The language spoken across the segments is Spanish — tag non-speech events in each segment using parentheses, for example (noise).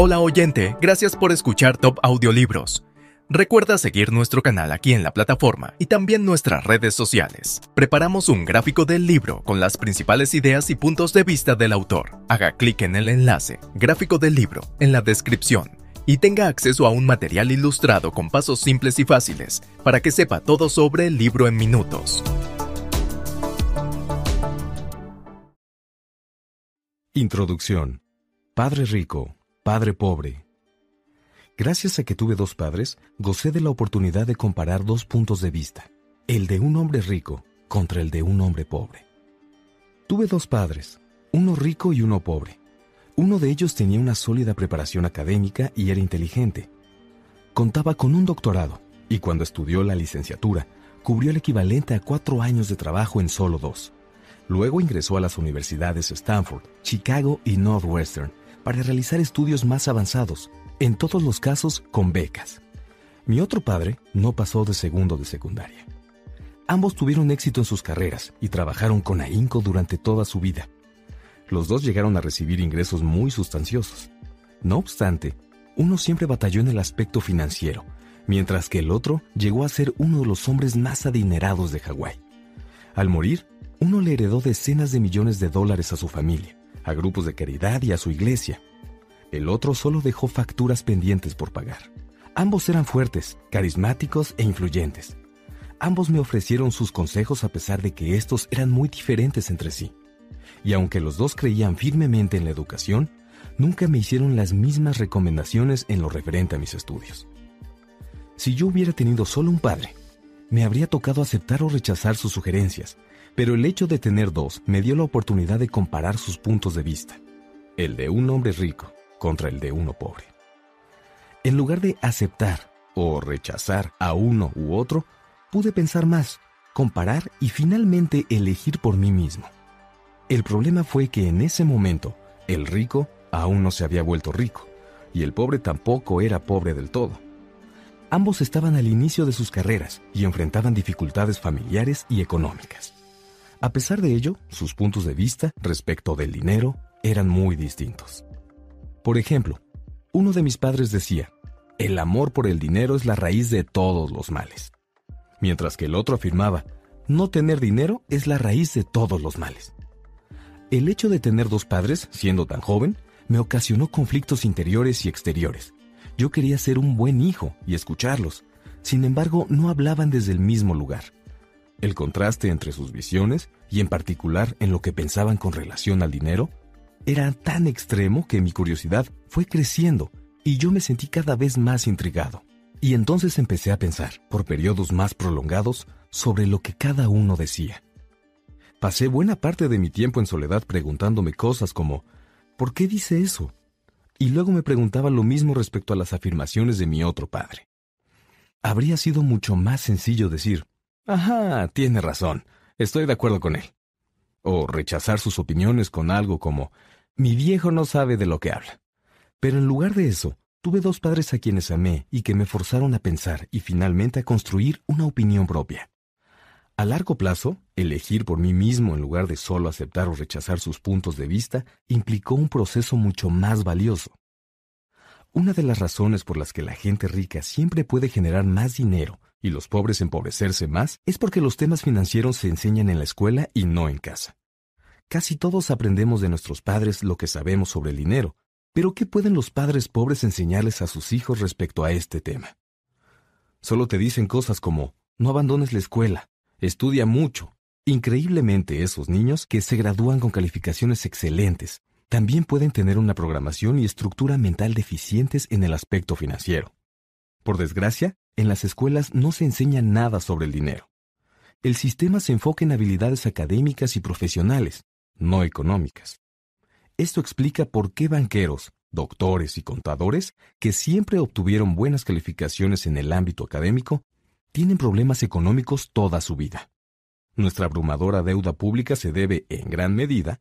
Hola oyente, gracias por escuchar Top Audiolibros. Recuerda seguir nuestro canal aquí en la plataforma y también nuestras redes sociales. Preparamos un gráfico del libro con las principales ideas y puntos de vista del autor. Haga clic en el enlace, gráfico del libro, en la descripción y tenga acceso a un material ilustrado con pasos simples y fáciles para que sepa todo sobre el libro en minutos. Introducción. Padre rico, padre pobre. Gracias a que tuve dos padres, gocé de la oportunidad de comparar dos puntos de vista, el de un hombre rico contra el de un hombre pobre. Tuve dos padres, uno rico y uno pobre. Uno de ellos tenía una sólida preparación académica y era inteligente. Contaba con un doctorado y cuando estudió la licenciatura, cubrió el equivalente a cuatro años de trabajo en solo dos. Luego ingresó a las universidades Stanford, Chicago y Northwestern para realizar estudios más avanzados, en todos los casos con becas. Mi otro padre no pasó de segundo de secundaria. Ambos tuvieron éxito en sus carreras y trabajaron con ahínco durante toda su vida. Los dos llegaron a recibir ingresos muy sustanciosos. No obstante, uno siempre batalló en el aspecto financiero, mientras que el otro llegó a ser uno de los hombres más adinerados de Hawái. Al morir, uno le heredó decenas de millones de dólares a su familia, a grupos de caridad y a su iglesia. El otro solo dejó facturas pendientes por pagar. Ambos eran fuertes, carismáticos e influyentes. Ambos me ofrecieron sus consejos a pesar de que estos eran muy diferentes entre sí y aunque los dos creían firmemente en la educación, nunca me hicieron las mismas recomendaciones en lo referente a mis estudios. Si yo hubiera tenido solo un padre, me habría tocado aceptar o rechazar sus sugerencias, pero el hecho de tener dos me dio la oportunidad de comparar sus puntos de vista, el de un hombre rico contra el de uno pobre. En lugar de aceptar o rechazar a uno u otro, pude pensar más, comparar y finalmente elegir por mí mismo. El problema fue que en ese momento el rico aún no se había vuelto rico y el pobre tampoco era pobre del todo. Ambos estaban al inicio de sus carreras y enfrentaban dificultades familiares y económicas. A pesar de ello, sus puntos de vista respecto del dinero eran muy distintos. Por ejemplo, uno de mis padres decía, el amor por el dinero es la raíz de todos los males, mientras que el otro afirmaba, no tener dinero es la raíz de todos los males. El hecho de tener dos padres, siendo tan joven, me ocasionó conflictos interiores y exteriores. Yo quería ser un buen hijo y escucharlos. Sin embargo, no hablaban desde el mismo lugar. El contraste entre sus visiones, y en particular en lo que pensaban con relación al dinero, era tan extremo que mi curiosidad fue creciendo y yo me sentí cada vez más intrigado. Y entonces empecé a pensar, por periodos más prolongados, sobre lo que cada uno decía. Pasé buena parte de mi tiempo en soledad preguntándome cosas como ¿por qué dice eso? Y luego me preguntaba lo mismo respecto a las afirmaciones de mi otro padre. Habría sido mucho más sencillo decir, ajá, tiene razón, estoy de acuerdo con él. O rechazar sus opiniones con algo como, mi viejo no sabe de lo que habla. Pero en lugar de eso, tuve dos padres a quienes amé y que me forzaron a pensar y finalmente a construir una opinión propia. A largo plazo, elegir por mí mismo en lugar de solo aceptar o rechazar sus puntos de vista implicó un proceso mucho más valioso. Una de las razones por las que la gente rica siempre puede generar más dinero y los pobres empobrecerse más es porque los temas financieros se enseñan en la escuela y no en casa. Casi todos aprendemos de nuestros padres lo que sabemos sobre el dinero, pero ¿qué pueden los padres pobres enseñarles a sus hijos respecto a este tema? Solo te dicen cosas como, no abandones la escuela, estudia mucho. Increíblemente, esos niños que se gradúan con calificaciones excelentes también pueden tener una programación y estructura mental deficientes en el aspecto financiero. Por desgracia, en las escuelas no se enseña nada sobre el dinero. El sistema se enfoca en habilidades académicas y profesionales, no económicas. Esto explica por qué banqueros, doctores y contadores, que siempre obtuvieron buenas calificaciones en el ámbito académico, tienen problemas económicos toda su vida. Nuestra abrumadora deuda pública se debe, en gran medida,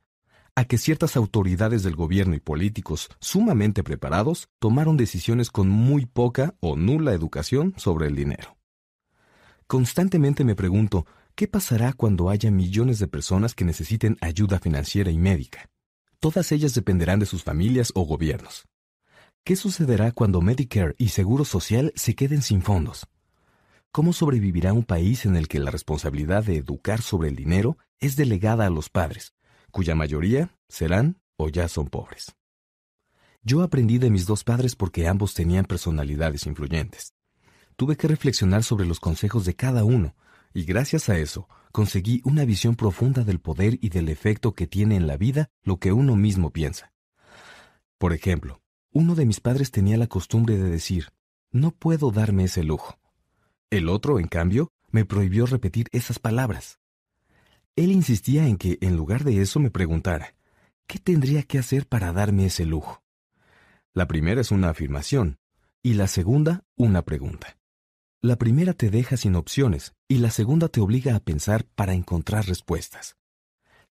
a que ciertas autoridades del gobierno y políticos sumamente preparados tomaron decisiones con muy poca o nula educación sobre el dinero. Constantemente me pregunto, ¿qué pasará cuando haya millones de personas que necesiten ayuda financiera y médica? Todas ellas dependerán de sus familias o gobiernos. ¿Qué sucederá cuando Medicare y Seguro Social se queden sin fondos? ¿Cómo sobrevivirá un país en el que la responsabilidad de educar sobre el dinero es delegada a los padres, cuya mayoría serán o ya son pobres? Yo aprendí de mis dos padres porque ambos tenían personalidades influyentes. Tuve que reflexionar sobre los consejos de cada uno, y gracias a eso conseguí una visión profunda del poder y del efecto que tiene en la vida lo que uno mismo piensa. Por ejemplo, uno de mis padres tenía la costumbre de decir, no puedo darme ese lujo. El otro, en cambio, me prohibió repetir esas palabras. Él insistía en que, en lugar de eso, me preguntara, ¿qué tendría que hacer para darme ese lujo? La primera es una afirmación y la segunda una pregunta. La primera te deja sin opciones y la segunda te obliga a pensar para encontrar respuestas.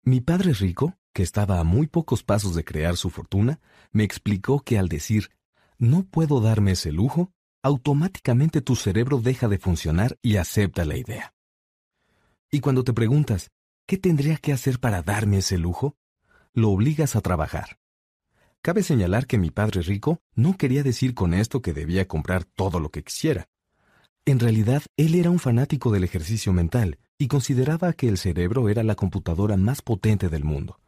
Mi padre rico, que estaba a muy pocos pasos de crear su fortuna, me explicó que al decir no puedo darme ese lujo, automáticamente tu cerebro deja de funcionar y acepta la idea. Y cuando te preguntas, ¿qué tendría que hacer para darme ese lujo? Lo obligas a trabajar. Cabe señalar que mi padre rico no quería decir con esto que debía comprar todo lo que quisiera. En realidad, él era un fanático del ejercicio mental y consideraba que el cerebro era la computadora más potente del mundo.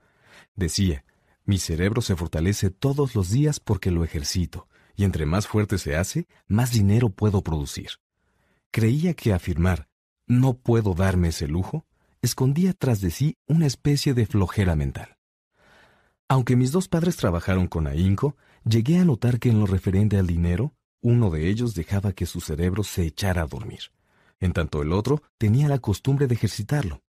Decía, mi cerebro se fortalece todos los días porque lo ejercito, y entre más fuerte se hace, más dinero puedo producir. Creía que afirmar, no puedo darme ese lujo, escondía tras de sí una especie de flojera mental. Aunque mis dos padres trabajaron con ahínco, llegué a notar que en lo referente al dinero, uno de ellos dejaba que su cerebro se echara a dormir, en tanto el otro tenía la costumbre de ejercitarlo.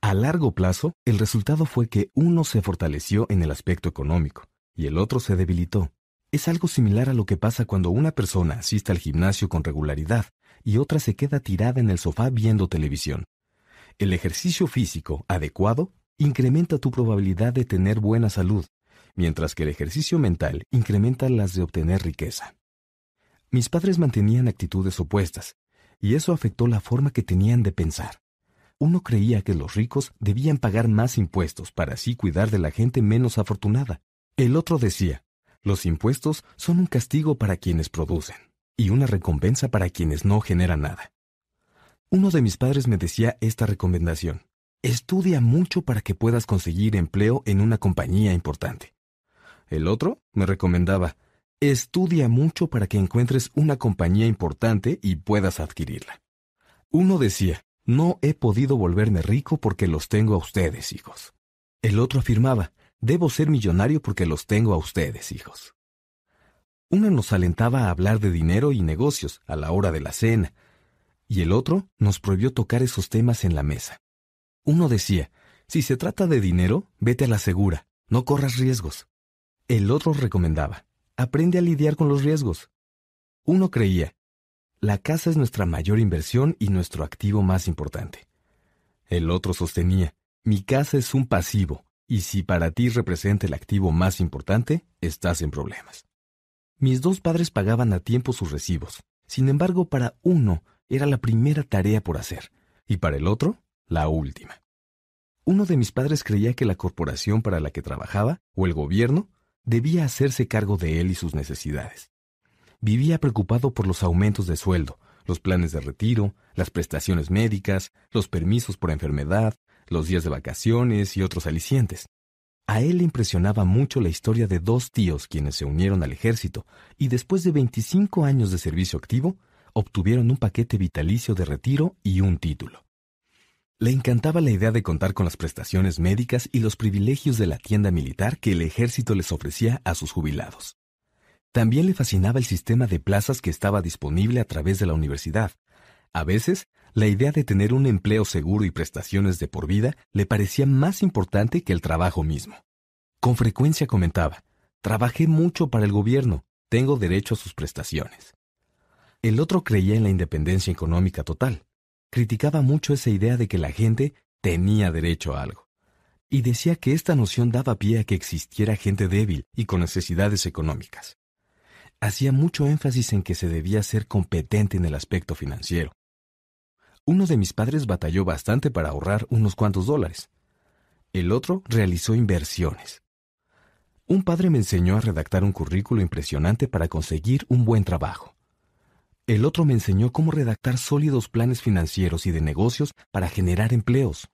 A largo plazo, el resultado fue que uno se fortaleció en el aspecto económico y el otro se debilitó. Es algo similar a lo que pasa cuando una persona asiste al gimnasio con regularidad y otra se queda tirada en el sofá viendo televisión. El ejercicio físico adecuado incrementa tu probabilidad de tener buena salud, mientras que el ejercicio mental incrementa las de obtener riqueza. Mis padres mantenían actitudes opuestas, y eso afectó la forma que tenían de pensar. Uno creía que los ricos debían pagar más impuestos para así cuidar de la gente menos afortunada. El otro decía, los impuestos son un castigo para quienes producen y una recompensa para quienes no generan nada. Uno de mis padres me decía esta recomendación. Estudia mucho para que puedas conseguir empleo en una compañía importante. El otro me recomendaba, estudia mucho para que encuentres una compañía importante y puedas adquirirla. Uno decía, no he podido volverme rico porque los tengo a ustedes, hijos. El otro afirmaba, debo ser millonario porque los tengo a ustedes, hijos. Uno nos alentaba a hablar de dinero y negocios a la hora de la cena, y el otro nos prohibió tocar esos temas en la mesa. Uno decía, si se trata de dinero, vete a la segura, no corras riesgos. El otro recomendaba, aprende a lidiar con los riesgos. Uno creía, la casa es nuestra mayor inversión y nuestro activo más importante. El otro sostenía, mi casa es un pasivo, y si para ti representa el activo más importante, estás en problemas. Mis dos padres pagaban a tiempo sus recibos. Sin embargo, para uno era la primera tarea por hacer, y para el otro, la última. Uno de mis padres creía que la corporación para la que trabajaba, o el gobierno, debía hacerse cargo de él y sus necesidades. Vivía preocupado por los aumentos de sueldo, los planes de retiro, las prestaciones médicas, los permisos por enfermedad, los días de vacaciones y otros alicientes. A él le impresionaba mucho la historia de dos tíos quienes se unieron al ejército y después de 25 años de servicio activo, obtuvieron un paquete vitalicio de retiro y un título. Le encantaba la idea de contar con las prestaciones médicas y los privilegios de la tienda militar que el ejército les ofrecía a sus jubilados. También le fascinaba el sistema de plazas que estaba disponible a través de la universidad. A veces, la idea de tener un empleo seguro y prestaciones de por vida le parecía más importante que el trabajo mismo. Con frecuencia comentaba, trabajé mucho para el gobierno, tengo derecho a sus prestaciones. El otro creía en la independencia económica total criticaba mucho esa idea de que la gente tenía derecho a algo, y decía que esta noción daba pie a que existiera gente débil y con necesidades económicas. Hacía mucho énfasis en que se debía ser competente en el aspecto financiero. Uno de mis padres batalló bastante para ahorrar unos cuantos dólares. El otro realizó inversiones. Un padre me enseñó a redactar un currículo impresionante para conseguir un buen trabajo. El otro me enseñó cómo redactar sólidos planes financieros y de negocios para generar empleos.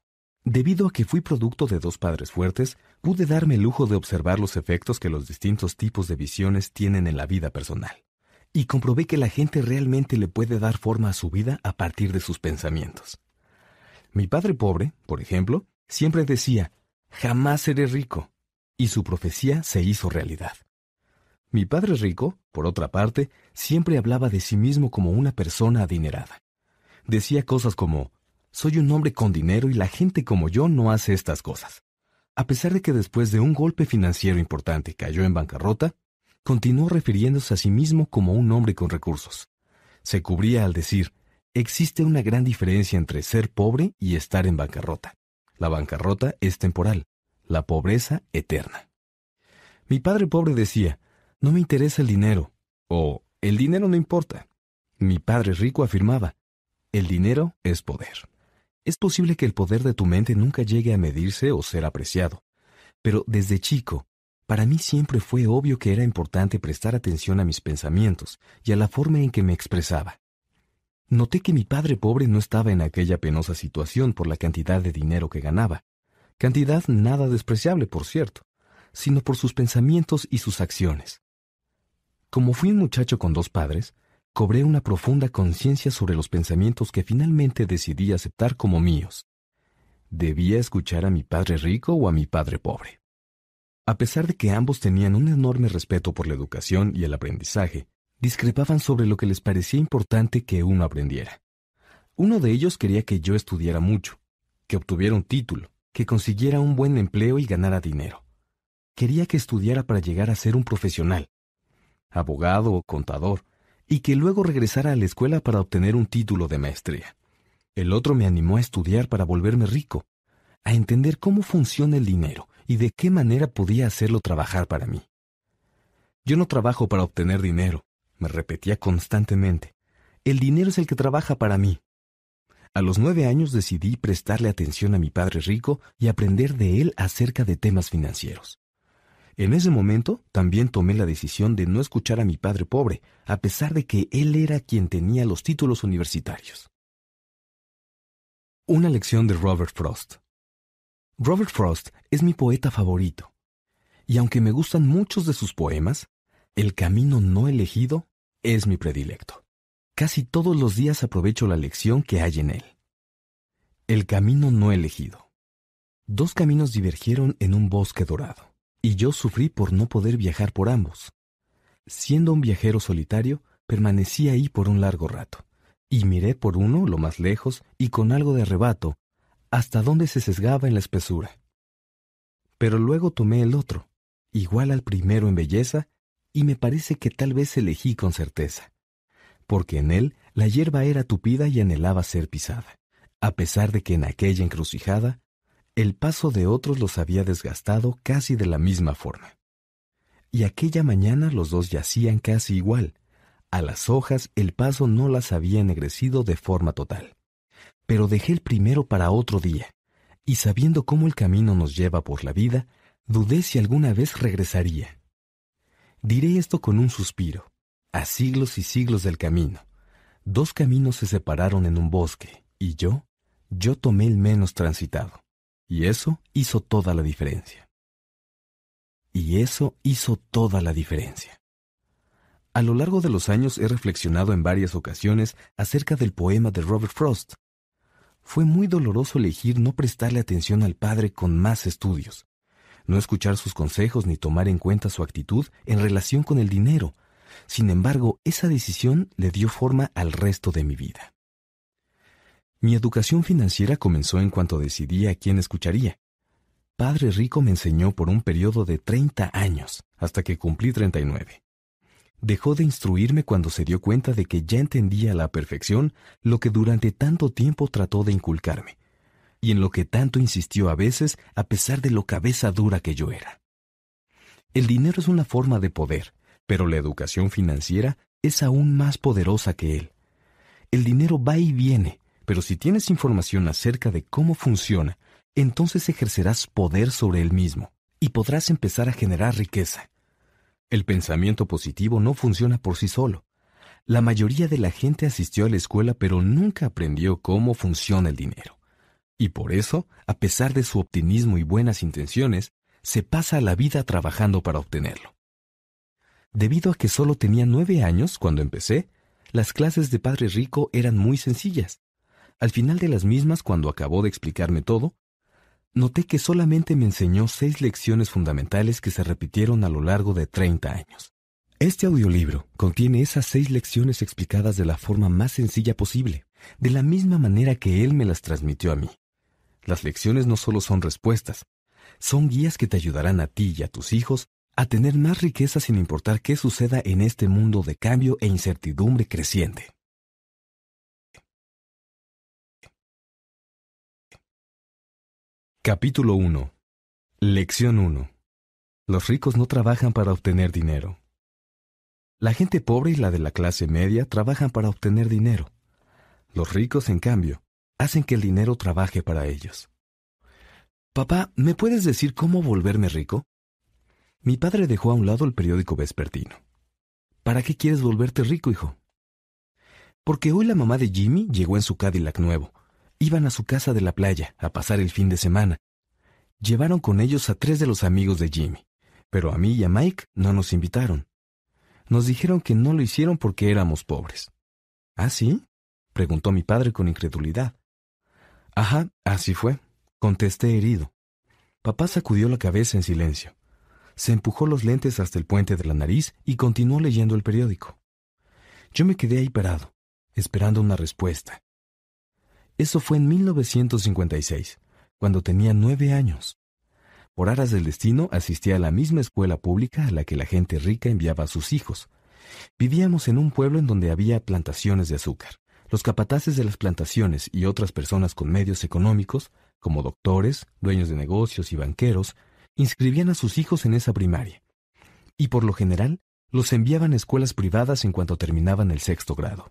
Debido a que fui producto de dos padres fuertes, pude darme el lujo de observar los efectos que los distintos tipos de visiones tienen en la vida personal. Y comprobé que la gente realmente le puede dar forma a su vida a partir de sus pensamientos. Mi padre pobre, por ejemplo, siempre decía, jamás seré rico, y su profecía se hizo realidad. Mi padre rico, por otra parte, siempre hablaba de sí mismo como una persona adinerada. Decía cosas como, soy un hombre con dinero y la gente como yo no hace estas cosas. A pesar de que después de un golpe financiero importante cayó en bancarrota, continuó refiriéndose a sí mismo como un hombre con recursos. Se cubría al decir, existe una gran diferencia entre ser pobre y estar en bancarrota. La bancarrota es temporal, la pobreza eterna. Mi padre pobre decía, no me interesa el dinero, o el dinero no importa. Mi padre rico afirmaba, el dinero es poder. Es posible que el poder de tu mente nunca llegue a medirse o ser apreciado, pero desde chico, para mí siempre fue obvio que era importante prestar atención a mis pensamientos y a la forma en que me expresaba. Noté que mi padre pobre no estaba en aquella penosa situación por la cantidad de dinero que ganaba, cantidad nada despreciable, por cierto, sino por sus pensamientos y sus acciones. Como fui un muchacho con dos padres, cobré una profunda conciencia sobre los pensamientos que finalmente decidí aceptar como míos. ¿Debía escuchar a mi padre rico o a mi padre pobre? A pesar de que ambos tenían un enorme respeto por la educación y el aprendizaje, discrepaban sobre lo que les parecía importante que uno aprendiera. Uno de ellos quería que yo estudiara mucho, que obtuviera un título, que consiguiera un buen empleo y ganara dinero. Quería que estudiara para llegar a ser un profesional, abogado o contador, y que luego regresara a la escuela para obtener un título de maestría. El otro me animó a estudiar para volverme rico, a entender cómo funciona el dinero y de qué manera podía hacerlo trabajar para mí. Yo no trabajo para obtener dinero, me repetía constantemente. El dinero es el que trabaja para mí. A los nueve años decidí prestarle atención a mi padre rico y aprender de él acerca de temas financieros. En ese momento también tomé la decisión de no escuchar a mi padre pobre, a pesar de que él era quien tenía los títulos universitarios. Una lección de Robert Frost. Robert Frost es mi poeta favorito, y aunque me gustan muchos de sus poemas, El camino no elegido es mi predilecto. Casi todos los días aprovecho la lección que hay en él. El camino no elegido. Dos caminos divergieron en un bosque dorado y yo sufrí por no poder viajar por ambos. Siendo un viajero solitario, permanecí ahí por un largo rato, y miré por uno lo más lejos y con algo de arrebato, hasta donde se sesgaba en la espesura. Pero luego tomé el otro, igual al primero en belleza, y me parece que tal vez elegí con certeza, porque en él la hierba era tupida y anhelaba ser pisada, a pesar de que en aquella encrucijada el paso de otros los había desgastado casi de la misma forma. Y aquella mañana los dos yacían casi igual. A las hojas el paso no las había ennegrecido de forma total. Pero dejé el primero para otro día, y sabiendo cómo el camino nos lleva por la vida, dudé si alguna vez regresaría. Diré esto con un suspiro. A siglos y siglos del camino. Dos caminos se separaron en un bosque, y yo, yo tomé el menos transitado. Y eso hizo toda la diferencia. Y eso hizo toda la diferencia. A lo largo de los años he reflexionado en varias ocasiones acerca del poema de Robert Frost. Fue muy doloroso elegir no prestarle atención al padre con más estudios, no escuchar sus consejos ni tomar en cuenta su actitud en relación con el dinero. Sin embargo, esa decisión le dio forma al resto de mi vida. Mi educación financiera comenzó en cuanto decidí a quién escucharía. Padre Rico me enseñó por un periodo de 30 años, hasta que cumplí 39. Dejó de instruirme cuando se dio cuenta de que ya entendía a la perfección lo que durante tanto tiempo trató de inculcarme, y en lo que tanto insistió a veces a pesar de lo cabeza dura que yo era. El dinero es una forma de poder, pero la educación financiera es aún más poderosa que él. El dinero va y viene, pero si tienes información acerca de cómo funciona, entonces ejercerás poder sobre él mismo, y podrás empezar a generar riqueza. El pensamiento positivo no funciona por sí solo. La mayoría de la gente asistió a la escuela pero nunca aprendió cómo funciona el dinero. Y por eso, a pesar de su optimismo y buenas intenciones, se pasa la vida trabajando para obtenerlo. Debido a que solo tenía nueve años cuando empecé, las clases de Padre Rico eran muy sencillas. Al final de las mismas, cuando acabó de explicarme todo, noté que solamente me enseñó seis lecciones fundamentales que se repitieron a lo largo de 30 años. Este audiolibro contiene esas seis lecciones explicadas de la forma más sencilla posible, de la misma manera que él me las transmitió a mí. Las lecciones no solo son respuestas, son guías que te ayudarán a ti y a tus hijos a tener más riqueza sin importar qué suceda en este mundo de cambio e incertidumbre creciente. Capítulo 1 Lección 1 Los ricos no trabajan para obtener dinero. La gente pobre y la de la clase media trabajan para obtener dinero. Los ricos, en cambio, hacen que el dinero trabaje para ellos. Papá, ¿me puedes decir cómo volverme rico? Mi padre dejó a un lado el periódico vespertino. ¿Para qué quieres volverte rico, hijo? Porque hoy la mamá de Jimmy llegó en su Cadillac nuevo. Iban a su casa de la playa a pasar el fin de semana. Llevaron con ellos a tres de los amigos de Jimmy, pero a mí y a Mike no nos invitaron. Nos dijeron que no lo hicieron porque éramos pobres. ¿Ah, sí? preguntó mi padre con incredulidad. Ajá, así fue, Contesté herido. Papá sacudió la cabeza en silencio. Se empujó los lentes hasta el puente de la nariz y continuó leyendo el periódico. Yo me quedé ahí parado, esperando una respuesta. Eso fue en 1956, cuando tenía nueve años. Por aras del destino asistía a la misma escuela pública a la que la gente rica enviaba a sus hijos. Vivíamos en un pueblo en donde había plantaciones de azúcar. Los capataces de las plantaciones y otras personas con medios económicos como doctores, dueños de negocios y banqueros, inscribían a sus hijos en esa primaria. Y por lo general, los enviaban a escuelas privadas en cuanto terminaban el sexto grado.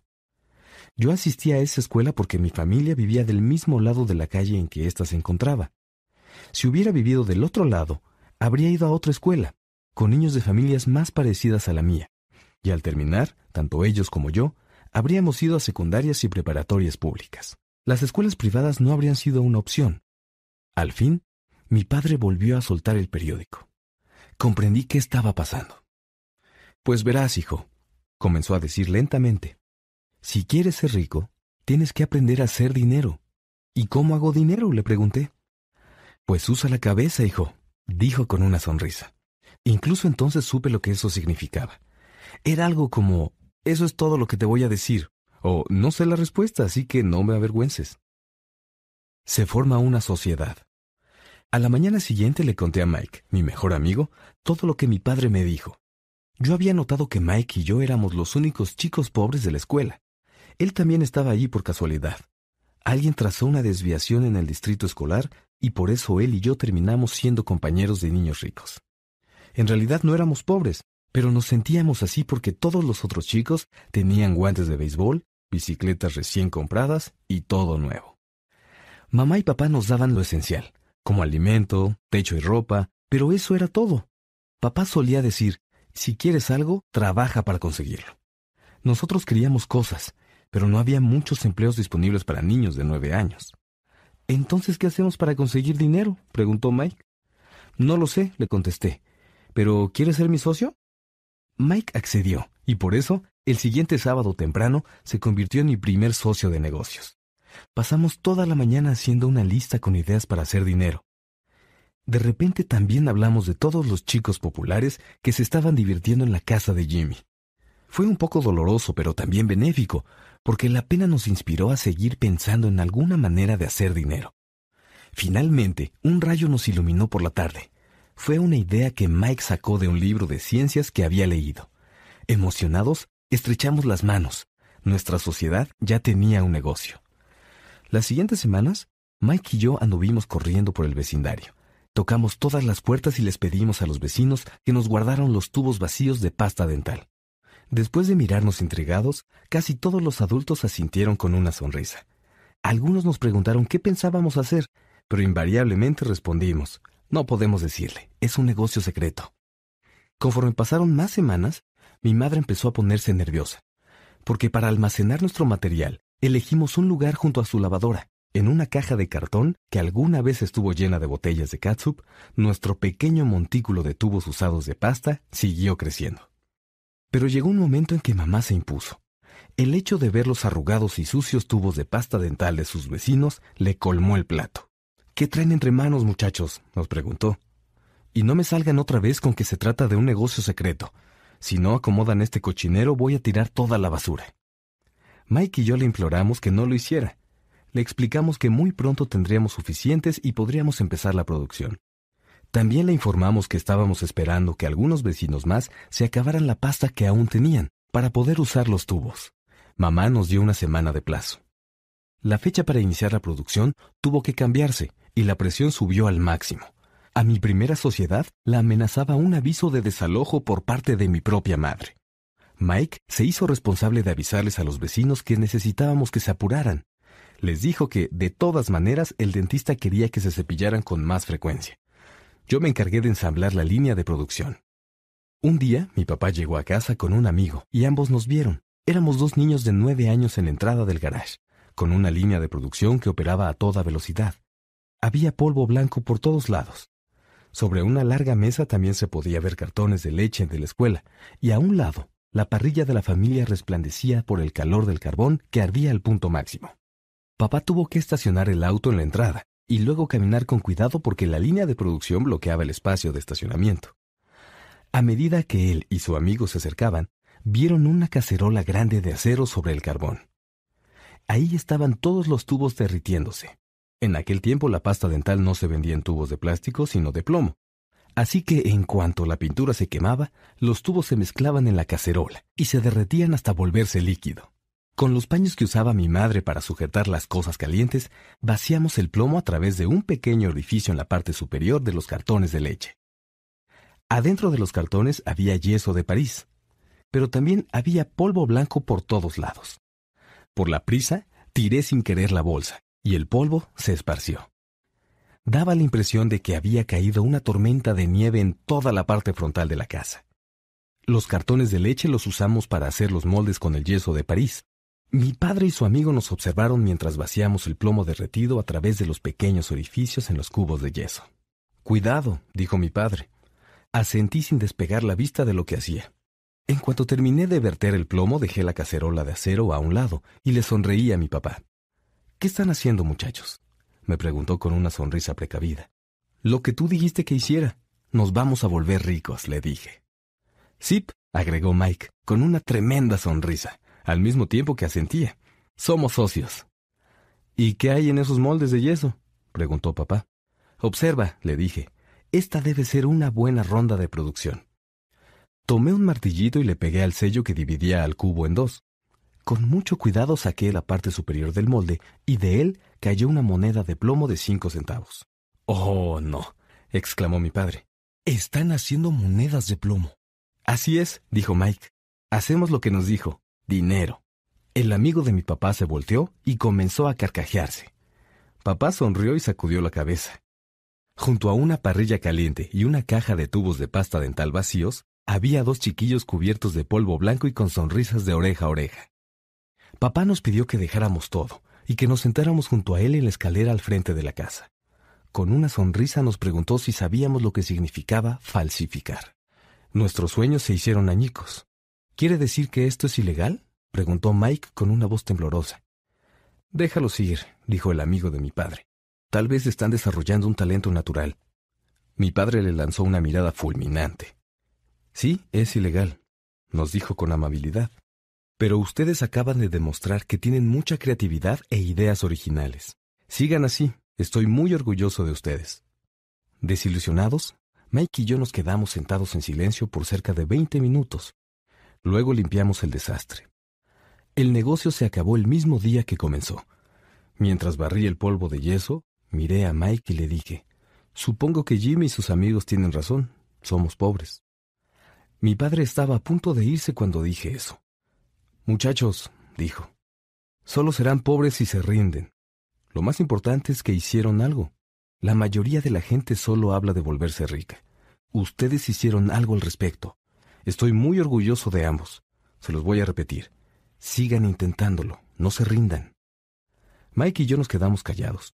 Yo asistía a esa escuela porque mi familia vivía del mismo lado de la calle en que ésta se encontraba. Si hubiera vivido del otro lado, habría ido a otra escuela, con niños de familias más parecidas a la mía. Y al terminar, tanto ellos como yo, habríamos ido a secundarias y preparatorias públicas las escuelas privadas no habrían sido una opción. Al fin, mi padre volvió a soltar el periódico. Comprendí qué estaba pasando. Pues verás, hijo, comenzó a decir lentamente. Si quieres ser rico, tienes que aprender a hacer dinero. ¿Y cómo hago dinero? le pregunté. Pues usa la cabeza, hijo, dijo con una sonrisa. Incluso entonces supe lo que eso significaba. Era algo como, eso es todo lo que te voy a decir, o no sé la respuesta, así que no me avergüences. Se forma una sociedad. A la mañana siguiente le conté a Mike, mi mejor amigo, todo lo que mi padre me dijo. Yo había notado que Mike y yo éramos los únicos chicos pobres de la escuela. Él también estaba allí por casualidad. Alguien trazó una desviación en el distrito escolar y por eso él y yo terminamos siendo compañeros de niños ricos. En realidad no éramos pobres, pero nos sentíamos así porque todos los otros chicos tenían guantes de béisbol, bicicletas recién compradas y todo nuevo. Mamá y papá nos daban lo esencial, como alimento, techo y ropa, pero eso era todo. Papá solía decir, si quieres algo, trabaja para conseguirlo. Nosotros queríamos cosas, pero no había muchos empleos disponibles para niños de nueve años. Entonces, ¿qué hacemos para conseguir dinero? preguntó Mike. No lo sé, le contesté. ¿Pero quieres ser mi socio? Mike accedió, y por eso el siguiente sábado temprano se convirtió en mi primer socio de negocios. Pasamos toda la mañana haciendo una lista con ideas para hacer dinero. De repente también hablamos de todos los chicos populares que se estaban divirtiendo en la casa de Jimmy. Fue un poco doloroso, pero también benéfico, porque la pena nos inspiró a seguir pensando en alguna manera de hacer dinero. Finalmente, un rayo nos iluminó por la tarde. Fue una idea que Mike sacó de un libro de ciencias que había leído. Emocionados, Estrechamos las manos. Nuestra sociedad ya tenía un negocio. Las siguientes semanas, Mike y yo anduvimos corriendo por el vecindario. Tocamos todas las puertas y les pedimos a los vecinos que nos guardaran los tubos vacíos de pasta dental. Después de mirarnos intrigados, casi todos los adultos asintieron con una sonrisa. Algunos nos preguntaron qué pensábamos hacer, pero invariablemente respondimos, No podemos decirle, es un negocio secreto. Conforme pasaron más semanas, mi madre empezó a ponerse nerviosa, porque para almacenar nuestro material elegimos un lugar junto a su lavadora. En una caja de cartón que alguna vez estuvo llena de botellas de catsup, nuestro pequeño montículo de tubos usados de pasta siguió creciendo. Pero llegó un momento en que mamá se impuso. El hecho de ver los arrugados y sucios tubos de pasta dental de sus vecinos le colmó el plato. ¿Qué traen entre manos, muchachos? nos preguntó. Y no me salgan otra vez con que se trata de un negocio secreto. Si no acomodan este cochinero, voy a tirar toda la basura. Mike y yo le imploramos que no lo hiciera. Le explicamos que muy pronto tendríamos suficientes y podríamos empezar la producción. También le informamos que estábamos esperando que algunos vecinos más se acabaran la pasta que aún tenían para poder usar los tubos. Mamá nos dio una semana de plazo. La fecha para iniciar la producción tuvo que cambiarse y la presión subió al máximo. A mi primera sociedad la amenazaba un aviso de desalojo por parte de mi propia madre. Mike se hizo responsable de avisarles a los vecinos que necesitábamos que se apuraran. Les dijo que, de todas maneras, el dentista quería que se cepillaran con más frecuencia. Yo me encargué de ensamblar la línea de producción. Un día, mi papá llegó a casa con un amigo y ambos nos vieron. Éramos dos niños de nueve años en la entrada del garage, con una línea de producción que operaba a toda velocidad. Había polvo blanco por todos lados. Sobre una larga mesa también se podía ver cartones de leche de la escuela, y a un lado, la parrilla de la familia resplandecía por el calor del carbón que ardía al punto máximo. Papá tuvo que estacionar el auto en la entrada y luego caminar con cuidado porque la línea de producción bloqueaba el espacio de estacionamiento. A medida que él y su amigo se acercaban, vieron una cacerola grande de acero sobre el carbón. Ahí estaban todos los tubos derritiéndose. En aquel tiempo la pasta dental no se vendía en tubos de plástico, sino de plomo. Así que en cuanto la pintura se quemaba, los tubos se mezclaban en la cacerola y se derretían hasta volverse líquido. Con los paños que usaba mi madre para sujetar las cosas calientes, vaciamos el plomo a través de un pequeño orificio en la parte superior de los cartones de leche. Adentro de los cartones había yeso de París, pero también había polvo blanco por todos lados. Por la prisa, tiré sin querer la bolsa, y el polvo se esparció. Daba la impresión de que había caído una tormenta de nieve en toda la parte frontal de la casa. Los cartones de leche los usamos para hacer los moldes con el yeso de París. Mi padre y su amigo nos observaron mientras vaciamos el plomo derretido a través de los pequeños orificios en los cubos de yeso. Cuidado, dijo mi padre. Asentí sin despegar la vista de lo que hacía. En cuanto terminé de verter el plomo, dejé la cacerola de acero a un lado y le sonreí a mi papá. ¿Qué están haciendo, muchachos? me preguntó con una sonrisa precavida. Lo que tú dijiste que hiciera. Nos vamos a volver ricos, le dije. Sip, agregó Mike, con una tremenda sonrisa al mismo tiempo que asentía. Somos socios. ¿Y qué hay en esos moldes de yeso? preguntó papá. Observa, le dije. Esta debe ser una buena ronda de producción. Tomé un martillito y le pegué al sello que dividía al cubo en dos. Con mucho cuidado saqué la parte superior del molde y de él cayó una moneda de plomo de cinco centavos. Oh, no, exclamó mi padre. Están haciendo monedas de plomo. Así es, dijo Mike. Hacemos lo que nos dijo dinero. El amigo de mi papá se volteó y comenzó a carcajearse. Papá sonrió y sacudió la cabeza. Junto a una parrilla caliente y una caja de tubos de pasta dental vacíos, había dos chiquillos cubiertos de polvo blanco y con sonrisas de oreja a oreja. Papá nos pidió que dejáramos todo y que nos sentáramos junto a él en la escalera al frente de la casa. Con una sonrisa nos preguntó si sabíamos lo que significaba falsificar. Nuestros sueños se hicieron añicos. ¿Quiere decir que esto es ilegal? preguntó Mike con una voz temblorosa. Déjalo ir, dijo el amigo de mi padre. Tal vez están desarrollando un talento natural. Mi padre le lanzó una mirada fulminante. Sí, es ilegal, nos dijo con amabilidad. Pero ustedes acaban de demostrar que tienen mucha creatividad e ideas originales. Sigan así, estoy muy orgulloso de ustedes. Desilusionados, Mike y yo nos quedamos sentados en silencio por cerca de veinte minutos, Luego limpiamos el desastre. El negocio se acabó el mismo día que comenzó. Mientras barrí el polvo de yeso, miré a Mike y le dije, Supongo que Jimmy y sus amigos tienen razón, somos pobres. Mi padre estaba a punto de irse cuando dije eso. Muchachos, dijo, solo serán pobres si se rinden. Lo más importante es que hicieron algo. La mayoría de la gente solo habla de volverse rica. Ustedes hicieron algo al respecto. Estoy muy orgulloso de ambos. Se los voy a repetir. Sigan intentándolo, no se rindan. Mike y yo nos quedamos callados.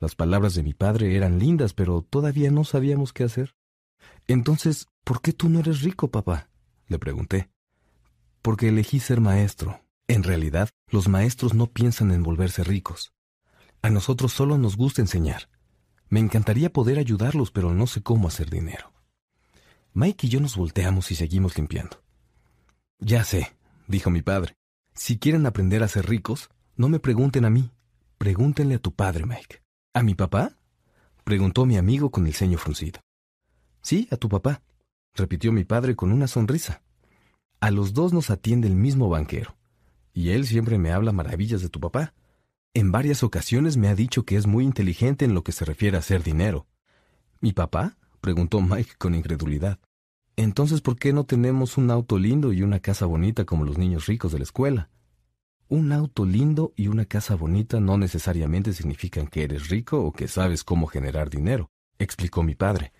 Las palabras de mi padre eran lindas, pero todavía no sabíamos qué hacer. Entonces, ¿por qué tú no eres rico, papá? le pregunté. Porque elegí ser maestro. En realidad, los maestros no piensan en volverse ricos. A nosotros solo nos gusta enseñar. Me encantaría poder ayudarlos, pero no sé cómo hacer dinero. Mike y yo nos volteamos y seguimos limpiando. Ya sé, dijo mi padre. Si quieren aprender a ser ricos, no me pregunten a mí. Pregúntenle a tu padre, Mike. ¿A mi papá? preguntó mi amigo con el ceño fruncido. Sí, a tu papá, repitió mi padre con una sonrisa. A los dos nos atiende el mismo banquero, y él siempre me habla maravillas de tu papá. En varias ocasiones me ha dicho que es muy inteligente en lo que se refiere a hacer dinero. ¿Mi papá? Preguntó Mike con incredulidad. Entonces, ¿por qué no tenemos un auto lindo y una casa bonita como los niños ricos de la escuela? Un auto lindo y una casa bonita no necesariamente significan que eres rico o que sabes cómo generar dinero, explicó mi padre.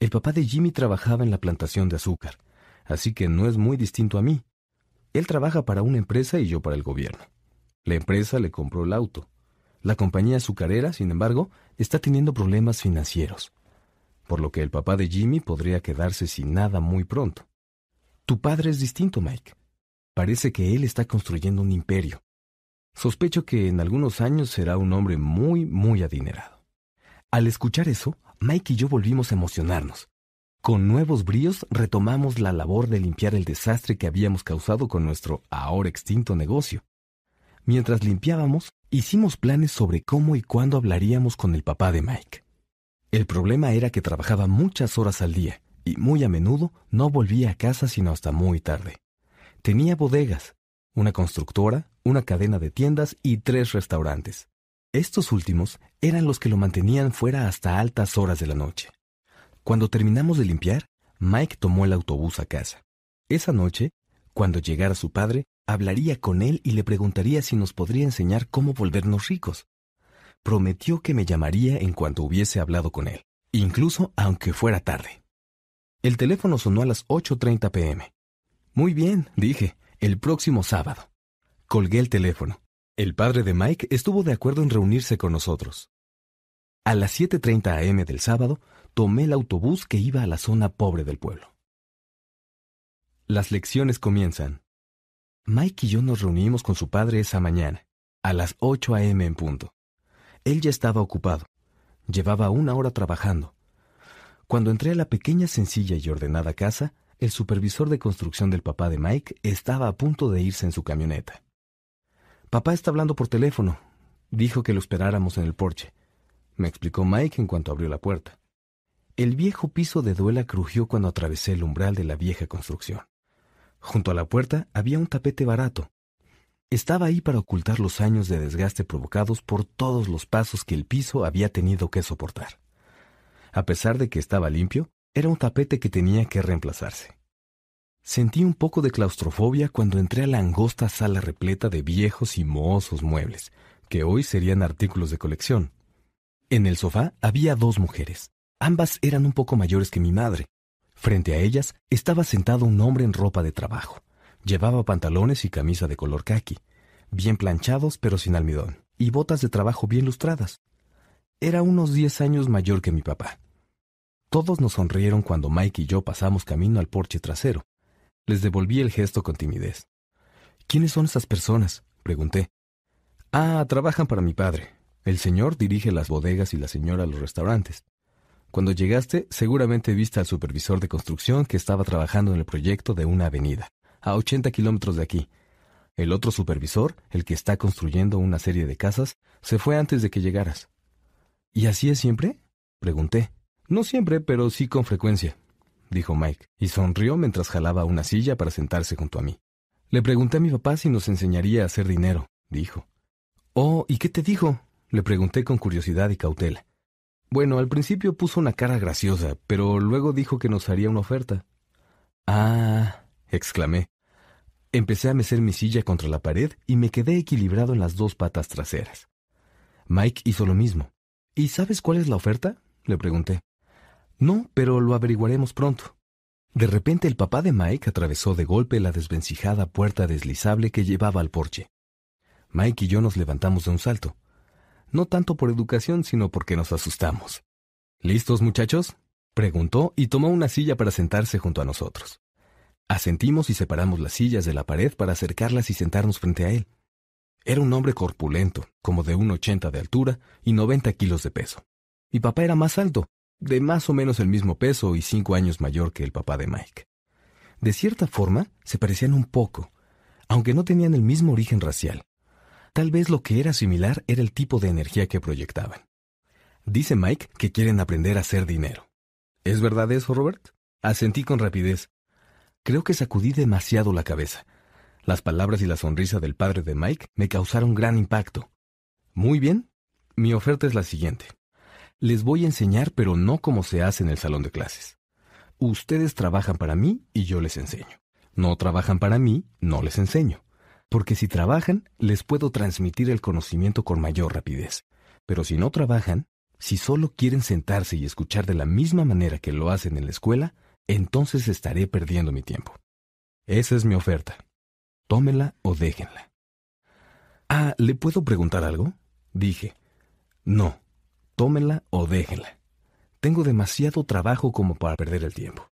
El papá de Jimmy trabajaba en la plantación de azúcar, así que no es muy distinto a mí. Él trabaja para una empresa y yo para el gobierno. La empresa le compró el auto. La compañía azucarera, sin embargo, está teniendo problemas financieros, por lo que el papá de Jimmy podría quedarse sin nada muy pronto. Tu padre es distinto, Mike. Parece que él está construyendo un imperio. Sospecho que en algunos años será un hombre muy, muy adinerado. Al escuchar eso, Mike y yo volvimos a emocionarnos. Con nuevos bríos retomamos la labor de limpiar el desastre que habíamos causado con nuestro ahora extinto negocio. Mientras limpiábamos, hicimos planes sobre cómo y cuándo hablaríamos con el papá de Mike. El problema era que trabajaba muchas horas al día y muy a menudo no volvía a casa sino hasta muy tarde. Tenía bodegas, una constructora, una cadena de tiendas y tres restaurantes. Estos últimos eran los que lo mantenían fuera hasta altas horas de la noche. Cuando terminamos de limpiar, Mike tomó el autobús a casa. Esa noche, cuando llegara su padre, hablaría con él y le preguntaría si nos podría enseñar cómo volvernos ricos. Prometió que me llamaría en cuanto hubiese hablado con él, incluso aunque fuera tarde. El teléfono sonó a las 8.30 pm. Muy bien, dije, el próximo sábado. Colgué el teléfono. El padre de Mike estuvo de acuerdo en reunirse con nosotros. A las 7.30 am del sábado, tomé el autobús que iba a la zona pobre del pueblo. Las lecciones comienzan. Mike y yo nos reunimos con su padre esa mañana, a las 8 a.m. en punto. Él ya estaba ocupado. Llevaba una hora trabajando. Cuando entré a la pequeña, sencilla y ordenada casa, el supervisor de construcción del papá de Mike estaba a punto de irse en su camioneta. Papá está hablando por teléfono. Dijo que lo esperáramos en el porche. Me explicó Mike en cuanto abrió la puerta. El viejo piso de duela crujió cuando atravesé el umbral de la vieja construcción. Junto a la puerta había un tapete barato. Estaba ahí para ocultar los años de desgaste provocados por todos los pasos que el piso había tenido que soportar. A pesar de que estaba limpio, era un tapete que tenía que reemplazarse. Sentí un poco de claustrofobia cuando entré a la angosta sala repleta de viejos y mohosos muebles, que hoy serían artículos de colección. En el sofá había dos mujeres. Ambas eran un poco mayores que mi madre. Frente a ellas estaba sentado un hombre en ropa de trabajo. Llevaba pantalones y camisa de color khaki, bien planchados pero sin almidón, y botas de trabajo bien lustradas. Era unos diez años mayor que mi papá. Todos nos sonrieron cuando Mike y yo pasamos camino al porche trasero. Les devolví el gesto con timidez. ¿Quiénes son esas personas? pregunté. Ah, trabajan para mi padre. El señor dirige las bodegas y la señora los restaurantes. Cuando llegaste, seguramente viste al supervisor de construcción que estaba trabajando en el proyecto de una avenida, a 80 kilómetros de aquí. El otro supervisor, el que está construyendo una serie de casas, se fue antes de que llegaras. ¿Y así es siempre? Pregunté. No siempre, pero sí con frecuencia dijo Mike, y sonrió mientras jalaba una silla para sentarse junto a mí. Le pregunté a mi papá si nos enseñaría a hacer dinero, dijo. Oh, ¿y qué te dijo? Le pregunté con curiosidad y cautela. Bueno, al principio puso una cara graciosa, pero luego dijo que nos haría una oferta. Ah, exclamé. Empecé a mecer mi silla contra la pared y me quedé equilibrado en las dos patas traseras. Mike hizo lo mismo. ¿Y sabes cuál es la oferta? le pregunté. No, pero lo averiguaremos pronto. De repente el papá de Mike atravesó de golpe la desvencijada puerta deslizable que llevaba al porche. Mike y yo nos levantamos de un salto. No tanto por educación, sino porque nos asustamos. ¿Listos, muchachos? preguntó y tomó una silla para sentarse junto a nosotros. Asentimos y separamos las sillas de la pared para acercarlas y sentarnos frente a él. Era un hombre corpulento, como de un ochenta de altura y noventa kilos de peso. Mi papá era más alto, de más o menos el mismo peso y cinco años mayor que el papá de Mike. De cierta forma, se parecían un poco, aunque no tenían el mismo origen racial. Tal vez lo que era similar era el tipo de energía que proyectaban. Dice Mike que quieren aprender a hacer dinero. ¿Es verdad eso, Robert? Asentí con rapidez, Creo que sacudí demasiado la cabeza. Las palabras y la sonrisa del padre de Mike me causaron gran impacto. Muy bien, mi oferta es la siguiente. Les voy a enseñar, pero no como se hace en el salón de clases. Ustedes trabajan para mí y yo les enseño. No trabajan para mí, no les enseño. Porque si trabajan, les puedo transmitir el conocimiento con mayor rapidez. Pero si no trabajan, si solo quieren sentarse y escuchar de la misma manera que lo hacen en la escuela, entonces estaré perdiendo mi tiempo. Esa es mi oferta. Tómela o déjenla. Ah, ¿le puedo preguntar algo? Dije. No, tómela o déjenla. Tengo demasiado trabajo como para perder el tiempo.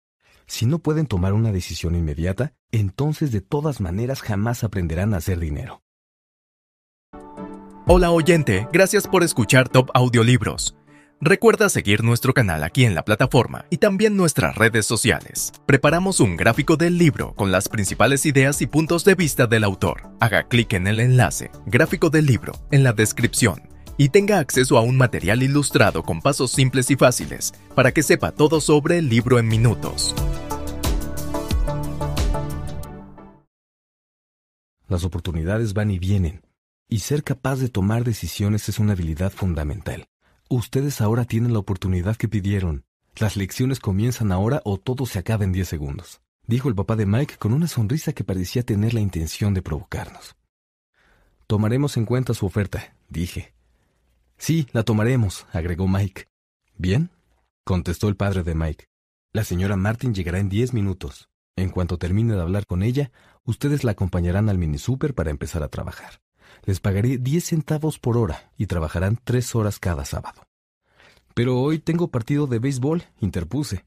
Si no pueden tomar una decisión inmediata, entonces de todas maneras jamás aprenderán a hacer dinero. Hola oyente, gracias por escuchar Top Audiolibros. Recuerda seguir nuestro canal aquí en la plataforma y también nuestras redes sociales. Preparamos un gráfico del libro con las principales ideas y puntos de vista del autor. Haga clic en el enlace, gráfico del libro, en la descripción y tenga acceso a un material ilustrado con pasos simples y fáciles para que sepa todo sobre el libro en minutos. Las oportunidades van y vienen, y ser capaz de tomar decisiones es una habilidad fundamental. Ustedes ahora tienen la oportunidad que pidieron. Las lecciones comienzan ahora o todo se acaba en 10 segundos, dijo el papá de Mike con una sonrisa que parecía tener la intención de provocarnos. Tomaremos en cuenta su oferta, dije. Sí, la tomaremos, agregó Mike. Bien, contestó el padre de Mike. La señora Martin llegará en 10 minutos. En cuanto termine de hablar con ella, ustedes la acompañarán al mini super para empezar a trabajar. Les pagaré 10 centavos por hora y trabajarán tres horas cada sábado. Pero hoy tengo partido de béisbol, interpuse.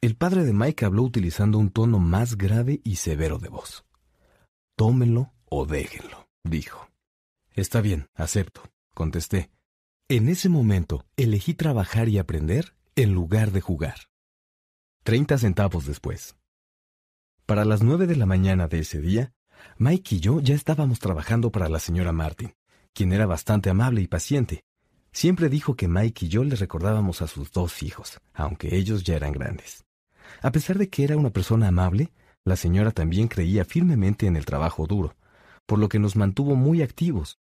El padre de Mike habló utilizando un tono más grave y severo de voz. Tómenlo o déjenlo, dijo. Está bien, acepto, contesté. En ese momento elegí trabajar y aprender en lugar de jugar. Treinta centavos después. Para las nueve de la mañana de ese día, Mike y yo ya estábamos trabajando para la señora Martin, quien era bastante amable y paciente. Siempre dijo que Mike y yo le recordábamos a sus dos hijos, aunque ellos ya eran grandes. A pesar de que era una persona amable, la señora también creía firmemente en el trabajo duro, por lo que nos mantuvo muy activos.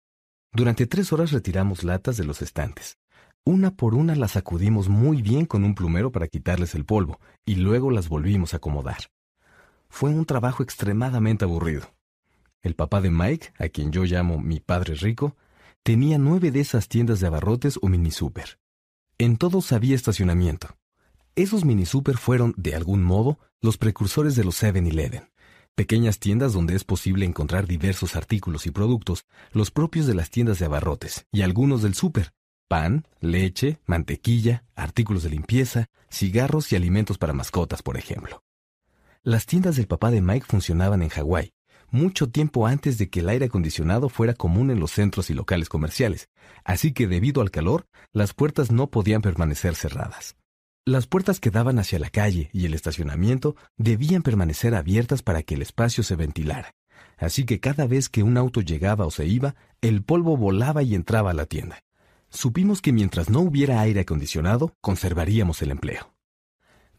Durante tres horas retiramos latas de los estantes. Una por una las sacudimos muy bien con un plumero para quitarles el polvo, y luego las volvimos a acomodar. Fue un trabajo extremadamente aburrido. El papá de Mike, a quien yo llamo mi padre rico, tenía nueve de esas tiendas de abarrotes o mini super. En todos había estacionamiento. Esos mini super fueron, de algún modo, los precursores de los 7-Eleven, pequeñas tiendas donde es posible encontrar diversos artículos y productos, los propios de las tiendas de abarrotes y algunos del super, pan, leche, mantequilla, artículos de limpieza, cigarros y alimentos para mascotas, por ejemplo. Las tiendas del papá de Mike funcionaban en Hawái, mucho tiempo antes de que el aire acondicionado fuera común en los centros y locales comerciales, así que debido al calor, las puertas no podían permanecer cerradas. Las puertas que daban hacia la calle y el estacionamiento debían permanecer abiertas para que el espacio se ventilara, así que cada vez que un auto llegaba o se iba, el polvo volaba y entraba a la tienda. Supimos que mientras no hubiera aire acondicionado, conservaríamos el empleo.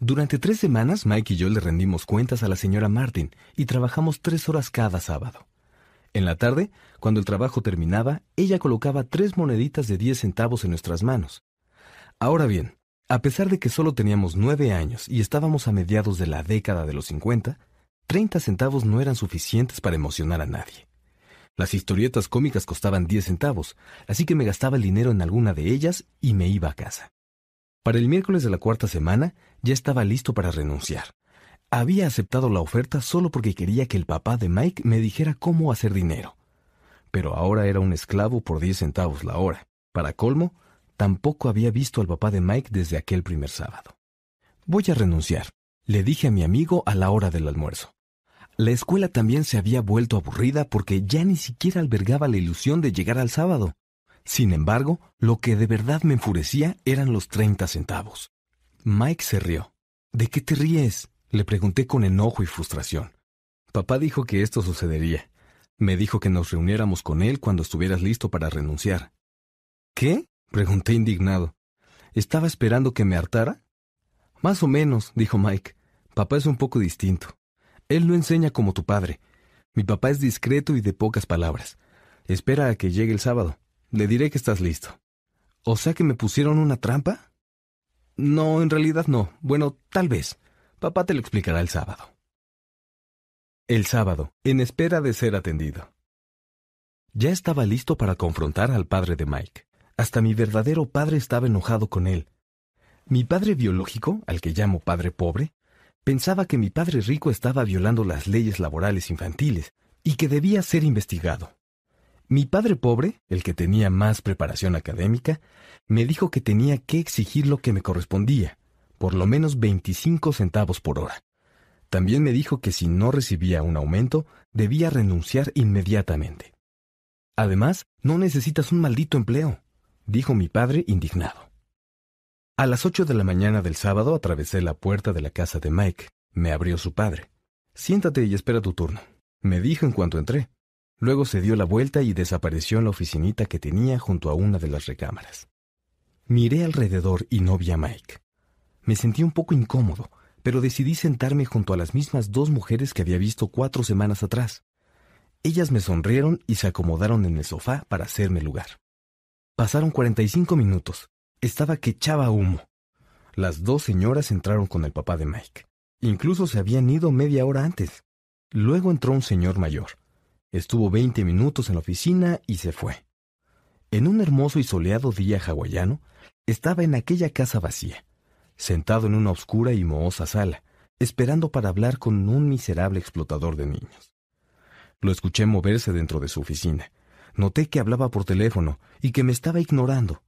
Durante tres semanas, Mike y yo le rendimos cuentas a la señora Martin y trabajamos tres horas cada sábado. En la tarde, cuando el trabajo terminaba, ella colocaba tres moneditas de diez centavos en nuestras manos. Ahora bien, a pesar de que solo teníamos nueve años y estábamos a mediados de la década de los cincuenta, treinta centavos no eran suficientes para emocionar a nadie. Las historietas cómicas costaban 10 centavos, así que me gastaba el dinero en alguna de ellas y me iba a casa. Para el miércoles de la cuarta semana ya estaba listo para renunciar. Había aceptado la oferta solo porque quería que el papá de Mike me dijera cómo hacer dinero. Pero ahora era un esclavo por 10 centavos la hora. Para colmo, tampoco había visto al papá de Mike desde aquel primer sábado. Voy a renunciar, le dije a mi amigo a la hora del almuerzo. La escuela también se había vuelto aburrida porque ya ni siquiera albergaba la ilusión de llegar al sábado. Sin embargo, lo que de verdad me enfurecía eran los 30 centavos. Mike se rió. ¿De qué te ríes? Le pregunté con enojo y frustración. Papá dijo que esto sucedería. Me dijo que nos reuniéramos con él cuando estuvieras listo para renunciar. ¿Qué? pregunté indignado. ¿Estaba esperando que me hartara? Más o menos, dijo Mike. Papá es un poco distinto. Él no enseña como tu padre. Mi papá es discreto y de pocas palabras. Espera a que llegue el sábado. Le diré que estás listo. ¿O sea que me pusieron una trampa? No, en realidad no. Bueno, tal vez. Papá te lo explicará el sábado. El sábado, en espera de ser atendido. Ya estaba listo para confrontar al padre de Mike. Hasta mi verdadero padre estaba enojado con él. Mi padre biológico, al que llamo padre pobre, pensaba que mi padre rico estaba violando las leyes laborales infantiles y que debía ser investigado. Mi padre pobre, el que tenía más preparación académica, me dijo que tenía que exigir lo que me correspondía, por lo menos 25 centavos por hora. También me dijo que si no recibía un aumento, debía renunciar inmediatamente. Además, no necesitas un maldito empleo, dijo mi padre indignado. A las ocho de la mañana del sábado atravesé la puerta de la casa de Mike. Me abrió su padre. Siéntate y espera tu turno, me dijo en cuanto entré. Luego se dio la vuelta y desapareció en la oficinita que tenía junto a una de las recámaras. Miré alrededor y no vi a Mike. Me sentí un poco incómodo, pero decidí sentarme junto a las mismas dos mujeres que había visto cuatro semanas atrás. Ellas me sonrieron y se acomodaron en el sofá para hacerme lugar. Pasaron 45 minutos. Estaba que echaba humo. Las dos señoras entraron con el papá de Mike. Incluso se habían ido media hora antes. Luego entró un señor mayor. Estuvo veinte minutos en la oficina y se fue. En un hermoso y soleado día hawaiano, estaba en aquella casa vacía, sentado en una oscura y mohosa sala, esperando para hablar con un miserable explotador de niños. Lo escuché moverse dentro de su oficina. Noté que hablaba por teléfono y que me estaba ignorando.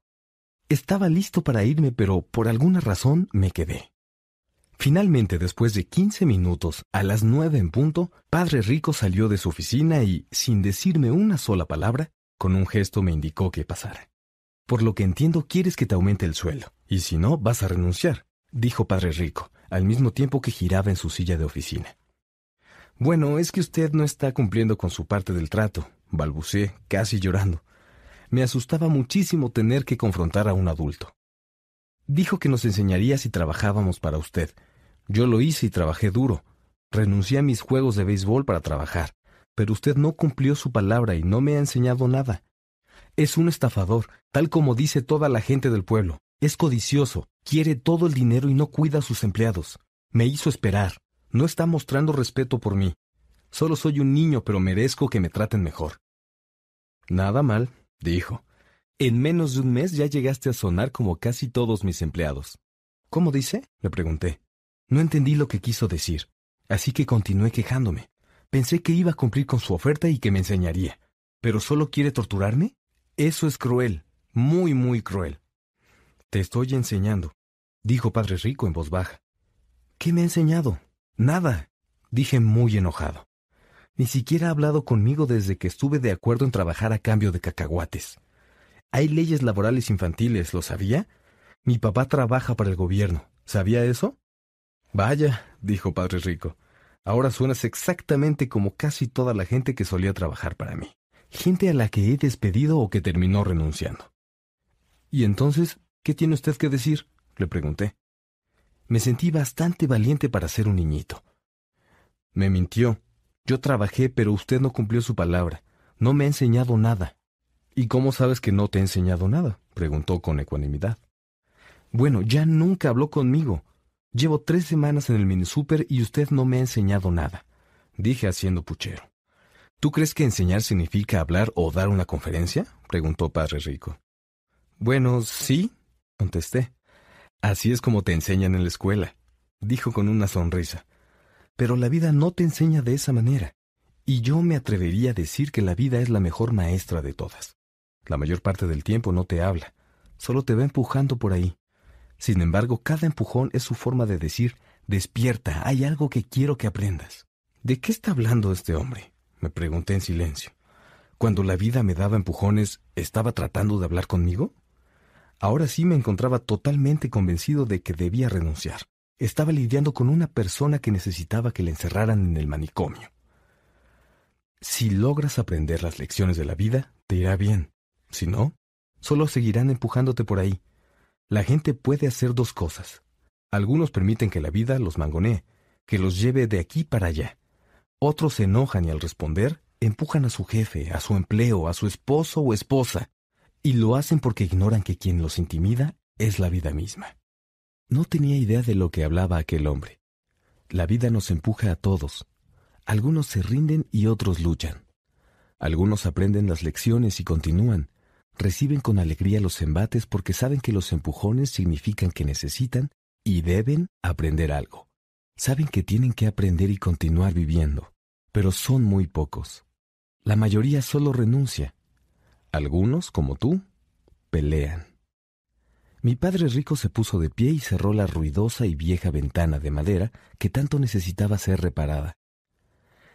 Estaba listo para irme, pero por alguna razón me quedé. Finalmente, después de quince minutos, a las nueve en punto, Padre Rico salió de su oficina y, sin decirme una sola palabra, con un gesto me indicó que pasara. Por lo que entiendo, quieres que te aumente el sueldo, y si no, vas a renunciar, dijo Padre Rico, al mismo tiempo que giraba en su silla de oficina. Bueno, es que usted no está cumpliendo con su parte del trato, balbuceé, casi llorando. Me asustaba muchísimo tener que confrontar a un adulto. Dijo que nos enseñaría si trabajábamos para usted. Yo lo hice y trabajé duro. Renuncié a mis juegos de béisbol para trabajar, pero usted no cumplió su palabra y no me ha enseñado nada. Es un estafador, tal como dice toda la gente del pueblo. Es codicioso, quiere todo el dinero y no cuida a sus empleados. Me hizo esperar. No está mostrando respeto por mí. Solo soy un niño, pero merezco que me traten mejor. Nada mal, dijo. En menos de un mes ya llegaste a sonar como casi todos mis empleados. ¿Cómo dice? le pregunté. No entendí lo que quiso decir, así que continué quejándome. Pensé que iba a cumplir con su oferta y que me enseñaría. ¿Pero solo quiere torturarme? Eso es cruel, muy, muy cruel. Te estoy enseñando, dijo Padre Rico en voz baja. ¿Qué me ha enseñado? Nada, dije muy enojado. Ni siquiera ha hablado conmigo desde que estuve de acuerdo en trabajar a cambio de cacahuates. Hay leyes laborales infantiles, ¿lo sabía? Mi papá trabaja para el gobierno. ¿Sabía eso? Vaya, dijo Padre Rico. Ahora suenas exactamente como casi toda la gente que solía trabajar para mí. Gente a la que he despedido o que terminó renunciando. ¿Y entonces qué tiene usted que decir? le pregunté. Me sentí bastante valiente para ser un niñito. Me mintió. Yo trabajé, pero usted no cumplió su palabra. No me ha enseñado nada. ¿Y cómo sabes que no te he enseñado nada? preguntó con ecuanimidad. Bueno, ya nunca habló conmigo. Llevo tres semanas en el mini super y usted no me ha enseñado nada, dije haciendo puchero. ¿Tú crees que enseñar significa hablar o dar una conferencia? preguntó Padre Rico. Bueno, sí, contesté. Así es como te enseñan en la escuela, dijo con una sonrisa. Pero la vida no te enseña de esa manera, y yo me atrevería a decir que la vida es la mejor maestra de todas. La mayor parte del tiempo no te habla, solo te va empujando por ahí. Sin embargo, cada empujón es su forma de decir, despierta, hay algo que quiero que aprendas. ¿De qué está hablando este hombre? me pregunté en silencio. Cuando la vida me daba empujones, ¿estaba tratando de hablar conmigo? Ahora sí me encontraba totalmente convencido de que debía renunciar. Estaba lidiando con una persona que necesitaba que le encerraran en el manicomio. Si logras aprender las lecciones de la vida, te irá bien. Si no, solo seguirán empujándote por ahí. La gente puede hacer dos cosas. Algunos permiten que la vida los mangonee, que los lleve de aquí para allá. Otros se enojan y al responder empujan a su jefe, a su empleo, a su esposo o esposa, y lo hacen porque ignoran que quien los intimida es la vida misma. No tenía idea de lo que hablaba aquel hombre. La vida nos empuja a todos. Algunos se rinden y otros luchan. Algunos aprenden las lecciones y continúan. Reciben con alegría los embates porque saben que los empujones significan que necesitan y deben aprender algo. Saben que tienen que aprender y continuar viviendo, pero son muy pocos. La mayoría solo renuncia, algunos, como tú, pelean. Mi padre rico se puso de pie y cerró la ruidosa y vieja ventana de madera que tanto necesitaba ser reparada.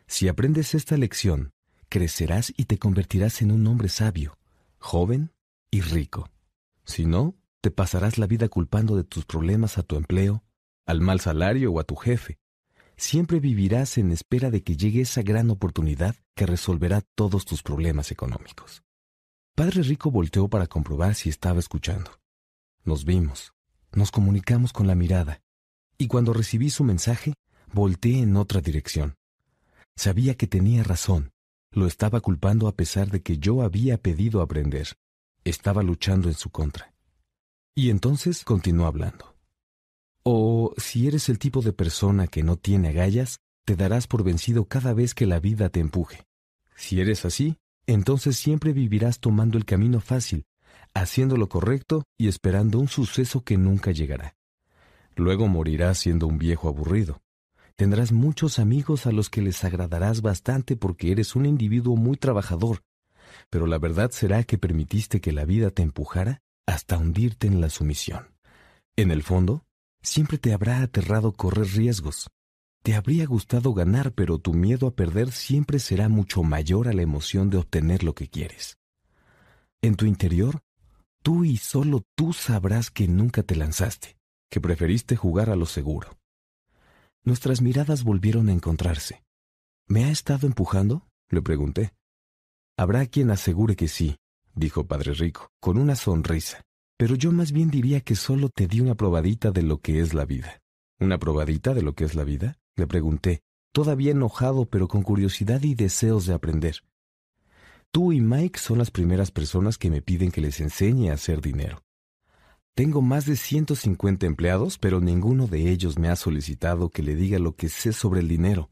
Si aprendes esta lección, crecerás y te convertirás en un hombre sabio, joven y rico. Si no, te pasarás la vida culpando de tus problemas a tu empleo, al mal salario o a tu jefe. Siempre vivirás en espera de que llegue esa gran oportunidad que resolverá todos tus problemas económicos. Padre Rico volteó para comprobar si estaba escuchando. Nos vimos, nos comunicamos con la mirada, y cuando recibí su mensaje, volteé en otra dirección. Sabía que tenía razón, lo estaba culpando a pesar de que yo había pedido aprender. Estaba luchando en su contra. Y entonces continuó hablando. O si eres el tipo de persona que no tiene agallas, te darás por vencido cada vez que la vida te empuje. Si eres así, entonces siempre vivirás tomando el camino fácil, haciendo lo correcto y esperando un suceso que nunca llegará. Luego morirás siendo un viejo aburrido. Tendrás muchos amigos a los que les agradarás bastante porque eres un individuo muy trabajador, pero la verdad será que permitiste que la vida te empujara hasta hundirte en la sumisión. En el fondo, siempre te habrá aterrado correr riesgos, te habría gustado ganar, pero tu miedo a perder siempre será mucho mayor a la emoción de obtener lo que quieres. En tu interior, tú y solo tú sabrás que nunca te lanzaste, que preferiste jugar a lo seguro. Nuestras miradas volvieron a encontrarse. ¿Me ha estado empujando? le pregunté. Habrá quien asegure que sí, dijo Padre Rico, con una sonrisa, pero yo más bien diría que solo te di una probadita de lo que es la vida. ¿Una probadita de lo que es la vida? Le pregunté, todavía enojado pero con curiosidad y deseos de aprender. Tú y Mike son las primeras personas que me piden que les enseñe a hacer dinero. Tengo más de 150 empleados, pero ninguno de ellos me ha solicitado que le diga lo que sé sobre el dinero.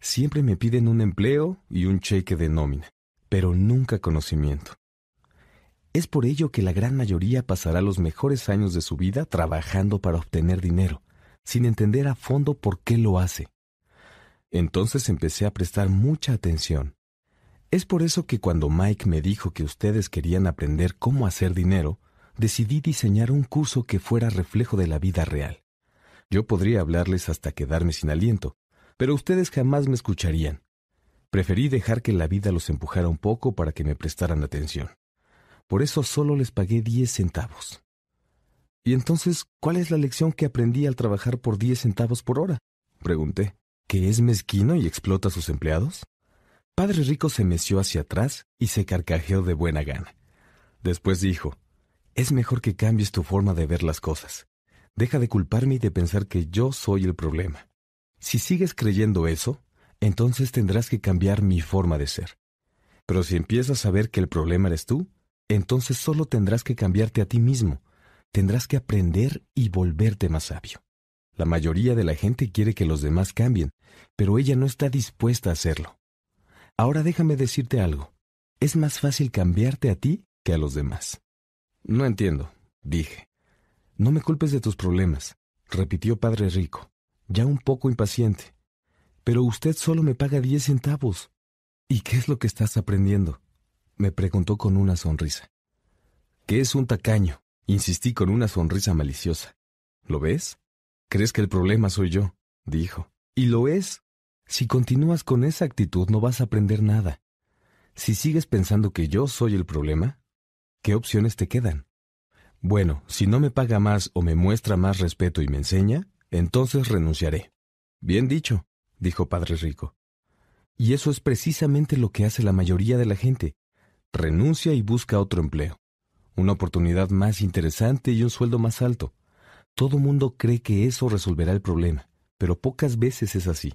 Siempre me piden un empleo y un cheque de nómina, pero nunca conocimiento. Es por ello que la gran mayoría pasará los mejores años de su vida trabajando para obtener dinero, sin entender a fondo por qué lo hace. Entonces empecé a prestar mucha atención. Es por eso que cuando Mike me dijo que ustedes querían aprender cómo hacer dinero, decidí diseñar un curso que fuera reflejo de la vida real. Yo podría hablarles hasta quedarme sin aliento, pero ustedes jamás me escucharían. Preferí dejar que la vida los empujara un poco para que me prestaran atención. Por eso solo les pagué diez centavos. ¿Y entonces cuál es la lección que aprendí al trabajar por diez centavos por hora? Pregunté. ¿Que es mezquino y explota a sus empleados? Padre Rico se meció hacia atrás y se carcajeó de buena gana. Después dijo, Es mejor que cambies tu forma de ver las cosas. Deja de culparme y de pensar que yo soy el problema. Si sigues creyendo eso, entonces tendrás que cambiar mi forma de ser. Pero si empiezas a ver que el problema eres tú, entonces solo tendrás que cambiarte a ti mismo tendrás que aprender y volverte más sabio. La mayoría de la gente quiere que los demás cambien, pero ella no está dispuesta a hacerlo. Ahora déjame decirte algo. Es más fácil cambiarte a ti que a los demás. No entiendo, dije. No me culpes de tus problemas, repitió Padre Rico, ya un poco impaciente. Pero usted solo me paga diez centavos. ¿Y qué es lo que estás aprendiendo? me preguntó con una sonrisa. ¿Qué es un tacaño? Insistí con una sonrisa maliciosa. ¿Lo ves? ¿Crees que el problema soy yo? dijo. Y lo es. Si continúas con esa actitud no vas a aprender nada. Si sigues pensando que yo soy el problema, ¿qué opciones te quedan? Bueno, si no me paga más o me muestra más respeto y me enseña, entonces renunciaré. Bien dicho, dijo Padre Rico. Y eso es precisamente lo que hace la mayoría de la gente. Renuncia y busca otro empleo. Una oportunidad más interesante y un sueldo más alto. Todo mundo cree que eso resolverá el problema, pero pocas veces es así.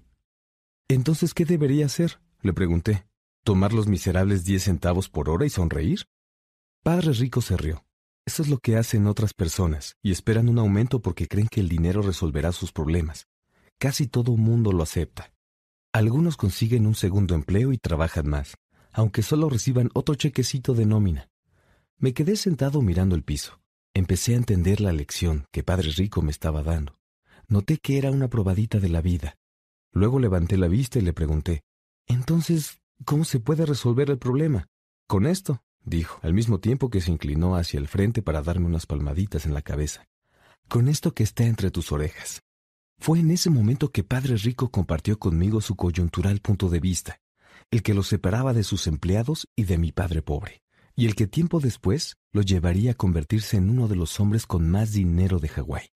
Entonces, ¿qué debería hacer? le pregunté. ¿Tomar los miserables diez centavos por hora y sonreír? Padre Rico se rió. Eso es lo que hacen otras personas, y esperan un aumento porque creen que el dinero resolverá sus problemas. Casi todo mundo lo acepta. Algunos consiguen un segundo empleo y trabajan más, aunque solo reciban otro chequecito de nómina. Me quedé sentado mirando el piso. Empecé a entender la lección que Padre Rico me estaba dando. Noté que era una probadita de la vida. Luego levanté la vista y le pregunté, Entonces, ¿cómo se puede resolver el problema? Con esto, dijo, al mismo tiempo que se inclinó hacia el frente para darme unas palmaditas en la cabeza. Con esto que está entre tus orejas. Fue en ese momento que Padre Rico compartió conmigo su coyuntural punto de vista, el que lo separaba de sus empleados y de mi padre pobre, y el que tiempo después lo llevaría a convertirse en uno de los hombres con más dinero de Hawái,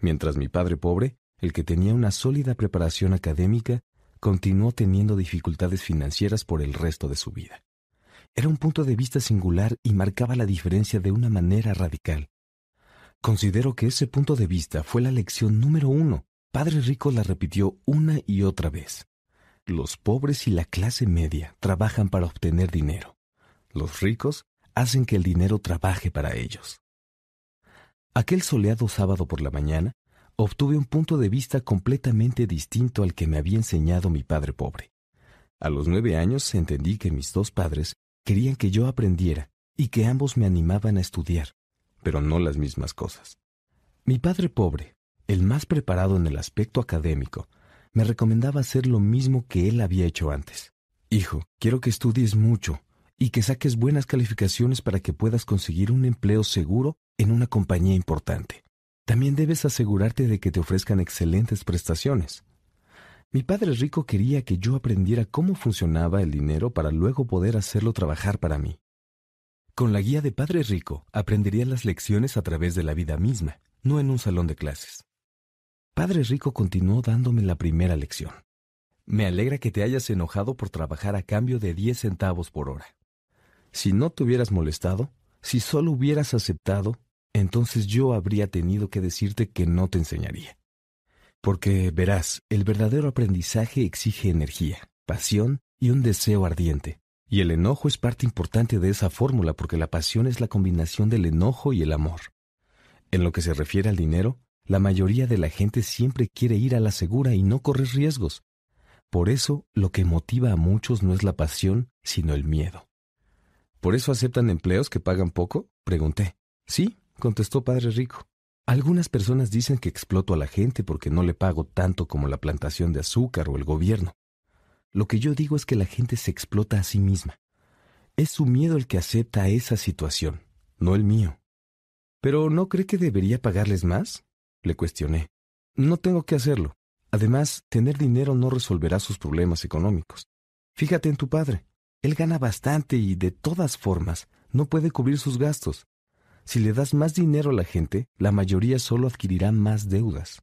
mientras mi padre pobre, el que tenía una sólida preparación académica, continuó teniendo dificultades financieras por el resto de su vida. Era un punto de vista singular y marcaba la diferencia de una manera radical. Considero que ese punto de vista fue la lección número uno. Padre Rico la repitió una y otra vez. Los pobres y la clase media trabajan para obtener dinero. Los ricos hacen que el dinero trabaje para ellos. Aquel soleado sábado por la mañana, obtuve un punto de vista completamente distinto al que me había enseñado mi padre pobre. A los nueve años entendí que mis dos padres Querían que yo aprendiera y que ambos me animaban a estudiar, pero no las mismas cosas. Mi padre pobre, el más preparado en el aspecto académico, me recomendaba hacer lo mismo que él había hecho antes. Hijo, quiero que estudies mucho y que saques buenas calificaciones para que puedas conseguir un empleo seguro en una compañía importante. También debes asegurarte de que te ofrezcan excelentes prestaciones. Mi padre rico quería que yo aprendiera cómo funcionaba el dinero para luego poder hacerlo trabajar para mí. Con la guía de Padre Rico aprendería las lecciones a través de la vida misma, no en un salón de clases. Padre Rico continuó dándome la primera lección. Me alegra que te hayas enojado por trabajar a cambio de diez centavos por hora. Si no te hubieras molestado, si solo hubieras aceptado, entonces yo habría tenido que decirte que no te enseñaría. Porque, verás, el verdadero aprendizaje exige energía, pasión y un deseo ardiente. Y el enojo es parte importante de esa fórmula porque la pasión es la combinación del enojo y el amor. En lo que se refiere al dinero, la mayoría de la gente siempre quiere ir a la segura y no correr riesgos. Por eso, lo que motiva a muchos no es la pasión, sino el miedo. ¿Por eso aceptan empleos que pagan poco? Pregunté. Sí, contestó Padre Rico. Algunas personas dicen que exploto a la gente porque no le pago tanto como la plantación de azúcar o el gobierno. Lo que yo digo es que la gente se explota a sí misma. Es su miedo el que acepta esa situación, no el mío. ¿Pero no cree que debería pagarles más? Le cuestioné. No tengo que hacerlo. Además, tener dinero no resolverá sus problemas económicos. Fíjate en tu padre. Él gana bastante y, de todas formas, no puede cubrir sus gastos. Si le das más dinero a la gente, la mayoría solo adquirirá más deudas.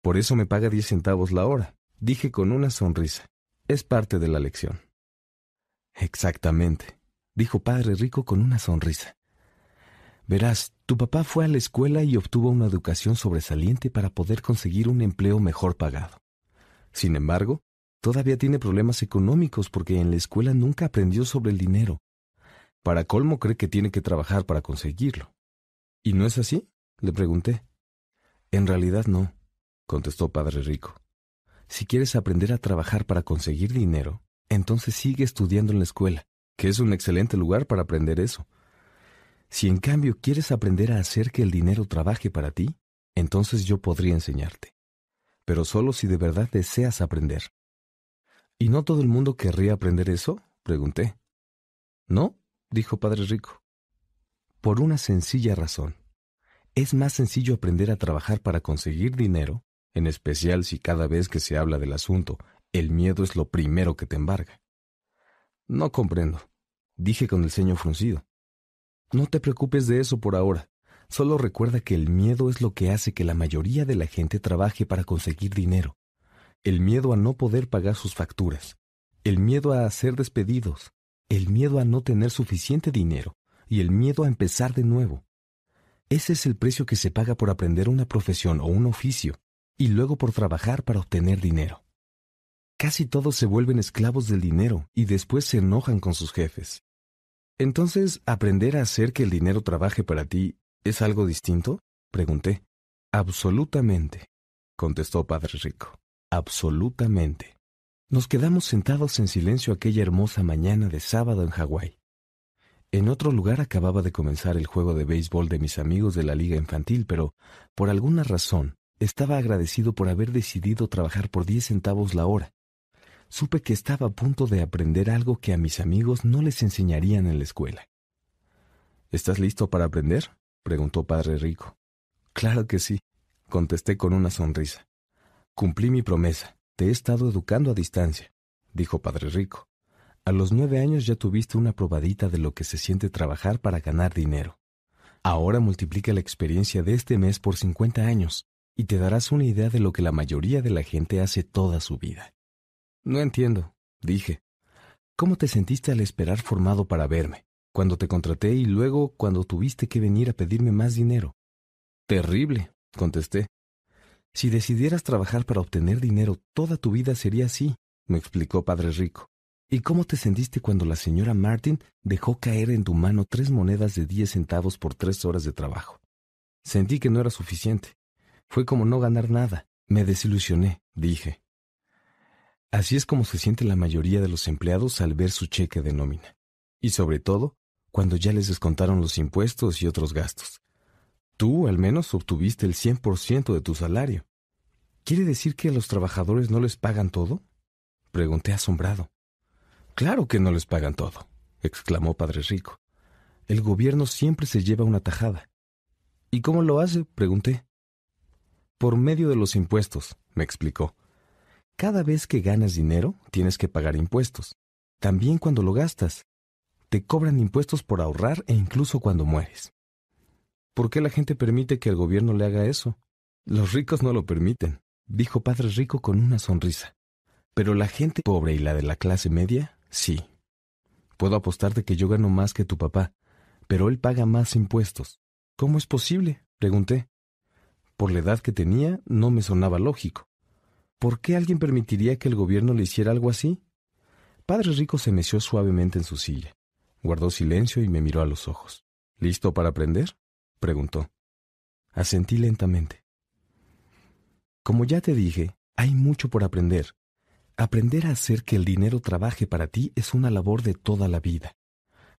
Por eso me paga diez centavos la hora, dije con una sonrisa. Es parte de la lección. Exactamente, dijo Padre Rico con una sonrisa. Verás, tu papá fue a la escuela y obtuvo una educación sobresaliente para poder conseguir un empleo mejor pagado. Sin embargo, todavía tiene problemas económicos porque en la escuela nunca aprendió sobre el dinero para colmo cree que tiene que trabajar para conseguirlo. ¿Y no es así? le pregunté. En realidad no, contestó Padre Rico. Si quieres aprender a trabajar para conseguir dinero, entonces sigue estudiando en la escuela, que es un excelente lugar para aprender eso. Si en cambio quieres aprender a hacer que el dinero trabaje para ti, entonces yo podría enseñarte. Pero solo si de verdad deseas aprender. ¿Y no todo el mundo querría aprender eso? pregunté. No, dijo Padre Rico. Por una sencilla razón. Es más sencillo aprender a trabajar para conseguir dinero, en especial si cada vez que se habla del asunto, el miedo es lo primero que te embarga. No comprendo, dije con el ceño fruncido. No te preocupes de eso por ahora. Solo recuerda que el miedo es lo que hace que la mayoría de la gente trabaje para conseguir dinero. El miedo a no poder pagar sus facturas. El miedo a ser despedidos. El miedo a no tener suficiente dinero. Y el miedo a empezar de nuevo. Ese es el precio que se paga por aprender una profesión o un oficio, y luego por trabajar para obtener dinero. Casi todos se vuelven esclavos del dinero y después se enojan con sus jefes. Entonces, ¿aprender a hacer que el dinero trabaje para ti es algo distinto? Pregunté. Absolutamente, contestó Padre Rico. Absolutamente. Nos quedamos sentados en silencio aquella hermosa mañana de sábado en Hawái. En otro lugar acababa de comenzar el juego de béisbol de mis amigos de la liga infantil, pero, por alguna razón, estaba agradecido por haber decidido trabajar por diez centavos la hora supe que estaba a punto de aprender algo que a mis amigos no les enseñarían en la escuela. ¿Estás listo para aprender? preguntó Padre Rico. Claro que sí, contesté con una sonrisa. Cumplí mi promesa. Te he estado educando a distancia, dijo Padre Rico. A los nueve años ya tuviste una probadita de lo que se siente trabajar para ganar dinero. Ahora multiplica la experiencia de este mes por cincuenta años y te darás una idea de lo que la mayoría de la gente hace toda su vida. No entiendo, dije. ¿Cómo te sentiste al esperar formado para verme, cuando te contraté y luego cuando tuviste que venir a pedirme más dinero? Terrible, contesté. Si decidieras trabajar para obtener dinero, toda tu vida sería así, me explicó Padre Rico. ¿Y cómo te sentiste cuando la señora Martin dejó caer en tu mano tres monedas de diez centavos por tres horas de trabajo? Sentí que no era suficiente. Fue como no ganar nada. Me desilusioné, dije. Así es como se siente la mayoría de los empleados al ver su cheque de nómina. Y sobre todo, cuando ya les descontaron los impuestos y otros gastos. Tú al menos obtuviste el 100% de tu salario. ¿Quiere decir que a los trabajadores no les pagan todo? Pregunté asombrado. Claro que no les pagan todo, exclamó Padre Rico. El gobierno siempre se lleva una tajada. ¿Y cómo lo hace? pregunté. Por medio de los impuestos, me explicó. Cada vez que ganas dinero, tienes que pagar impuestos. También cuando lo gastas. Te cobran impuestos por ahorrar e incluso cuando mueres. ¿Por qué la gente permite que el gobierno le haga eso? Los ricos no lo permiten, dijo Padre Rico con una sonrisa. Pero la gente pobre y la de la clase media, sí. Puedo apostarte que yo gano más que tu papá, pero él paga más impuestos. ¿Cómo es posible? pregunté. Por la edad que tenía, no me sonaba lógico. ¿Por qué alguien permitiría que el gobierno le hiciera algo así? Padre Rico se meció suavemente en su silla, guardó silencio y me miró a los ojos. ¿Listo para aprender? preguntó. Asentí lentamente. Como ya te dije, hay mucho por aprender. Aprender a hacer que el dinero trabaje para ti es una labor de toda la vida.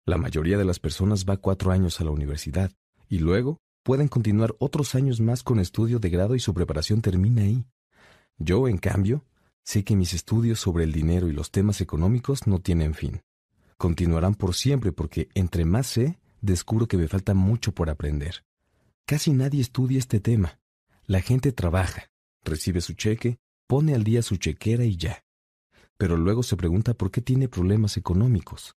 La mayoría de las personas va cuatro años a la universidad y luego pueden continuar otros años más con estudio de grado y su preparación termina ahí. Yo, en cambio, sé que mis estudios sobre el dinero y los temas económicos no tienen fin. Continuarán por siempre porque entre más sé, descubro que me falta mucho por aprender. Casi nadie estudia este tema. La gente trabaja, recibe su cheque, pone al día su chequera y ya. Pero luego se pregunta por qué tiene problemas económicos.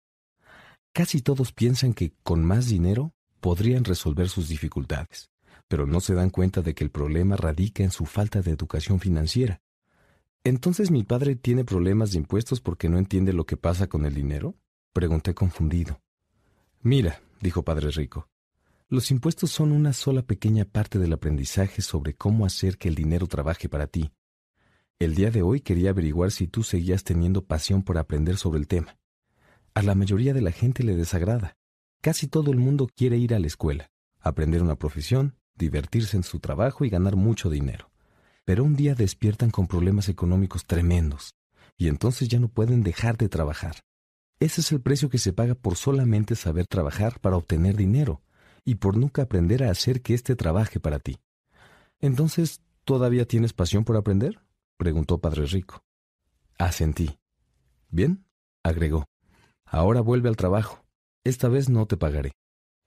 Casi todos piensan que con más dinero podrían resolver sus dificultades pero no se dan cuenta de que el problema radica en su falta de educación financiera. ¿Entonces mi padre tiene problemas de impuestos porque no entiende lo que pasa con el dinero? Pregunté confundido. Mira, dijo Padre Rico, los impuestos son una sola pequeña parte del aprendizaje sobre cómo hacer que el dinero trabaje para ti. El día de hoy quería averiguar si tú seguías teniendo pasión por aprender sobre el tema. A la mayoría de la gente le desagrada. Casi todo el mundo quiere ir a la escuela, aprender una profesión, divertirse en su trabajo y ganar mucho dinero. Pero un día despiertan con problemas económicos tremendos y entonces ya no pueden dejar de trabajar. Ese es el precio que se paga por solamente saber trabajar para obtener dinero y por nunca aprender a hacer que éste trabaje para ti. Entonces, ¿todavía tienes pasión por aprender? preguntó Padre Rico. Asentí. Bien, agregó. Ahora vuelve al trabajo. Esta vez no te pagaré.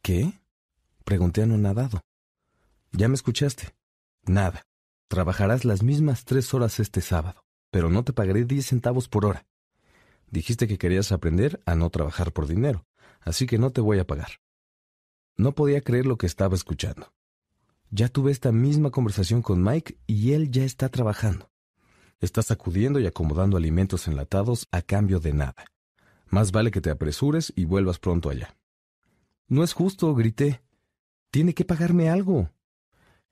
¿Qué? Pregunté anonadado. Ya me escuchaste. Nada. Trabajarás las mismas tres horas este sábado, pero no te pagaré diez centavos por hora. Dijiste que querías aprender a no trabajar por dinero, así que no te voy a pagar. No podía creer lo que estaba escuchando. Ya tuve esta misma conversación con Mike y él ya está trabajando. Está sacudiendo y acomodando alimentos enlatados a cambio de nada. Más vale que te apresures y vuelvas pronto allá. No es justo, grité. Tiene que pagarme algo.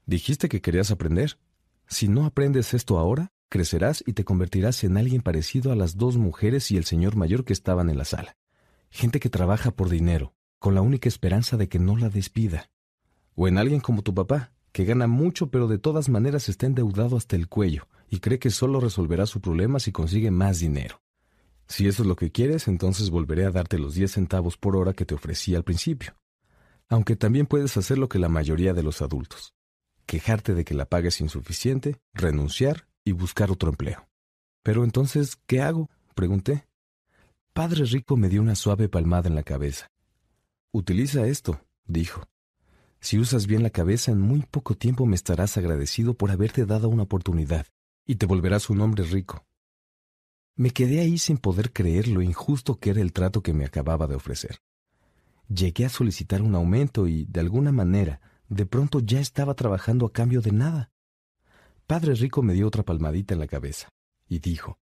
Dijiste que querías aprender. Si no aprendes esto ahora, crecerás y te convertirás en alguien parecido a las dos mujeres y el señor mayor que estaban en la sala. Gente que trabaja por dinero, con la única esperanza de que no la despida. O en alguien como tu papá, que gana mucho pero de todas maneras está endeudado hasta el cuello y cree que solo resolverá su problema si consigue más dinero. Si eso es lo que quieres, entonces volveré a darte los 10 centavos por hora que te ofrecí al principio. Aunque también puedes hacer lo que la mayoría de los adultos. Quejarte de que la paga es insuficiente, renunciar y buscar otro empleo. Pero entonces, ¿qué hago? pregunté. Padre Rico me dio una suave palmada en la cabeza. Utiliza esto, dijo. Si usas bien la cabeza, en muy poco tiempo me estarás agradecido por haberte dado una oportunidad, y te volverás un hombre rico. Me quedé ahí sin poder creer lo injusto que era el trato que me acababa de ofrecer. Llegué a solicitar un aumento y, de alguna manera, de pronto ya estaba trabajando a cambio de nada. Padre Rico me dio otra palmadita en la cabeza y dijo,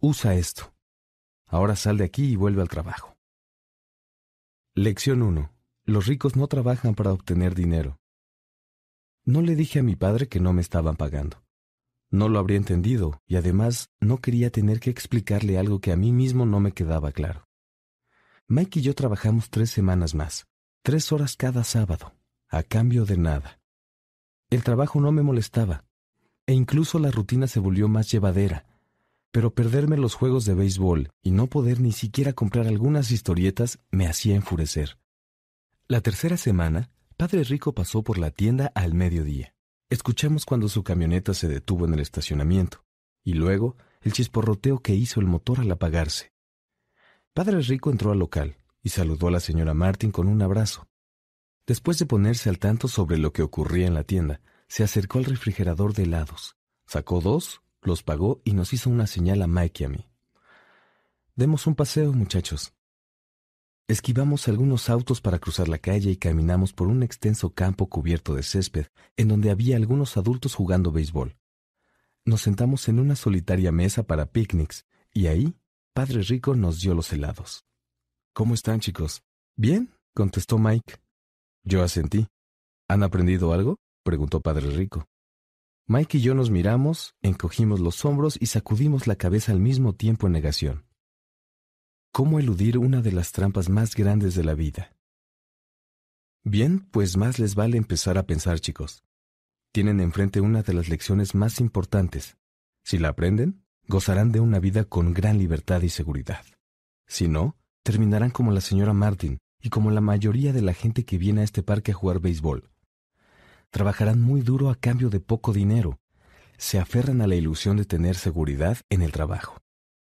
Usa esto. Ahora sal de aquí y vuelve al trabajo. Lección 1. Los ricos no trabajan para obtener dinero. No le dije a mi padre que no me estaban pagando. No lo habría entendido y además no quería tener que explicarle algo que a mí mismo no me quedaba claro. Mike y yo trabajamos tres semanas más, tres horas cada sábado, a cambio de nada. El trabajo no me molestaba, e incluso la rutina se volvió más llevadera, pero perderme los juegos de béisbol y no poder ni siquiera comprar algunas historietas me hacía enfurecer. La tercera semana, Padre Rico pasó por la tienda al mediodía. Escuchamos cuando su camioneta se detuvo en el estacionamiento, y luego el chisporroteo que hizo el motor al apagarse. Padre Rico entró al local y saludó a la señora Martin con un abrazo. Después de ponerse al tanto sobre lo que ocurría en la tienda, se acercó al refrigerador de helados, sacó dos los pagó y nos hizo una señal a Mike y a mí. Demos un paseo, muchachos. Esquivamos algunos autos para cruzar la calle y caminamos por un extenso campo cubierto de césped, en donde había algunos adultos jugando béisbol. Nos sentamos en una solitaria mesa para picnics, y ahí, Padre Rico nos dio los helados. ¿Cómo están, chicos? Bien, contestó Mike. Yo asentí. ¿Han aprendido algo? preguntó Padre Rico. Mike y yo nos miramos, encogimos los hombros y sacudimos la cabeza al mismo tiempo en negación. ¿Cómo eludir una de las trampas más grandes de la vida? Bien, pues más les vale empezar a pensar, chicos. Tienen enfrente una de las lecciones más importantes. Si la aprenden, gozarán de una vida con gran libertad y seguridad. Si no, terminarán como la señora Martin y como la mayoría de la gente que viene a este parque a jugar béisbol, trabajarán muy duro a cambio de poco dinero, se aferran a la ilusión de tener seguridad en el trabajo,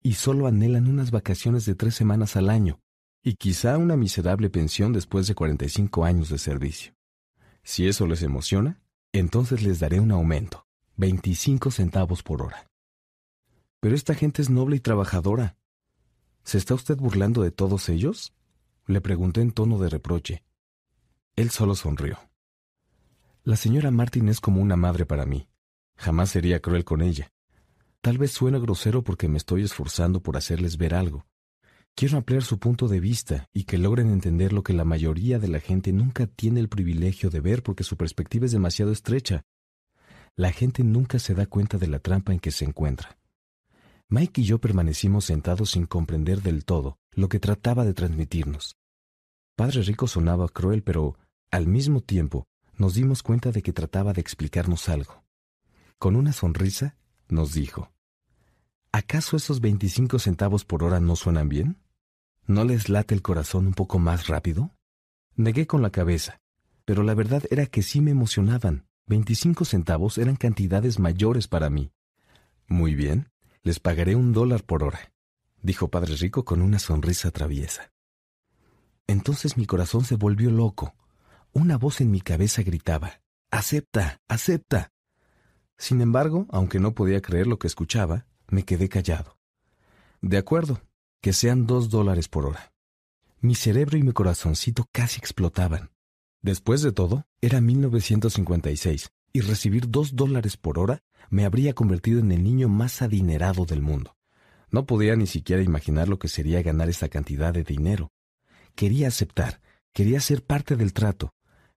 y solo anhelan unas vacaciones de tres semanas al año, y quizá una miserable pensión después de 45 años de servicio. Si eso les emociona, entonces les daré un aumento, 25 centavos por hora. Pero esta gente es noble y trabajadora. ¿Se está usted burlando de todos ellos? Le pregunté en tono de reproche. Él solo sonrió. La señora Martin es como una madre para mí. Jamás sería cruel con ella. Tal vez suene grosero porque me estoy esforzando por hacerles ver algo. Quiero ampliar su punto de vista y que logren entender lo que la mayoría de la gente nunca tiene el privilegio de ver porque su perspectiva es demasiado estrecha. La gente nunca se da cuenta de la trampa en que se encuentra. Mike y yo permanecimos sentados sin comprender del todo lo que trataba de transmitirnos. Padre Rico sonaba cruel, pero, al mismo tiempo, nos dimos cuenta de que trataba de explicarnos algo. Con una sonrisa, nos dijo, ¿Acaso esos 25 centavos por hora no suenan bien? ¿No les late el corazón un poco más rápido? Negué con la cabeza, pero la verdad era que sí me emocionaban. 25 centavos eran cantidades mayores para mí. Muy bien, les pagaré un dólar por hora, dijo Padre Rico con una sonrisa traviesa. Entonces mi corazón se volvió loco. Una voz en mi cabeza gritaba, Acepta, acepta. Sin embargo, aunque no podía creer lo que escuchaba, me quedé callado. De acuerdo, que sean dos dólares por hora. Mi cerebro y mi corazoncito casi explotaban. Después de todo, era 1956 y recibir dos dólares por hora me habría convertido en el niño más adinerado del mundo. No podía ni siquiera imaginar lo que sería ganar esa cantidad de dinero. Quería aceptar, quería ser parte del trato.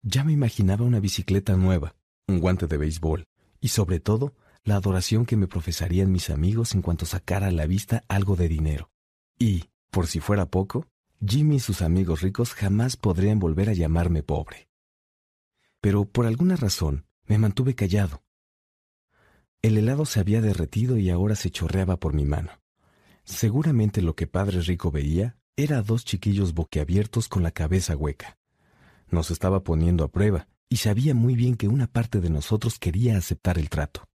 Ya me imaginaba una bicicleta nueva, un guante de béisbol y sobre todo la adoración que me profesarían mis amigos en cuanto sacara a la vista algo de dinero. Y, por si fuera poco, Jimmy y sus amigos ricos jamás podrían volver a llamarme pobre. Pero por alguna razón me mantuve callado. El helado se había derretido y ahora se chorreaba por mi mano. Seguramente lo que Padre Rico veía era a dos chiquillos boquiabiertos con la cabeza hueca. Nos estaba poniendo a prueba y sabía muy bien que una parte de nosotros quería aceptar el trato.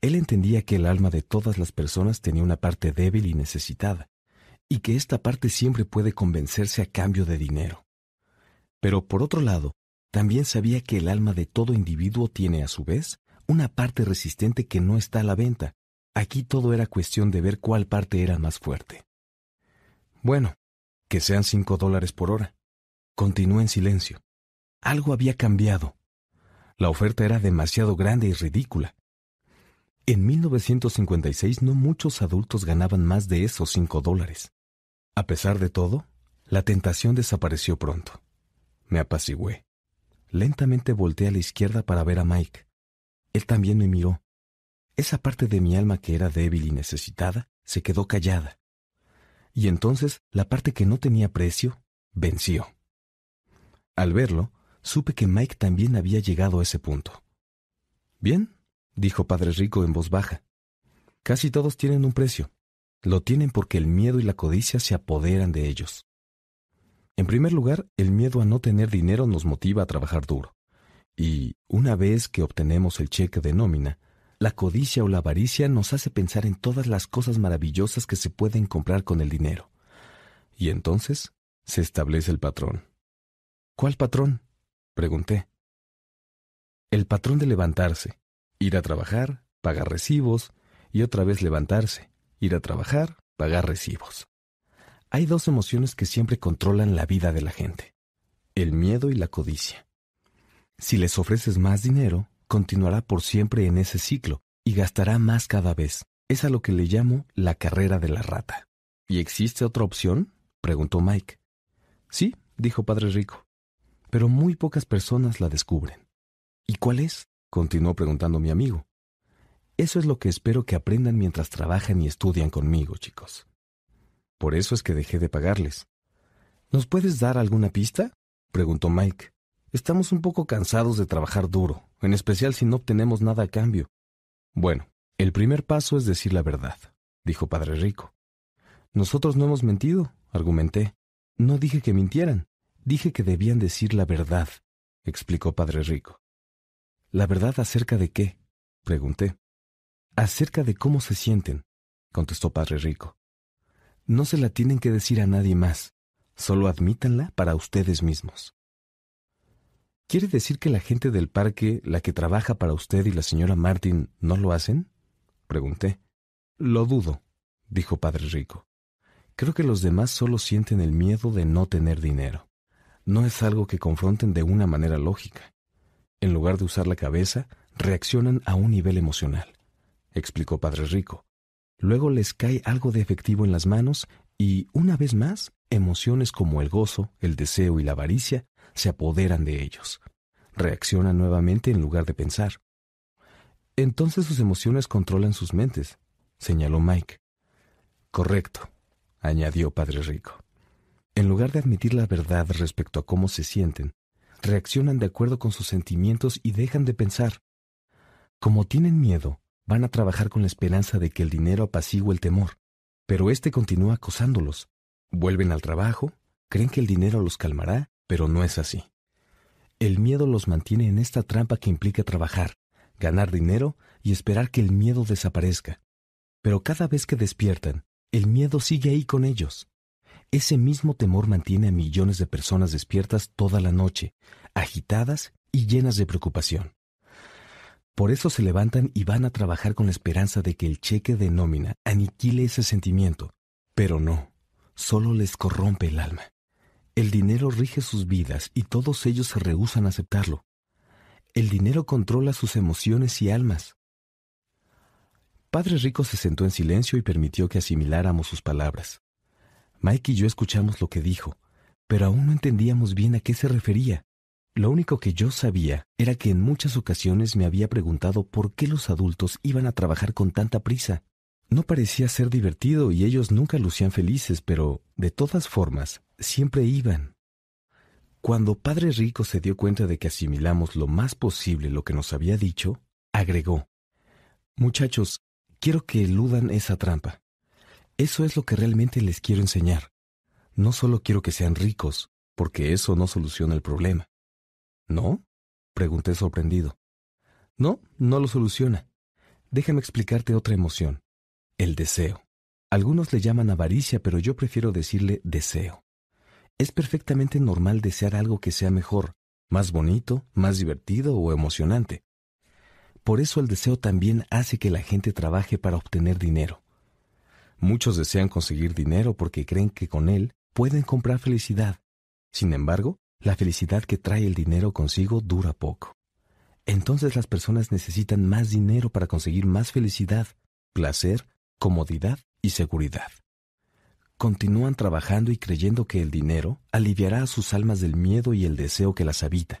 Él entendía que el alma de todas las personas tenía una parte débil y necesitada, y que esta parte siempre puede convencerse a cambio de dinero. Pero por otro lado, también sabía que el alma de todo individuo tiene a su vez una parte resistente que no está a la venta. Aquí todo era cuestión de ver cuál parte era más fuerte. Bueno, que sean cinco dólares por hora. Continuó en silencio. Algo había cambiado. La oferta era demasiado grande y ridícula. En 1956 no muchos adultos ganaban más de esos cinco dólares. A pesar de todo, la tentación desapareció pronto. Me apacigué. Lentamente volteé a la izquierda para ver a Mike. Él también me miró. Esa parte de mi alma que era débil y necesitada se quedó callada. Y entonces la parte que no tenía precio venció. Al verlo, supe que Mike también había llegado a ese punto. Bien, dijo Padre Rico en voz baja. Casi todos tienen un precio. Lo tienen porque el miedo y la codicia se apoderan de ellos. En primer lugar, el miedo a no tener dinero nos motiva a trabajar duro. Y, una vez que obtenemos el cheque de nómina, la codicia o la avaricia nos hace pensar en todas las cosas maravillosas que se pueden comprar con el dinero. Y entonces se establece el patrón. ¿Cuál patrón? pregunté. El patrón de levantarse, Ir a trabajar, pagar recibos y otra vez levantarse, ir a trabajar, pagar recibos. Hay dos emociones que siempre controlan la vida de la gente, el miedo y la codicia. Si les ofreces más dinero, continuará por siempre en ese ciclo y gastará más cada vez. Es a lo que le llamo la carrera de la rata. ¿Y existe otra opción? preguntó Mike. Sí, dijo Padre Rico, pero muy pocas personas la descubren. ¿Y cuál es? continuó preguntando mi amigo. Eso es lo que espero que aprendan mientras trabajan y estudian conmigo, chicos. Por eso es que dejé de pagarles. ¿Nos puedes dar alguna pista? preguntó Mike. Estamos un poco cansados de trabajar duro, en especial si no obtenemos nada a cambio. Bueno, el primer paso es decir la verdad, dijo Padre Rico. Nosotros no hemos mentido, argumenté. No dije que mintieran, dije que debían decir la verdad, explicó Padre Rico. ¿La verdad acerca de qué? pregunté. Acerca de cómo se sienten, contestó Padre Rico. No se la tienen que decir a nadie más, solo admítanla para ustedes mismos. ¿Quiere decir que la gente del parque, la que trabaja para usted y la señora Martin, no lo hacen? pregunté. Lo dudo, dijo Padre Rico. Creo que los demás solo sienten el miedo de no tener dinero. No es algo que confronten de una manera lógica en lugar de usar la cabeza, reaccionan a un nivel emocional, explicó Padre Rico. Luego les cae algo de efectivo en las manos y, una vez más, emociones como el gozo, el deseo y la avaricia se apoderan de ellos. Reaccionan nuevamente en lugar de pensar. Entonces sus emociones controlan sus mentes, señaló Mike. Correcto, añadió Padre Rico. En lugar de admitir la verdad respecto a cómo se sienten, reaccionan de acuerdo con sus sentimientos y dejan de pensar. Como tienen miedo, van a trabajar con la esperanza de que el dinero apacigüe el temor, pero éste continúa acosándolos. Vuelven al trabajo, creen que el dinero los calmará, pero no es así. El miedo los mantiene en esta trampa que implica trabajar, ganar dinero y esperar que el miedo desaparezca. Pero cada vez que despiertan, el miedo sigue ahí con ellos. Ese mismo temor mantiene a millones de personas despiertas toda la noche, agitadas y llenas de preocupación. Por eso se levantan y van a trabajar con la esperanza de que el cheque de nómina aniquile ese sentimiento. Pero no, solo les corrompe el alma. El dinero rige sus vidas y todos ellos se rehúsan a aceptarlo. El dinero controla sus emociones y almas. Padre Rico se sentó en silencio y permitió que asimiláramos sus palabras. Mike y yo escuchamos lo que dijo, pero aún no entendíamos bien a qué se refería. Lo único que yo sabía era que en muchas ocasiones me había preguntado por qué los adultos iban a trabajar con tanta prisa. No parecía ser divertido y ellos nunca lucían felices, pero, de todas formas, siempre iban. Cuando Padre Rico se dio cuenta de que asimilamos lo más posible lo que nos había dicho, agregó, Muchachos, quiero que eludan esa trampa. Eso es lo que realmente les quiero enseñar. No solo quiero que sean ricos, porque eso no soluciona el problema. ¿No? pregunté sorprendido. No, no lo soluciona. Déjame explicarte otra emoción. El deseo. Algunos le llaman avaricia, pero yo prefiero decirle deseo. Es perfectamente normal desear algo que sea mejor, más bonito, más divertido o emocionante. Por eso el deseo también hace que la gente trabaje para obtener dinero. Muchos desean conseguir dinero porque creen que con él pueden comprar felicidad. Sin embargo, la felicidad que trae el dinero consigo dura poco. Entonces las personas necesitan más dinero para conseguir más felicidad, placer, comodidad y seguridad. Continúan trabajando y creyendo que el dinero aliviará a sus almas del miedo y el deseo que las habita,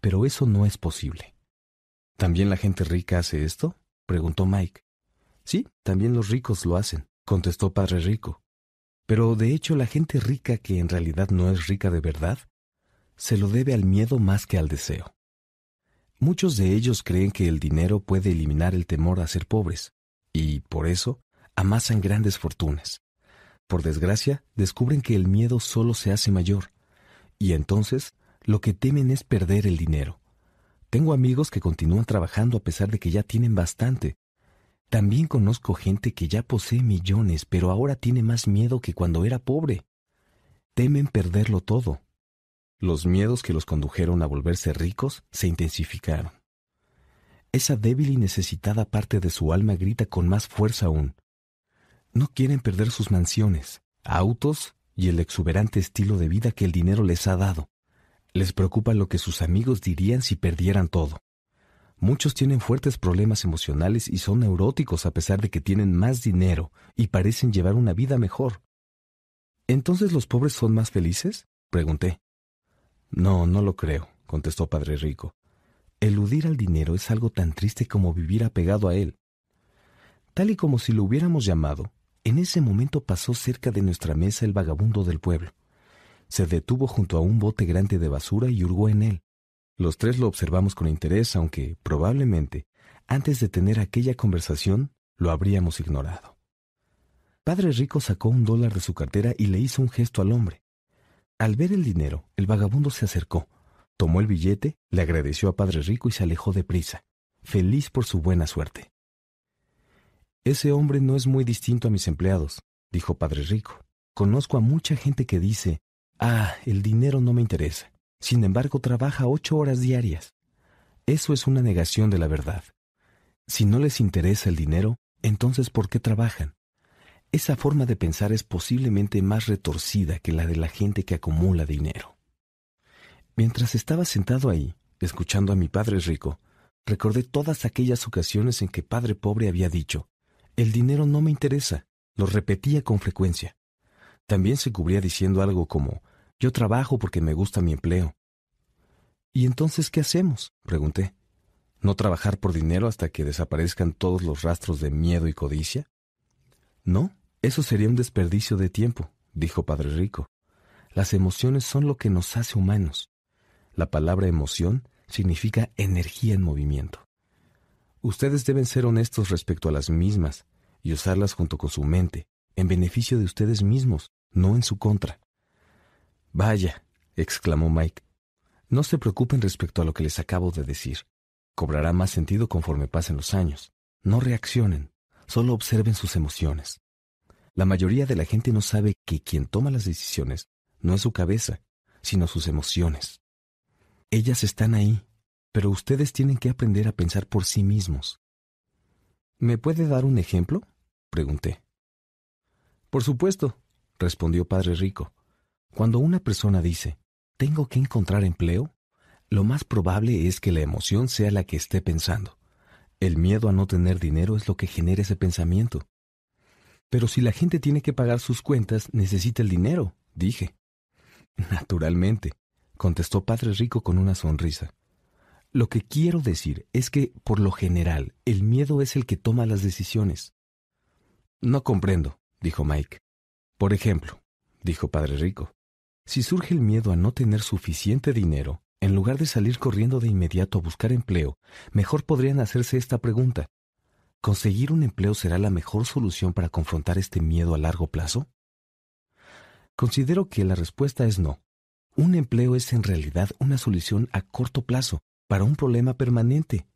pero eso no es posible. ¿También la gente rica hace esto? preguntó Mike. Sí, también los ricos lo hacen contestó Padre Rico. Pero de hecho la gente rica que en realidad no es rica de verdad, se lo debe al miedo más que al deseo. Muchos de ellos creen que el dinero puede eliminar el temor a ser pobres, y por eso amasan grandes fortunas. Por desgracia, descubren que el miedo solo se hace mayor, y entonces lo que temen es perder el dinero. Tengo amigos que continúan trabajando a pesar de que ya tienen bastante, también conozco gente que ya posee millones, pero ahora tiene más miedo que cuando era pobre. Temen perderlo todo. Los miedos que los condujeron a volverse ricos se intensificaron. Esa débil y necesitada parte de su alma grita con más fuerza aún. No quieren perder sus mansiones, autos y el exuberante estilo de vida que el dinero les ha dado. Les preocupa lo que sus amigos dirían si perdieran todo. Muchos tienen fuertes problemas emocionales y son neuróticos a pesar de que tienen más dinero y parecen llevar una vida mejor. ¿Entonces los pobres son más felices? pregunté. No, no lo creo, contestó Padre Rico. Eludir al dinero es algo tan triste como vivir apegado a él. Tal y como si lo hubiéramos llamado, en ese momento pasó cerca de nuestra mesa el vagabundo del pueblo. Se detuvo junto a un bote grande de basura y hurgó en él. Los tres lo observamos con interés, aunque, probablemente, antes de tener aquella conversación, lo habríamos ignorado. Padre Rico sacó un dólar de su cartera y le hizo un gesto al hombre. Al ver el dinero, el vagabundo se acercó, tomó el billete, le agradeció a Padre Rico y se alejó deprisa, feliz por su buena suerte. Ese hombre no es muy distinto a mis empleados, dijo Padre Rico. Conozco a mucha gente que dice, ah, el dinero no me interesa. Sin embargo, trabaja ocho horas diarias. Eso es una negación de la verdad. Si no les interesa el dinero, entonces ¿por qué trabajan? Esa forma de pensar es posiblemente más retorcida que la de la gente que acumula dinero. Mientras estaba sentado ahí, escuchando a mi padre rico, recordé todas aquellas ocasiones en que padre pobre había dicho, el dinero no me interesa, lo repetía con frecuencia. También se cubría diciendo algo como, yo trabajo porque me gusta mi empleo. ¿Y entonces qué hacemos? pregunté. ¿No trabajar por dinero hasta que desaparezcan todos los rastros de miedo y codicia? No, eso sería un desperdicio de tiempo, dijo Padre Rico. Las emociones son lo que nos hace humanos. La palabra emoción significa energía en movimiento. Ustedes deben ser honestos respecto a las mismas y usarlas junto con su mente, en beneficio de ustedes mismos, no en su contra. Vaya, exclamó Mike, no se preocupen respecto a lo que les acabo de decir. Cobrará más sentido conforme pasen los años. No reaccionen, solo observen sus emociones. La mayoría de la gente no sabe que quien toma las decisiones no es su cabeza, sino sus emociones. Ellas están ahí, pero ustedes tienen que aprender a pensar por sí mismos. ¿Me puede dar un ejemplo? pregunté. Por supuesto, respondió Padre Rico. Cuando una persona dice, tengo que encontrar empleo, lo más probable es que la emoción sea la que esté pensando. El miedo a no tener dinero es lo que genera ese pensamiento. Pero si la gente tiene que pagar sus cuentas, necesita el dinero, dije. (laughs) Naturalmente, contestó Padre Rico con una sonrisa. Lo que quiero decir es que, por lo general, el miedo es el que toma las decisiones. No comprendo, dijo Mike. Por ejemplo, dijo Padre Rico, si surge el miedo a no tener suficiente dinero, en lugar de salir corriendo de inmediato a buscar empleo, mejor podrían hacerse esta pregunta. ¿Conseguir un empleo será la mejor solución para confrontar este miedo a largo plazo? Considero que la respuesta es no. Un empleo es en realidad una solución a corto plazo, para un problema permanente.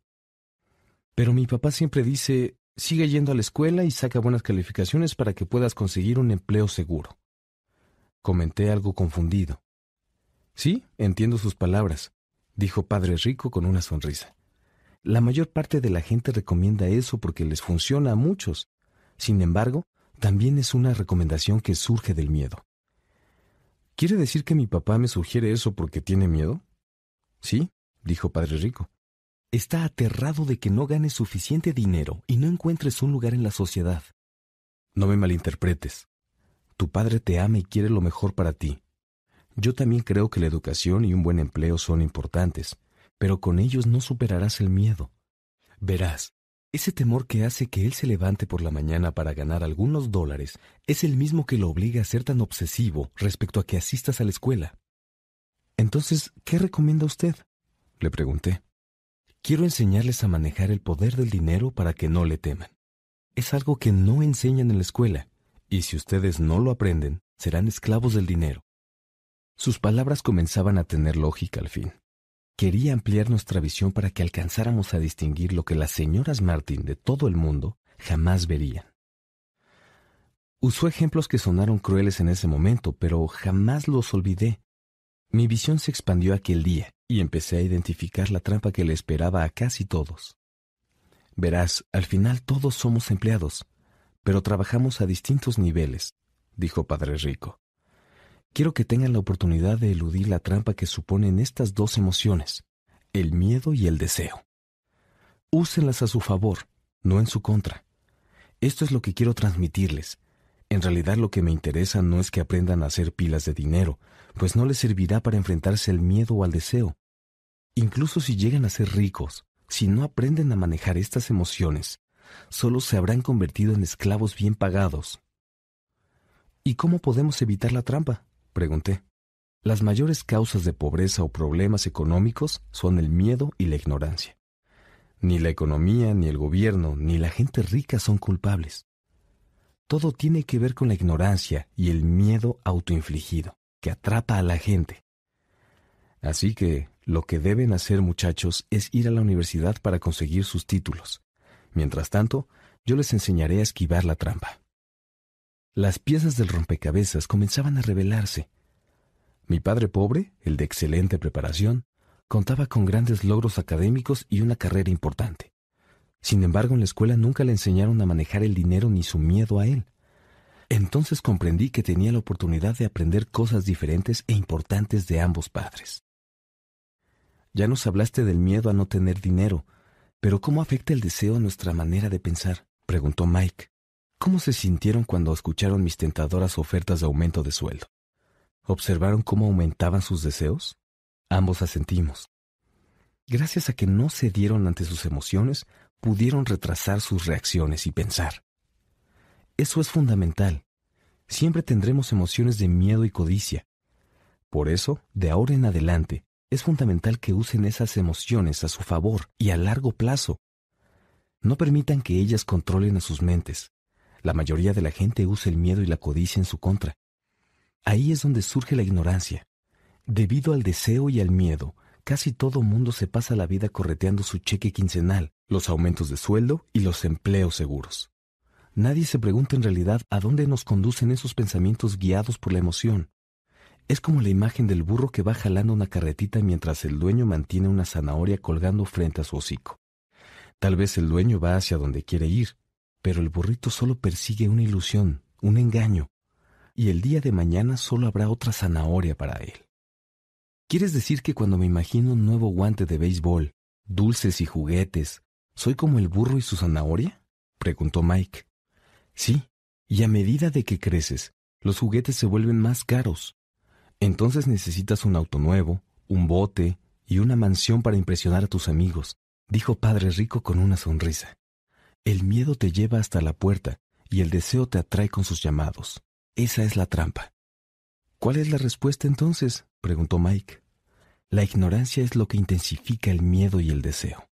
Pero mi papá siempre dice, sigue yendo a la escuela y saca buenas calificaciones para que puedas conseguir un empleo seguro. Comenté algo confundido. Sí, entiendo sus palabras, dijo Padre Rico con una sonrisa. La mayor parte de la gente recomienda eso porque les funciona a muchos. Sin embargo, también es una recomendación que surge del miedo. ¿Quiere decir que mi papá me sugiere eso porque tiene miedo? Sí, dijo Padre Rico. Está aterrado de que no ganes suficiente dinero y no encuentres un lugar en la sociedad. No me malinterpretes. Tu padre te ama y quiere lo mejor para ti. Yo también creo que la educación y un buen empleo son importantes, pero con ellos no superarás el miedo. Verás, ese temor que hace que él se levante por la mañana para ganar algunos dólares es el mismo que lo obliga a ser tan obsesivo respecto a que asistas a la escuela. Entonces, ¿qué recomienda usted? Le pregunté. Quiero enseñarles a manejar el poder del dinero para que no le teman. Es algo que no enseñan en la escuela, y si ustedes no lo aprenden, serán esclavos del dinero. Sus palabras comenzaban a tener lógica al fin. Quería ampliar nuestra visión para que alcanzáramos a distinguir lo que las señoras Martin de todo el mundo jamás verían. Usó ejemplos que sonaron crueles en ese momento, pero jamás los olvidé. Mi visión se expandió aquel día, y empecé a identificar la trampa que le esperaba a casi todos. Verás, al final todos somos empleados, pero trabajamos a distintos niveles, dijo Padre Rico. Quiero que tengan la oportunidad de eludir la trampa que suponen estas dos emociones, el miedo y el deseo. Úsenlas a su favor, no en su contra. Esto es lo que quiero transmitirles. En realidad lo que me interesa no es que aprendan a hacer pilas de dinero, pues no les servirá para enfrentarse al miedo o al deseo. Incluso si llegan a ser ricos, si no aprenden a manejar estas emociones, solo se habrán convertido en esclavos bien pagados. ¿Y cómo podemos evitar la trampa? pregunté. Las mayores causas de pobreza o problemas económicos son el miedo y la ignorancia. Ni la economía, ni el gobierno, ni la gente rica son culpables. Todo tiene que ver con la ignorancia y el miedo autoinfligido, que atrapa a la gente. Así que lo que deben hacer muchachos es ir a la universidad para conseguir sus títulos. Mientras tanto, yo les enseñaré a esquivar la trampa. Las piezas del rompecabezas comenzaban a revelarse. Mi padre pobre, el de excelente preparación, contaba con grandes logros académicos y una carrera importante. Sin embargo, en la escuela nunca le enseñaron a manejar el dinero ni su miedo a él. Entonces comprendí que tenía la oportunidad de aprender cosas diferentes e importantes de ambos padres. Ya nos hablaste del miedo a no tener dinero, pero ¿cómo afecta el deseo a nuestra manera de pensar? preguntó Mike. ¿Cómo se sintieron cuando escucharon mis tentadoras ofertas de aumento de sueldo? ¿Observaron cómo aumentaban sus deseos? Ambos asentimos. Gracias a que no cedieron ante sus emociones, pudieron retrasar sus reacciones y pensar. Eso es fundamental. Siempre tendremos emociones de miedo y codicia. Por eso, de ahora en adelante, es fundamental que usen esas emociones a su favor y a largo plazo. No permitan que ellas controlen a sus mentes. La mayoría de la gente usa el miedo y la codicia en su contra. Ahí es donde surge la ignorancia. Debido al deseo y al miedo, casi todo mundo se pasa la vida correteando su cheque quincenal, los aumentos de sueldo y los empleos seguros. Nadie se pregunta en realidad a dónde nos conducen esos pensamientos guiados por la emoción. Es como la imagen del burro que va jalando una carretita mientras el dueño mantiene una zanahoria colgando frente a su hocico. Tal vez el dueño va hacia donde quiere ir, pero el burrito solo persigue una ilusión, un engaño, y el día de mañana solo habrá otra zanahoria para él. ¿Quieres decir que cuando me imagino un nuevo guante de béisbol, dulces y juguetes, soy como el burro y su zanahoria? preguntó Mike. Sí, y a medida de que creces, los juguetes se vuelven más caros. Entonces necesitas un auto nuevo, un bote y una mansión para impresionar a tus amigos, dijo Padre Rico con una sonrisa. El miedo te lleva hasta la puerta y el deseo te atrae con sus llamados. Esa es la trampa. ¿Cuál es la respuesta entonces? preguntó Mike. La ignorancia es lo que intensifica el miedo y el deseo.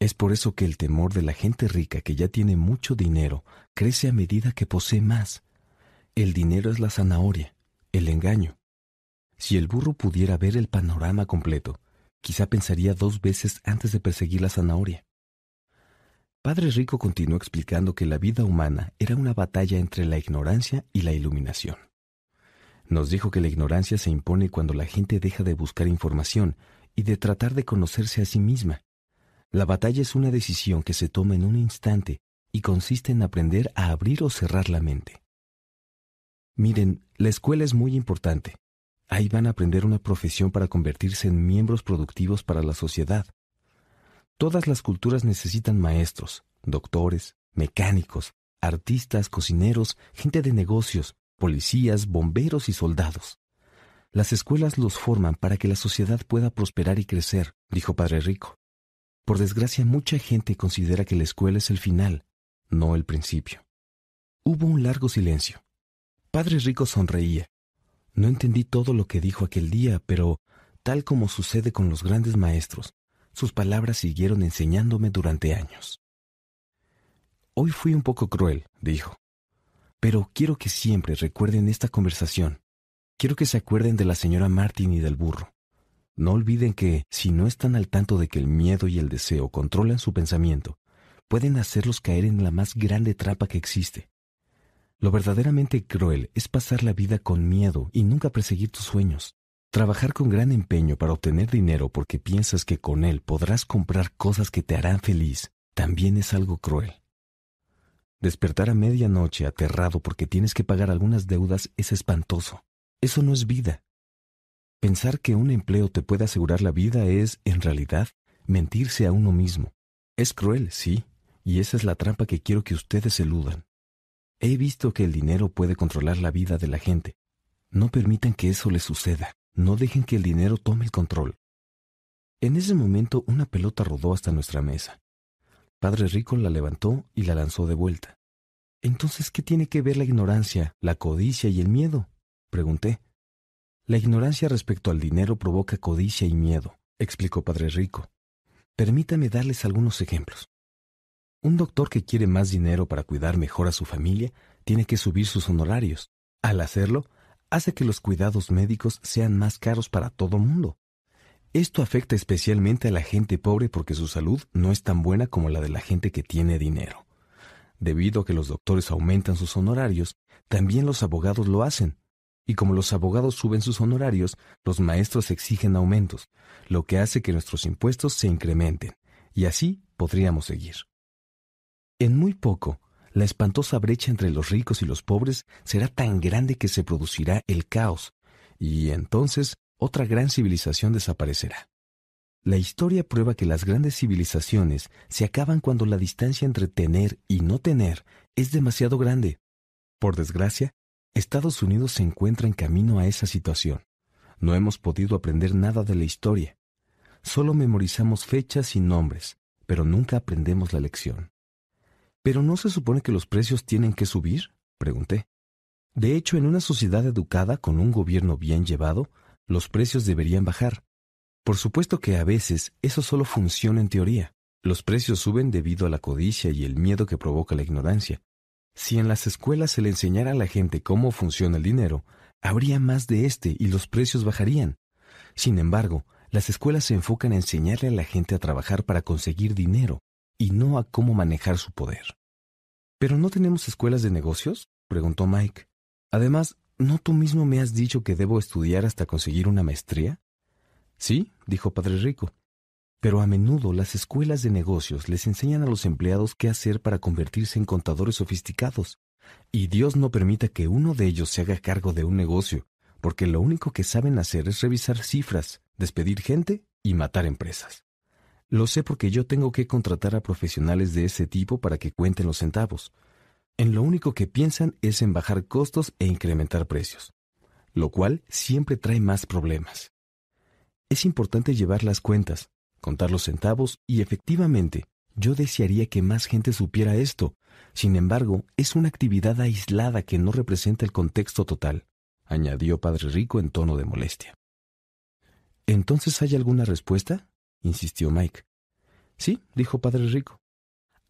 Es por eso que el temor de la gente rica que ya tiene mucho dinero crece a medida que posee más. El dinero es la zanahoria, el engaño. Si el burro pudiera ver el panorama completo, quizá pensaría dos veces antes de perseguir la zanahoria. Padre Rico continuó explicando que la vida humana era una batalla entre la ignorancia y la iluminación. Nos dijo que la ignorancia se impone cuando la gente deja de buscar información y de tratar de conocerse a sí misma. La batalla es una decisión que se toma en un instante y consiste en aprender a abrir o cerrar la mente. Miren, la escuela es muy importante. Ahí van a aprender una profesión para convertirse en miembros productivos para la sociedad. Todas las culturas necesitan maestros, doctores, mecánicos, artistas, cocineros, gente de negocios, policías, bomberos y soldados. Las escuelas los forman para que la sociedad pueda prosperar y crecer, dijo Padre Rico. Por desgracia, mucha gente considera que la escuela es el final, no el principio. Hubo un largo silencio. Padre Rico sonreía. No entendí todo lo que dijo aquel día, pero, tal como sucede con los grandes maestros, sus palabras siguieron enseñándome durante años. Hoy fui un poco cruel, dijo, pero quiero que siempre recuerden esta conversación. Quiero que se acuerden de la señora Martin y del burro. No olviden que, si no están al tanto de que el miedo y el deseo controlan su pensamiento, pueden hacerlos caer en la más grande trampa que existe. Lo verdaderamente cruel es pasar la vida con miedo y nunca perseguir tus sueños. Trabajar con gran empeño para obtener dinero porque piensas que con él podrás comprar cosas que te harán feliz también es algo cruel. Despertar a medianoche aterrado porque tienes que pagar algunas deudas es espantoso. Eso no es vida. Pensar que un empleo te puede asegurar la vida es, en realidad, mentirse a uno mismo. Es cruel, sí, y esa es la trampa que quiero que ustedes eludan. He visto que el dinero puede controlar la vida de la gente. No permitan que eso les suceda. No dejen que el dinero tome el control. En ese momento una pelota rodó hasta nuestra mesa. Padre Rico la levantó y la lanzó de vuelta. Entonces, ¿qué tiene que ver la ignorancia, la codicia y el miedo? pregunté. La ignorancia respecto al dinero provoca codicia y miedo, explicó Padre Rico. Permítame darles algunos ejemplos. Un doctor que quiere más dinero para cuidar mejor a su familia tiene que subir sus honorarios. Al hacerlo, hace que los cuidados médicos sean más caros para todo mundo. Esto afecta especialmente a la gente pobre porque su salud no es tan buena como la de la gente que tiene dinero. Debido a que los doctores aumentan sus honorarios, también los abogados lo hacen. Y como los abogados suben sus honorarios, los maestros exigen aumentos, lo que hace que nuestros impuestos se incrementen. Y así podríamos seguir. En muy poco, la espantosa brecha entre los ricos y los pobres será tan grande que se producirá el caos, y entonces otra gran civilización desaparecerá. La historia prueba que las grandes civilizaciones se acaban cuando la distancia entre tener y no tener es demasiado grande. Por desgracia, Estados Unidos se encuentra en camino a esa situación. No hemos podido aprender nada de la historia. Solo memorizamos fechas y nombres, pero nunca aprendemos la lección. ¿Pero no se supone que los precios tienen que subir? pregunté. De hecho, en una sociedad educada con un gobierno bien llevado, los precios deberían bajar. Por supuesto que a veces eso solo funciona en teoría. Los precios suben debido a la codicia y el miedo que provoca la ignorancia. Si en las escuelas se le enseñara a la gente cómo funciona el dinero, habría más de este y los precios bajarían. Sin embargo, las escuelas se enfocan en enseñarle a la gente a trabajar para conseguir dinero y no a cómo manejar su poder. ¿Pero no tenemos escuelas de negocios? preguntó Mike. Además, ¿no tú mismo me has dicho que debo estudiar hasta conseguir una maestría? Sí, dijo Padre Rico. Pero a menudo las escuelas de negocios les enseñan a los empleados qué hacer para convertirse en contadores sofisticados. Y Dios no permita que uno de ellos se haga cargo de un negocio, porque lo único que saben hacer es revisar cifras, despedir gente y matar empresas. Lo sé porque yo tengo que contratar a profesionales de ese tipo para que cuenten los centavos. En lo único que piensan es en bajar costos e incrementar precios, lo cual siempre trae más problemas. Es importante llevar las cuentas, contar los centavos y efectivamente, yo desearía que más gente supiera esto. Sin embargo, es una actividad aislada que no representa el contexto total, añadió Padre Rico en tono de molestia. ¿Entonces hay alguna respuesta? Insistió Mike. Sí, dijo Padre Rico.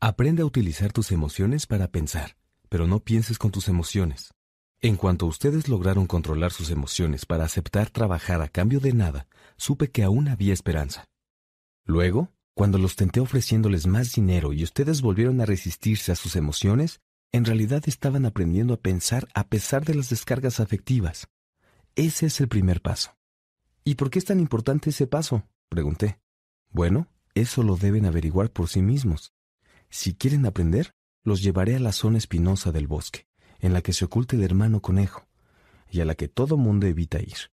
Aprende a utilizar tus emociones para pensar, pero no pienses con tus emociones. En cuanto ustedes lograron controlar sus emociones para aceptar trabajar a cambio de nada, supe que aún había esperanza. Luego, cuando los tenté ofreciéndoles más dinero y ustedes volvieron a resistirse a sus emociones, en realidad estaban aprendiendo a pensar a pesar de las descargas afectivas. Ese es el primer paso. ¿Y por qué es tan importante ese paso? pregunté. Bueno, eso lo deben averiguar por sí mismos. Si quieren aprender, los llevaré a la zona espinosa del bosque, en la que se oculta el hermano conejo, y a la que todo mundo evita ir.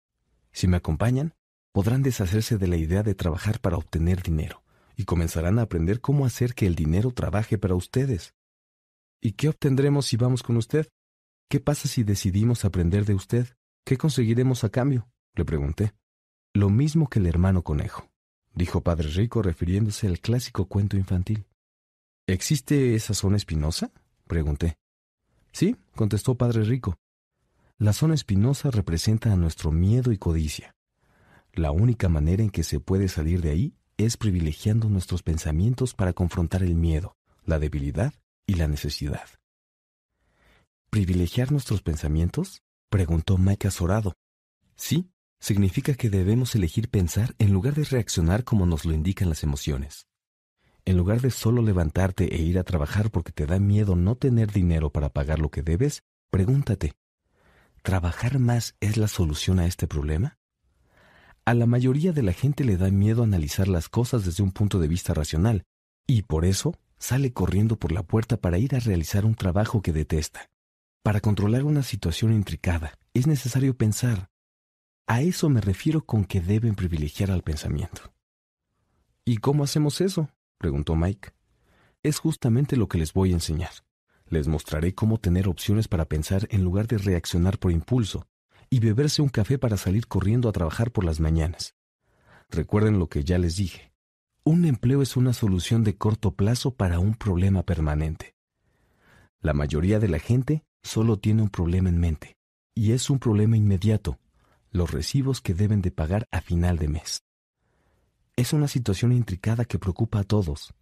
Si me acompañan, podrán deshacerse de la idea de trabajar para obtener dinero, y comenzarán a aprender cómo hacer que el dinero trabaje para ustedes. ¿Y qué obtendremos si vamos con usted? ¿Qué pasa si decidimos aprender de usted? ¿Qué conseguiremos a cambio? le pregunté. Lo mismo que el hermano conejo dijo Padre Rico refiriéndose al clásico cuento infantil. ¿Existe esa zona espinosa? pregunté. Sí, contestó Padre Rico. La zona espinosa representa a nuestro miedo y codicia. La única manera en que se puede salir de ahí es privilegiando nuestros pensamientos para confrontar el miedo, la debilidad y la necesidad. ¿Privilegiar nuestros pensamientos? preguntó Mike azorado. Sí, significa que debemos elegir pensar en lugar de reaccionar como nos lo indican las emociones. En lugar de solo levantarte e ir a trabajar porque te da miedo no tener dinero para pagar lo que debes, pregúntate, ¿trabajar más es la solución a este problema? A la mayoría de la gente le da miedo analizar las cosas desde un punto de vista racional, y por eso sale corriendo por la puerta para ir a realizar un trabajo que detesta. Para controlar una situación intricada, es necesario pensar, a eso me refiero con que deben privilegiar al pensamiento. ¿Y cómo hacemos eso? preguntó Mike. Es justamente lo que les voy a enseñar. Les mostraré cómo tener opciones para pensar en lugar de reaccionar por impulso y beberse un café para salir corriendo a trabajar por las mañanas. Recuerden lo que ya les dije. Un empleo es una solución de corto plazo para un problema permanente. La mayoría de la gente solo tiene un problema en mente, y es un problema inmediato, los recibos que deben de pagar a final de mes. Es una situación intricada que preocupa a todos.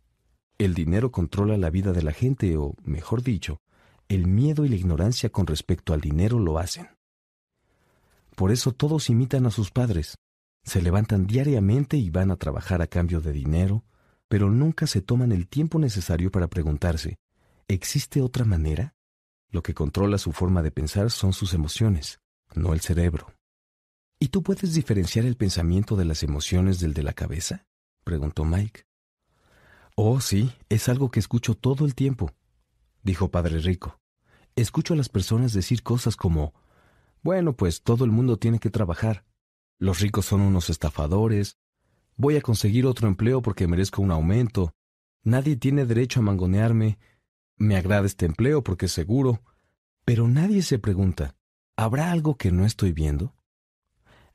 El dinero controla la vida de la gente o, mejor dicho, el miedo y la ignorancia con respecto al dinero lo hacen. Por eso todos imitan a sus padres. Se levantan diariamente y van a trabajar a cambio de dinero, pero nunca se toman el tiempo necesario para preguntarse, ¿existe otra manera? Lo que controla su forma de pensar son sus emociones, no el cerebro. ¿Y tú puedes diferenciar el pensamiento de las emociones del de la cabeza? preguntó Mike. Oh, sí, es algo que escucho todo el tiempo, dijo Padre Rico. Escucho a las personas decir cosas como, bueno, pues todo el mundo tiene que trabajar. Los ricos son unos estafadores. Voy a conseguir otro empleo porque merezco un aumento. Nadie tiene derecho a mangonearme. Me agrada este empleo porque es seguro. Pero nadie se pregunta, ¿habrá algo que no estoy viendo?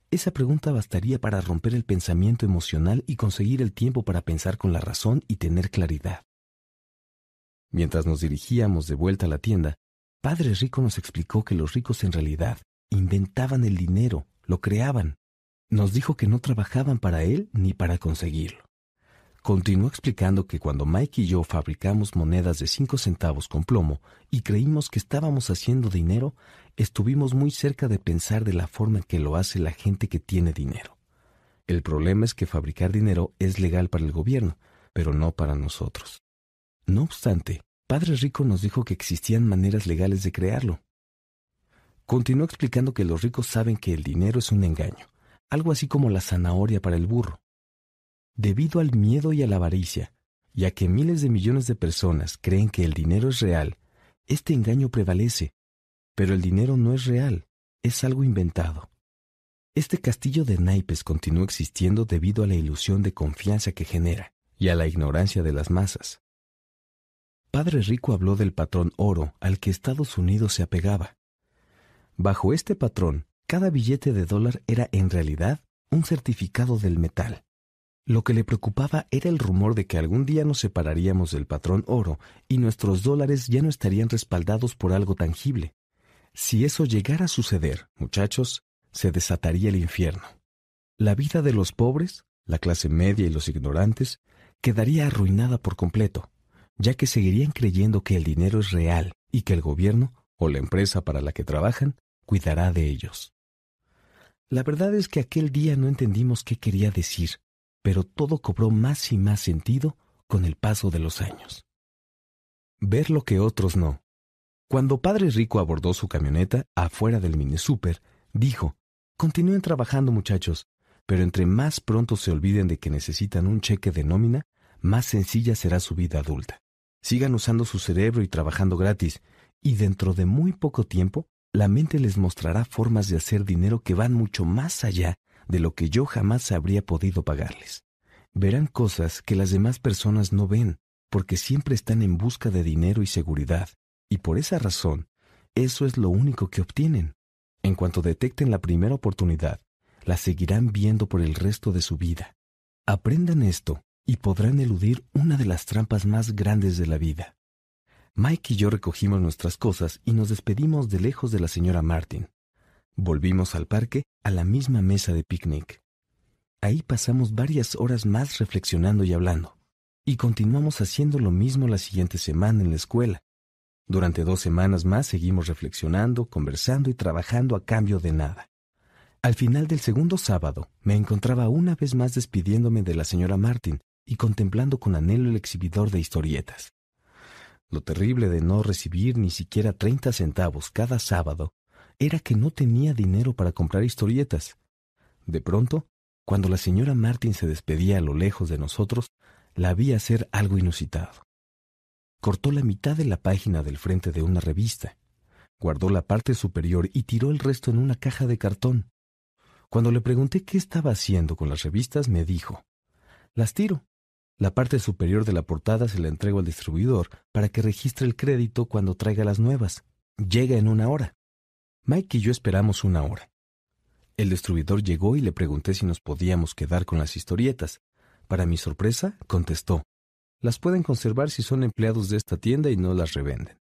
Esa pregunta bastaría para romper el pensamiento emocional y conseguir el tiempo para pensar con la razón y tener claridad. Mientras nos dirigíamos de vuelta a la tienda, Padre Rico nos explicó que los ricos en realidad inventaban el dinero, lo creaban. Nos dijo que no trabajaban para él ni para conseguirlo. Continuó explicando que cuando Mike y yo fabricamos monedas de 5 centavos con plomo y creímos que estábamos haciendo dinero, estuvimos muy cerca de pensar de la forma que lo hace la gente que tiene dinero. El problema es que fabricar dinero es legal para el gobierno, pero no para nosotros. No obstante, Padre Rico nos dijo que existían maneras legales de crearlo. Continuó explicando que los ricos saben que el dinero es un engaño, algo así como la zanahoria para el burro debido al miedo y a la avaricia, ya que miles de millones de personas creen que el dinero es real, este engaño prevalece. Pero el dinero no es real, es algo inventado. Este castillo de naipes continúa existiendo debido a la ilusión de confianza que genera y a la ignorancia de las masas. Padre Rico habló del patrón oro al que Estados Unidos se apegaba. Bajo este patrón, cada billete de dólar era en realidad un certificado del metal. Lo que le preocupaba era el rumor de que algún día nos separaríamos del patrón oro y nuestros dólares ya no estarían respaldados por algo tangible. Si eso llegara a suceder, muchachos, se desataría el infierno. La vida de los pobres, la clase media y los ignorantes quedaría arruinada por completo, ya que seguirían creyendo que el dinero es real y que el gobierno o la empresa para la que trabajan cuidará de ellos. La verdad es que aquel día no entendimos qué quería decir pero todo cobró más y más sentido con el paso de los años. Ver lo que otros no. Cuando Padre Rico abordó su camioneta afuera del mini super, dijo, Continúen trabajando muchachos, pero entre más pronto se olviden de que necesitan un cheque de nómina, más sencilla será su vida adulta. Sigan usando su cerebro y trabajando gratis, y dentro de muy poco tiempo, la mente les mostrará formas de hacer dinero que van mucho más allá de lo que yo jamás habría podido pagarles. Verán cosas que las demás personas no ven, porque siempre están en busca de dinero y seguridad, y por esa razón, eso es lo único que obtienen. En cuanto detecten la primera oportunidad, la seguirán viendo por el resto de su vida. Aprendan esto y podrán eludir una de las trampas más grandes de la vida. Mike y yo recogimos nuestras cosas y nos despedimos de lejos de la señora Martin. Volvimos al parque a la misma mesa de picnic. Ahí pasamos varias horas más reflexionando y hablando, y continuamos haciendo lo mismo la siguiente semana en la escuela. Durante dos semanas más seguimos reflexionando, conversando y trabajando a cambio de nada. Al final del segundo sábado, me encontraba una vez más despidiéndome de la señora Martin y contemplando con anhelo el exhibidor de historietas. Lo terrible de no recibir ni siquiera treinta centavos cada sábado era que no tenía dinero para comprar historietas. De pronto, cuando la señora Martin se despedía a lo lejos de nosotros, la vi hacer algo inusitado. Cortó la mitad de la página del frente de una revista, guardó la parte superior y tiró el resto en una caja de cartón. Cuando le pregunté qué estaba haciendo con las revistas, me dijo, las tiro. La parte superior de la portada se la entrego al distribuidor para que registre el crédito cuando traiga las nuevas. Llega en una hora. Mike y yo esperamos una hora. El distribuidor llegó y le pregunté si nos podíamos quedar con las historietas. Para mi sorpresa, contestó, las pueden conservar si son empleados de esta tienda y no las revenden.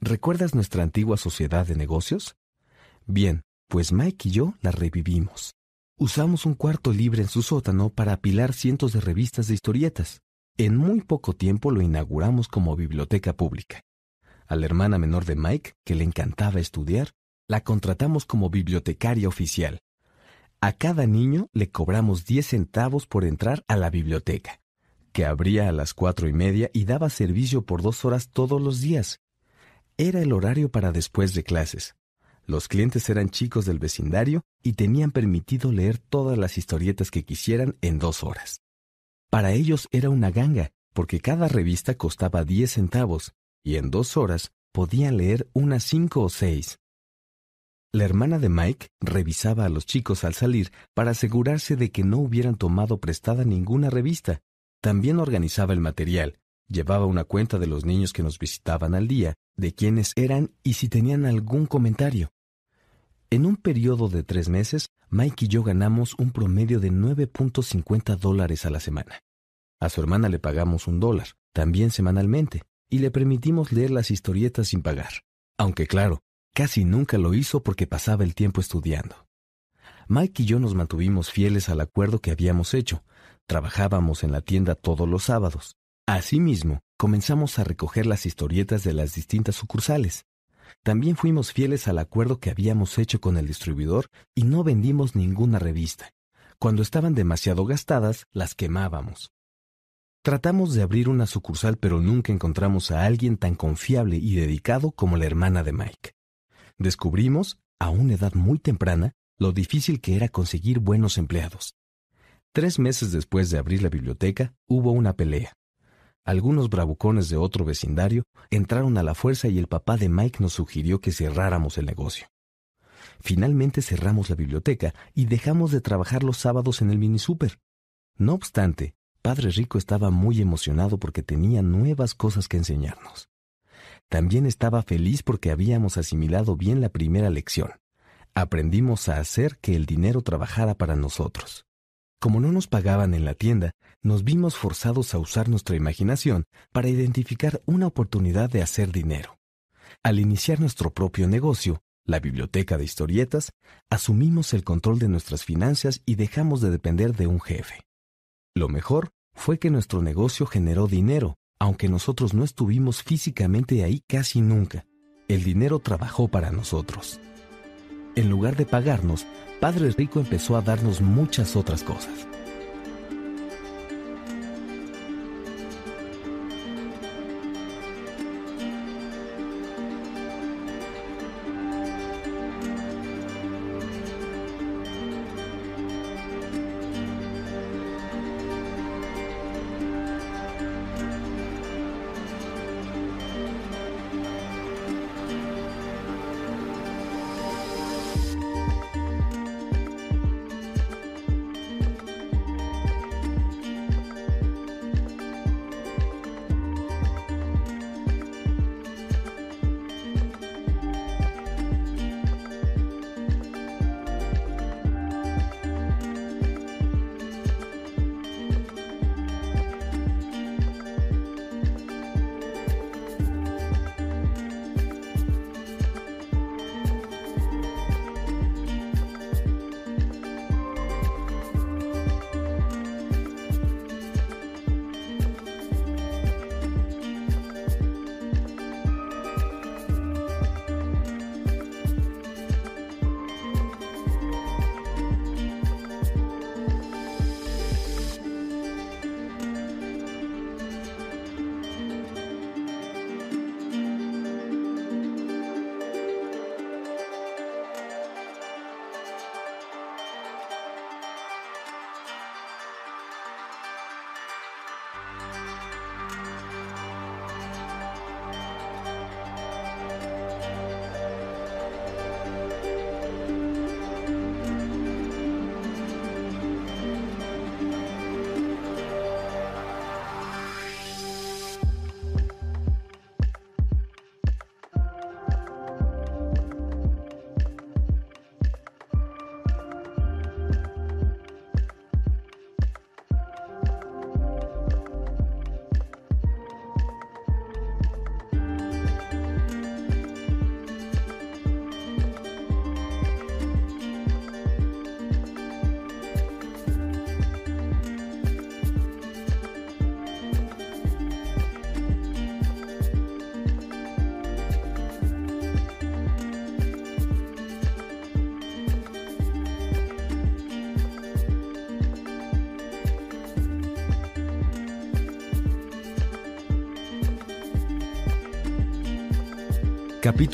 ¿Recuerdas nuestra antigua sociedad de negocios? Bien, pues Mike y yo la revivimos. Usamos un cuarto libre en su sótano para apilar cientos de revistas de historietas. En muy poco tiempo lo inauguramos como biblioteca pública. A la hermana menor de Mike, que le encantaba estudiar, la contratamos como bibliotecaria oficial. A cada niño le cobramos 10 centavos por entrar a la biblioteca, que abría a las cuatro y media y daba servicio por dos horas todos los días. Era el horario para después de clases. Los clientes eran chicos del vecindario y tenían permitido leer todas las historietas que quisieran en dos horas. Para ellos era una ganga, porque cada revista costaba 10 centavos, y en dos horas podían leer unas cinco o seis. La hermana de Mike revisaba a los chicos al salir para asegurarse de que no hubieran tomado prestada ninguna revista. También organizaba el material, llevaba una cuenta de los niños que nos visitaban al día, de quiénes eran y si tenían algún comentario. En un periodo de tres meses, Mike y yo ganamos un promedio de 9.50 dólares a la semana. A su hermana le pagamos un dólar, también semanalmente, y le permitimos leer las historietas sin pagar. Aunque claro, Casi nunca lo hizo porque pasaba el tiempo estudiando. Mike y yo nos mantuvimos fieles al acuerdo que habíamos hecho, Trabajábamos en la tienda todos los sábados. Asimismo, comenzamos a recoger las historietas de las distintas sucursales. También fuimos fieles al acuerdo que habíamos hecho con el distribuidor y no vendimos ninguna revista. Cuando estaban demasiado gastadas, las quemábamos. Tratamos de abrir una sucursal, pero nunca encontramos a alguien tan confiable y dedicado como la hermana de Mike. Descubrimos, a una edad muy temprana, lo difícil que era conseguir buenos empleados. Tres meses después de abrir la biblioteca, hubo una pelea. Algunos bravucones de otro vecindario entraron a la fuerza y el papá de Mike nos sugirió que cerráramos el negocio. Finalmente cerramos la biblioteca y dejamos de trabajar los sábados en el mini super. No obstante, Padre Rico estaba muy emocionado porque tenía nuevas cosas que enseñarnos. También estaba feliz porque habíamos asimilado bien la primera lección. Aprendimos a hacer que el dinero trabajara para nosotros. Como no nos pagaban en la tienda, nos vimos forzados a usar nuestra imaginación para identificar una oportunidad de hacer dinero. Al iniciar nuestro propio negocio, la biblioteca de historietas, asumimos el control de nuestras finanzas y dejamos de depender de un jefe. Lo mejor fue que nuestro negocio generó dinero, aunque nosotros no estuvimos físicamente ahí casi nunca. El dinero trabajó para nosotros. En lugar de pagarnos, Padre Rico empezó a darnos muchas otras cosas.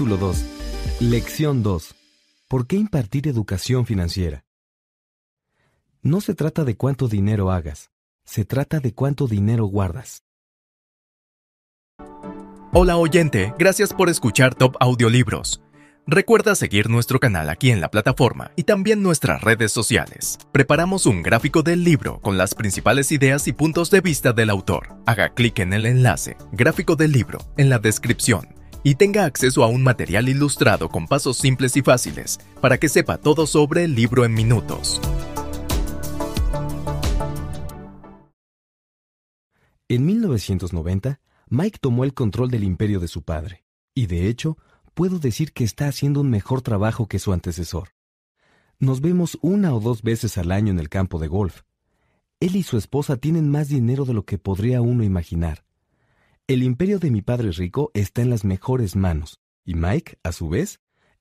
Capítulo 2. Lección 2. ¿Por qué impartir educación financiera? No se trata de cuánto dinero hagas, se trata de cuánto dinero guardas. Hola oyente, gracias por escuchar Top Audiolibros. Recuerda seguir nuestro canal aquí en la plataforma y también nuestras redes sociales. Preparamos un gráfico del libro con las principales ideas y puntos de vista del autor. Haga clic en el enlace, gráfico del libro, en la descripción y tenga acceso a un material ilustrado con pasos simples y fáciles para que sepa todo sobre el libro en minutos. En 1990, Mike tomó el control del imperio de su padre, y de hecho, puedo decir que está haciendo un mejor trabajo que su antecesor. Nos vemos una o dos veces al año en el campo de golf. Él y su esposa tienen más dinero de lo que podría uno imaginar. El imperio de mi padre rico está en las mejores manos, y Mike, a su vez,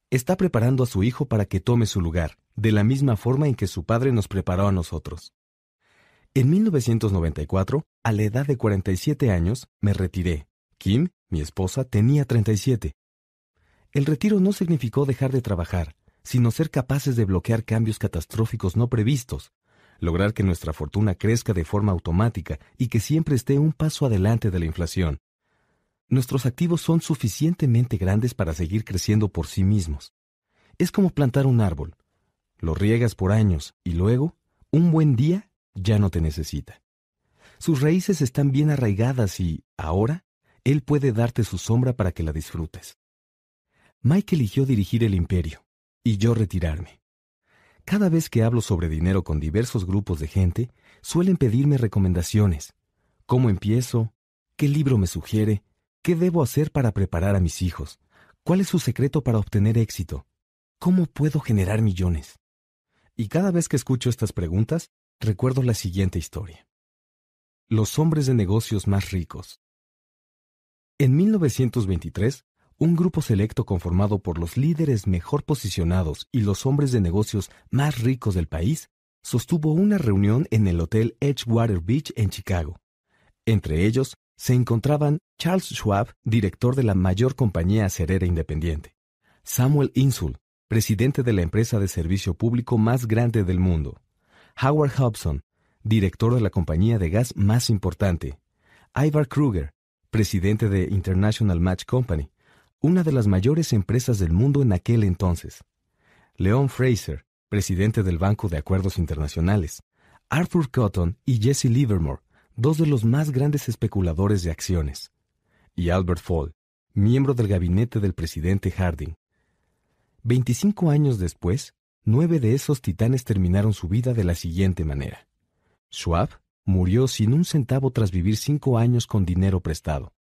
está preparando a su hijo para que tome su lugar, de la misma forma en que su padre nos preparó a nosotros. En 1994, a la edad de 47 años, me retiré. Kim, mi esposa, tenía 37. El retiro no significó dejar de trabajar, sino ser capaces de bloquear cambios catastróficos no previstos, lograr que nuestra fortuna crezca de forma automática y que siempre esté un paso adelante de la inflación. Nuestros activos son suficientemente grandes para seguir creciendo por sí mismos. Es como plantar un árbol. Lo riegas por años y luego, un buen día, ya no te necesita. Sus raíces están bien arraigadas y, ahora, él puede darte su sombra para que la disfrutes. Mike eligió dirigir el imperio y yo retirarme. Cada vez que hablo sobre dinero con diversos grupos de gente, suelen pedirme recomendaciones. ¿Cómo empiezo? ¿Qué libro me sugiere? ¿Qué debo hacer para preparar a mis hijos? ¿Cuál es su secreto para obtener éxito? ¿Cómo puedo generar millones? Y cada vez que escucho estas preguntas, recuerdo la siguiente historia. Los hombres de negocios más ricos. En 1923, un grupo selecto conformado por los líderes mejor posicionados y los hombres de negocios más ricos del país, sostuvo una reunión en el Hotel Edgewater Beach en Chicago. Entre ellos se encontraban Charles Schwab, director de la mayor compañía acerera independiente, Samuel Insull, presidente de la empresa de servicio público más grande del mundo, Howard Hobson, director de la compañía de gas más importante, Ivar Kruger, presidente de International Match Company, una de las mayores empresas del mundo en aquel entonces. Leon Fraser, presidente del Banco de Acuerdos Internacionales, Arthur Cotton y Jesse Livermore, dos de los más grandes especuladores de acciones, y Albert Fall, miembro del gabinete del presidente Harding. Veinticinco años después, nueve de esos titanes terminaron su vida de la siguiente manera. Schwab murió sin un centavo tras vivir cinco años con dinero prestado.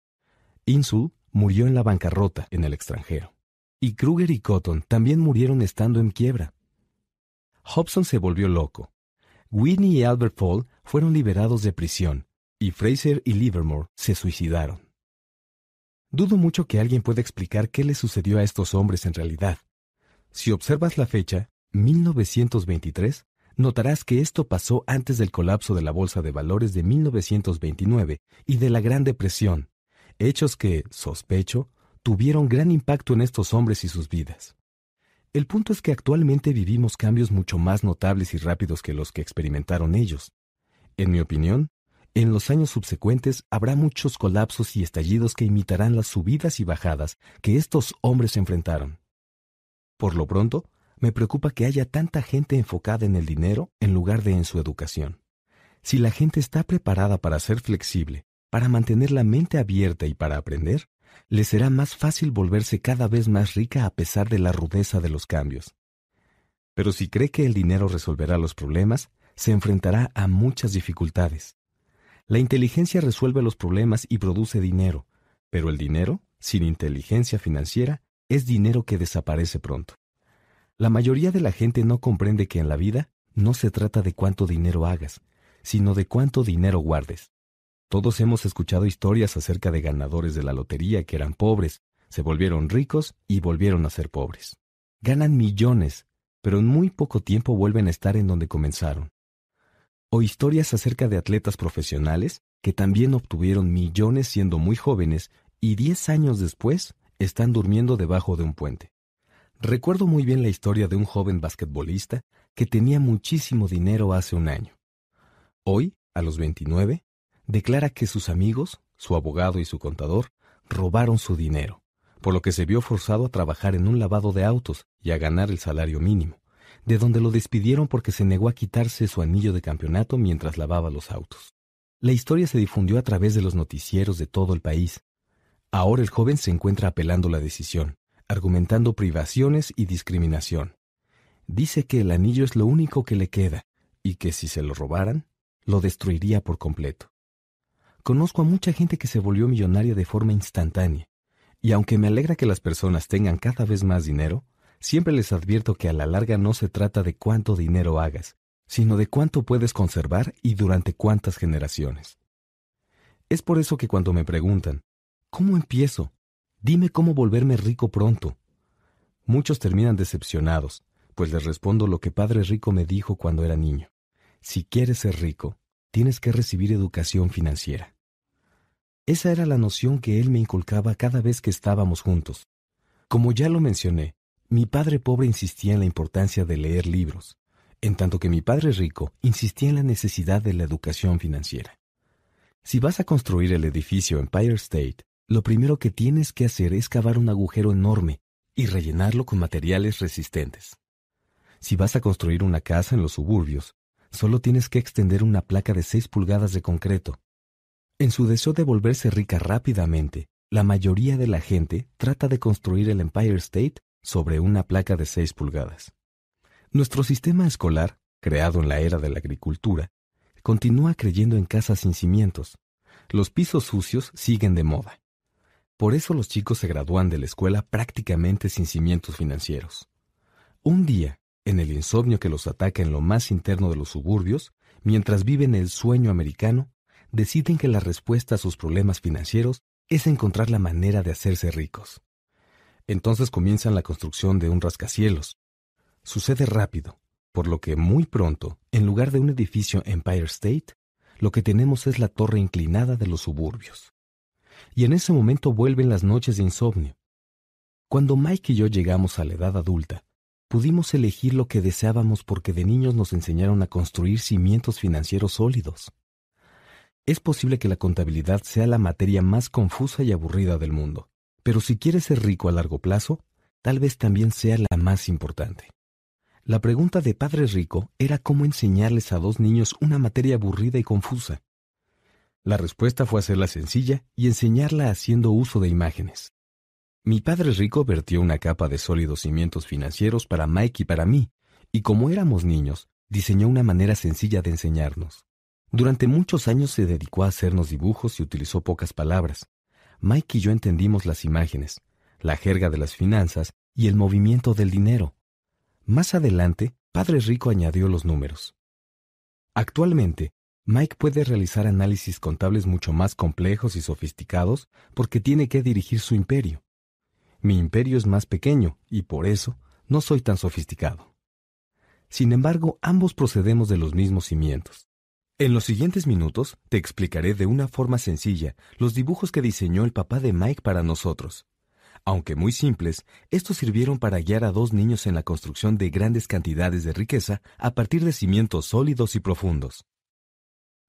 Insul murió en la bancarrota en el extranjero. Y Kruger y Cotton también murieron estando en quiebra. Hobson se volvió loco. Whitney y Albert Fall fueron liberados de prisión, y Fraser y Livermore se suicidaron. Dudo mucho que alguien pueda explicar qué le sucedió a estos hombres en realidad. Si observas la fecha, 1923, notarás que esto pasó antes del colapso de la Bolsa de Valores de 1929 y de la Gran Depresión, hechos que, sospecho, tuvieron gran impacto en estos hombres y sus vidas. El punto es que actualmente vivimos cambios mucho más notables y rápidos que los que experimentaron ellos. En mi opinión, en los años subsecuentes habrá muchos colapsos y estallidos que imitarán las subidas y bajadas que estos hombres enfrentaron. Por lo pronto, me preocupa que haya tanta gente enfocada en el dinero en lugar de en su educación. Si la gente está preparada para ser flexible, para mantener la mente abierta y para aprender, le será más fácil volverse cada vez más rica a pesar de la rudeza de los cambios. Pero si cree que el dinero resolverá los problemas, se enfrentará a muchas dificultades. La inteligencia resuelve los problemas y produce dinero, pero el dinero, sin inteligencia financiera, es dinero que desaparece pronto. La mayoría de la gente no comprende que en la vida no se trata de cuánto dinero hagas, sino de cuánto dinero guardes. Todos hemos escuchado historias acerca de ganadores de la lotería que eran pobres, se volvieron ricos y volvieron a ser pobres. Ganan millones, pero en muy poco tiempo vuelven a estar en donde comenzaron. O historias acerca de atletas profesionales que también obtuvieron millones siendo muy jóvenes y diez años después están durmiendo debajo de un puente. Recuerdo muy bien la historia de un joven basquetbolista que tenía muchísimo dinero hace un año. Hoy, a los 29, declara que sus amigos, su abogado y su contador, robaron su dinero, por lo que se vio forzado a trabajar en un lavado de autos y a ganar el salario mínimo, de donde lo despidieron porque se negó a quitarse su anillo de campeonato mientras lavaba los autos. La historia se difundió a través de los noticieros de todo el país. Ahora el joven se encuentra apelando la decisión, argumentando privaciones y discriminación. Dice que el anillo es lo único que le queda y que si se lo robaran, lo destruiría por completo. Conozco a mucha gente que se volvió millonaria de forma instantánea, y aunque me alegra que las personas tengan cada vez más dinero, siempre les advierto que a la larga no se trata de cuánto dinero hagas, sino de cuánto puedes conservar y durante cuántas generaciones. Es por eso que cuando me preguntan, ¿cómo empiezo? Dime cómo volverme rico pronto. Muchos terminan decepcionados, pues les respondo lo que Padre Rico me dijo cuando era niño. Si quieres ser rico, tienes que recibir educación financiera. Esa era la noción que él me inculcaba cada vez que estábamos juntos. Como ya lo mencioné, mi padre pobre insistía en la importancia de leer libros, en tanto que mi padre rico insistía en la necesidad de la educación financiera. Si vas a construir el edificio Empire State, lo primero que tienes que hacer es cavar un agujero enorme y rellenarlo con materiales resistentes. Si vas a construir una casa en los suburbios, solo tienes que extender una placa de 6 pulgadas de concreto. En su deseo de volverse rica rápidamente, la mayoría de la gente trata de construir el Empire State sobre una placa de 6 pulgadas. Nuestro sistema escolar, creado en la era de la agricultura, continúa creyendo en casas sin cimientos. Los pisos sucios siguen de moda. Por eso los chicos se gradúan de la escuela prácticamente sin cimientos financieros. Un día, en el insomnio que los ataca en lo más interno de los suburbios, mientras viven el sueño americano, deciden que la respuesta a sus problemas financieros es encontrar la manera de hacerse ricos. Entonces comienzan la construcción de un rascacielos, Sucede rápido, por lo que muy pronto, en lugar de un edificio Empire State, lo que tenemos es la torre inclinada de los suburbios. Y en ese momento vuelven las noches de insomnio. Cuando Mike y yo llegamos a la edad adulta, pudimos elegir lo que deseábamos porque de niños nos enseñaron a construir cimientos financieros sólidos. Es posible que la contabilidad sea la materia más confusa y aburrida del mundo, pero si quieres ser rico a largo plazo, tal vez también sea la más importante. La pregunta de Padre Rico era cómo enseñarles a dos niños una materia aburrida y confusa. La respuesta fue hacerla sencilla y enseñarla haciendo uso de imágenes. Mi Padre Rico vertió una capa de sólidos cimientos financieros para Mike y para mí, y como éramos niños, diseñó una manera sencilla de enseñarnos. Durante muchos años se dedicó a hacernos dibujos y utilizó pocas palabras. Mike y yo entendimos las imágenes, la jerga de las finanzas y el movimiento del dinero. Más adelante, Padre Rico añadió los números. Actualmente, Mike puede realizar análisis contables mucho más complejos y sofisticados porque tiene que dirigir su imperio. Mi imperio es más pequeño y por eso no soy tan sofisticado. Sin embargo, ambos procedemos de los mismos cimientos. En los siguientes minutos te explicaré de una forma sencilla los dibujos que diseñó el papá de Mike para nosotros. Aunque muy simples, estos sirvieron para guiar a dos niños en la construcción de grandes cantidades de riqueza a partir de cimientos sólidos y profundos.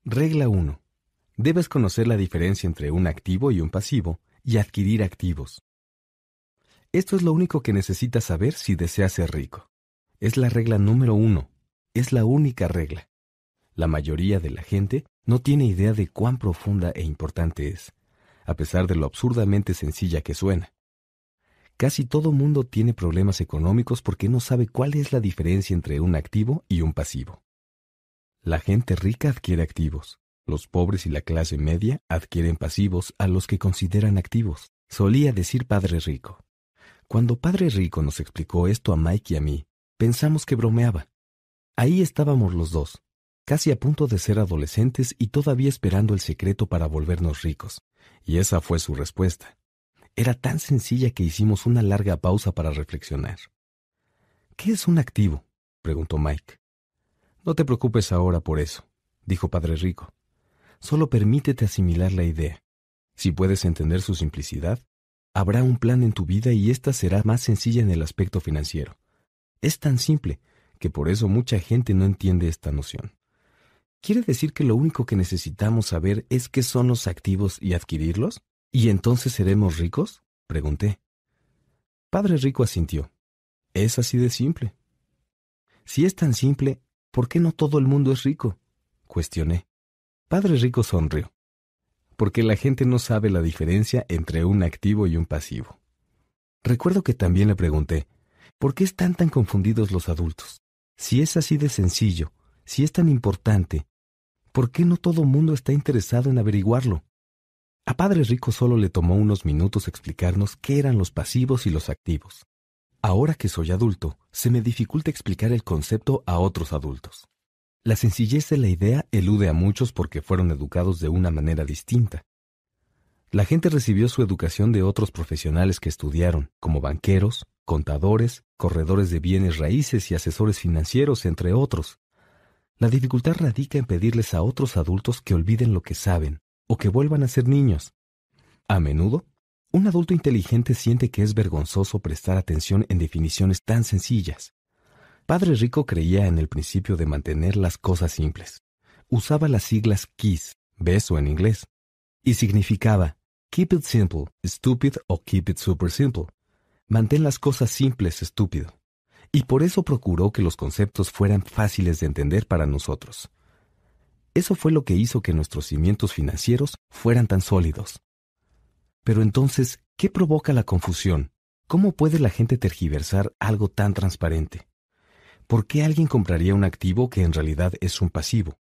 Regla 1. Debes conocer la diferencia entre un activo y un pasivo y adquirir activos. Esto es lo único que necesitas saber si deseas ser rico. Es la regla número uno. Es la única regla. La mayoría de la gente no tiene idea de cuán profunda e importante es, a pesar de lo absurdamente sencilla que suena. Casi todo mundo tiene problemas económicos porque no sabe cuál es la diferencia entre un activo y un pasivo. La gente rica adquiere activos. Los pobres y la clase media adquieren pasivos a los que consideran activos, solía decir Padre Rico. Cuando Padre Rico nos explicó esto a Mike y a mí, pensamos que bromeaba. Ahí estábamos los dos, casi a punto de ser adolescentes y todavía esperando el secreto para volvernos ricos. Y esa fue su respuesta. Era tan sencilla que hicimos una larga pausa para reflexionar. ¿Qué es un activo? preguntó Mike. No te preocupes ahora por eso, dijo Padre Rico. Solo permítete asimilar la idea. Si puedes entender su simplicidad, habrá un plan en tu vida y ésta será más sencilla en el aspecto financiero. Es tan simple que por eso mucha gente no entiende esta noción. ¿Quiere decir que lo único que necesitamos saber es qué son los activos y adquirirlos? ¿Y entonces seremos ricos? pregunté. Padre Rico asintió. Es así de simple. Si es tan simple, ¿por qué no todo el mundo es rico? cuestioné. Padre Rico sonrió. Porque la gente no sabe la diferencia entre un activo y un pasivo. Recuerdo que también le pregunté, ¿por qué están tan confundidos los adultos? Si es así de sencillo, si es tan importante, ¿por qué no todo mundo está interesado en averiguarlo? A Padre Rico solo le tomó unos minutos explicarnos qué eran los pasivos y los activos. Ahora que soy adulto, se me dificulta explicar el concepto a otros adultos. La sencillez de la idea elude a muchos porque fueron educados de una manera distinta. La gente recibió su educación de otros profesionales que estudiaron, como banqueros, contadores, corredores de bienes raíces y asesores financieros, entre otros. La dificultad radica en pedirles a otros adultos que olviden lo que saben o que vuelvan a ser niños. A menudo, un adulto inteligente siente que es vergonzoso prestar atención en definiciones tan sencillas. Padre Rico creía en el principio de mantener las cosas simples. Usaba las siglas KISS, beso en inglés, y significaba Keep it simple, stupid o keep it super simple. Mantén las cosas simples, estúpido. Y por eso procuró que los conceptos fueran fáciles de entender para nosotros. Eso fue lo que hizo que nuestros cimientos financieros fueran tan sólidos. Pero entonces, ¿qué provoca la confusión? ¿Cómo puede la gente tergiversar algo tan transparente? ¿Por qué alguien compraría un activo que en realidad es un pasivo?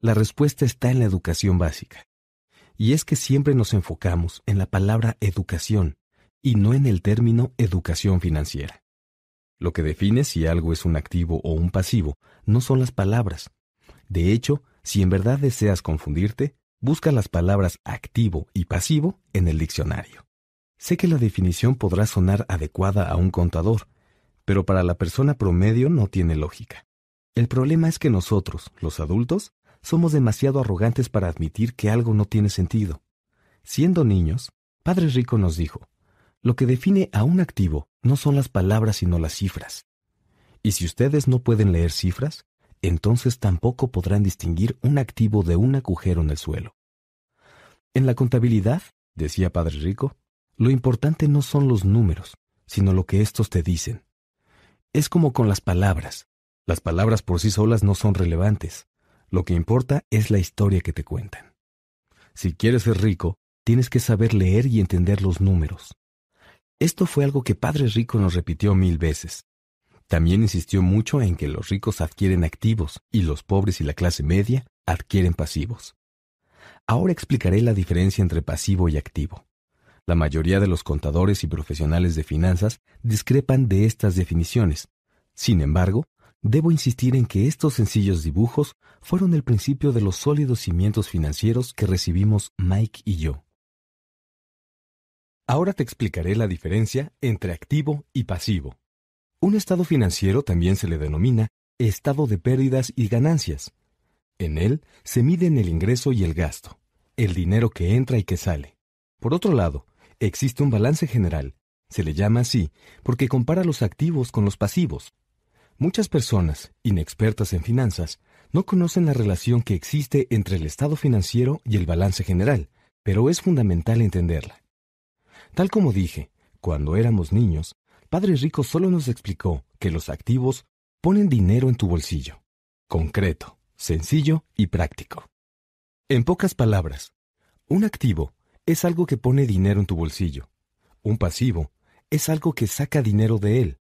La respuesta está en la educación básica. Y es que siempre nos enfocamos en la palabra educación y no en el término educación financiera. Lo que define si algo es un activo o un pasivo no son las palabras. De hecho, si en verdad deseas confundirte, busca las palabras activo y pasivo en el diccionario. Sé que la definición podrá sonar adecuada a un contador, pero para la persona promedio no tiene lógica. El problema es que nosotros, los adultos, somos demasiado arrogantes para admitir que algo no tiene sentido. Siendo niños, Padre Rico nos dijo, lo que define a un activo no son las palabras sino las cifras. Y si ustedes no pueden leer cifras, entonces tampoco podrán distinguir un activo de un agujero en el suelo. En la contabilidad, decía Padre Rico, lo importante no son los números, sino lo que éstos te dicen. Es como con las palabras. Las palabras por sí solas no son relevantes. Lo que importa es la historia que te cuentan. Si quieres ser rico, tienes que saber leer y entender los números. Esto fue algo que Padre Rico nos repitió mil veces. También insistió mucho en que los ricos adquieren activos y los pobres y la clase media adquieren pasivos. Ahora explicaré la diferencia entre pasivo y activo. La mayoría de los contadores y profesionales de finanzas discrepan de estas definiciones. Sin embargo, debo insistir en que estos sencillos dibujos fueron el principio de los sólidos cimientos financieros que recibimos Mike y yo. Ahora te explicaré la diferencia entre activo y pasivo. Un estado financiero también se le denomina estado de pérdidas y ganancias. En él se miden el ingreso y el gasto, el dinero que entra y que sale. Por otro lado, existe un balance general. Se le llama así porque compara los activos con los pasivos. Muchas personas, inexpertas en finanzas, no conocen la relación que existe entre el estado financiero y el balance general, pero es fundamental entenderla. Tal como dije, cuando éramos niños, Padre Rico solo nos explicó que los activos ponen dinero en tu bolsillo. Concreto, sencillo y práctico. En pocas palabras, un activo es algo que pone dinero en tu bolsillo. Un pasivo es algo que saca dinero de él.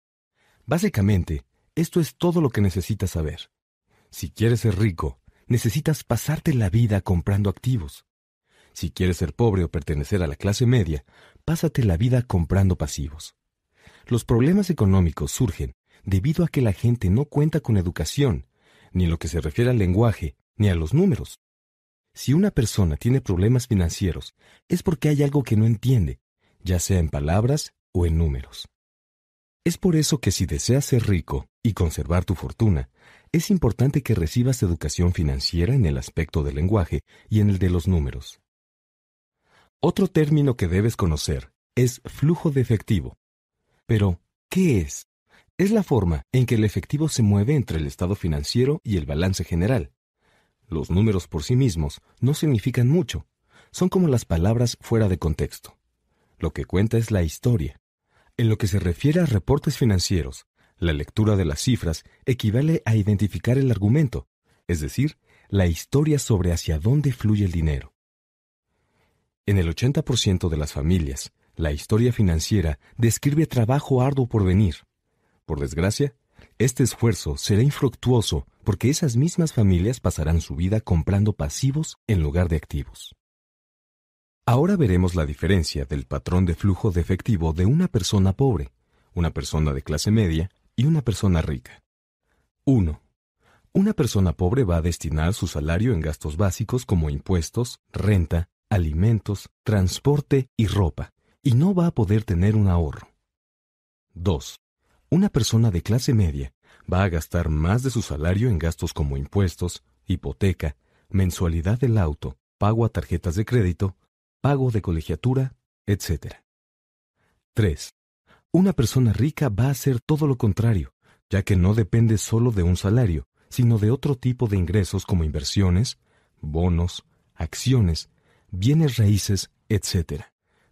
Básicamente, esto es todo lo que necesitas saber. Si quieres ser rico, necesitas pasarte la vida comprando activos. Si quieres ser pobre o pertenecer a la clase media, pásate la vida comprando pasivos. Los problemas económicos surgen debido a que la gente no cuenta con educación, ni lo que se refiere al lenguaje, ni a los números. Si una persona tiene problemas financieros, es porque hay algo que no entiende, ya sea en palabras o en números. Es por eso que si deseas ser rico y conservar tu fortuna, es importante que recibas educación financiera en el aspecto del lenguaje y en el de los números. Otro término que debes conocer es flujo de efectivo. Pero, ¿qué es? Es la forma en que el efectivo se mueve entre el estado financiero y el balance general. Los números por sí mismos no significan mucho, son como las palabras fuera de contexto. Lo que cuenta es la historia. En lo que se refiere a reportes financieros, la lectura de las cifras equivale a identificar el argumento, es decir, la historia sobre hacia dónde fluye el dinero. En el 80% de las familias, la historia financiera describe trabajo arduo por venir. Por desgracia, este esfuerzo será infructuoso porque esas mismas familias pasarán su vida comprando pasivos en lugar de activos. Ahora veremos la diferencia del patrón de flujo de efectivo de una persona pobre, una persona de clase media y una persona rica. 1. Una persona pobre va a destinar su salario en gastos básicos como impuestos, renta, alimentos, transporte y ropa, y no va a poder tener un ahorro. 2. Una persona de clase media va a gastar más de su salario en gastos como impuestos, hipoteca, mensualidad del auto, pago a tarjetas de crédito, pago de colegiatura, etc. 3. Una persona rica va a hacer todo lo contrario, ya que no depende solo de un salario, sino de otro tipo de ingresos como inversiones, bonos, acciones, bienes raíces, etc.,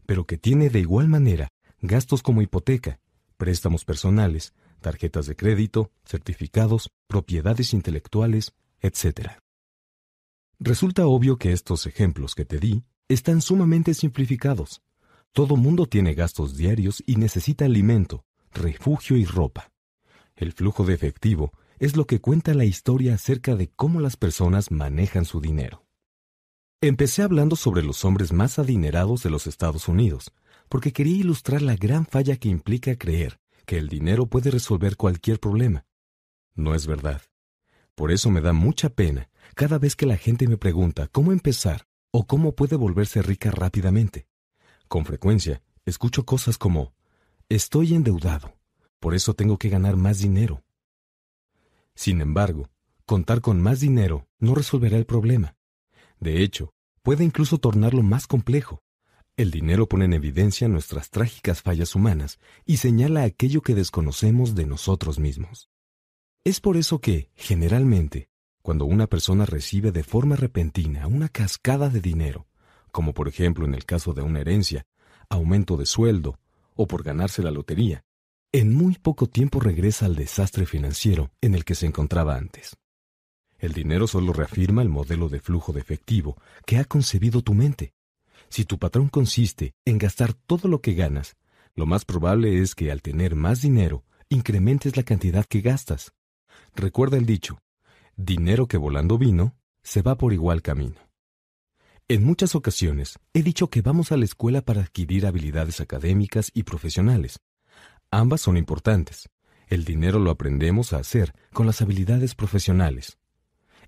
pero que tiene de igual manera gastos como hipoteca, préstamos personales, tarjetas de crédito, certificados, propiedades intelectuales, etc. Resulta obvio que estos ejemplos que te di están sumamente simplificados. Todo mundo tiene gastos diarios y necesita alimento, refugio y ropa. El flujo de efectivo es lo que cuenta la historia acerca de cómo las personas manejan su dinero. Empecé hablando sobre los hombres más adinerados de los Estados Unidos, porque quería ilustrar la gran falla que implica creer que el dinero puede resolver cualquier problema. No es verdad. Por eso me da mucha pena cada vez que la gente me pregunta cómo empezar o cómo puede volverse rica rápidamente. Con frecuencia, escucho cosas como, estoy endeudado, por eso tengo que ganar más dinero. Sin embargo, contar con más dinero no resolverá el problema. De hecho, puede incluso tornarlo más complejo. El dinero pone en evidencia nuestras trágicas fallas humanas y señala aquello que desconocemos de nosotros mismos. Es por eso que, generalmente, cuando una persona recibe de forma repentina una cascada de dinero, como por ejemplo en el caso de una herencia, aumento de sueldo o por ganarse la lotería, en muy poco tiempo regresa al desastre financiero en el que se encontraba antes. El dinero solo reafirma el modelo de flujo de efectivo que ha concebido tu mente. Si tu patrón consiste en gastar todo lo que ganas, lo más probable es que al tener más dinero, incrementes la cantidad que gastas. Recuerda el dicho, dinero que volando vino, se va por igual camino. En muchas ocasiones he dicho que vamos a la escuela para adquirir habilidades académicas y profesionales. Ambas son importantes. El dinero lo aprendemos a hacer con las habilidades profesionales.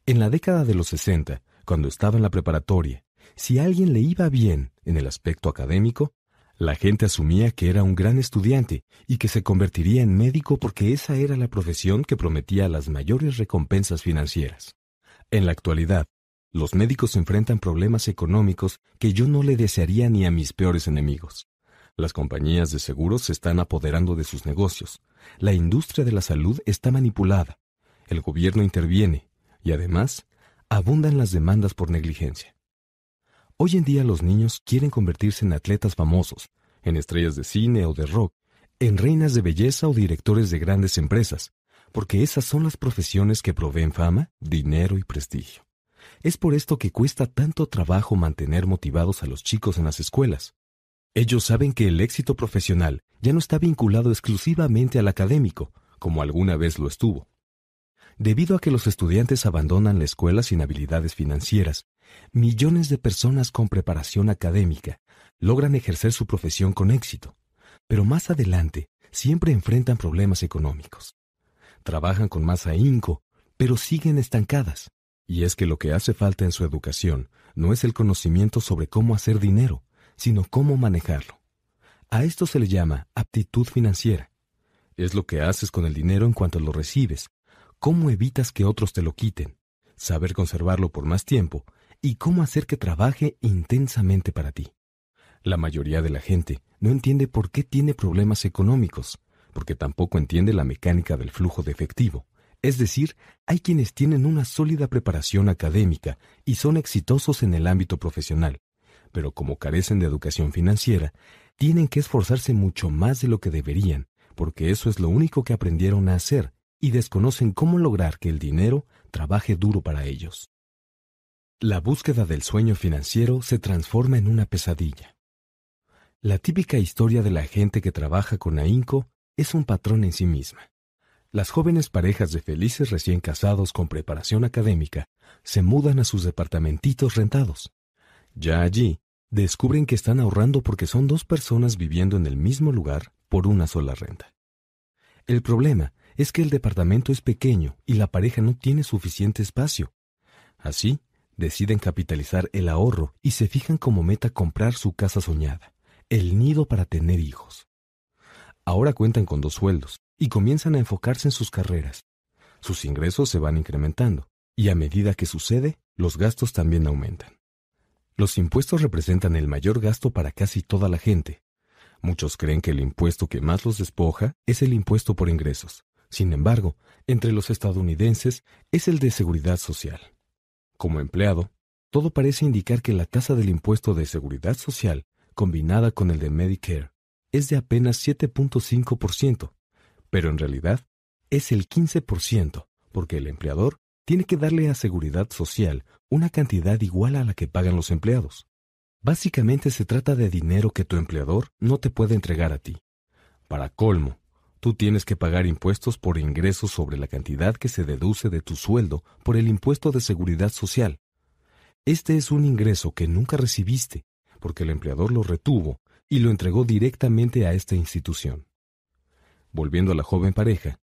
En la década de los 60, cuando estaba en la preparatoria, si a alguien le iba bien en el aspecto académico, la gente asumía que era un gran estudiante y que se convertiría en médico porque esa era la profesión que prometía las mayores recompensas financieras. En la actualidad, los médicos enfrentan problemas económicos que yo no le desearía ni a mis peores enemigos. Las compañías de seguros se están apoderando de sus negocios. La industria de la salud está manipulada. El gobierno interviene y además abundan las demandas por negligencia. Hoy en día los niños quieren convertirse en atletas famosos, en estrellas de cine o de rock, en reinas de belleza o directores de grandes empresas, porque esas son las profesiones que proveen fama, dinero y prestigio. Es por esto que cuesta tanto trabajo mantener motivados a los chicos en las escuelas. Ellos saben que el éxito profesional ya no está vinculado exclusivamente al académico, como alguna vez lo estuvo. Debido a que los estudiantes abandonan la escuela sin habilidades financieras, millones de personas con preparación académica logran ejercer su profesión con éxito, pero más adelante siempre enfrentan problemas económicos. Trabajan con más ahínco, pero siguen estancadas. Y es que lo que hace falta en su educación no es el conocimiento sobre cómo hacer dinero, sino cómo manejarlo. A esto se le llama aptitud financiera. Es lo que haces con el dinero en cuanto lo recibes, cómo evitas que otros te lo quiten, saber conservarlo por más tiempo y cómo hacer que trabaje intensamente para ti. La mayoría de la gente no entiende por qué tiene problemas económicos, porque tampoco entiende la mecánica del flujo de efectivo. Es decir, hay quienes tienen una sólida preparación académica y son exitosos en el ámbito profesional, pero como carecen de educación financiera, tienen que esforzarse mucho más de lo que deberían, porque eso es lo único que aprendieron a hacer y desconocen cómo lograr que el dinero trabaje duro para ellos. La búsqueda del sueño financiero se transforma en una pesadilla. La típica historia de la gente que trabaja con ahínco es un patrón en sí misma. Las jóvenes parejas de felices recién casados con preparación académica se mudan a sus departamentitos rentados. Ya allí, descubren que están ahorrando porque son dos personas viviendo en el mismo lugar por una sola renta. El problema es que el departamento es pequeño y la pareja no tiene suficiente espacio. Así, deciden capitalizar el ahorro y se fijan como meta comprar su casa soñada, el nido para tener hijos. Ahora cuentan con dos sueldos y comienzan a enfocarse en sus carreras. Sus ingresos se van incrementando y a medida que sucede, los gastos también aumentan. Los impuestos representan el mayor gasto para casi toda la gente. Muchos creen que el impuesto que más los despoja es el impuesto por ingresos. Sin embargo, entre los estadounidenses es el de seguridad social. Como empleado, todo parece indicar que la tasa del impuesto de seguridad social, combinada con el de Medicare, es de apenas 7.5%, pero en realidad es el 15%, porque el empleador tiene que darle a seguridad social una cantidad igual a la que pagan los empleados. Básicamente se trata de dinero que tu empleador no te puede entregar a ti. Para colmo, tú tienes que pagar impuestos por ingresos sobre la cantidad que se deduce de tu sueldo por el impuesto de seguridad social. Este es un ingreso que nunca recibiste, porque el empleador lo retuvo y lo entregó directamente a esta institución. Volviendo a la joven pareja,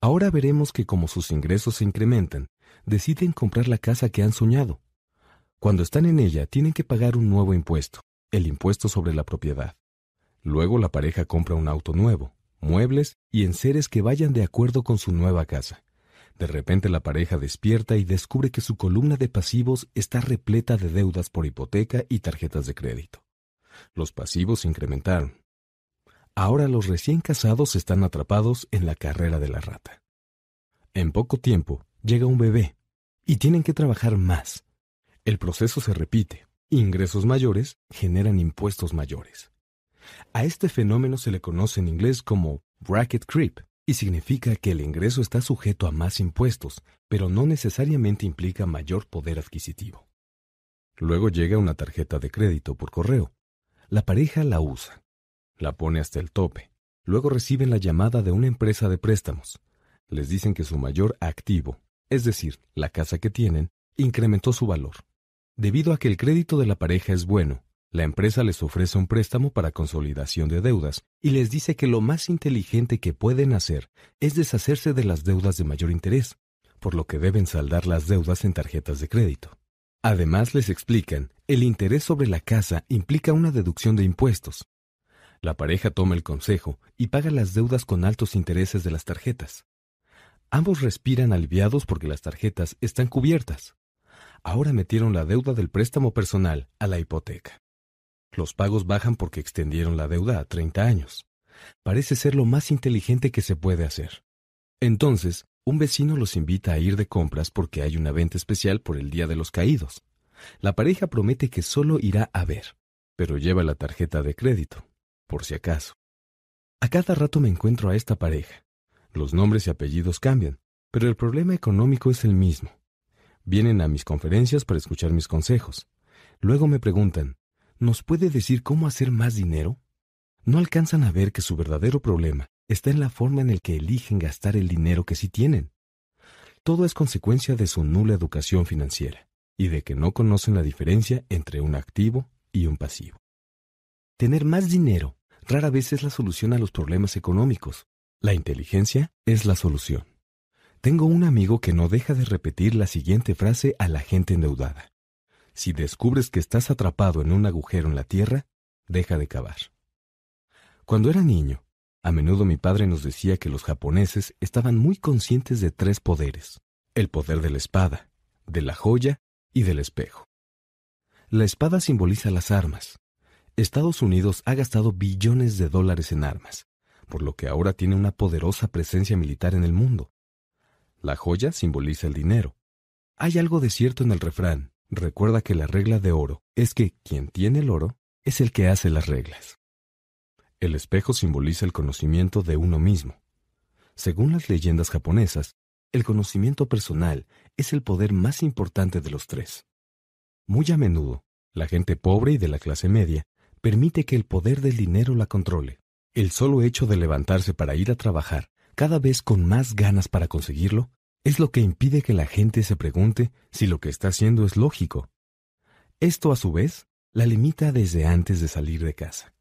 ahora veremos que como sus ingresos se incrementan, deciden comprar la casa que han soñado. Cuando están en ella, tienen que pagar un nuevo impuesto, el impuesto sobre la propiedad. Luego la pareja compra un auto nuevo, muebles y enseres que vayan de acuerdo con su nueva casa. De repente la pareja despierta y descubre que su columna de pasivos está repleta de deudas por hipoteca y tarjetas de crédito. Los pasivos se incrementaron. Ahora los recién casados están atrapados en la carrera de la rata. En poco tiempo llega un bebé y tienen que trabajar más. El proceso se repite. Ingresos mayores generan impuestos mayores. A este fenómeno se le conoce en inglés como bracket creep y significa que el ingreso está sujeto a más impuestos, pero no necesariamente implica mayor poder adquisitivo. Luego llega una tarjeta de crédito por correo. La pareja la usa, la pone hasta el tope. Luego reciben la llamada de una empresa de préstamos. Les dicen que su mayor activo, es decir, la casa que tienen, incrementó su valor. Debido a que el crédito de la pareja es bueno, la empresa les ofrece un préstamo para consolidación de deudas y les dice que lo más inteligente que pueden hacer es deshacerse de las deudas de mayor interés, por lo que deben saldar las deudas en tarjetas de crédito. Además les explican, el interés sobre la casa implica una deducción de impuestos. La pareja toma el consejo y paga las deudas con altos intereses de las tarjetas. Ambos respiran aliviados porque las tarjetas están cubiertas. Ahora metieron la deuda del préstamo personal a la hipoteca. Los pagos bajan porque extendieron la deuda a 30 años. Parece ser lo más inteligente que se puede hacer. Entonces, un vecino los invita a ir de compras porque hay una venta especial por el Día de los Caídos. La pareja promete que solo irá a ver, pero lleva la tarjeta de crédito, por si acaso. A cada rato me encuentro a esta pareja. Los nombres y apellidos cambian, pero el problema económico es el mismo. Vienen a mis conferencias para escuchar mis consejos. Luego me preguntan, ¿nos puede decir cómo hacer más dinero? No alcanzan a ver que su verdadero problema está en la forma en la que eligen gastar el dinero que sí tienen. Todo es consecuencia de su nula educación financiera y de que no conocen la diferencia entre un activo y un pasivo. Tener más dinero rara vez es la solución a los problemas económicos. La inteligencia es la solución. Tengo un amigo que no deja de repetir la siguiente frase a la gente endeudada. Si descubres que estás atrapado en un agujero en la tierra, deja de cavar. Cuando era niño, a menudo mi padre nos decía que los japoneses estaban muy conscientes de tres poderes, el poder de la espada, de la joya y del espejo. La espada simboliza las armas. Estados Unidos ha gastado billones de dólares en armas, por lo que ahora tiene una poderosa presencia militar en el mundo. La joya simboliza el dinero. Hay algo de cierto en el refrán, Recuerda que la regla de oro es que quien tiene el oro es el que hace las reglas. El espejo simboliza el conocimiento de uno mismo. Según las leyendas japonesas, el conocimiento personal es el poder más importante de los tres. Muy a menudo, la gente pobre y de la clase media permite que el poder del dinero la controle. El solo hecho de levantarse para ir a trabajar, cada vez con más ganas para conseguirlo, es lo que impide que la gente se pregunte si lo que está haciendo es lógico. Esto, a su vez, la limita desde antes de salir de casa.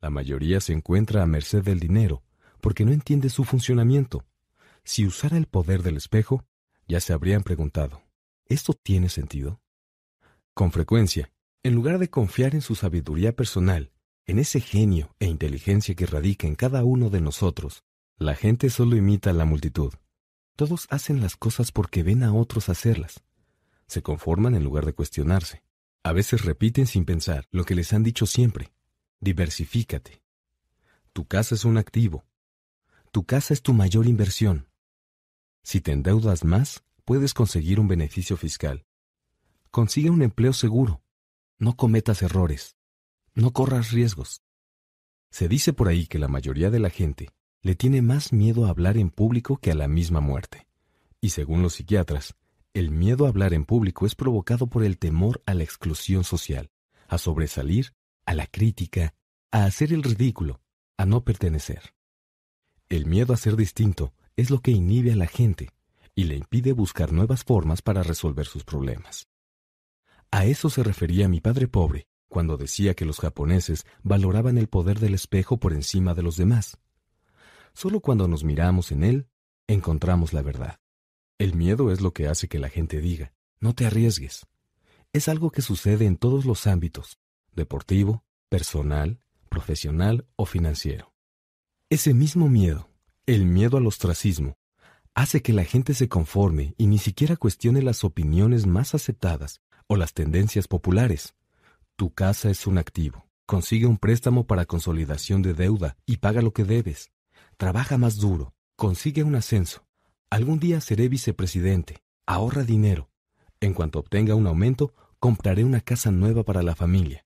La mayoría se encuentra a merced del dinero porque no entiende su funcionamiento. Si usara el poder del espejo, ya se habrían preguntado, ¿esto tiene sentido? Con frecuencia, en lugar de confiar en su sabiduría personal, en ese genio e inteligencia que radica en cada uno de nosotros, la gente solo imita a la multitud. Todos hacen las cosas porque ven a otros hacerlas. Se conforman en lugar de cuestionarse. A veces repiten sin pensar lo que les han dicho siempre. Diversifícate. Tu casa es un activo. Tu casa es tu mayor inversión. Si te endeudas más, puedes conseguir un beneficio fiscal. Consigue un empleo seguro. No cometas errores. No corras riesgos. Se dice por ahí que la mayoría de la gente le tiene más miedo a hablar en público que a la misma muerte. Y según los psiquiatras, el miedo a hablar en público es provocado por el temor a la exclusión social, a sobresalir, a la crítica, a hacer el ridículo, a no pertenecer. El miedo a ser distinto es lo que inhibe a la gente y le impide buscar nuevas formas para resolver sus problemas. A eso se refería mi padre pobre cuando decía que los japoneses valoraban el poder del espejo por encima de los demás. Solo cuando nos miramos en él, encontramos la verdad. El miedo es lo que hace que la gente diga, no te arriesgues. Es algo que sucede en todos los ámbitos, deportivo, personal, profesional o financiero. Ese mismo miedo, el miedo al ostracismo, hace que la gente se conforme y ni siquiera cuestione las opiniones más aceptadas o las tendencias populares. Tu casa es un activo. Consigue un préstamo para consolidación de deuda y paga lo que debes. Trabaja más duro. Consigue un ascenso. Algún día seré vicepresidente. Ahorra dinero. En cuanto obtenga un aumento, compraré una casa nueva para la familia.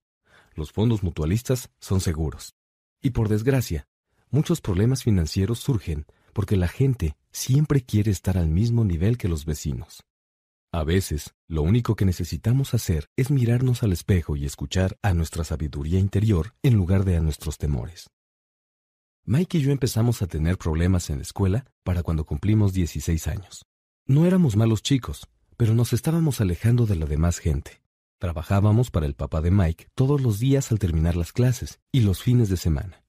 Los fondos mutualistas son seguros. Y por desgracia, muchos problemas financieros surgen porque la gente siempre quiere estar al mismo nivel que los vecinos. A veces, lo único que necesitamos hacer es mirarnos al espejo y escuchar a nuestra sabiduría interior en lugar de a nuestros temores. Mike y yo empezamos a tener problemas en la escuela para cuando cumplimos 16 años. No éramos malos chicos, pero nos estábamos alejando de la demás gente. Trabajábamos para el papá de Mike todos los días al terminar las clases y los fines de semana.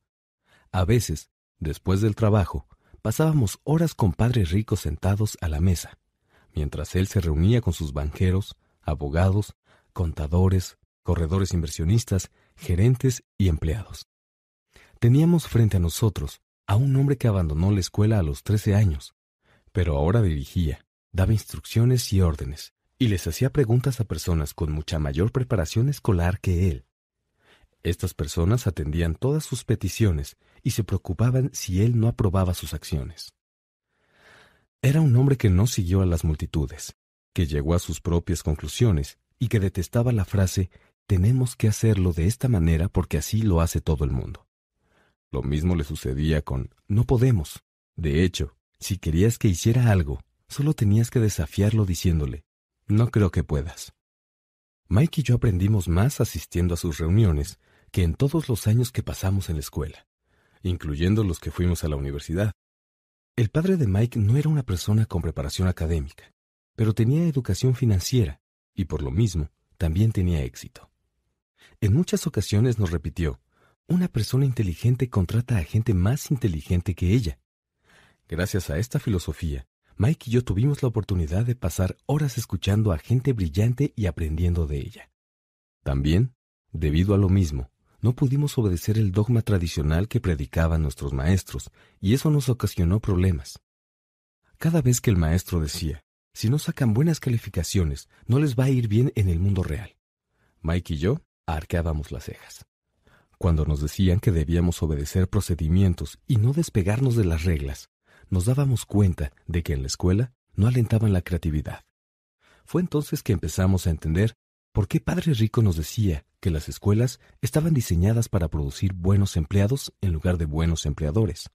A veces, después del trabajo, pasábamos horas con padres ricos sentados a la mesa, mientras él se reunía con sus banqueros, abogados, contadores, corredores inversionistas, gerentes y empleados. Teníamos frente a nosotros a un hombre que abandonó la escuela a los 13 años, pero ahora dirigía, daba instrucciones y órdenes, y les hacía preguntas a personas con mucha mayor preparación escolar que él. Estas personas atendían todas sus peticiones y se preocupaban si él no aprobaba sus acciones. Era un hombre que no siguió a las multitudes, que llegó a sus propias conclusiones y que detestaba la frase tenemos que hacerlo de esta manera porque así lo hace todo el mundo. Lo mismo le sucedía con no podemos. De hecho, si querías que hiciera algo, solo tenías que desafiarlo diciéndole no creo que puedas. Mike y yo aprendimos más asistiendo a sus reuniones que en todos los años que pasamos en la escuela, incluyendo los que fuimos a la universidad. El padre de Mike no era una persona con preparación académica, pero tenía educación financiera y por lo mismo también tenía éxito. En muchas ocasiones nos repitió, una persona inteligente contrata a gente más inteligente que ella. Gracias a esta filosofía, Mike y yo tuvimos la oportunidad de pasar horas escuchando a gente brillante y aprendiendo de ella. También, debido a lo mismo, no pudimos obedecer el dogma tradicional que predicaban nuestros maestros, y eso nos ocasionó problemas. Cada vez que el maestro decía, si no sacan buenas calificaciones, no les va a ir bien en el mundo real. Mike y yo arqueábamos las cejas. Cuando nos decían que debíamos obedecer procedimientos y no despegarnos de las reglas, nos dábamos cuenta de que en la escuela no alentaban la creatividad. Fue entonces que empezamos a entender por qué Padre Rico nos decía que las escuelas estaban diseñadas para producir buenos empleados en lugar de buenos empleadores.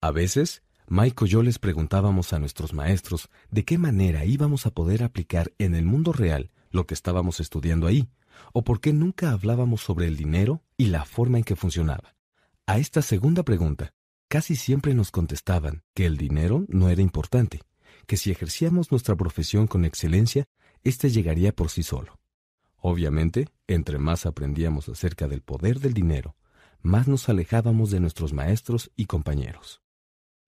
A veces, Mike y yo les preguntábamos a nuestros maestros de qué manera íbamos a poder aplicar en el mundo real lo que estábamos estudiando ahí, o por qué nunca hablábamos sobre el dinero y la forma en que funcionaba. A esta segunda pregunta, casi siempre nos contestaban que el dinero no era importante, que si ejercíamos nuestra profesión con excelencia, éste llegaría por sí solo. Obviamente, entre más aprendíamos acerca del poder del dinero, más nos alejábamos de nuestros maestros y compañeros.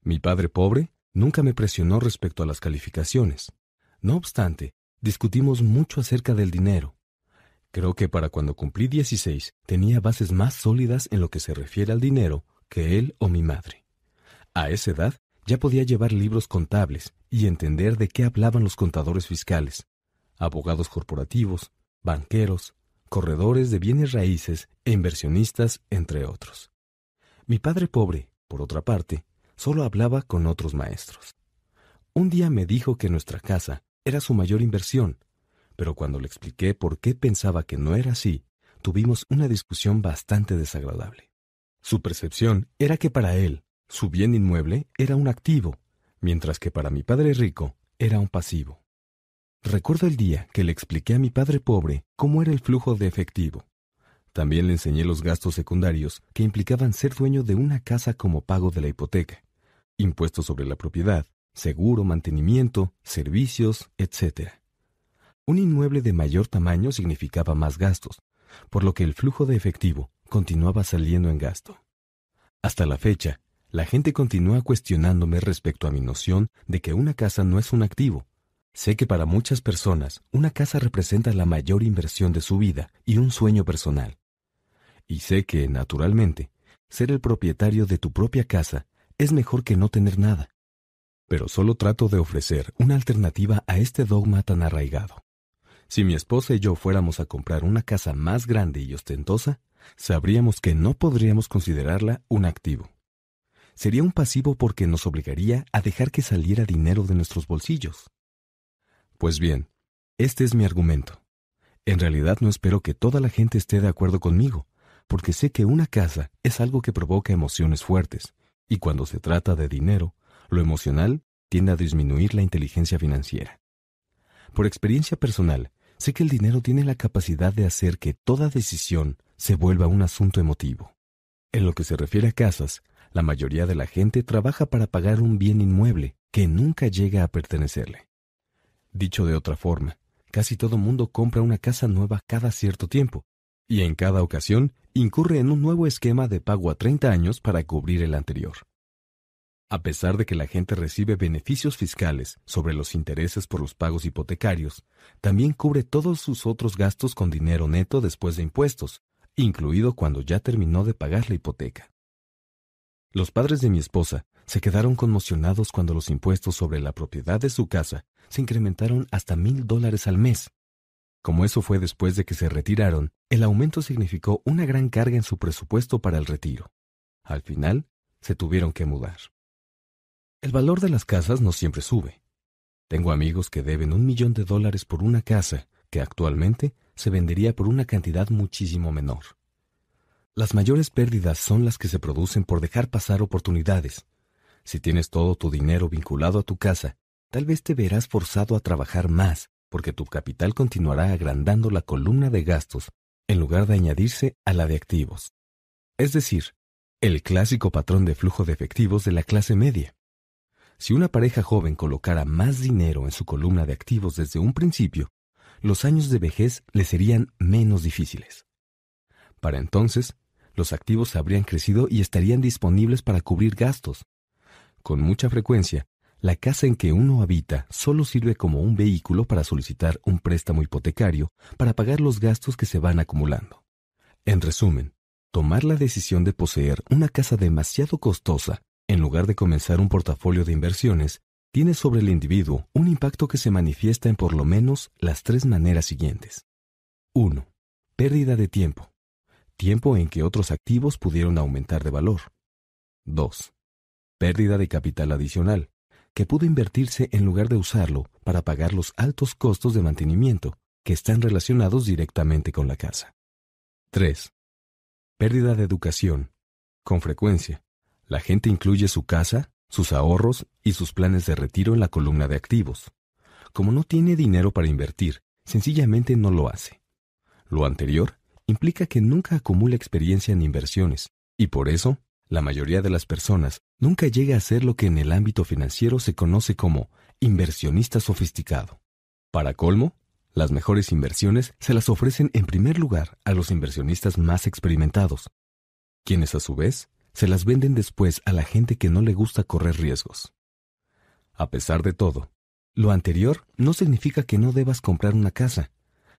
Mi padre pobre Nunca me presionó respecto a las calificaciones. No obstante, discutimos mucho acerca del dinero. Creo que para cuando cumplí 16 tenía bases más sólidas en lo que se refiere al dinero que él o mi madre. A esa edad ya podía llevar libros contables y entender de qué hablaban los contadores fiscales, abogados corporativos, banqueros, corredores de bienes raíces e inversionistas, entre otros. Mi padre pobre, por otra parte, solo hablaba con otros maestros. Un día me dijo que nuestra casa era su mayor inversión, pero cuando le expliqué por qué pensaba que no era así, tuvimos una discusión bastante desagradable. Su percepción era que para él, su bien inmueble era un activo, mientras que para mi padre rico era un pasivo. Recuerdo el día que le expliqué a mi padre pobre cómo era el flujo de efectivo. También le enseñé los gastos secundarios que implicaban ser dueño de una casa como pago de la hipoteca, impuestos sobre la propiedad, seguro, mantenimiento, servicios, etc. Un inmueble de mayor tamaño significaba más gastos, por lo que el flujo de efectivo continuaba saliendo en gasto. Hasta la fecha, la gente continúa cuestionándome respecto a mi noción de que una casa no es un activo. Sé que para muchas personas una casa representa la mayor inversión de su vida y un sueño personal. Y sé que, naturalmente, ser el propietario de tu propia casa es mejor que no tener nada. Pero solo trato de ofrecer una alternativa a este dogma tan arraigado. Si mi esposa y yo fuéramos a comprar una casa más grande y ostentosa, sabríamos que no podríamos considerarla un activo. Sería un pasivo porque nos obligaría a dejar que saliera dinero de nuestros bolsillos. Pues bien, este es mi argumento. En realidad no espero que toda la gente esté de acuerdo conmigo, porque sé que una casa es algo que provoca emociones fuertes, y cuando se trata de dinero, lo emocional tiende a disminuir la inteligencia financiera. Por experiencia personal, sé que el dinero tiene la capacidad de hacer que toda decisión se vuelva un asunto emotivo. En lo que se refiere a casas, la mayoría de la gente trabaja para pagar un bien inmueble que nunca llega a pertenecerle. Dicho de otra forma, casi todo mundo compra una casa nueva cada cierto tiempo, y en cada ocasión incurre en un nuevo esquema de pago a 30 años para cubrir el anterior. A pesar de que la gente recibe beneficios fiscales sobre los intereses por los pagos hipotecarios, también cubre todos sus otros gastos con dinero neto después de impuestos, incluido cuando ya terminó de pagar la hipoteca. Los padres de mi esposa se quedaron conmocionados cuando los impuestos sobre la propiedad de su casa se incrementaron hasta mil dólares al mes. Como eso fue después de que se retiraron, el aumento significó una gran carga en su presupuesto para el retiro. Al final, se tuvieron que mudar. El valor de las casas no siempre sube. Tengo amigos que deben un millón de dólares por una casa que actualmente se vendería por una cantidad muchísimo menor. Las mayores pérdidas son las que se producen por dejar pasar oportunidades. Si tienes todo tu dinero vinculado a tu casa, tal vez te verás forzado a trabajar más, porque tu capital continuará agrandando la columna de gastos en lugar de añadirse a la de activos. Es decir, el clásico patrón de flujo de efectivos de la clase media. Si una pareja joven colocara más dinero en su columna de activos desde un principio, los años de vejez le serían menos difíciles. Para entonces, los activos habrían crecido y estarían disponibles para cubrir gastos. Con mucha frecuencia, la casa en que uno habita solo sirve como un vehículo para solicitar un préstamo hipotecario para pagar los gastos que se van acumulando. En resumen, tomar la decisión de poseer una casa demasiado costosa en lugar de comenzar un portafolio de inversiones, tiene sobre el individuo un impacto que se manifiesta en por lo menos las tres maneras siguientes. 1. Pérdida de tiempo. Tiempo en que otros activos pudieron aumentar de valor. 2. Pérdida de capital adicional, que pudo invertirse en lugar de usarlo para pagar los altos costos de mantenimiento que están relacionados directamente con la casa. 3. Pérdida de educación. Con frecuencia, la gente incluye su casa, sus ahorros y sus planes de retiro en la columna de activos. Como no tiene dinero para invertir, sencillamente no lo hace. Lo anterior implica que nunca acumula experiencia en inversiones, y por eso, la mayoría de las personas nunca llega a ser lo que en el ámbito financiero se conoce como inversionista sofisticado. Para colmo, las mejores inversiones se las ofrecen en primer lugar a los inversionistas más experimentados, quienes a su vez se las venden después a la gente que no le gusta correr riesgos. A pesar de todo, lo anterior no significa que no debas comprar una casa.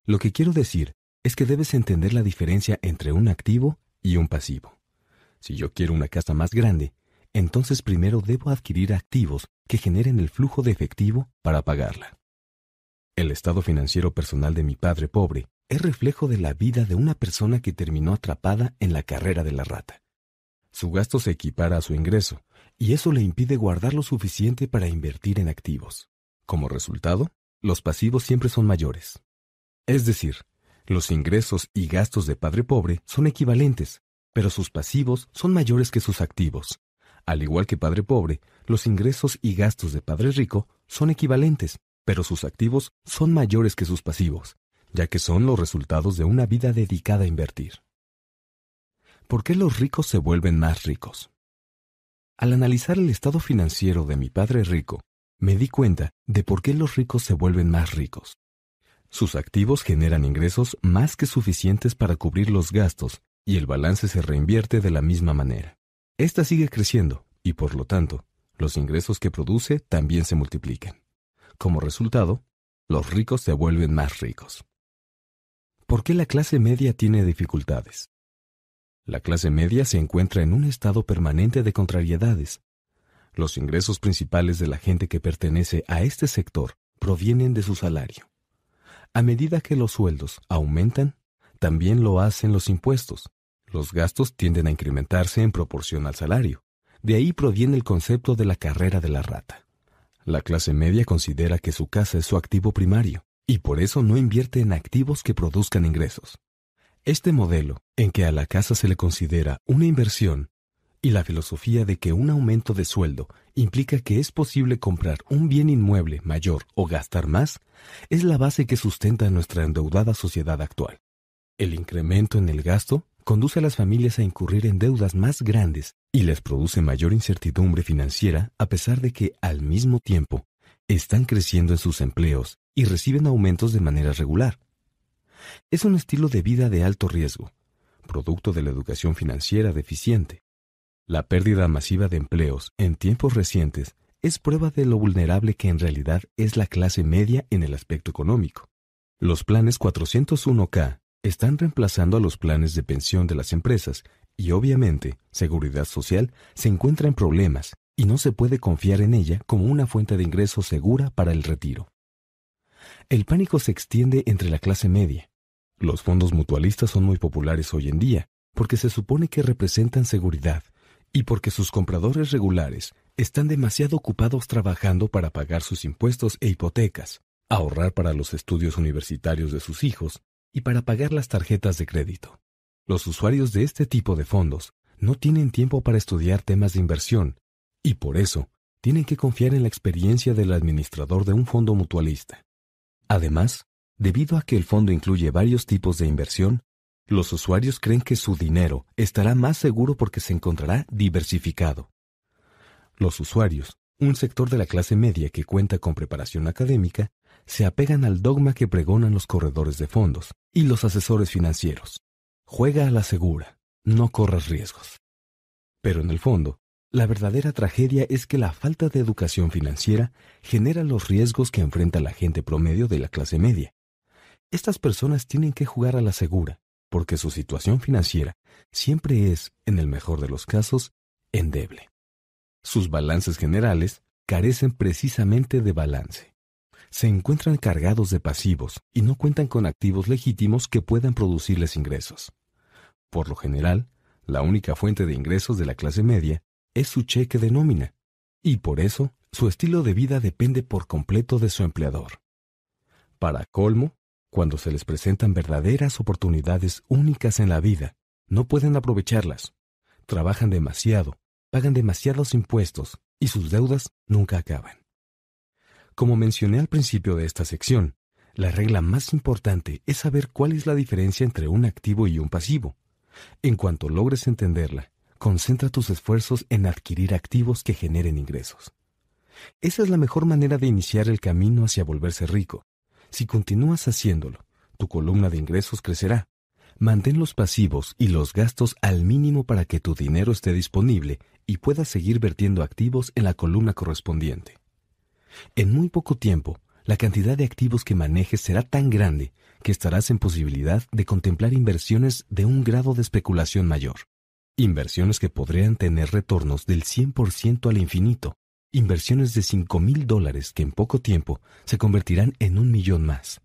Lo que quiero decir es que debes entender la diferencia entre un activo y un pasivo. Si yo quiero una casa más grande, entonces primero debo adquirir activos que generen el flujo de efectivo para pagarla. El estado financiero personal de mi padre pobre es reflejo de la vida de una persona que terminó atrapada en la carrera de la rata. Su gasto se equipara a su ingreso, y eso le impide guardar lo suficiente para invertir en activos. Como resultado, los pasivos siempre son mayores. Es decir, los ingresos y gastos de padre pobre son equivalentes, pero sus pasivos son mayores que sus activos. Al igual que padre pobre, los ingresos y gastos de padre rico son equivalentes, pero sus activos son mayores que sus pasivos, ya que son los resultados de una vida dedicada a invertir. ¿Por qué los ricos se vuelven más ricos? Al analizar el estado financiero de mi padre rico, me di cuenta de por qué los ricos se vuelven más ricos. Sus activos generan ingresos más que suficientes para cubrir los gastos y el balance se reinvierte de la misma manera. Esta sigue creciendo y por lo tanto, los ingresos que produce también se multiplican. Como resultado, los ricos se vuelven más ricos. ¿Por qué la clase media tiene dificultades? La clase media se encuentra en un estado permanente de contrariedades. Los ingresos principales de la gente que pertenece a este sector provienen de su salario. A medida que los sueldos aumentan, también lo hacen los impuestos. Los gastos tienden a incrementarse en proporción al salario. De ahí proviene el concepto de la carrera de la rata. La clase media considera que su casa es su activo primario y por eso no invierte en activos que produzcan ingresos. Este modelo, en que a la casa se le considera una inversión, y la filosofía de que un aumento de sueldo implica que es posible comprar un bien inmueble mayor o gastar más, es la base que sustenta nuestra endeudada sociedad actual. El incremento en el gasto conduce a las familias a incurrir en deudas más grandes y les produce mayor incertidumbre financiera a pesar de que, al mismo tiempo, están creciendo en sus empleos y reciben aumentos de manera regular. Es un estilo de vida de alto riesgo, producto de la educación financiera deficiente. La pérdida masiva de empleos en tiempos recientes es prueba de lo vulnerable que en realidad es la clase media en el aspecto económico. Los planes 401k están reemplazando a los planes de pensión de las empresas y obviamente Seguridad Social se encuentra en problemas y no se puede confiar en ella como una fuente de ingresos segura para el retiro. El pánico se extiende entre la clase media. Los fondos mutualistas son muy populares hoy en día porque se supone que representan seguridad y porque sus compradores regulares están demasiado ocupados trabajando para pagar sus impuestos e hipotecas, ahorrar para los estudios universitarios de sus hijos y para pagar las tarjetas de crédito. Los usuarios de este tipo de fondos no tienen tiempo para estudiar temas de inversión y por eso tienen que confiar en la experiencia del administrador de un fondo mutualista. Además, debido a que el fondo incluye varios tipos de inversión, los usuarios creen que su dinero estará más seguro porque se encontrará diversificado. Los usuarios, un sector de la clase media que cuenta con preparación académica, se apegan al dogma que pregonan los corredores de fondos y los asesores financieros. Juega a la segura, no corras riesgos. Pero en el fondo, la verdadera tragedia es que la falta de educación financiera genera los riesgos que enfrenta la gente promedio de la clase media. Estas personas tienen que jugar a la segura, porque su situación financiera siempre es, en el mejor de los casos, endeble. Sus balances generales carecen precisamente de balance se encuentran cargados de pasivos y no cuentan con activos legítimos que puedan producirles ingresos. Por lo general, la única fuente de ingresos de la clase media es su cheque de nómina, y por eso su estilo de vida depende por completo de su empleador. Para colmo, cuando se les presentan verdaderas oportunidades únicas en la vida, no pueden aprovecharlas. Trabajan demasiado, pagan demasiados impuestos y sus deudas nunca acaban. Como mencioné al principio de esta sección, la regla más importante es saber cuál es la diferencia entre un activo y un pasivo. En cuanto logres entenderla, concentra tus esfuerzos en adquirir activos que generen ingresos. Esa es la mejor manera de iniciar el camino hacia volverse rico. Si continúas haciéndolo, tu columna de ingresos crecerá. Mantén los pasivos y los gastos al mínimo para que tu dinero esté disponible y puedas seguir vertiendo activos en la columna correspondiente. En muy poco tiempo, la cantidad de activos que manejes será tan grande que estarás en posibilidad de contemplar inversiones de un grado de especulación mayor. Inversiones que podrían tener retornos del 100% al infinito. Inversiones de 5 mil dólares que en poco tiempo se convertirán en un millón más.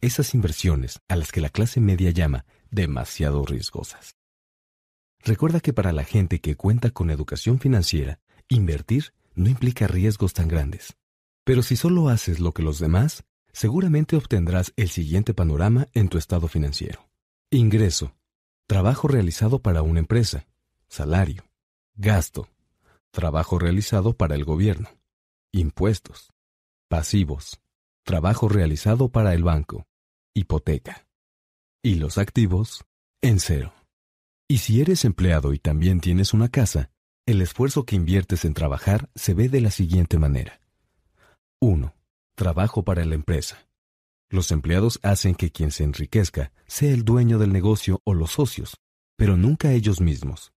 Esas inversiones a las que la clase media llama demasiado riesgosas. Recuerda que para la gente que cuenta con educación financiera, invertir no implica riesgos tan grandes. Pero si solo haces lo que los demás, seguramente obtendrás el siguiente panorama en tu estado financiero. Ingreso. Trabajo realizado para una empresa. Salario. Gasto. Trabajo realizado para el gobierno. Impuestos. Pasivos. Trabajo realizado para el banco. Hipoteca. Y los activos en cero. Y si eres empleado y también tienes una casa, el esfuerzo que inviertes en trabajar se ve de la siguiente manera. 1. Trabajo para la empresa. Los empleados hacen que quien se enriquezca sea el dueño del negocio o los socios, pero nunca ellos mismos.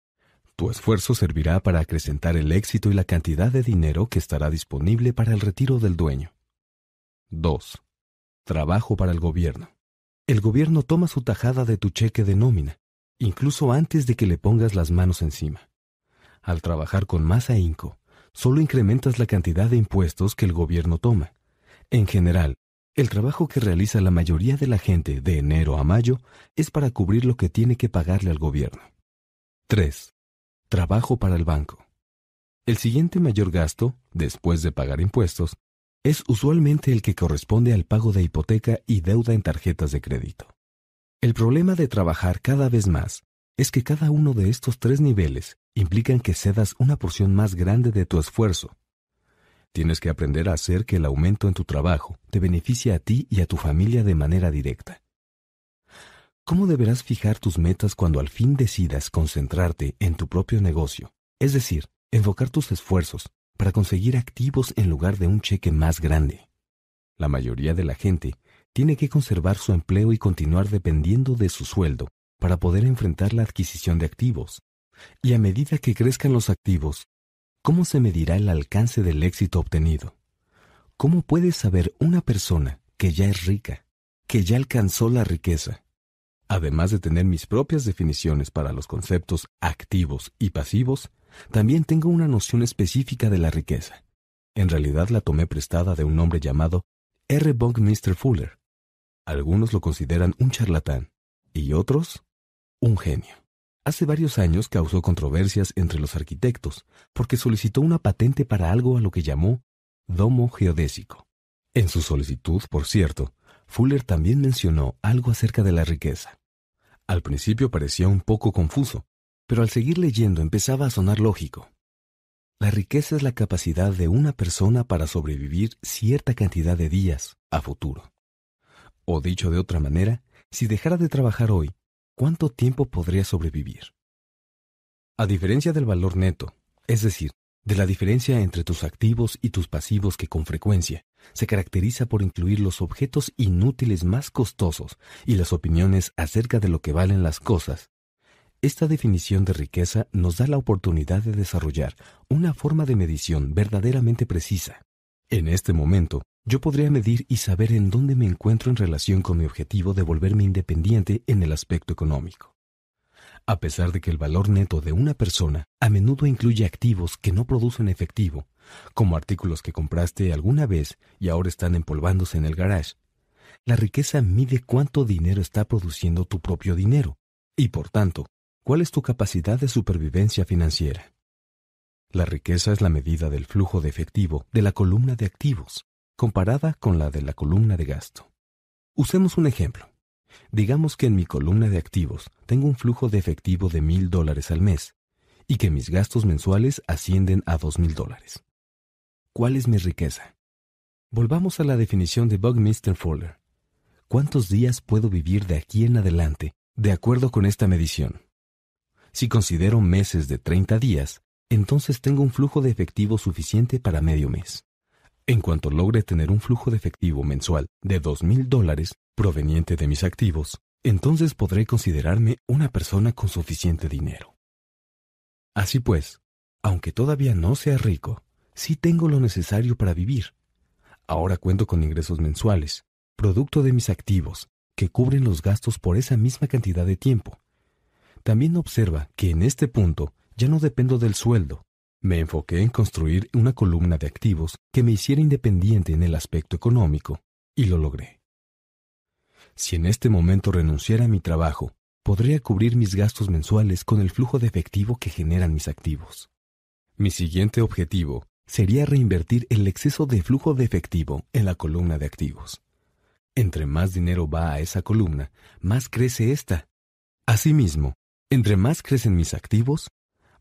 Tu esfuerzo servirá para acrecentar el éxito y la cantidad de dinero que estará disponible para el retiro del dueño. 2. Trabajo para el gobierno. El gobierno toma su tajada de tu cheque de nómina, incluso antes de que le pongas las manos encima. Al trabajar con más ahínco, solo incrementas la cantidad de impuestos que el gobierno toma. En general, el trabajo que realiza la mayoría de la gente de enero a mayo es para cubrir lo que tiene que pagarle al gobierno. 3. Trabajo para el banco. El siguiente mayor gasto, después de pagar impuestos, es usualmente el que corresponde al pago de hipoteca y deuda en tarjetas de crédito. El problema de trabajar cada vez más es que cada uno de estos tres niveles implican que cedas una porción más grande de tu esfuerzo. Tienes que aprender a hacer que el aumento en tu trabajo te beneficie a ti y a tu familia de manera directa. ¿Cómo deberás fijar tus metas cuando al fin decidas concentrarte en tu propio negocio? Es decir, enfocar tus esfuerzos para conseguir activos en lugar de un cheque más grande. La mayoría de la gente tiene que conservar su empleo y continuar dependiendo de su sueldo para poder enfrentar la adquisición de activos. Y a medida que crezcan los activos, ¿cómo se medirá el alcance del éxito obtenido? ¿Cómo puede saber una persona que ya es rica, que ya alcanzó la riqueza? Además de tener mis propias definiciones para los conceptos activos y pasivos, también tengo una noción específica de la riqueza. En realidad la tomé prestada de un hombre llamado R. Buckminster Fuller. Algunos lo consideran un charlatán y otros un genio. Hace varios años causó controversias entre los arquitectos porque solicitó una patente para algo a lo que llamó domo geodésico. En su solicitud, por cierto, Fuller también mencionó algo acerca de la riqueza. Al principio parecía un poco confuso, pero al seguir leyendo empezaba a sonar lógico. La riqueza es la capacidad de una persona para sobrevivir cierta cantidad de días a futuro. O dicho de otra manera, si dejara de trabajar hoy, ¿cuánto tiempo podría sobrevivir? A diferencia del valor neto, es decir, de la diferencia entre tus activos y tus pasivos que con frecuencia se caracteriza por incluir los objetos inútiles más costosos y las opiniones acerca de lo que valen las cosas, esta definición de riqueza nos da la oportunidad de desarrollar una forma de medición verdaderamente precisa. En este momento, yo podría medir y saber en dónde me encuentro en relación con mi objetivo de volverme independiente en el aspecto económico. A pesar de que el valor neto de una persona a menudo incluye activos que no producen efectivo, como artículos que compraste alguna vez y ahora están empolvándose en el garage, la riqueza mide cuánto dinero está produciendo tu propio dinero, y por tanto, cuál es tu capacidad de supervivencia financiera. La riqueza es la medida del flujo de efectivo de la columna de activos, comparada con la de la columna de gasto. Usemos un ejemplo. Digamos que en mi columna de activos tengo un flujo de efectivo de mil dólares al mes y que mis gastos mensuales ascienden a dos mil dólares. ¿Cuál es mi riqueza? Volvamos a la definición de Buckminster Fuller. ¿Cuántos días puedo vivir de aquí en adelante de acuerdo con esta medición? Si considero meses de 30 días, entonces tengo un flujo de efectivo suficiente para medio mes. En cuanto logre tener un flujo de efectivo mensual de dos mil dólares proveniente de mis activos, entonces podré considerarme una persona con suficiente dinero. Así pues, aunque todavía no sea rico, sí tengo lo necesario para vivir, Ahora cuento con ingresos mensuales, producto de mis activos, que cubren los gastos por esa misma cantidad de tiempo. También observa que en este punto ya no dependo del sueldo. Me enfoqué en construir una columna de activos que me hiciera independiente en el aspecto económico, y lo logré. Si en este momento renunciara a mi trabajo, podría cubrir mis gastos mensuales con el flujo de efectivo que generan mis activos. Mi siguiente objetivo sería reinvertir el exceso de flujo de efectivo en la columna de activos. Entre más dinero va a esa columna, más crece esta. Asimismo, entre más crecen mis activos,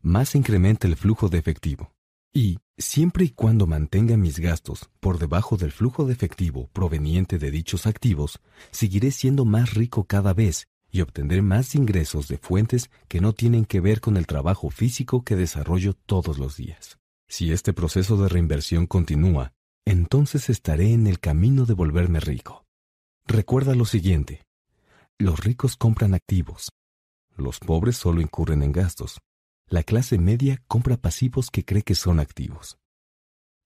más incrementa el flujo de efectivo. Y, siempre y cuando mantenga mis gastos por debajo del flujo de efectivo proveniente de dichos activos, seguiré siendo más rico cada vez y obtendré más ingresos de fuentes que no tienen que ver con el trabajo físico que desarrollo todos los días. Si este proceso de reinversión continúa, entonces estaré en el camino de volverme rico. Recuerda lo siguiente. Los ricos compran activos. Los pobres solo incurren en gastos. La clase media compra pasivos que cree que son activos.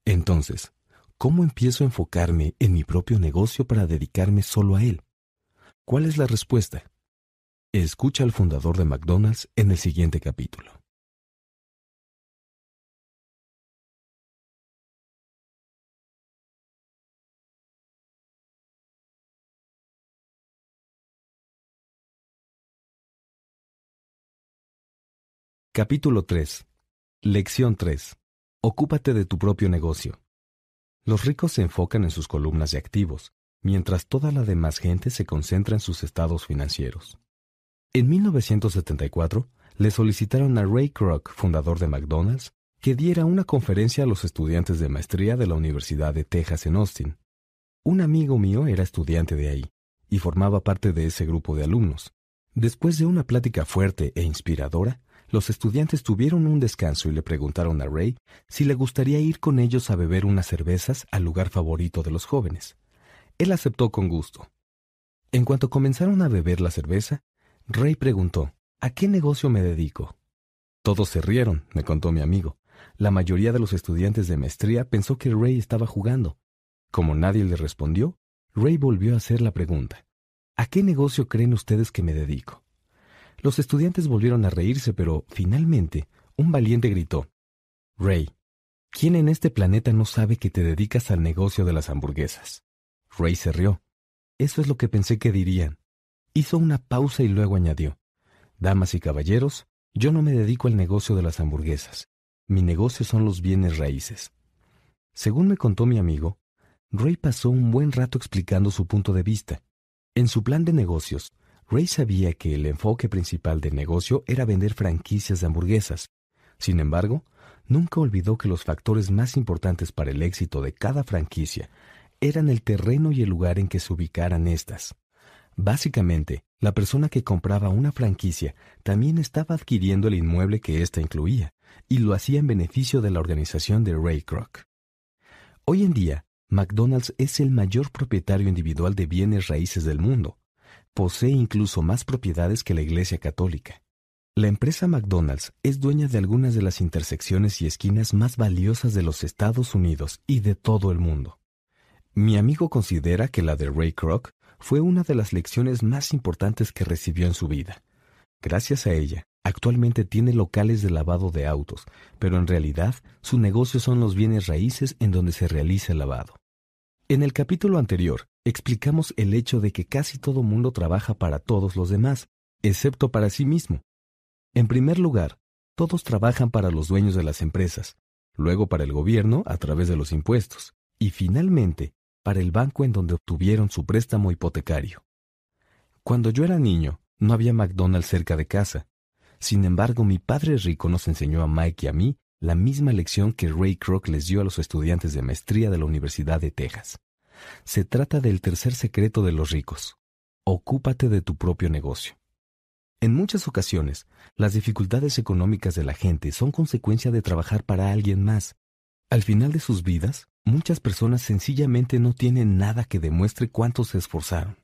Entonces, ¿cómo empiezo a enfocarme en mi propio negocio para dedicarme solo a él? ¿Cuál es la respuesta? Escucha al fundador de McDonald's en el siguiente capítulo. Capítulo 3. Lección 3. Ocúpate de tu propio negocio. Los ricos se enfocan en sus columnas de activos, mientras toda la demás gente se concentra en sus estados financieros. En 1974, le solicitaron a Ray Kroc, fundador de McDonald's, que diera una conferencia a los estudiantes de maestría de la Universidad de Texas en Austin. Un amigo mío era estudiante de ahí y formaba parte de ese grupo de alumnos. Después de una plática fuerte e inspiradora, los estudiantes tuvieron un descanso y le preguntaron a Ray si le gustaría ir con ellos a beber unas cervezas al lugar favorito de los jóvenes. Él aceptó con gusto. En cuanto comenzaron a beber la cerveza, Ray preguntó, ¿A qué negocio me dedico? Todos se rieron, me contó mi amigo. La mayoría de los estudiantes de maestría pensó que Ray estaba jugando. Como nadie le respondió, Ray volvió a hacer la pregunta. ¿A qué negocio creen ustedes que me dedico? Los estudiantes volvieron a reírse, pero finalmente un valiente gritó, Ray, ¿quién en este planeta no sabe que te dedicas al negocio de las hamburguesas? Ray se rió. Eso es lo que pensé que dirían. Hizo una pausa y luego añadió, Damas y caballeros, yo no me dedico al negocio de las hamburguesas. Mi negocio son los bienes raíces. Según me contó mi amigo, Ray pasó un buen rato explicando su punto de vista. En su plan de negocios, Ray sabía que el enfoque principal del negocio era vender franquicias de hamburguesas. Sin embargo, nunca olvidó que los factores más importantes para el éxito de cada franquicia eran el terreno y el lugar en que se ubicaran estas. Básicamente, la persona que compraba una franquicia también estaba adquiriendo el inmueble que ésta incluía, y lo hacía en beneficio de la organización de Ray Kroc. Hoy en día, McDonald's es el mayor propietario individual de bienes raíces del mundo, Posee incluso más propiedades que la Iglesia Católica. La empresa McDonald's es dueña de algunas de las intersecciones y esquinas más valiosas de los Estados Unidos y de todo el mundo. Mi amigo considera que la de Ray Kroc fue una de las lecciones más importantes que recibió en su vida. Gracias a ella, actualmente tiene locales de lavado de autos, pero en realidad su negocio son los bienes raíces en donde se realiza el lavado. En el capítulo anterior, explicamos el hecho de que casi todo mundo trabaja para todos los demás, excepto para sí mismo. En primer lugar, todos trabajan para los dueños de las empresas, luego para el gobierno a través de los impuestos, y finalmente para el banco en donde obtuvieron su préstamo hipotecario. Cuando yo era niño, no había McDonald's cerca de casa. Sin embargo, mi padre rico nos enseñó a Mike y a mí la misma lección que Ray Kroc les dio a los estudiantes de maestría de la Universidad de Texas. Se trata del tercer secreto de los ricos. Ocúpate de tu propio negocio. En muchas ocasiones, las dificultades económicas de la gente son consecuencia de trabajar para alguien más. Al final de sus vidas, muchas personas sencillamente no tienen nada que demuestre cuánto se esforzaron.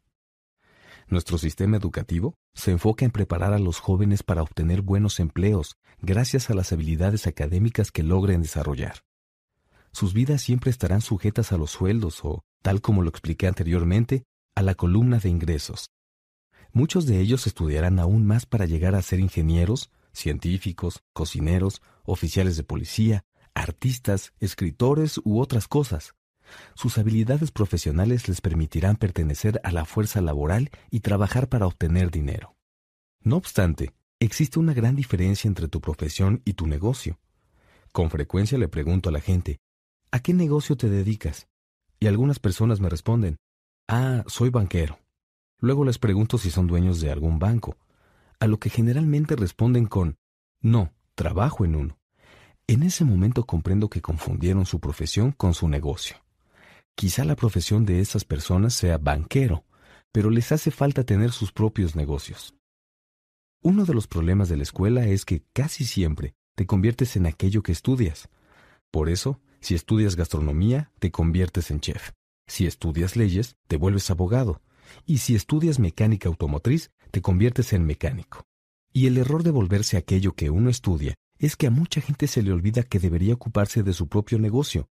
Nuestro sistema educativo se enfoca en preparar a los jóvenes para obtener buenos empleos gracias a las habilidades académicas que logren desarrollar. sus vidas siempre estarán sujetas a los sueldos o, tal como lo expliqué anteriormente, a la columna de ingresos. Muchos de ellos estudiarán aún más para llegar a ser ingenieros, científicos, cocineros, oficiales de policía, artistas, escritores u otras cosas. Sus habilidades profesionales les permitirán pertenecer a la fuerza laboral y trabajar para obtener dinero. No obstante, existe una gran diferencia entre tu profesión y tu negocio. Con frecuencia le pregunto a la gente, ¿a qué negocio te dedicas? Y algunas personas me responden, ah, soy banquero. Luego les pregunto si son dueños de algún banco, a lo que generalmente responden con, no, trabajo en uno. En ese momento comprendo que confundieron su profesión con su negocio. Quizá la profesión de esas personas sea banquero, pero les hace falta tener sus propios negocios. Uno de los problemas de la escuela es que casi siempre te conviertes en aquello que estudias. Por eso, si estudias gastronomía, te conviertes en chef. Si estudias leyes, te vuelves abogado. Y si estudias mecánica automotriz, te conviertes en mecánico. Y el error de volverse aquello que uno estudia es que a mucha gente se le olvida que debería ocuparse de su propio negocio,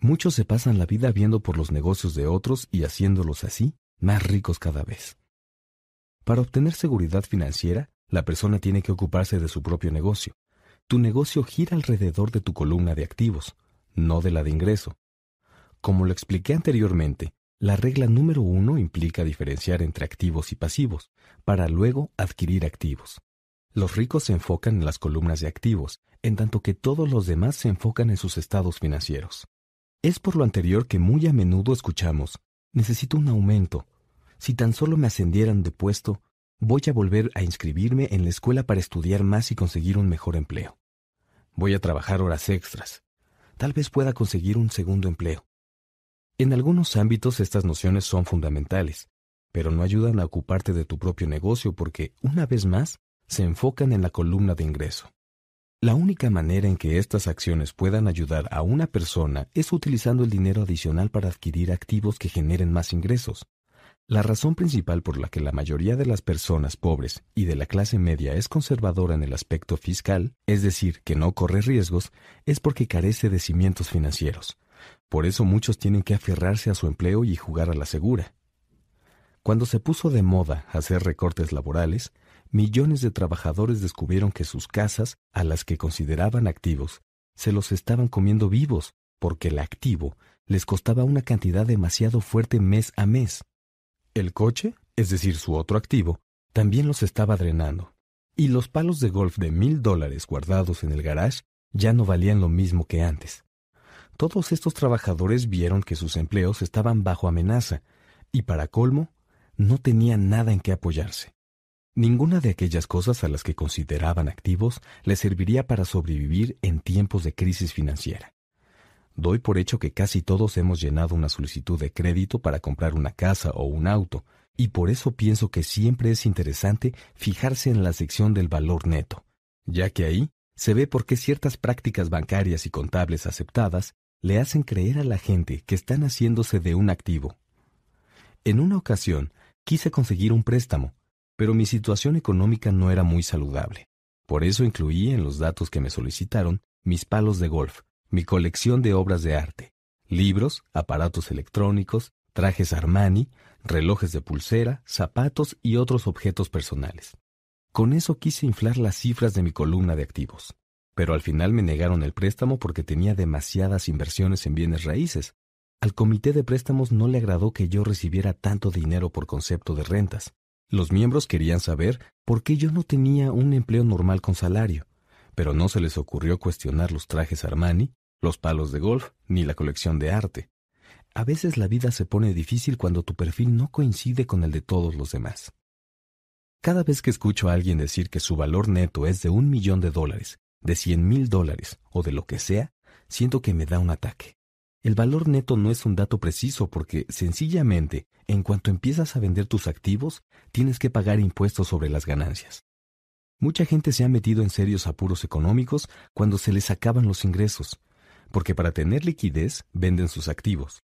Muchos se pasan la vida viendo por los negocios de otros y haciéndolos así más ricos cada vez. Para obtener seguridad financiera, la persona tiene que ocuparse de su propio negocio. Tu negocio gira alrededor de tu columna de activos, no de la de ingreso. Como lo expliqué anteriormente, la regla número uno implica diferenciar entre activos y pasivos, para luego adquirir activos. Los ricos se enfocan en las columnas de activos, en tanto que todos los demás se enfocan en sus estados financieros. Es por lo anterior que muy a menudo escuchamos, necesito un aumento. Si tan solo me ascendieran de puesto, voy a volver a inscribirme en la escuela para estudiar más y conseguir un mejor empleo. Voy a trabajar horas extras. Tal vez pueda conseguir un segundo empleo. En algunos ámbitos estas nociones son fundamentales, pero no ayudan a ocuparte de tu propio negocio porque, una vez más, se enfocan en la columna de ingreso. La única manera en que estas acciones puedan ayudar a una persona es utilizando el dinero adicional para adquirir activos que generen más ingresos. La razón principal por la que la mayoría de las personas pobres y de la clase media es conservadora en el aspecto fiscal, es decir, que no corre riesgos, es porque carece de cimientos financieros. Por eso muchos tienen que aferrarse a su empleo y jugar a la segura. Cuando se puso de moda hacer recortes laborales, millones de trabajadores descubrieron que sus casas, a las que consideraban activos, se los estaban comiendo vivos, porque el activo les costaba una cantidad demasiado fuerte mes a mes. El coche, es decir, su otro activo, también los estaba drenando. Y los palos de golf de mil dólares guardados en el garage ya no valían lo mismo que antes. Todos estos trabajadores vieron que sus empleos estaban bajo amenaza, y para colmo, no tenían nada en qué apoyarse. Ninguna de aquellas cosas a las que consideraban activos les serviría para sobrevivir en tiempos de crisis financiera. Doy por hecho que casi todos hemos llenado una solicitud de crédito para comprar una casa o un auto, y por eso pienso que siempre es interesante fijarse en la sección del valor neto, ya que ahí se ve por qué ciertas prácticas bancarias y contables aceptadas le hacen creer a la gente que están haciéndose de un activo. En una ocasión quise conseguir un préstamo, pero mi situación económica no era muy saludable. Por eso incluí en los datos que me solicitaron mis palos de golf, mi colección de obras de arte, libros, aparatos electrónicos, trajes Armani, relojes de pulsera, zapatos y otros objetos personales. Con eso quise inflar las cifras de mi columna de activos. Pero al final me negaron el préstamo porque tenía demasiadas inversiones en bienes raíces. Al comité de préstamos no le agradó que yo recibiera tanto dinero por concepto de rentas. Los miembros querían saber por qué yo no tenía un empleo normal con salario, pero no se les ocurrió cuestionar los trajes Armani, los palos de golf, ni la colección de arte. A veces la vida se pone difícil cuando tu perfil no coincide con el de todos los demás. Cada vez que escucho a alguien decir que su valor neto es de un millón de dólares, de cien mil dólares o de lo que sea, siento que me da un ataque. El valor neto no es un dato preciso porque, sencillamente, en cuanto empiezas a vender tus activos, tienes que pagar impuestos sobre las ganancias. Mucha gente se ha metido en serios apuros económicos cuando se les acaban los ingresos, porque para tener liquidez venden sus activos.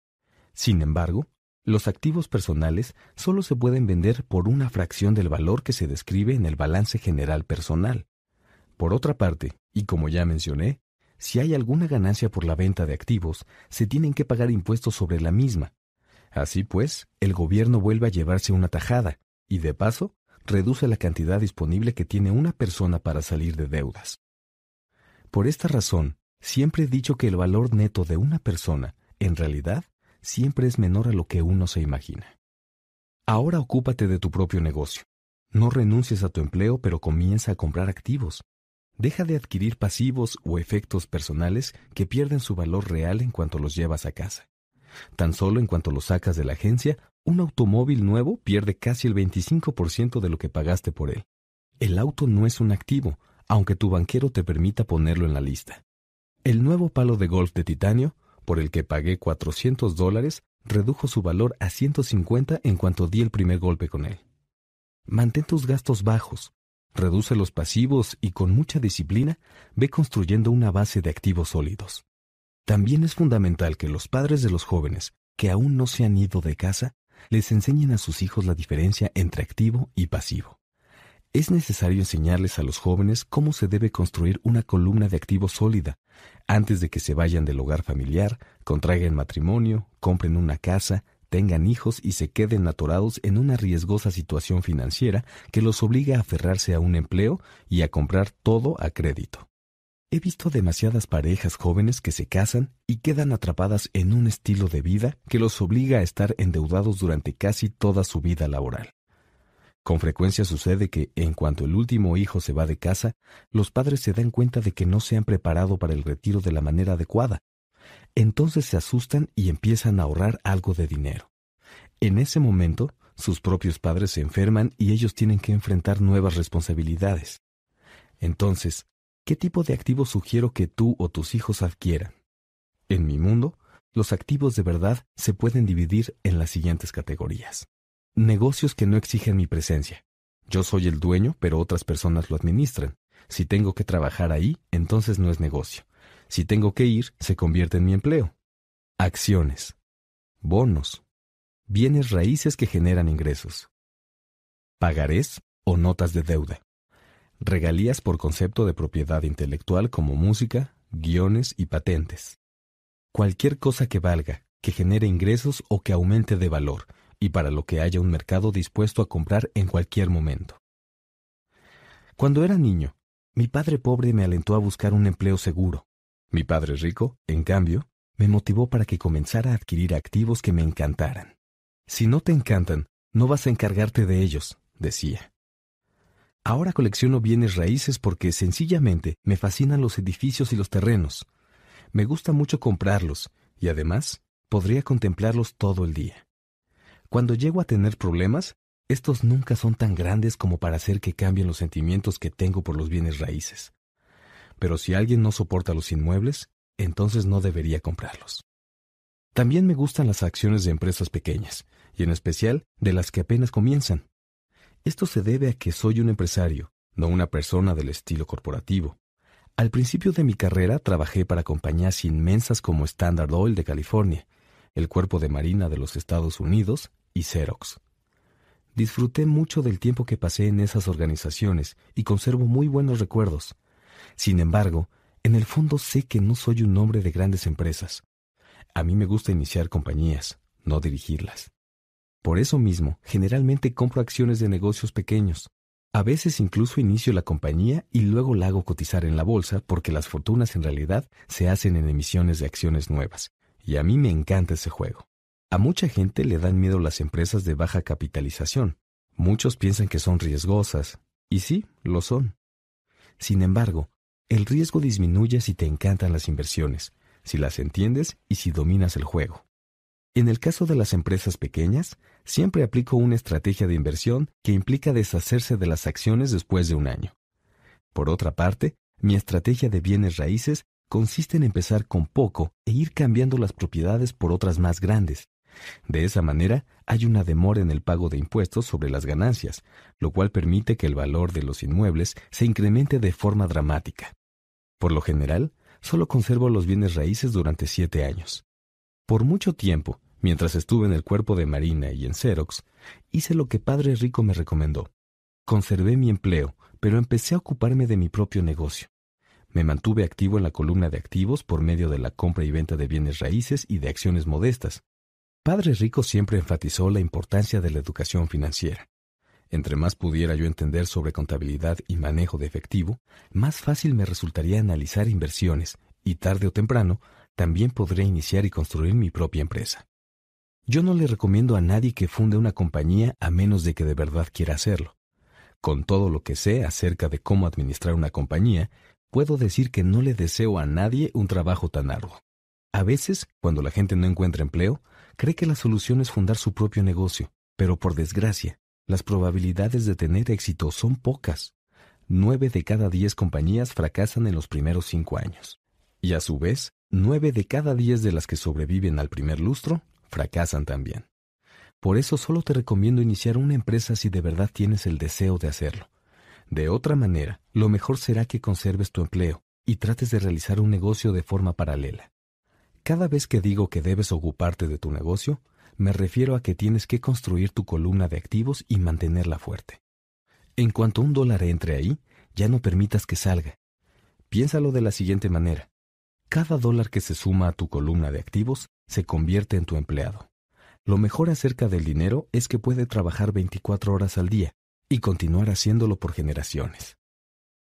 Sin embargo, los activos personales solo se pueden vender por una fracción del valor que se describe en el balance general personal. Por otra parte, y como ya mencioné, si hay alguna ganancia por la venta de activos, se tienen que pagar impuestos sobre la misma. Así pues, el gobierno vuelve a llevarse una tajada y, de paso, reduce la cantidad disponible que tiene una persona para salir de deudas. Por esta razón, siempre he dicho que el valor neto de una persona, en realidad, siempre es menor a lo que uno se imagina. Ahora ocúpate de tu propio negocio. No renuncies a tu empleo, pero comienza a comprar activos. Deja de adquirir pasivos o efectos personales que pierden su valor real en cuanto los llevas a casa. Tan solo en cuanto los sacas de la agencia, un automóvil nuevo pierde casi el 25% de lo que pagaste por él. El auto no es un activo, aunque tu banquero te permita ponerlo en la lista. El nuevo palo de golf de titanio, por el que pagué 400 dólares, redujo su valor a 150 en cuanto di el primer golpe con él. Mantén tus gastos bajos, reduce los pasivos y con mucha disciplina ve construyendo una base de activos sólidos. También es fundamental que los padres de los jóvenes que aún no se han ido de casa les enseñen a sus hijos la diferencia entre activo y pasivo. Es necesario enseñarles a los jóvenes cómo se debe construir una columna de activo sólida antes de que se vayan del hogar familiar, contraigan matrimonio, compren una casa, tengan hijos y se queden atorados en una riesgosa situación financiera que los obliga a aferrarse a un empleo y a comprar todo a crédito. He visto demasiadas parejas jóvenes que se casan y quedan atrapadas en un estilo de vida que los obliga a estar endeudados durante casi toda su vida laboral. Con frecuencia sucede que, en cuanto el último hijo se va de casa, los padres se dan cuenta de que no se han preparado para el retiro de la manera adecuada. Entonces se asustan y empiezan a ahorrar algo de dinero. En ese momento, sus propios padres se enferman y ellos tienen que enfrentar nuevas responsabilidades. Entonces, ¿Qué tipo de activos sugiero que tú o tus hijos adquieran? En mi mundo, los activos de verdad se pueden dividir en las siguientes categorías. Negocios que no exigen mi presencia. Yo soy el dueño, pero otras personas lo administran. Si tengo que trabajar ahí, entonces no es negocio. Si tengo que ir, se convierte en mi empleo. Acciones. Bonos. Bienes raíces que generan ingresos. Pagarés o notas de deuda regalías por concepto de propiedad intelectual como música, guiones y patentes. Cualquier cosa que valga, que genere ingresos o que aumente de valor, y para lo que haya un mercado dispuesto a comprar en cualquier momento. Cuando era niño, mi padre pobre me alentó a buscar un empleo seguro. Mi padre rico, en cambio, me motivó para que comenzara a adquirir activos que me encantaran. Si no te encantan, no vas a encargarte de ellos, decía. Ahora colecciono bienes raíces porque sencillamente me fascinan los edificios y los terrenos. Me gusta mucho comprarlos y además podría contemplarlos todo el día. Cuando llego a tener problemas, estos nunca son tan grandes como para hacer que cambien los sentimientos que tengo por los bienes raíces. Pero si alguien no soporta los inmuebles, entonces no debería comprarlos. También me gustan las acciones de empresas pequeñas, y en especial de las que apenas comienzan. Esto se debe a que soy un empresario, no una persona del estilo corporativo. Al principio de mi carrera trabajé para compañías inmensas como Standard Oil de California, el Cuerpo de Marina de los Estados Unidos y Xerox. Disfruté mucho del tiempo que pasé en esas organizaciones y conservo muy buenos recuerdos. Sin embargo, en el fondo sé que no soy un hombre de grandes empresas. A mí me gusta iniciar compañías, no dirigirlas. Por eso mismo, generalmente compro acciones de negocios pequeños. A veces incluso inicio la compañía y luego la hago cotizar en la bolsa porque las fortunas en realidad se hacen en emisiones de acciones nuevas. Y a mí me encanta ese juego. A mucha gente le dan miedo las empresas de baja capitalización. Muchos piensan que son riesgosas. Y sí, lo son. Sin embargo, el riesgo disminuye si te encantan las inversiones, si las entiendes y si dominas el juego. En el caso de las empresas pequeñas, siempre aplico una estrategia de inversión que implica deshacerse de las acciones después de un año. Por otra parte, mi estrategia de bienes raíces consiste en empezar con poco e ir cambiando las propiedades por otras más grandes. De esa manera, hay una demora en el pago de impuestos sobre las ganancias, lo cual permite que el valor de los inmuebles se incremente de forma dramática. Por lo general, solo conservo los bienes raíces durante siete años. Por mucho tiempo, mientras estuve en el cuerpo de Marina y en Xerox, hice lo que Padre Rico me recomendó. Conservé mi empleo, pero empecé a ocuparme de mi propio negocio. Me mantuve activo en la columna de activos por medio de la compra y venta de bienes raíces y de acciones modestas. Padre Rico siempre enfatizó la importancia de la educación financiera. Entre más pudiera yo entender sobre contabilidad y manejo de efectivo, más fácil me resultaría analizar inversiones y tarde o temprano también podré iniciar y construir mi propia empresa. Yo no le recomiendo a nadie que funde una compañía a menos de que de verdad quiera hacerlo. Con todo lo que sé acerca de cómo administrar una compañía, puedo decir que no le deseo a nadie un trabajo tan arduo. A veces, cuando la gente no encuentra empleo, cree que la solución es fundar su propio negocio, pero por desgracia, las probabilidades de tener éxito son pocas. Nueve de cada diez compañías fracasan en los primeros cinco años. Y a su vez, nueve de cada diez de las que sobreviven al primer lustro fracasan también. Por eso solo te recomiendo iniciar una empresa si de verdad tienes el deseo de hacerlo. De otra manera, lo mejor será que conserves tu empleo y trates de realizar un negocio de forma paralela. Cada vez que digo que debes ocuparte de tu negocio, me refiero a que tienes que construir tu columna de activos y mantenerla fuerte. En cuanto un dólar entre ahí, ya no permitas que salga. Piénsalo de la siguiente manera. Cada dólar que se suma a tu columna de activos se convierte en tu empleado. Lo mejor acerca del dinero es que puede trabajar 24 horas al día, y continuar haciéndolo por generaciones.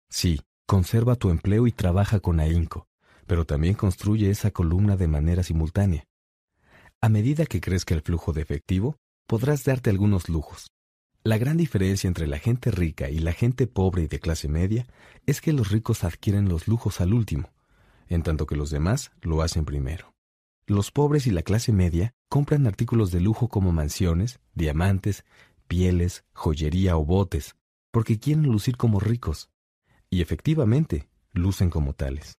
Sí, conserva tu empleo y trabaja con ahínco, pero también construye esa columna de manera simultánea. A medida que crezca el flujo de efectivo, podrás darte algunos lujos. La gran diferencia entre la gente rica y la gente pobre y de clase media es que los ricos adquieren los lujos al último, en tanto que los demás lo hacen primero. Los pobres y la clase media compran artículos de lujo como mansiones, diamantes, pieles, joyería o botes, porque quieren lucir como ricos. Y efectivamente, lucen como tales.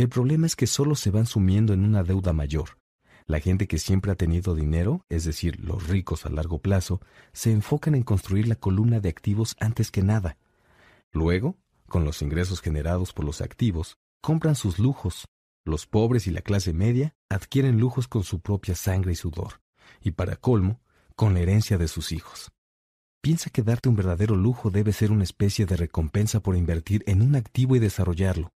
El problema es que solo se van sumiendo en una deuda mayor. La gente que siempre ha tenido dinero, es decir, los ricos a largo plazo, se enfocan en construir la columna de activos antes que nada. Luego, con los ingresos generados por los activos, compran sus lujos, los pobres y la clase media adquieren lujos con su propia sangre y sudor, y para colmo, con la herencia de sus hijos. Piensa que darte un verdadero lujo debe ser una especie de recompensa por invertir en un activo y desarrollarlo.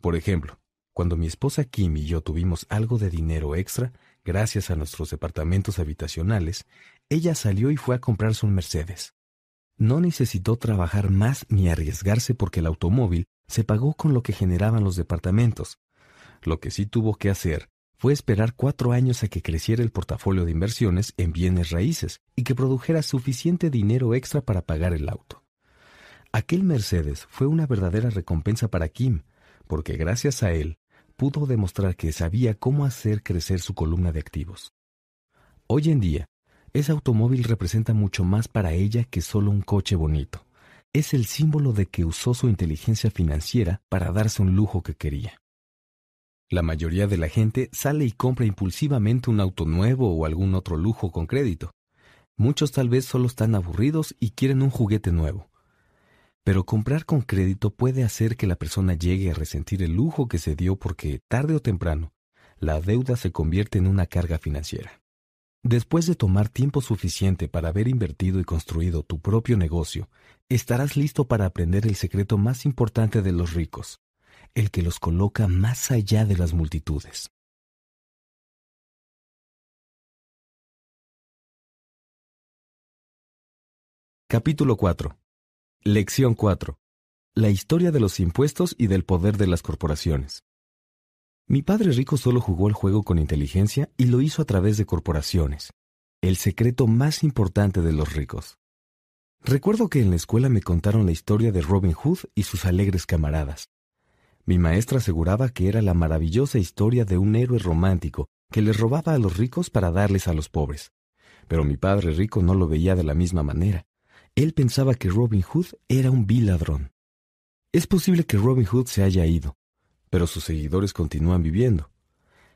Por ejemplo, cuando mi esposa Kim y yo tuvimos algo de dinero extra, gracias a nuestros departamentos habitacionales, ella salió y fue a comprarse un Mercedes. No necesitó trabajar más ni arriesgarse porque el automóvil se pagó con lo que generaban los departamentos, lo que sí tuvo que hacer fue esperar cuatro años a que creciera el portafolio de inversiones en bienes raíces y que produjera suficiente dinero extra para pagar el auto. Aquel Mercedes fue una verdadera recompensa para Kim, porque gracias a él pudo demostrar que sabía cómo hacer crecer su columna de activos. Hoy en día, ese automóvil representa mucho más para ella que solo un coche bonito. Es el símbolo de que usó su inteligencia financiera para darse un lujo que quería. La mayoría de la gente sale y compra impulsivamente un auto nuevo o algún otro lujo con crédito. Muchos tal vez solo están aburridos y quieren un juguete nuevo. Pero comprar con crédito puede hacer que la persona llegue a resentir el lujo que se dio porque, tarde o temprano, la deuda se convierte en una carga financiera. Después de tomar tiempo suficiente para haber invertido y construido tu propio negocio, estarás listo para aprender el secreto más importante de los ricos, el que los coloca más allá de las multitudes. Capítulo 4. Lección 4. La historia de los impuestos y del poder de las corporaciones. Mi padre rico solo jugó el juego con inteligencia y lo hizo a través de corporaciones, el secreto más importante de los ricos. Recuerdo que en la escuela me contaron la historia de Robin Hood y sus alegres camaradas. Mi maestra aseguraba que era la maravillosa historia de un héroe romántico que les robaba a los ricos para darles a los pobres. Pero mi padre rico no lo veía de la misma manera. Él pensaba que Robin Hood era un vil ladrón. Es posible que Robin Hood se haya ido, pero sus seguidores continúan viviendo.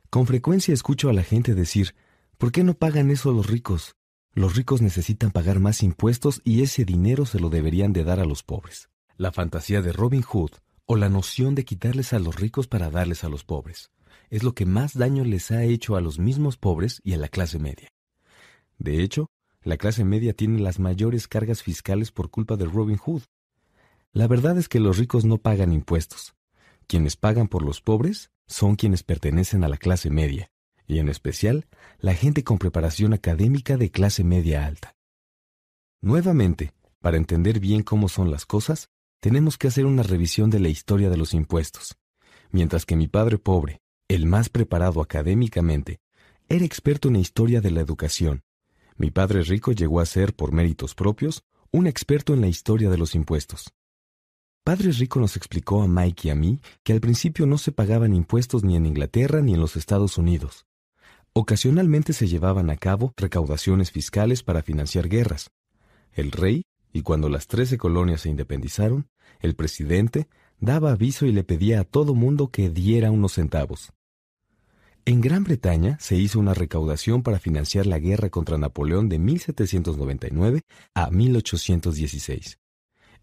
Con frecuencia escucho a la gente decir, ¿por qué no pagan eso los ricos? Los ricos necesitan pagar más impuestos y ese dinero se lo deberían de dar a los pobres. La fantasía de Robin Hood o la noción de quitarles a los ricos para darles a los pobres es lo que más daño les ha hecho a los mismos pobres y a la clase media. De hecho, la clase media tiene las mayores cargas fiscales por culpa de Robin Hood. La verdad es que los ricos no pagan impuestos. Quienes pagan por los pobres son quienes pertenecen a la clase media, y en especial la gente con preparación académica de clase media alta. Nuevamente, para entender bien cómo son las cosas, tenemos que hacer una revisión de la historia de los impuestos. Mientras que mi padre pobre, el más preparado académicamente, era experto en la historia de la educación, mi padre rico llegó a ser, por méritos propios, un experto en la historia de los impuestos. Padre Rico nos explicó a Mike y a mí que al principio no se pagaban impuestos ni en Inglaterra ni en los Estados Unidos. Ocasionalmente se llevaban a cabo recaudaciones fiscales para financiar guerras. El rey, y cuando las trece colonias se independizaron, el presidente daba aviso y le pedía a todo mundo que diera unos centavos. En Gran Bretaña se hizo una recaudación para financiar la guerra contra Napoleón de 1799 a 1816.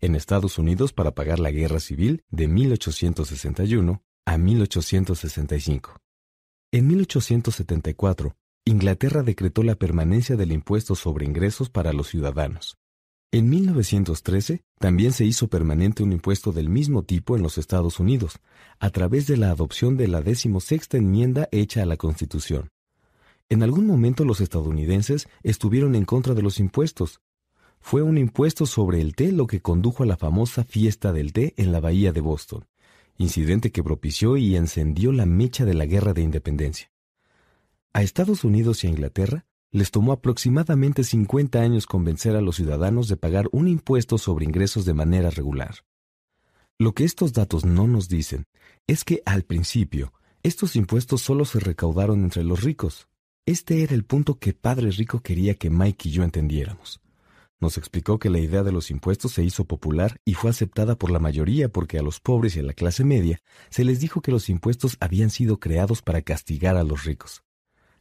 En Estados Unidos para pagar la guerra civil de 1861 a 1865. En 1874, Inglaterra decretó la permanencia del impuesto sobre ingresos para los ciudadanos. En 1913 también se hizo permanente un impuesto del mismo tipo en los Estados Unidos, a través de la adopción de la decimosexta enmienda hecha a la Constitución. En algún momento los estadounidenses estuvieron en contra de los impuestos. Fue un impuesto sobre el té lo que condujo a la famosa fiesta del té en la bahía de Boston, incidente que propició y encendió la mecha de la guerra de independencia. A Estados Unidos y a Inglaterra les tomó aproximadamente 50 años convencer a los ciudadanos de pagar un impuesto sobre ingresos de manera regular. Lo que estos datos no nos dicen es que al principio estos impuestos solo se recaudaron entre los ricos. Este era el punto que Padre Rico quería que Mike y yo entendiéramos. Nos explicó que la idea de los impuestos se hizo popular y fue aceptada por la mayoría porque a los pobres y a la clase media se les dijo que los impuestos habían sido creados para castigar a los ricos.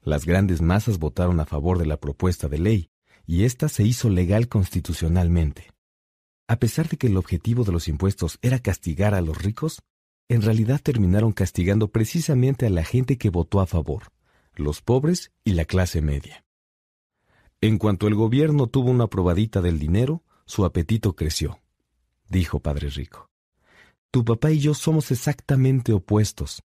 Las grandes masas votaron a favor de la propuesta de ley, y ésta se hizo legal constitucionalmente. A pesar de que el objetivo de los impuestos era castigar a los ricos, en realidad terminaron castigando precisamente a la gente que votó a favor, los pobres y la clase media. En cuanto el gobierno tuvo una probadita del dinero, su apetito creció, dijo Padre Rico. Tu papá y yo somos exactamente opuestos.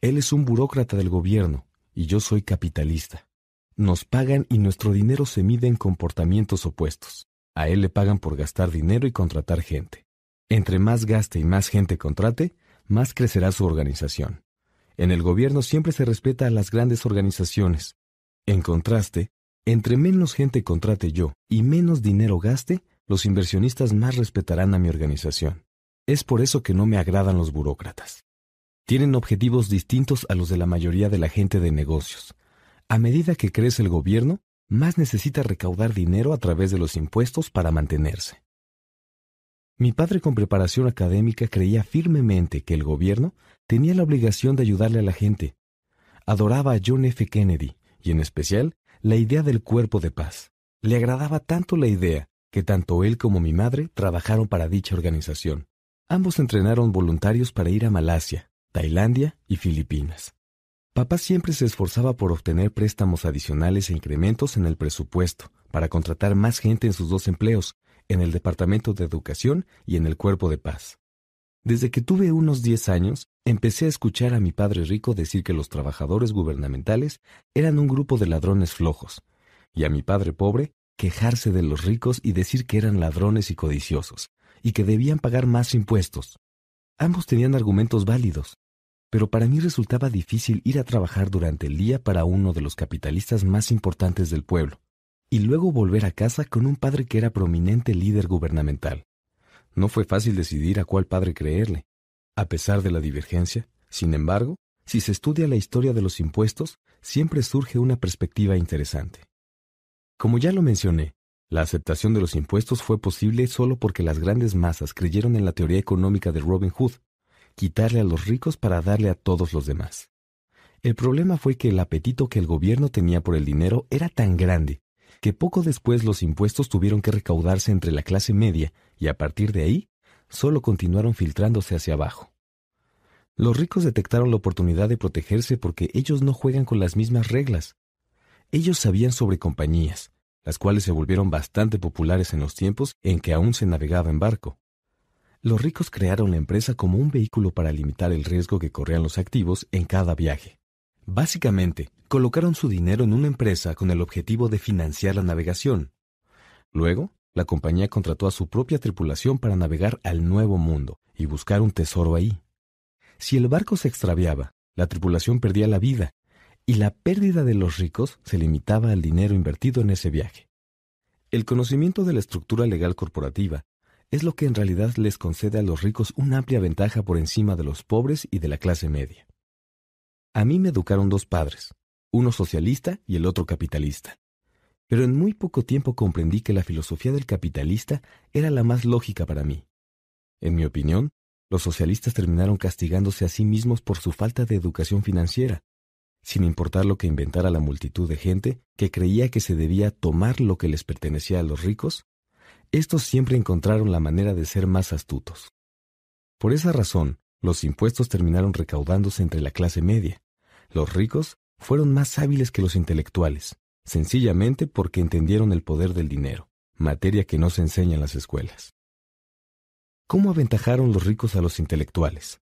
Él es un burócrata del gobierno y yo soy capitalista. Nos pagan y nuestro dinero se mide en comportamientos opuestos. A él le pagan por gastar dinero y contratar gente. Entre más gaste y más gente contrate, más crecerá su organización. En el gobierno siempre se respeta a las grandes organizaciones. En contraste, entre menos gente contrate yo y menos dinero gaste, los inversionistas más respetarán a mi organización. Es por eso que no me agradan los burócratas tienen objetivos distintos a los de la mayoría de la gente de negocios. A medida que crece el gobierno, más necesita recaudar dinero a través de los impuestos para mantenerse. Mi padre con preparación académica creía firmemente que el gobierno tenía la obligación de ayudarle a la gente. Adoraba a John F. Kennedy y en especial la idea del cuerpo de paz. Le agradaba tanto la idea que tanto él como mi madre trabajaron para dicha organización. Ambos entrenaron voluntarios para ir a Malasia, Tailandia y Filipinas. Papá siempre se esforzaba por obtener préstamos adicionales e incrementos en el presupuesto para contratar más gente en sus dos empleos, en el Departamento de Educación y en el Cuerpo de Paz. Desde que tuve unos 10 años, empecé a escuchar a mi padre rico decir que los trabajadores gubernamentales eran un grupo de ladrones flojos, y a mi padre pobre quejarse de los ricos y decir que eran ladrones y codiciosos, y que debían pagar más impuestos. Ambos tenían argumentos válidos, pero para mí resultaba difícil ir a trabajar durante el día para uno de los capitalistas más importantes del pueblo, y luego volver a casa con un padre que era prominente líder gubernamental. No fue fácil decidir a cuál padre creerle. A pesar de la divergencia, sin embargo, si se estudia la historia de los impuestos, siempre surge una perspectiva interesante. Como ya lo mencioné, la aceptación de los impuestos fue posible solo porque las grandes masas creyeron en la teoría económica de Robin Hood, quitarle a los ricos para darle a todos los demás. El problema fue que el apetito que el gobierno tenía por el dinero era tan grande que poco después los impuestos tuvieron que recaudarse entre la clase media y a partir de ahí solo continuaron filtrándose hacia abajo. Los ricos detectaron la oportunidad de protegerse porque ellos no juegan con las mismas reglas. Ellos sabían sobre compañías, las cuales se volvieron bastante populares en los tiempos en que aún se navegaba en barco. Los ricos crearon la empresa como un vehículo para limitar el riesgo que corrían los activos en cada viaje. Básicamente, colocaron su dinero en una empresa con el objetivo de financiar la navegación. Luego, la compañía contrató a su propia tripulación para navegar al Nuevo Mundo y buscar un tesoro ahí. Si el barco se extraviaba, la tripulación perdía la vida, y la pérdida de los ricos se limitaba al dinero invertido en ese viaje. El conocimiento de la estructura legal corporativa es lo que en realidad les concede a los ricos una amplia ventaja por encima de los pobres y de la clase media. A mí me educaron dos padres, uno socialista y el otro capitalista. Pero en muy poco tiempo comprendí que la filosofía del capitalista era la más lógica para mí. En mi opinión, los socialistas terminaron castigándose a sí mismos por su falta de educación financiera, sin importar lo que inventara la multitud de gente que creía que se debía tomar lo que les pertenecía a los ricos, estos siempre encontraron la manera de ser más astutos. Por esa razón, los impuestos terminaron recaudándose entre la clase media. Los ricos fueron más hábiles que los intelectuales, sencillamente porque entendieron el poder del dinero, materia que no se enseña en las escuelas. ¿Cómo aventajaron los ricos a los intelectuales?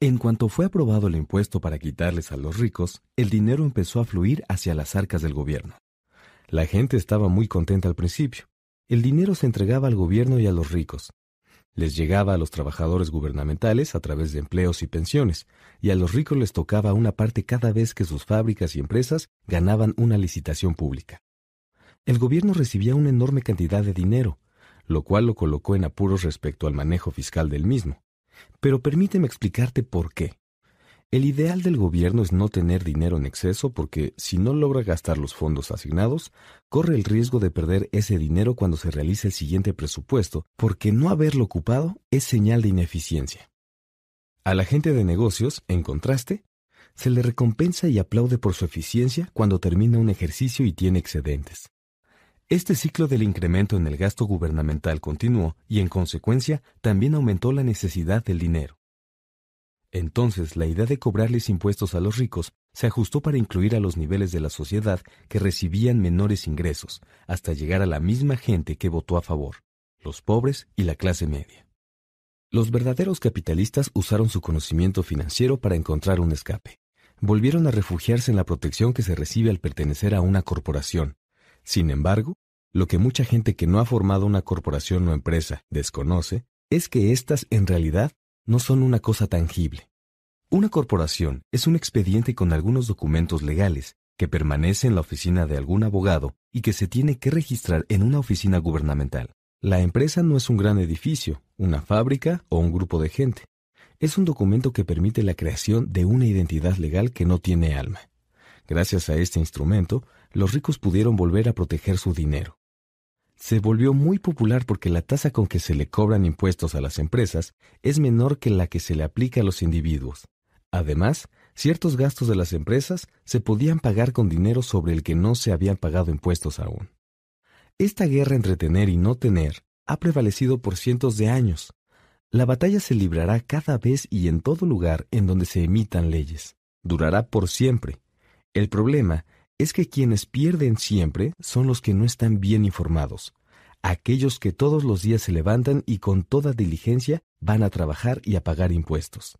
En cuanto fue aprobado el impuesto para quitarles a los ricos, el dinero empezó a fluir hacia las arcas del gobierno. La gente estaba muy contenta al principio. El dinero se entregaba al gobierno y a los ricos. Les llegaba a los trabajadores gubernamentales a través de empleos y pensiones, y a los ricos les tocaba una parte cada vez que sus fábricas y empresas ganaban una licitación pública. El gobierno recibía una enorme cantidad de dinero, lo cual lo colocó en apuros respecto al manejo fiscal del mismo. Pero permíteme explicarte por qué. El ideal del gobierno es no tener dinero en exceso porque si no logra gastar los fondos asignados, corre el riesgo de perder ese dinero cuando se realice el siguiente presupuesto, porque no haberlo ocupado es señal de ineficiencia. A la gente de negocios, en contraste, se le recompensa y aplaude por su eficiencia cuando termina un ejercicio y tiene excedentes. Este ciclo del incremento en el gasto gubernamental continuó y, en consecuencia, también aumentó la necesidad del dinero. Entonces, la idea de cobrarles impuestos a los ricos se ajustó para incluir a los niveles de la sociedad que recibían menores ingresos, hasta llegar a la misma gente que votó a favor, los pobres y la clase media. Los verdaderos capitalistas usaron su conocimiento financiero para encontrar un escape. Volvieron a refugiarse en la protección que se recibe al pertenecer a una corporación, sin embargo, lo que mucha gente que no ha formado una corporación o empresa desconoce es que éstas en realidad no son una cosa tangible. Una corporación es un expediente con algunos documentos legales que permanece en la oficina de algún abogado y que se tiene que registrar en una oficina gubernamental. La empresa no es un gran edificio, una fábrica o un grupo de gente. Es un documento que permite la creación de una identidad legal que no tiene alma. Gracias a este instrumento, los ricos pudieron volver a proteger su dinero. Se volvió muy popular porque la tasa con que se le cobran impuestos a las empresas es menor que la que se le aplica a los individuos. Además, ciertos gastos de las empresas se podían pagar con dinero sobre el que no se habían pagado impuestos aún. Esta guerra entre tener y no tener ha prevalecido por cientos de años. La batalla se librará cada vez y en todo lugar en donde se emitan leyes. Durará por siempre. El problema es que quienes pierden siempre son los que no están bien informados, aquellos que todos los días se levantan y con toda diligencia van a trabajar y a pagar impuestos.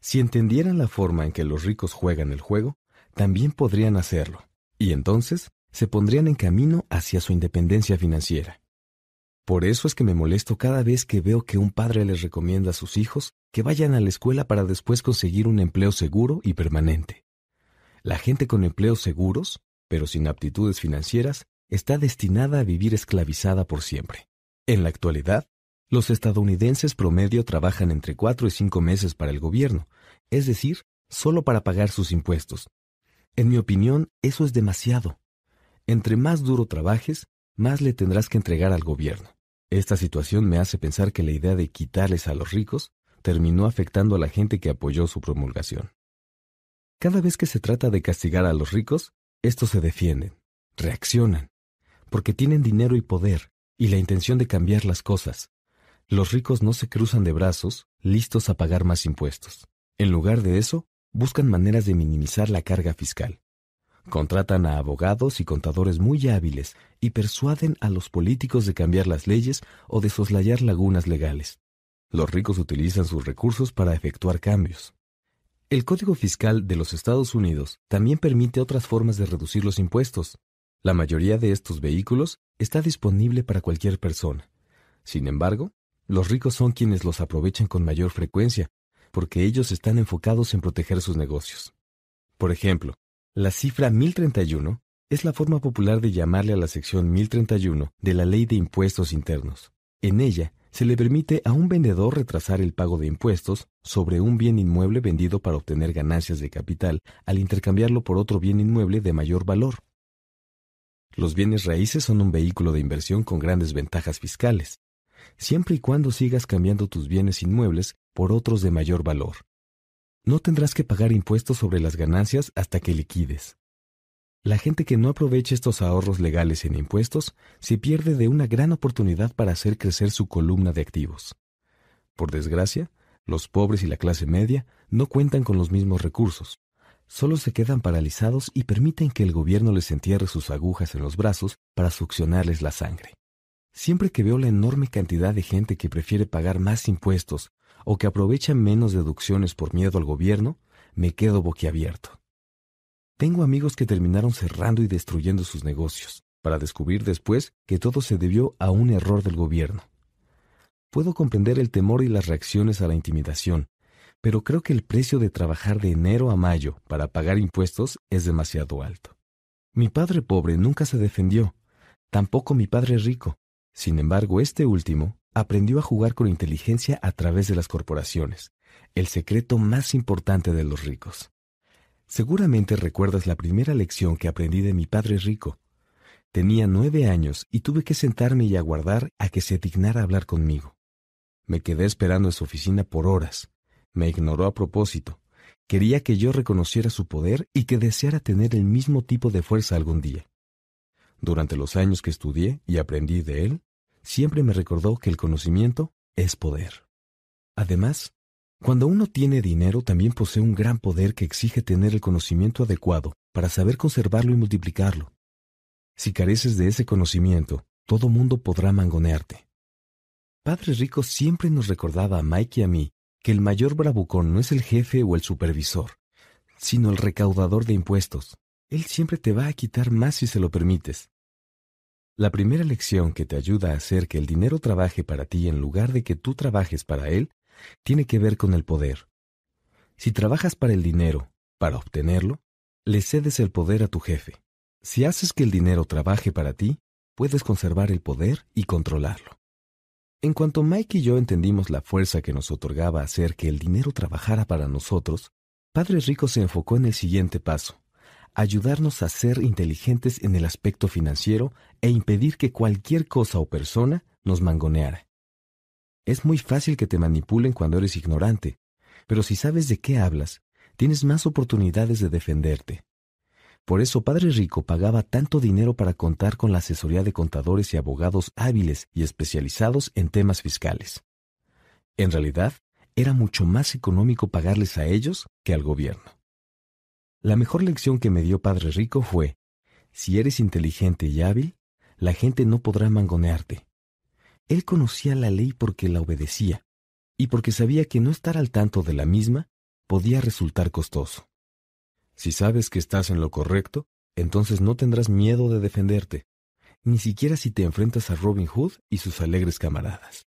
Si entendieran la forma en que los ricos juegan el juego, también podrían hacerlo, y entonces se pondrían en camino hacia su independencia financiera. Por eso es que me molesto cada vez que veo que un padre les recomienda a sus hijos que vayan a la escuela para después conseguir un empleo seguro y permanente. La gente con empleos seguros, pero sin aptitudes financieras, está destinada a vivir esclavizada por siempre. En la actualidad, los estadounidenses promedio trabajan entre cuatro y cinco meses para el gobierno, es decir, solo para pagar sus impuestos. En mi opinión, eso es demasiado. Entre más duro trabajes, más le tendrás que entregar al gobierno. Esta situación me hace pensar que la idea de quitarles a los ricos terminó afectando a la gente que apoyó su promulgación. Cada vez que se trata de castigar a los ricos, estos se defienden, reaccionan, porque tienen dinero y poder, y la intención de cambiar las cosas. Los ricos no se cruzan de brazos, listos a pagar más impuestos. En lugar de eso, buscan maneras de minimizar la carga fiscal. Contratan a abogados y contadores muy hábiles y persuaden a los políticos de cambiar las leyes o de soslayar lagunas legales. Los ricos utilizan sus recursos para efectuar cambios. El Código Fiscal de los Estados Unidos también permite otras formas de reducir los impuestos. La mayoría de estos vehículos está disponible para cualquier persona. Sin embargo, los ricos son quienes los aprovechan con mayor frecuencia, porque ellos están enfocados en proteger sus negocios. Por ejemplo, la cifra 1031 es la forma popular de llamarle a la sección 1031 de la Ley de Impuestos Internos. En ella, se le permite a un vendedor retrasar el pago de impuestos sobre un bien inmueble vendido para obtener ganancias de capital al intercambiarlo por otro bien inmueble de mayor valor. Los bienes raíces son un vehículo de inversión con grandes ventajas fiscales, siempre y cuando sigas cambiando tus bienes inmuebles por otros de mayor valor. No tendrás que pagar impuestos sobre las ganancias hasta que liquides. La gente que no aproveche estos ahorros legales en impuestos se pierde de una gran oportunidad para hacer crecer su columna de activos. Por desgracia, los pobres y la clase media no cuentan con los mismos recursos. Solo se quedan paralizados y permiten que el gobierno les entierre sus agujas en los brazos para succionarles la sangre. Siempre que veo la enorme cantidad de gente que prefiere pagar más impuestos o que aprovecha menos deducciones por miedo al gobierno, me quedo boquiabierto. Tengo amigos que terminaron cerrando y destruyendo sus negocios, para descubrir después que todo se debió a un error del gobierno. Puedo comprender el temor y las reacciones a la intimidación, pero creo que el precio de trabajar de enero a mayo para pagar impuestos es demasiado alto. Mi padre pobre nunca se defendió, tampoco mi padre rico. Sin embargo, este último aprendió a jugar con inteligencia a través de las corporaciones, el secreto más importante de los ricos. Seguramente recuerdas la primera lección que aprendí de mi padre rico. Tenía nueve años y tuve que sentarme y aguardar a que se dignara hablar conmigo. Me quedé esperando en su oficina por horas. Me ignoró a propósito. Quería que yo reconociera su poder y que deseara tener el mismo tipo de fuerza algún día. Durante los años que estudié y aprendí de él, siempre me recordó que el conocimiento es poder. Además, cuando uno tiene dinero también posee un gran poder que exige tener el conocimiento adecuado para saber conservarlo y multiplicarlo. Si careces de ese conocimiento, todo mundo podrá mangonearte. Padre Rico siempre nos recordaba a Mike y a mí que el mayor bravucón no es el jefe o el supervisor, sino el recaudador de impuestos. Él siempre te va a quitar más si se lo permites. La primera lección que te ayuda a hacer que el dinero trabaje para ti en lugar de que tú trabajes para él tiene que ver con el poder. Si trabajas para el dinero, para obtenerlo, le cedes el poder a tu jefe. Si haces que el dinero trabaje para ti, puedes conservar el poder y controlarlo. En cuanto Mike y yo entendimos la fuerza que nos otorgaba hacer que el dinero trabajara para nosotros, Padre Rico se enfocó en el siguiente paso ayudarnos a ser inteligentes en el aspecto financiero e impedir que cualquier cosa o persona nos mangoneara. Es muy fácil que te manipulen cuando eres ignorante, pero si sabes de qué hablas, tienes más oportunidades de defenderte. Por eso Padre Rico pagaba tanto dinero para contar con la asesoría de contadores y abogados hábiles y especializados en temas fiscales. En realidad, era mucho más económico pagarles a ellos que al gobierno. La mejor lección que me dio Padre Rico fue, si eres inteligente y hábil, la gente no podrá mangonearte. Él conocía la ley porque la obedecía, y porque sabía que no estar al tanto de la misma podía resultar costoso. Si sabes que estás en lo correcto, entonces no tendrás miedo de defenderte, ni siquiera si te enfrentas a Robin Hood y sus alegres camaradas.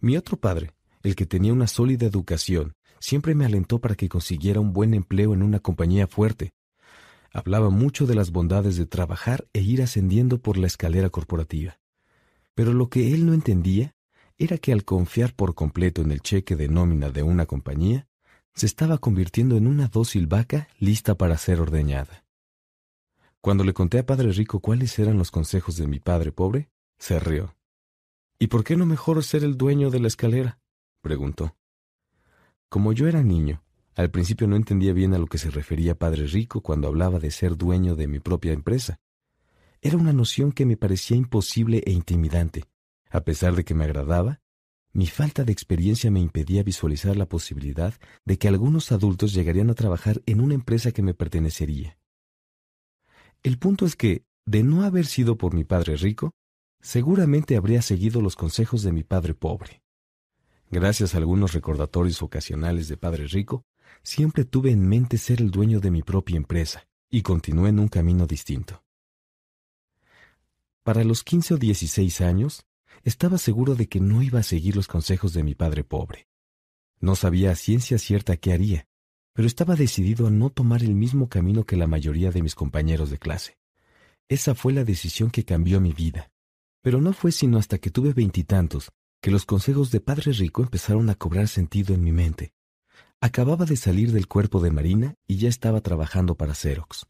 Mi otro padre, el que tenía una sólida educación siempre me alentó para que consiguiera un buen empleo en una compañía fuerte. Hablaba mucho de las bondades de trabajar e ir ascendiendo por la escalera corporativa. Pero lo que él no entendía era que al confiar por completo en el cheque de nómina de una compañía, se estaba convirtiendo en una dócil vaca lista para ser ordeñada. Cuando le conté a Padre Rico cuáles eran los consejos de mi padre pobre, se rió. ¿Y por qué no mejor ser el dueño de la escalera? preguntó. Como yo era niño, al principio no entendía bien a lo que se refería Padre Rico cuando hablaba de ser dueño de mi propia empresa. Era una noción que me parecía imposible e intimidante. A pesar de que me agradaba, mi falta de experiencia me impedía visualizar la posibilidad de que algunos adultos llegarían a trabajar en una empresa que me pertenecería. El punto es que, de no haber sido por mi padre rico, seguramente habría seguido los consejos de mi padre pobre. Gracias a algunos recordatorios ocasionales de padre rico, siempre tuve en mente ser el dueño de mi propia empresa y continué en un camino distinto. Para los 15 o 16 años, estaba seguro de que no iba a seguir los consejos de mi padre pobre. No sabía a ciencia cierta qué haría, pero estaba decidido a no tomar el mismo camino que la mayoría de mis compañeros de clase. Esa fue la decisión que cambió mi vida. Pero no fue sino hasta que tuve veintitantos que los consejos de Padre Rico empezaron a cobrar sentido en mi mente. Acababa de salir del cuerpo de Marina y ya estaba trabajando para Xerox.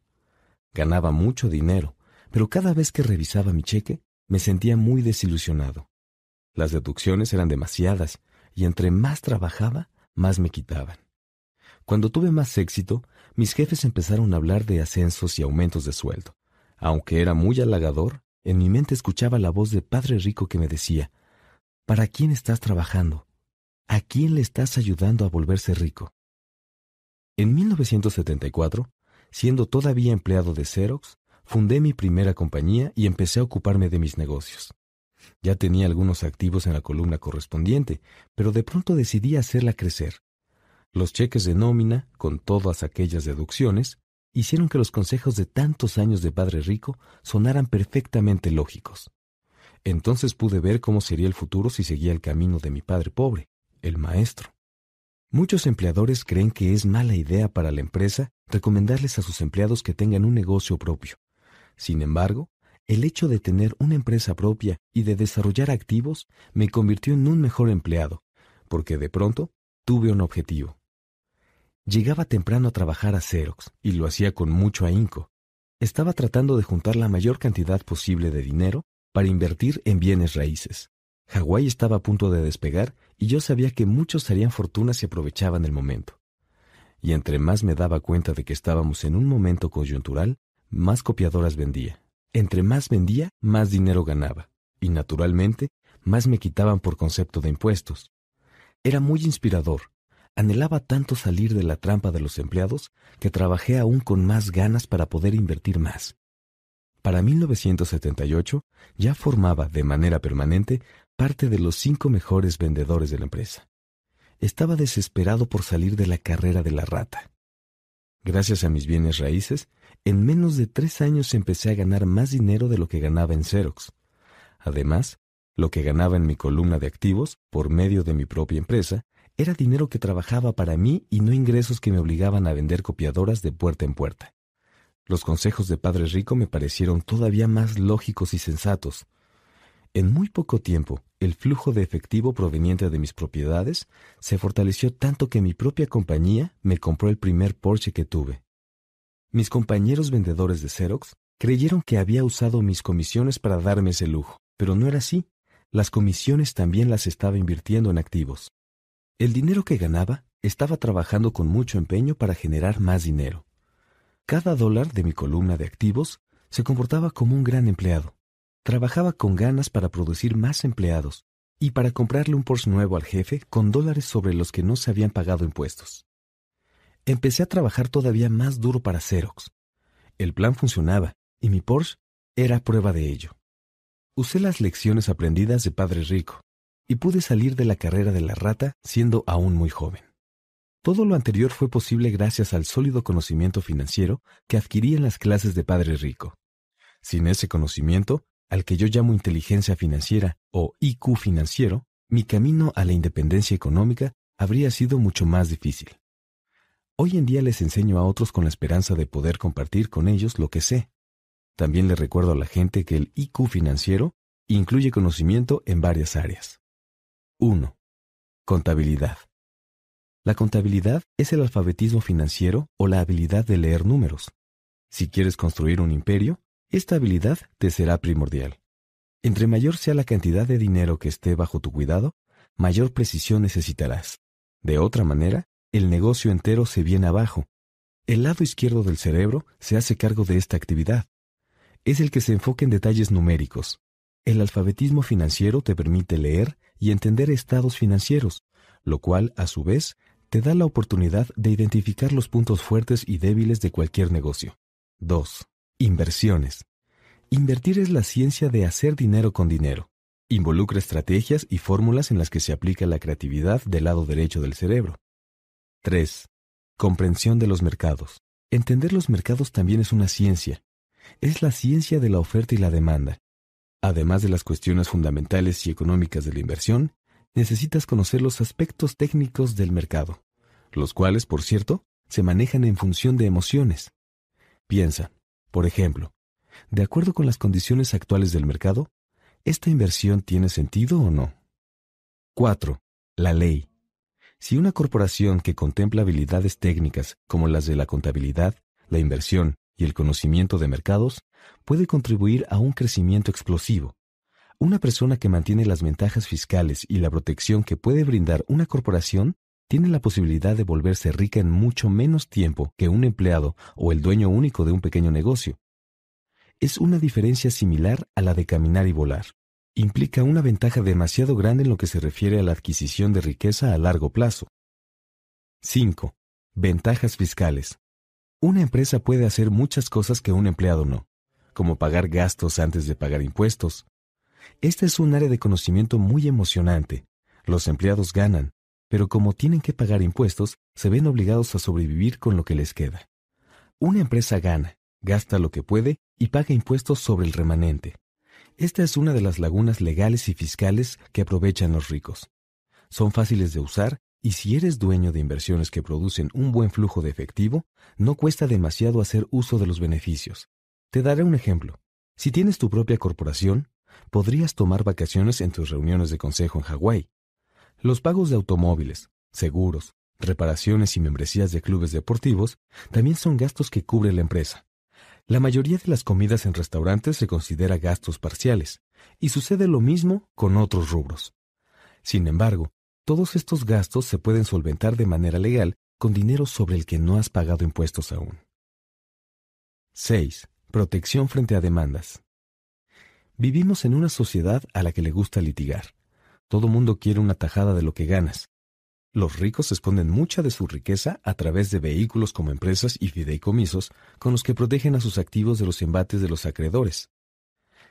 Ganaba mucho dinero, pero cada vez que revisaba mi cheque, me sentía muy desilusionado. Las deducciones eran demasiadas y entre más trabajaba, más me quitaban. Cuando tuve más éxito, mis jefes empezaron a hablar de ascensos y aumentos de sueldo. Aunque era muy halagador, en mi mente escuchaba la voz de Padre Rico que me decía, ¿Para quién estás trabajando? ¿A quién le estás ayudando a volverse rico? En 1974, siendo todavía empleado de Xerox, fundé mi primera compañía y empecé a ocuparme de mis negocios. Ya tenía algunos activos en la columna correspondiente, pero de pronto decidí hacerla crecer. Los cheques de nómina, con todas aquellas deducciones, hicieron que los consejos de tantos años de padre rico sonaran perfectamente lógicos. Entonces pude ver cómo sería el futuro si seguía el camino de mi padre pobre, el maestro. Muchos empleadores creen que es mala idea para la empresa recomendarles a sus empleados que tengan un negocio propio. Sin embargo, el hecho de tener una empresa propia y de desarrollar activos me convirtió en un mejor empleado, porque de pronto tuve un objetivo. Llegaba temprano a trabajar a Xerox y lo hacía con mucho ahínco. Estaba tratando de juntar la mayor cantidad posible de dinero para invertir en bienes raíces. Hawái estaba a punto de despegar y yo sabía que muchos harían fortuna si aprovechaban el momento. Y entre más me daba cuenta de que estábamos en un momento coyuntural, más copiadoras vendía. Entre más vendía, más dinero ganaba. Y naturalmente, más me quitaban por concepto de impuestos. Era muy inspirador. Anhelaba tanto salir de la trampa de los empleados que trabajé aún con más ganas para poder invertir más. Para 1978 ya formaba de manera permanente parte de los cinco mejores vendedores de la empresa. Estaba desesperado por salir de la carrera de la rata. Gracias a mis bienes raíces, en menos de tres años empecé a ganar más dinero de lo que ganaba en Xerox. Además, lo que ganaba en mi columna de activos, por medio de mi propia empresa, era dinero que trabajaba para mí y no ingresos que me obligaban a vender copiadoras de puerta en puerta. Los consejos de Padre Rico me parecieron todavía más lógicos y sensatos. En muy poco tiempo, el flujo de efectivo proveniente de mis propiedades se fortaleció tanto que mi propia compañía me compró el primer Porsche que tuve. Mis compañeros vendedores de Xerox creyeron que había usado mis comisiones para darme ese lujo, pero no era así. Las comisiones también las estaba invirtiendo en activos. El dinero que ganaba estaba trabajando con mucho empeño para generar más dinero. Cada dólar de mi columna de activos se comportaba como un gran empleado. Trabajaba con ganas para producir más empleados y para comprarle un Porsche nuevo al jefe con dólares sobre los que no se habían pagado impuestos empecé a trabajar todavía más duro para Xerox. El plan funcionaba y mi Porsche era prueba de ello. Usé las lecciones aprendidas de Padre Rico y pude salir de la carrera de la rata siendo aún muy joven. Todo lo anterior fue posible gracias al sólido conocimiento financiero que adquirí en las clases de Padre Rico. Sin ese conocimiento, al que yo llamo inteligencia financiera o IQ financiero, mi camino a la independencia económica habría sido mucho más difícil. Hoy en día les enseño a otros con la esperanza de poder compartir con ellos lo que sé. También les recuerdo a la gente que el IQ financiero incluye conocimiento en varias áreas. 1. Contabilidad. La contabilidad es el alfabetismo financiero o la habilidad de leer números. Si quieres construir un imperio, esta habilidad te será primordial. Entre mayor sea la cantidad de dinero que esté bajo tu cuidado, mayor precisión necesitarás. De otra manera, el negocio entero se viene abajo. El lado izquierdo del cerebro se hace cargo de esta actividad. Es el que se enfoca en detalles numéricos. El alfabetismo financiero te permite leer y entender estados financieros, lo cual, a su vez, te da la oportunidad de identificar los puntos fuertes y débiles de cualquier negocio. 2. Inversiones. Invertir es la ciencia de hacer dinero con dinero. Involucra estrategias y fórmulas en las que se aplica la creatividad del lado derecho del cerebro. 3. Comprensión de los mercados. Entender los mercados también es una ciencia. Es la ciencia de la oferta y la demanda. Además de las cuestiones fundamentales y económicas de la inversión, necesitas conocer los aspectos técnicos del mercado, los cuales, por cierto, se manejan en función de emociones. Piensa, por ejemplo, de acuerdo con las condiciones actuales del mercado, ¿esta inversión tiene sentido o no? 4. La ley. Si una corporación que contempla habilidades técnicas como las de la contabilidad, la inversión y el conocimiento de mercados, puede contribuir a un crecimiento explosivo, una persona que mantiene las ventajas fiscales y la protección que puede brindar una corporación tiene la posibilidad de volverse rica en mucho menos tiempo que un empleado o el dueño único de un pequeño negocio. Es una diferencia similar a la de caminar y volar. Implica una ventaja demasiado grande en lo que se refiere a la adquisición de riqueza a largo plazo. 5. Ventajas fiscales. Una empresa puede hacer muchas cosas que un empleado no, como pagar gastos antes de pagar impuestos, este es un área de conocimiento muy emocionante. Los empleados ganan, pero como tienen que pagar impuestos, se ven obligados a sobrevivir con lo que les queda. Una empresa gana, gasta lo que puede y paga impuestos sobre el remanente. Esta es una de las lagunas legales y fiscales que aprovechan los ricos. Son fáciles de usar y si eres dueño de inversiones que producen un buen flujo de efectivo, no cuesta demasiado hacer uso de los beneficios. Te daré un ejemplo. Si tienes tu propia corporación, podrías tomar vacaciones en tus reuniones de consejo en Hawái. Los pagos de automóviles, seguros, reparaciones y membresías de clubes deportivos también son gastos que cubre la empresa. La mayoría de las comidas en restaurantes se considera gastos parciales, y sucede lo mismo con otros rubros. Sin embargo, todos estos gastos se pueden solventar de manera legal con dinero sobre el que no has pagado impuestos aún. 6. Protección frente a demandas. Vivimos en una sociedad a la que le gusta litigar. Todo mundo quiere una tajada de lo que ganas. Los ricos esconden mucha de su riqueza a través de vehículos como empresas y fideicomisos con los que protegen a sus activos de los embates de los acreedores.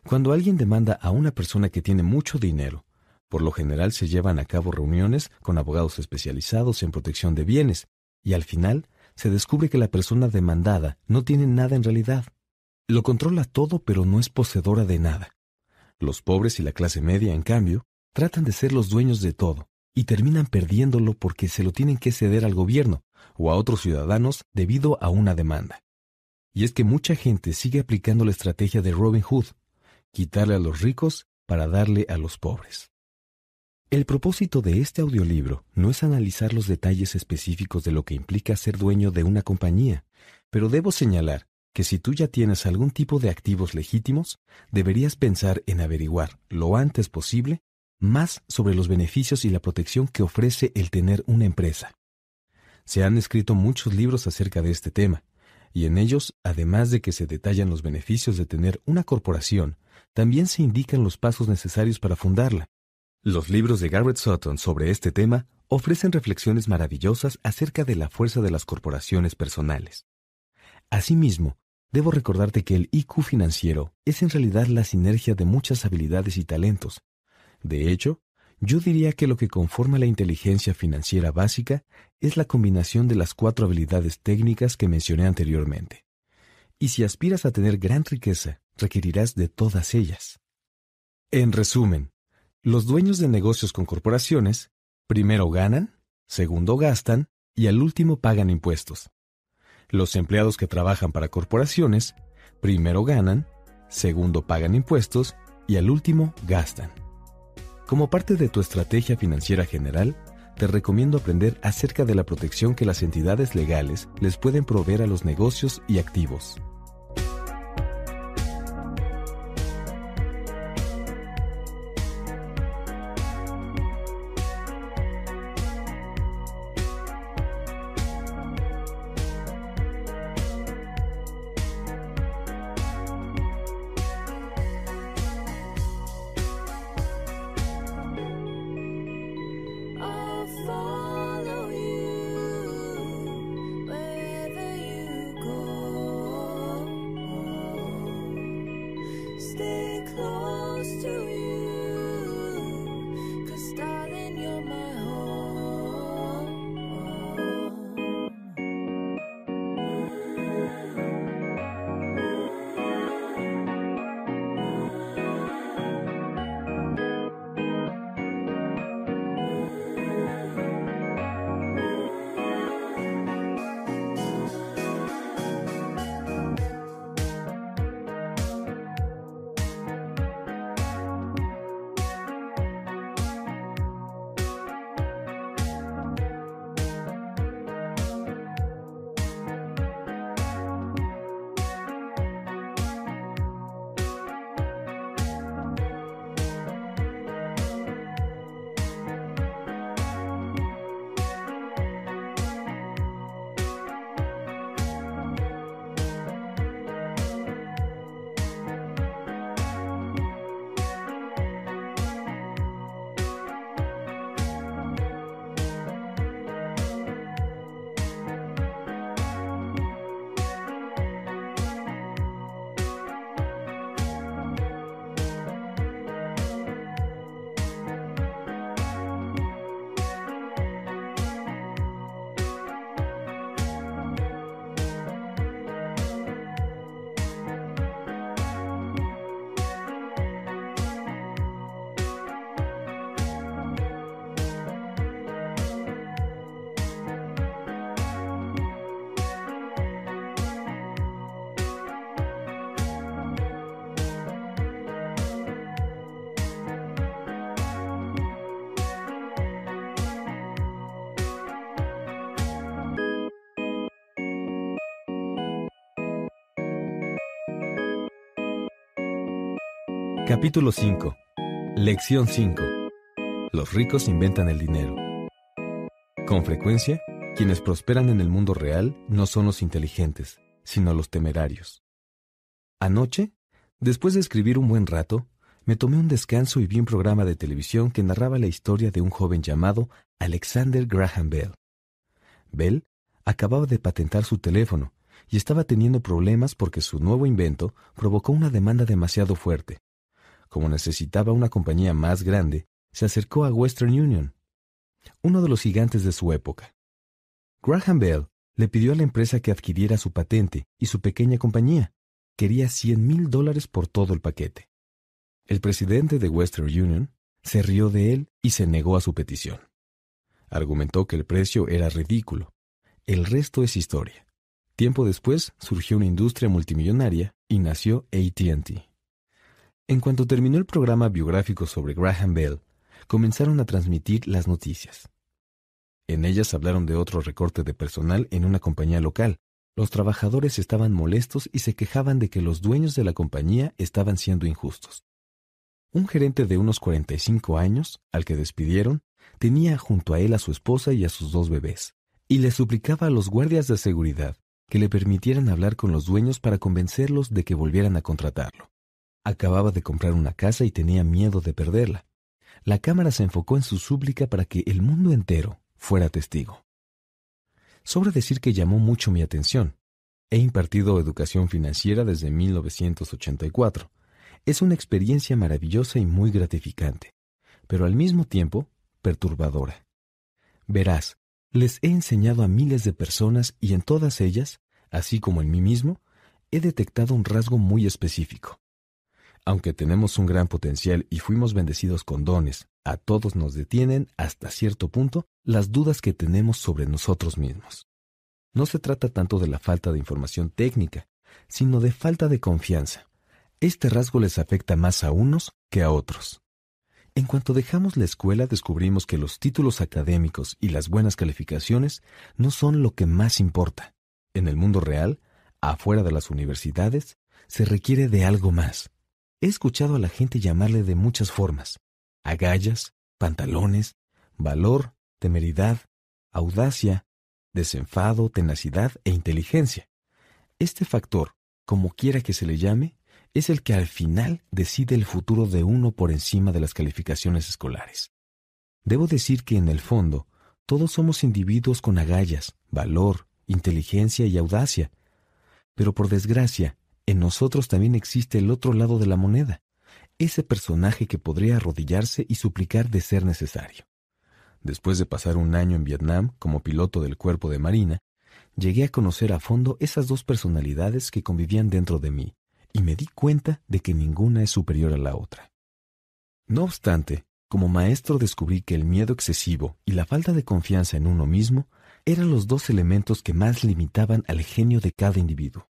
Cuando alguien demanda a una persona que tiene mucho dinero, por lo general se llevan a cabo reuniones con abogados especializados en protección de bienes, y al final se descubre que la persona demandada no tiene nada en realidad. Lo controla todo pero no es poseedora de nada. Los pobres y la clase media, en cambio, tratan de ser los dueños de todo y terminan perdiéndolo porque se lo tienen que ceder al gobierno o a otros ciudadanos debido a una demanda. Y es que mucha gente sigue aplicando la estrategia de Robin Hood, quitarle a los ricos para darle a los pobres. El propósito de este audiolibro no es analizar los detalles específicos de lo que implica ser dueño de una compañía, pero debo señalar que si tú ya tienes algún tipo de activos legítimos, deberías pensar en averiguar lo antes posible más sobre los beneficios y la protección que ofrece el tener una empresa. Se han escrito muchos libros acerca de este tema, y en ellos, además de que se detallan los beneficios de tener una corporación, también se indican los pasos necesarios para fundarla. Los libros de Garrett Sutton sobre este tema ofrecen reflexiones maravillosas acerca de la fuerza de las corporaciones personales. Asimismo, debo recordarte que el IQ financiero es en realidad la sinergia de muchas habilidades y talentos. De hecho, yo diría que lo que conforma la inteligencia financiera básica es la combinación de las cuatro habilidades técnicas que mencioné anteriormente. Y si aspiras a tener gran riqueza, requerirás de todas ellas. En resumen, los dueños de negocios con corporaciones primero ganan, segundo gastan y al último pagan impuestos. Los empleados que trabajan para corporaciones primero ganan, segundo pagan impuestos y al último gastan. Como parte de tu estrategia financiera general, te recomiendo aprender acerca de la protección que las entidades legales les pueden proveer a los negocios y activos. Capítulo 5. Lección 5. Los ricos inventan el dinero. Con frecuencia, quienes prosperan en el mundo real no son los inteligentes, sino los temerarios. Anoche, después de escribir un buen rato, me tomé un descanso y vi un programa de televisión que narraba la historia de un joven llamado Alexander Graham Bell. Bell acababa de patentar su teléfono y estaba teniendo problemas porque su nuevo invento provocó una demanda demasiado fuerte como necesitaba una compañía más grande, se acercó a Western Union, uno de los gigantes de su época. Graham Bell le pidió a la empresa que adquiriera su patente y su pequeña compañía. Quería 100 mil dólares por todo el paquete. El presidente de Western Union se rió de él y se negó a su petición. Argumentó que el precio era ridículo. El resto es historia. Tiempo después surgió una industria multimillonaria y nació ATT. En cuanto terminó el programa biográfico sobre Graham Bell, comenzaron a transmitir las noticias. En ellas hablaron de otro recorte de personal en una compañía local. Los trabajadores estaban molestos y se quejaban de que los dueños de la compañía estaban siendo injustos. Un gerente de unos 45 años, al que despidieron, tenía junto a él a su esposa y a sus dos bebés, y le suplicaba a los guardias de seguridad que le permitieran hablar con los dueños para convencerlos de que volvieran a contratarlo. Acababa de comprar una casa y tenía miedo de perderla. La cámara se enfocó en su súplica para que el mundo entero fuera testigo. Sobra decir que llamó mucho mi atención. He impartido educación financiera desde 1984. Es una experiencia maravillosa y muy gratificante, pero al mismo tiempo perturbadora. Verás, les he enseñado a miles de personas y en todas ellas, así como en mí mismo, he detectado un rasgo muy específico. Aunque tenemos un gran potencial y fuimos bendecidos con dones, a todos nos detienen, hasta cierto punto, las dudas que tenemos sobre nosotros mismos. No se trata tanto de la falta de información técnica, sino de falta de confianza. Este rasgo les afecta más a unos que a otros. En cuanto dejamos la escuela descubrimos que los títulos académicos y las buenas calificaciones no son lo que más importa. En el mundo real, afuera de las universidades, se requiere de algo más. He escuchado a la gente llamarle de muchas formas. Agallas, pantalones, valor, temeridad, audacia, desenfado, tenacidad e inteligencia. Este factor, como quiera que se le llame, es el que al final decide el futuro de uno por encima de las calificaciones escolares. Debo decir que en el fondo, todos somos individuos con agallas, valor, inteligencia y audacia. Pero por desgracia, en nosotros también existe el otro lado de la moneda, ese personaje que podría arrodillarse y suplicar de ser necesario. Después de pasar un año en Vietnam como piloto del cuerpo de Marina, llegué a conocer a fondo esas dos personalidades que convivían dentro de mí, y me di cuenta de que ninguna es superior a la otra. No obstante, como maestro descubrí que el miedo excesivo y la falta de confianza en uno mismo eran los dos elementos que más limitaban al genio de cada individuo.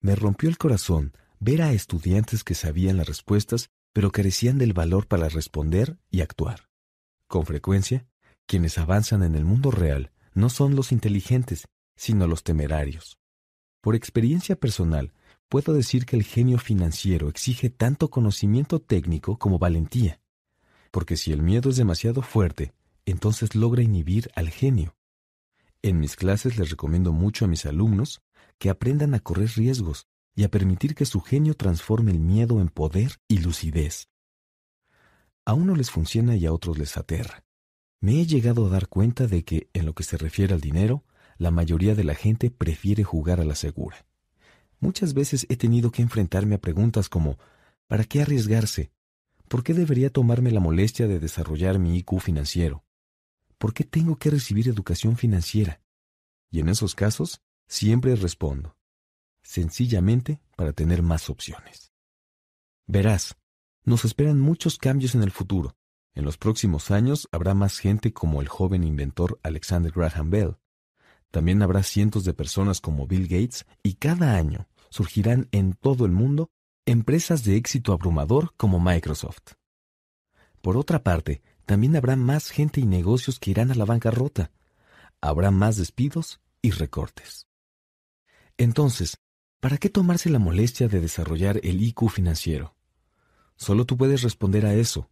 Me rompió el corazón ver a estudiantes que sabían las respuestas pero carecían del valor para responder y actuar. Con frecuencia, quienes avanzan en el mundo real no son los inteligentes, sino los temerarios. Por experiencia personal, puedo decir que el genio financiero exige tanto conocimiento técnico como valentía, porque si el miedo es demasiado fuerte, entonces logra inhibir al genio. En mis clases les recomiendo mucho a mis alumnos que aprendan a correr riesgos y a permitir que su genio transforme el miedo en poder y lucidez. A uno les funciona y a otros les aterra. Me he llegado a dar cuenta de que, en lo que se refiere al dinero, la mayoría de la gente prefiere jugar a la segura. Muchas veces he tenido que enfrentarme a preguntas como ¿para qué arriesgarse? ¿Por qué debería tomarme la molestia de desarrollar mi IQ financiero? ¿Por qué tengo que recibir educación financiera? Y en esos casos, siempre respondo, sencillamente para tener más opciones. Verás, nos esperan muchos cambios en el futuro. En los próximos años habrá más gente como el joven inventor Alexander Graham Bell, también habrá cientos de personas como Bill Gates y cada año surgirán en todo el mundo empresas de éxito abrumador como Microsoft. Por otra parte, también habrá más gente y negocios que irán a la bancarrota. Habrá más despidos y recortes. Entonces, ¿para qué tomarse la molestia de desarrollar el IQ financiero? Solo tú puedes responder a eso.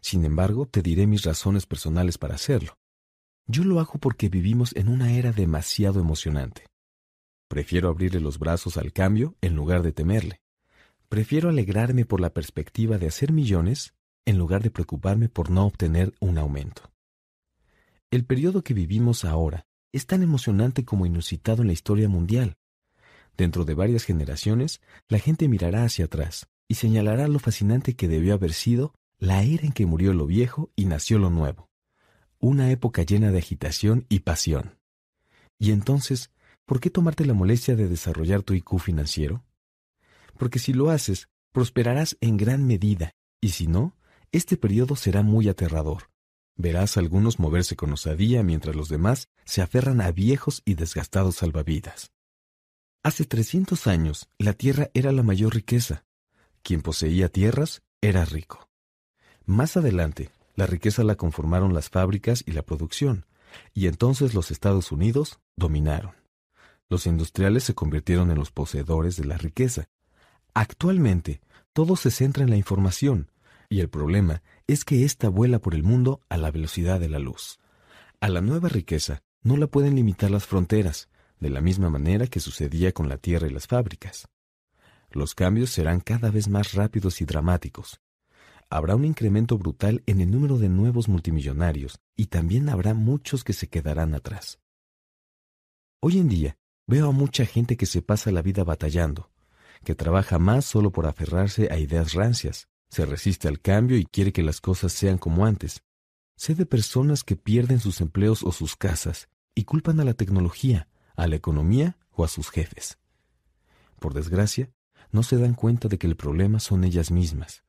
Sin embargo, te diré mis razones personales para hacerlo. Yo lo hago porque vivimos en una era demasiado emocionante. Prefiero abrirle los brazos al cambio en lugar de temerle. Prefiero alegrarme por la perspectiva de hacer millones en lugar de preocuparme por no obtener un aumento. El periodo que vivimos ahora es tan emocionante como inusitado en la historia mundial. Dentro de varias generaciones, la gente mirará hacia atrás y señalará lo fascinante que debió haber sido la era en que murió lo viejo y nació lo nuevo una época llena de agitación y pasión. Y entonces, ¿por qué tomarte la molestia de desarrollar tu IQ financiero? Porque si lo haces, prosperarás en gran medida, y si no, este periodo será muy aterrador. Verás a algunos moverse con osadía mientras los demás se aferran a viejos y desgastados salvavidas. Hace 300 años, la tierra era la mayor riqueza. Quien poseía tierras era rico. Más adelante, la riqueza la conformaron las fábricas y la producción, y entonces los Estados Unidos dominaron. Los industriales se convirtieron en los poseedores de la riqueza. Actualmente, todo se centra en la información, y el problema es que ésta vuela por el mundo a la velocidad de la luz. A la nueva riqueza no la pueden limitar las fronteras, de la misma manera que sucedía con la tierra y las fábricas. Los cambios serán cada vez más rápidos y dramáticos, habrá un incremento brutal en el número de nuevos multimillonarios y también habrá muchos que se quedarán atrás. Hoy en día veo a mucha gente que se pasa la vida batallando, que trabaja más solo por aferrarse a ideas rancias, se resiste al cambio y quiere que las cosas sean como antes. Sé de personas que pierden sus empleos o sus casas y culpan a la tecnología, a la economía o a sus jefes. Por desgracia, no se dan cuenta de que el problema son ellas mismas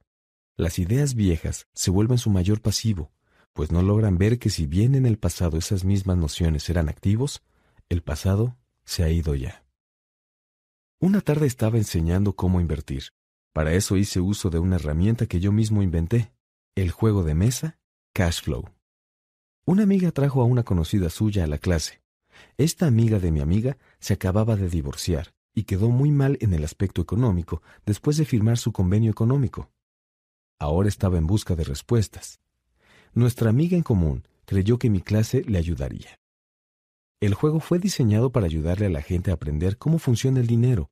las ideas viejas se vuelven su mayor pasivo, pues no logran ver que si bien en el pasado esas mismas nociones eran activos, el pasado se ha ido ya. Una tarde estaba enseñando cómo invertir. Para eso hice uso de una herramienta que yo mismo inventé, el juego de mesa Cashflow. Una amiga trajo a una conocida suya a la clase. Esta amiga de mi amiga se acababa de divorciar y quedó muy mal en el aspecto económico después de firmar su convenio económico. Ahora estaba en busca de respuestas. Nuestra amiga en común creyó que mi clase le ayudaría. El juego fue diseñado para ayudarle a la gente a aprender cómo funciona el dinero.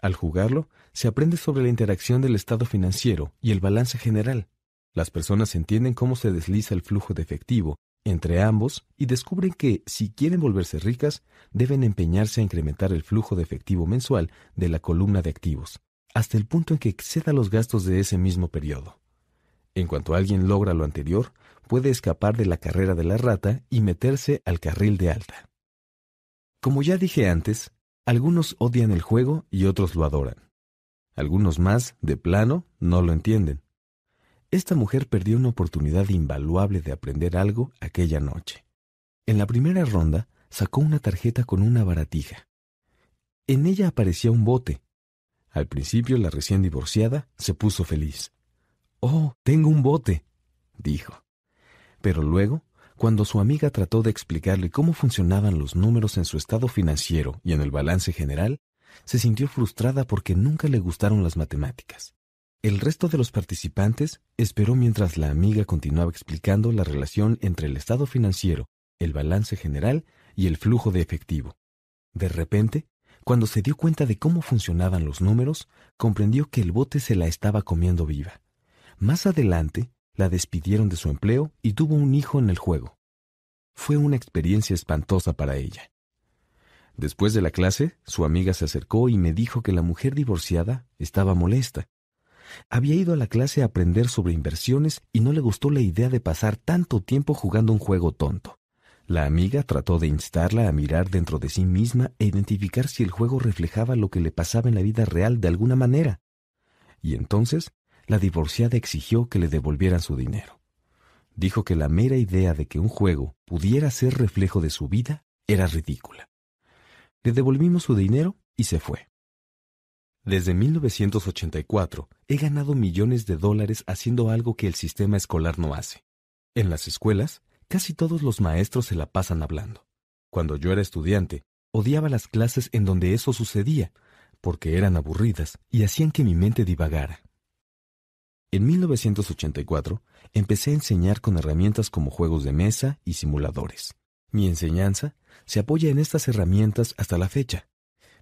Al jugarlo, se aprende sobre la interacción del estado financiero y el balance general. Las personas entienden cómo se desliza el flujo de efectivo entre ambos y descubren que, si quieren volverse ricas, deben empeñarse a incrementar el flujo de efectivo mensual de la columna de activos, hasta el punto en que exceda los gastos de ese mismo periodo. En cuanto alguien logra lo anterior, puede escapar de la carrera de la rata y meterse al carril de alta. Como ya dije antes, algunos odian el juego y otros lo adoran. Algunos más, de plano, no lo entienden. Esta mujer perdió una oportunidad invaluable de aprender algo aquella noche. En la primera ronda sacó una tarjeta con una baratija. En ella aparecía un bote. Al principio la recién divorciada se puso feliz. Oh, tengo un bote, dijo. Pero luego, cuando su amiga trató de explicarle cómo funcionaban los números en su estado financiero y en el balance general, se sintió frustrada porque nunca le gustaron las matemáticas. El resto de los participantes esperó mientras la amiga continuaba explicando la relación entre el estado financiero, el balance general y el flujo de efectivo. De repente, cuando se dio cuenta de cómo funcionaban los números, comprendió que el bote se la estaba comiendo viva. Más adelante, la despidieron de su empleo y tuvo un hijo en el juego. Fue una experiencia espantosa para ella. Después de la clase, su amiga se acercó y me dijo que la mujer divorciada estaba molesta había ido a la clase a aprender sobre inversiones y no le gustó la idea de pasar tanto tiempo jugando un juego tonto. La amiga trató de instarla a mirar dentro de sí misma e identificar si el juego reflejaba lo que le pasaba en la vida real de alguna manera. Y entonces la divorciada exigió que le devolvieran su dinero. Dijo que la mera idea de que un juego pudiera ser reflejo de su vida era ridícula. Le devolvimos su dinero y se fue. Desde 1984 he ganado millones de dólares haciendo algo que el sistema escolar no hace. En las escuelas, casi todos los maestros se la pasan hablando. Cuando yo era estudiante, odiaba las clases en donde eso sucedía, porque eran aburridas y hacían que mi mente divagara. En 1984 empecé a enseñar con herramientas como juegos de mesa y simuladores. Mi enseñanza se apoya en estas herramientas hasta la fecha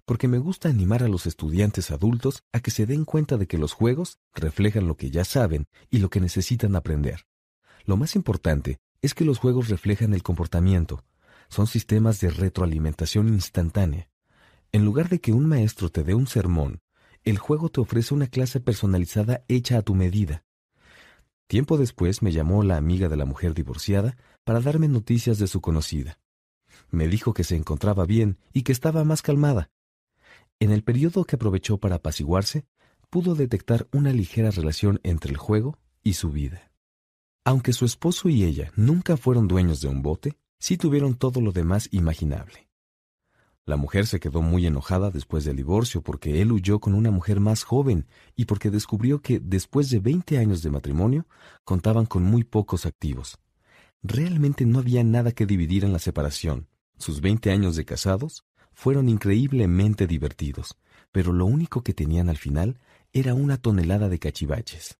porque me gusta animar a los estudiantes adultos a que se den cuenta de que los juegos reflejan lo que ya saben y lo que necesitan aprender. Lo más importante es que los juegos reflejan el comportamiento. Son sistemas de retroalimentación instantánea. En lugar de que un maestro te dé un sermón, el juego te ofrece una clase personalizada hecha a tu medida. Tiempo después me llamó la amiga de la mujer divorciada para darme noticias de su conocida. Me dijo que se encontraba bien y que estaba más calmada, en el periodo que aprovechó para apaciguarse, pudo detectar una ligera relación entre el juego y su vida. Aunque su esposo y ella nunca fueron dueños de un bote, sí tuvieron todo lo demás imaginable. La mujer se quedó muy enojada después del divorcio porque él huyó con una mujer más joven y porque descubrió que después de 20 años de matrimonio contaban con muy pocos activos. Realmente no había nada que dividir en la separación. Sus 20 años de casados fueron increíblemente divertidos, pero lo único que tenían al final era una tonelada de cachivaches.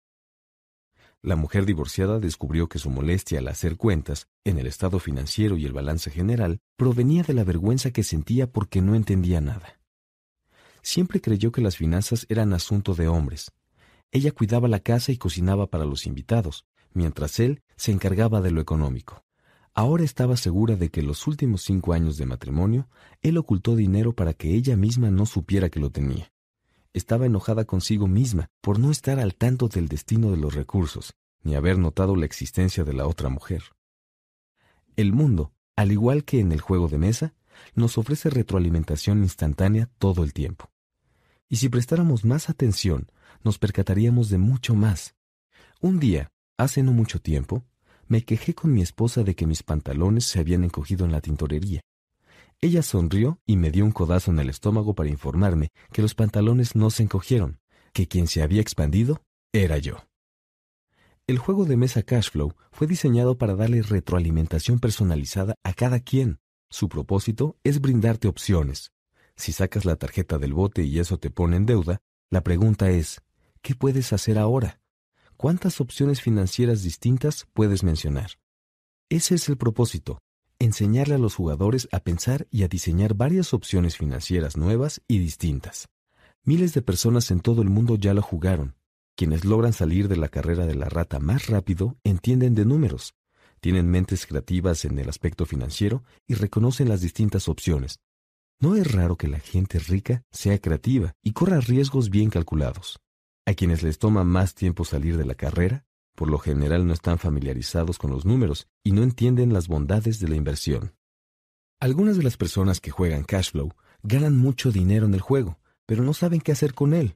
La mujer divorciada descubrió que su molestia al hacer cuentas, en el estado financiero y el balance general, provenía de la vergüenza que sentía porque no entendía nada. Siempre creyó que las finanzas eran asunto de hombres. Ella cuidaba la casa y cocinaba para los invitados, mientras él se encargaba de lo económico. Ahora estaba segura de que los últimos cinco años de matrimonio, él ocultó dinero para que ella misma no supiera que lo tenía. Estaba enojada consigo misma por no estar al tanto del destino de los recursos, ni haber notado la existencia de la otra mujer. El mundo, al igual que en el juego de mesa, nos ofrece retroalimentación instantánea todo el tiempo. Y si prestáramos más atención, nos percataríamos de mucho más. Un día, hace no mucho tiempo, me quejé con mi esposa de que mis pantalones se habían encogido en la tintorería. Ella sonrió y me dio un codazo en el estómago para informarme que los pantalones no se encogieron, que quien se había expandido era yo. El juego de mesa Cashflow fue diseñado para darle retroalimentación personalizada a cada quien. Su propósito es brindarte opciones. Si sacas la tarjeta del bote y eso te pone en deuda, la pregunta es, ¿qué puedes hacer ahora? ¿Cuántas opciones financieras distintas puedes mencionar? Ese es el propósito, enseñarle a los jugadores a pensar y a diseñar varias opciones financieras nuevas y distintas. Miles de personas en todo el mundo ya lo jugaron. Quienes logran salir de la carrera de la rata más rápido entienden de números. Tienen mentes creativas en el aspecto financiero y reconocen las distintas opciones. No es raro que la gente rica sea creativa y corra riesgos bien calculados. A quienes les toma más tiempo salir de la carrera, por lo general no están familiarizados con los números y no entienden las bondades de la inversión. Algunas de las personas que juegan cash flow ganan mucho dinero en el juego, pero no saben qué hacer con él.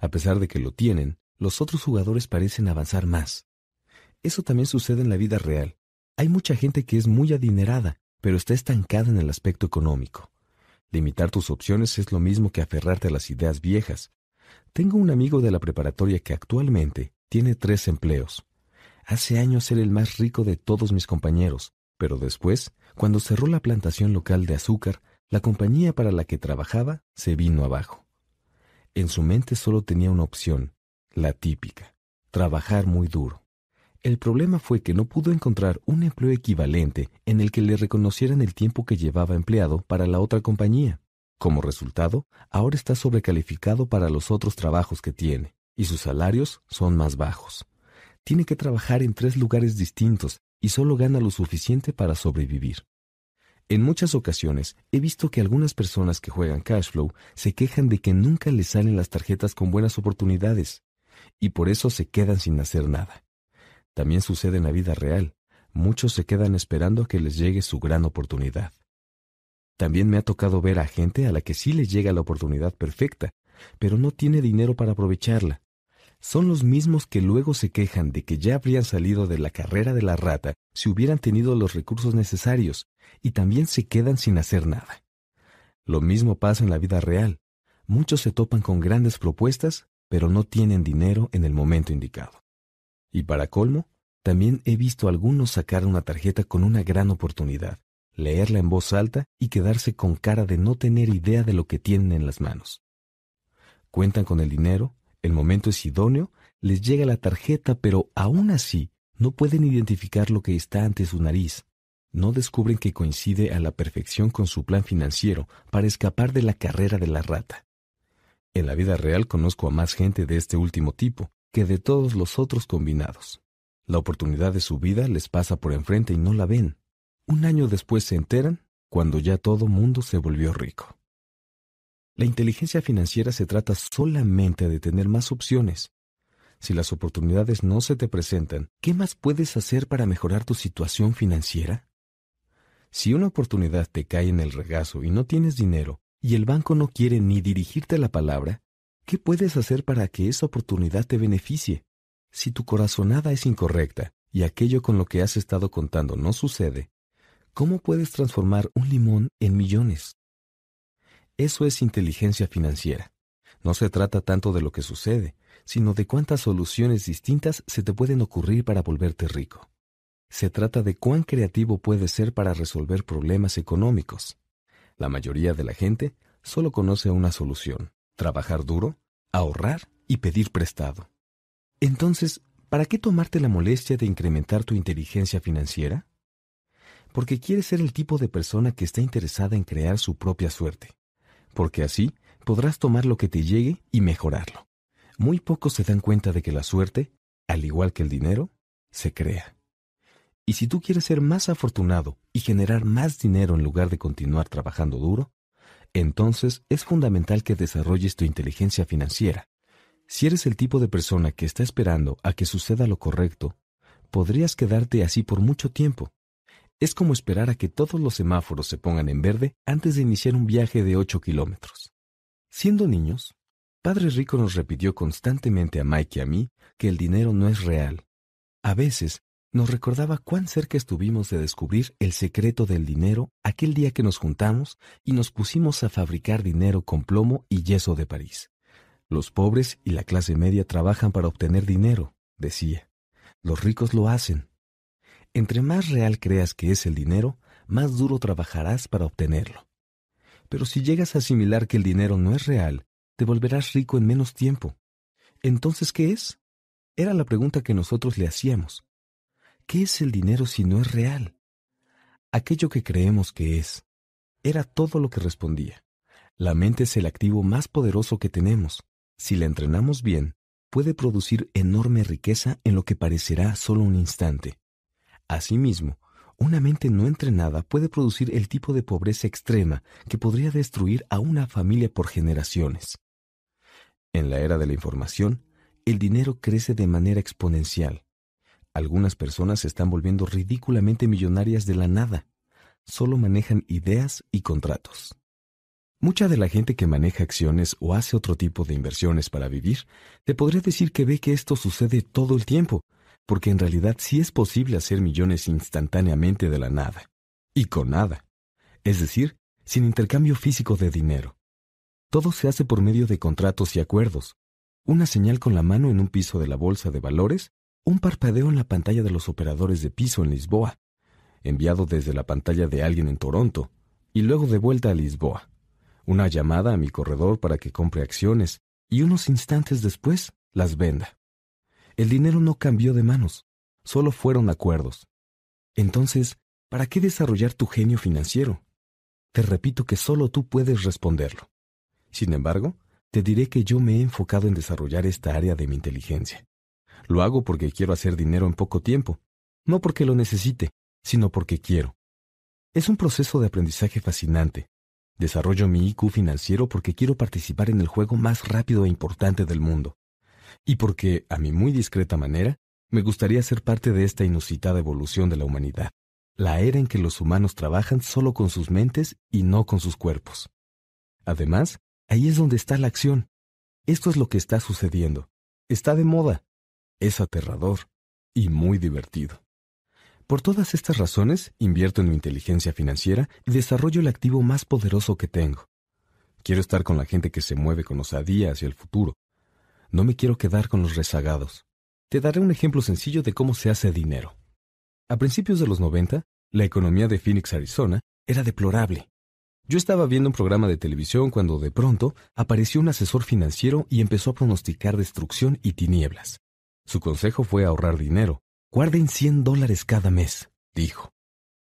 A pesar de que lo tienen, los otros jugadores parecen avanzar más. Eso también sucede en la vida real. Hay mucha gente que es muy adinerada, pero está estancada en el aspecto económico. Limitar tus opciones es lo mismo que aferrarte a las ideas viejas. Tengo un amigo de la preparatoria que actualmente tiene tres empleos. Hace años era el más rico de todos mis compañeros, pero después, cuando cerró la plantación local de azúcar, la compañía para la que trabajaba se vino abajo. En su mente solo tenía una opción, la típica, trabajar muy duro. El problema fue que no pudo encontrar un empleo equivalente en el que le reconocieran el tiempo que llevaba empleado para la otra compañía. Como resultado, ahora está sobrecalificado para los otros trabajos que tiene y sus salarios son más bajos. Tiene que trabajar en tres lugares distintos y solo gana lo suficiente para sobrevivir. En muchas ocasiones he visto que algunas personas que juegan cash flow se quejan de que nunca les salen las tarjetas con buenas oportunidades y por eso se quedan sin hacer nada. También sucede en la vida real. Muchos se quedan esperando a que les llegue su gran oportunidad. También me ha tocado ver a gente a la que sí les llega la oportunidad perfecta, pero no tiene dinero para aprovecharla son los mismos que luego se quejan de que ya habrían salido de la carrera de la rata si hubieran tenido los recursos necesarios, y también se quedan sin hacer nada. Lo mismo pasa en la vida real. Muchos se topan con grandes propuestas, pero no tienen dinero en el momento indicado. Y para colmo, también he visto a algunos sacar una tarjeta con una gran oportunidad, leerla en voz alta y quedarse con cara de no tener idea de lo que tienen en las manos. Cuentan con el dinero, el momento es idóneo, les llega la tarjeta, pero aún así no pueden identificar lo que está ante su nariz. No descubren que coincide a la perfección con su plan financiero para escapar de la carrera de la rata. En la vida real conozco a más gente de este último tipo que de todos los otros combinados. La oportunidad de su vida les pasa por enfrente y no la ven. Un año después se enteran cuando ya todo mundo se volvió rico. La inteligencia financiera se trata solamente de tener más opciones. Si las oportunidades no se te presentan, ¿qué más puedes hacer para mejorar tu situación financiera? Si una oportunidad te cae en el regazo y no tienes dinero, y el banco no quiere ni dirigirte la palabra, ¿qué puedes hacer para que esa oportunidad te beneficie? Si tu corazonada es incorrecta y aquello con lo que has estado contando no sucede, ¿cómo puedes transformar un limón en millones? Eso es inteligencia financiera. No se trata tanto de lo que sucede, sino de cuántas soluciones distintas se te pueden ocurrir para volverte rico. Se trata de cuán creativo puedes ser para resolver problemas económicos. La mayoría de la gente solo conoce una solución, trabajar duro, ahorrar y pedir prestado. Entonces, ¿para qué tomarte la molestia de incrementar tu inteligencia financiera? Porque quieres ser el tipo de persona que está interesada en crear su propia suerte porque así podrás tomar lo que te llegue y mejorarlo. Muy pocos se dan cuenta de que la suerte, al igual que el dinero, se crea. Y si tú quieres ser más afortunado y generar más dinero en lugar de continuar trabajando duro, entonces es fundamental que desarrolles tu inteligencia financiera. Si eres el tipo de persona que está esperando a que suceda lo correcto, podrías quedarte así por mucho tiempo es como esperar a que todos los semáforos se pongan en verde antes de iniciar un viaje de 8 kilómetros. Siendo niños, Padre Rico nos repitió constantemente a Mike y a mí que el dinero no es real. A veces nos recordaba cuán cerca estuvimos de descubrir el secreto del dinero aquel día que nos juntamos y nos pusimos a fabricar dinero con plomo y yeso de París. Los pobres y la clase media trabajan para obtener dinero, decía. Los ricos lo hacen, entre más real creas que es el dinero, más duro trabajarás para obtenerlo. Pero si llegas a asimilar que el dinero no es real, te volverás rico en menos tiempo. Entonces, ¿qué es? Era la pregunta que nosotros le hacíamos. ¿Qué es el dinero si no es real? Aquello que creemos que es. Era todo lo que respondía. La mente es el activo más poderoso que tenemos. Si la entrenamos bien, puede producir enorme riqueza en lo que parecerá solo un instante. Asimismo, una mente no entrenada puede producir el tipo de pobreza extrema que podría destruir a una familia por generaciones. En la era de la información, el dinero crece de manera exponencial. Algunas personas se están volviendo ridículamente millonarias de la nada. Solo manejan ideas y contratos. Mucha de la gente que maneja acciones o hace otro tipo de inversiones para vivir, te podría decir que ve que esto sucede todo el tiempo, porque en realidad sí es posible hacer millones instantáneamente de la nada. Y con nada. Es decir, sin intercambio físico de dinero. Todo se hace por medio de contratos y acuerdos. Una señal con la mano en un piso de la bolsa de valores, un parpadeo en la pantalla de los operadores de piso en Lisboa, enviado desde la pantalla de alguien en Toronto, y luego de vuelta a Lisboa una llamada a mi corredor para que compre acciones y unos instantes después las venda. El dinero no cambió de manos, solo fueron acuerdos. Entonces, ¿para qué desarrollar tu genio financiero? Te repito que solo tú puedes responderlo. Sin embargo, te diré que yo me he enfocado en desarrollar esta área de mi inteligencia. Lo hago porque quiero hacer dinero en poco tiempo, no porque lo necesite, sino porque quiero. Es un proceso de aprendizaje fascinante, Desarrollo mi IQ financiero porque quiero participar en el juego más rápido e importante del mundo. Y porque, a mi muy discreta manera, me gustaría ser parte de esta inusitada evolución de la humanidad, la era en que los humanos trabajan solo con sus mentes y no con sus cuerpos. Además, ahí es donde está la acción. Esto es lo que está sucediendo. Está de moda. Es aterrador y muy divertido. Por todas estas razones, invierto en mi inteligencia financiera y desarrollo el activo más poderoso que tengo. Quiero estar con la gente que se mueve con osadía hacia el futuro. No me quiero quedar con los rezagados. Te daré un ejemplo sencillo de cómo se hace dinero. A principios de los 90, la economía de Phoenix, Arizona, era deplorable. Yo estaba viendo un programa de televisión cuando de pronto apareció un asesor financiero y empezó a pronosticar destrucción y tinieblas. Su consejo fue ahorrar dinero, Guarden 100 dólares cada mes, dijo.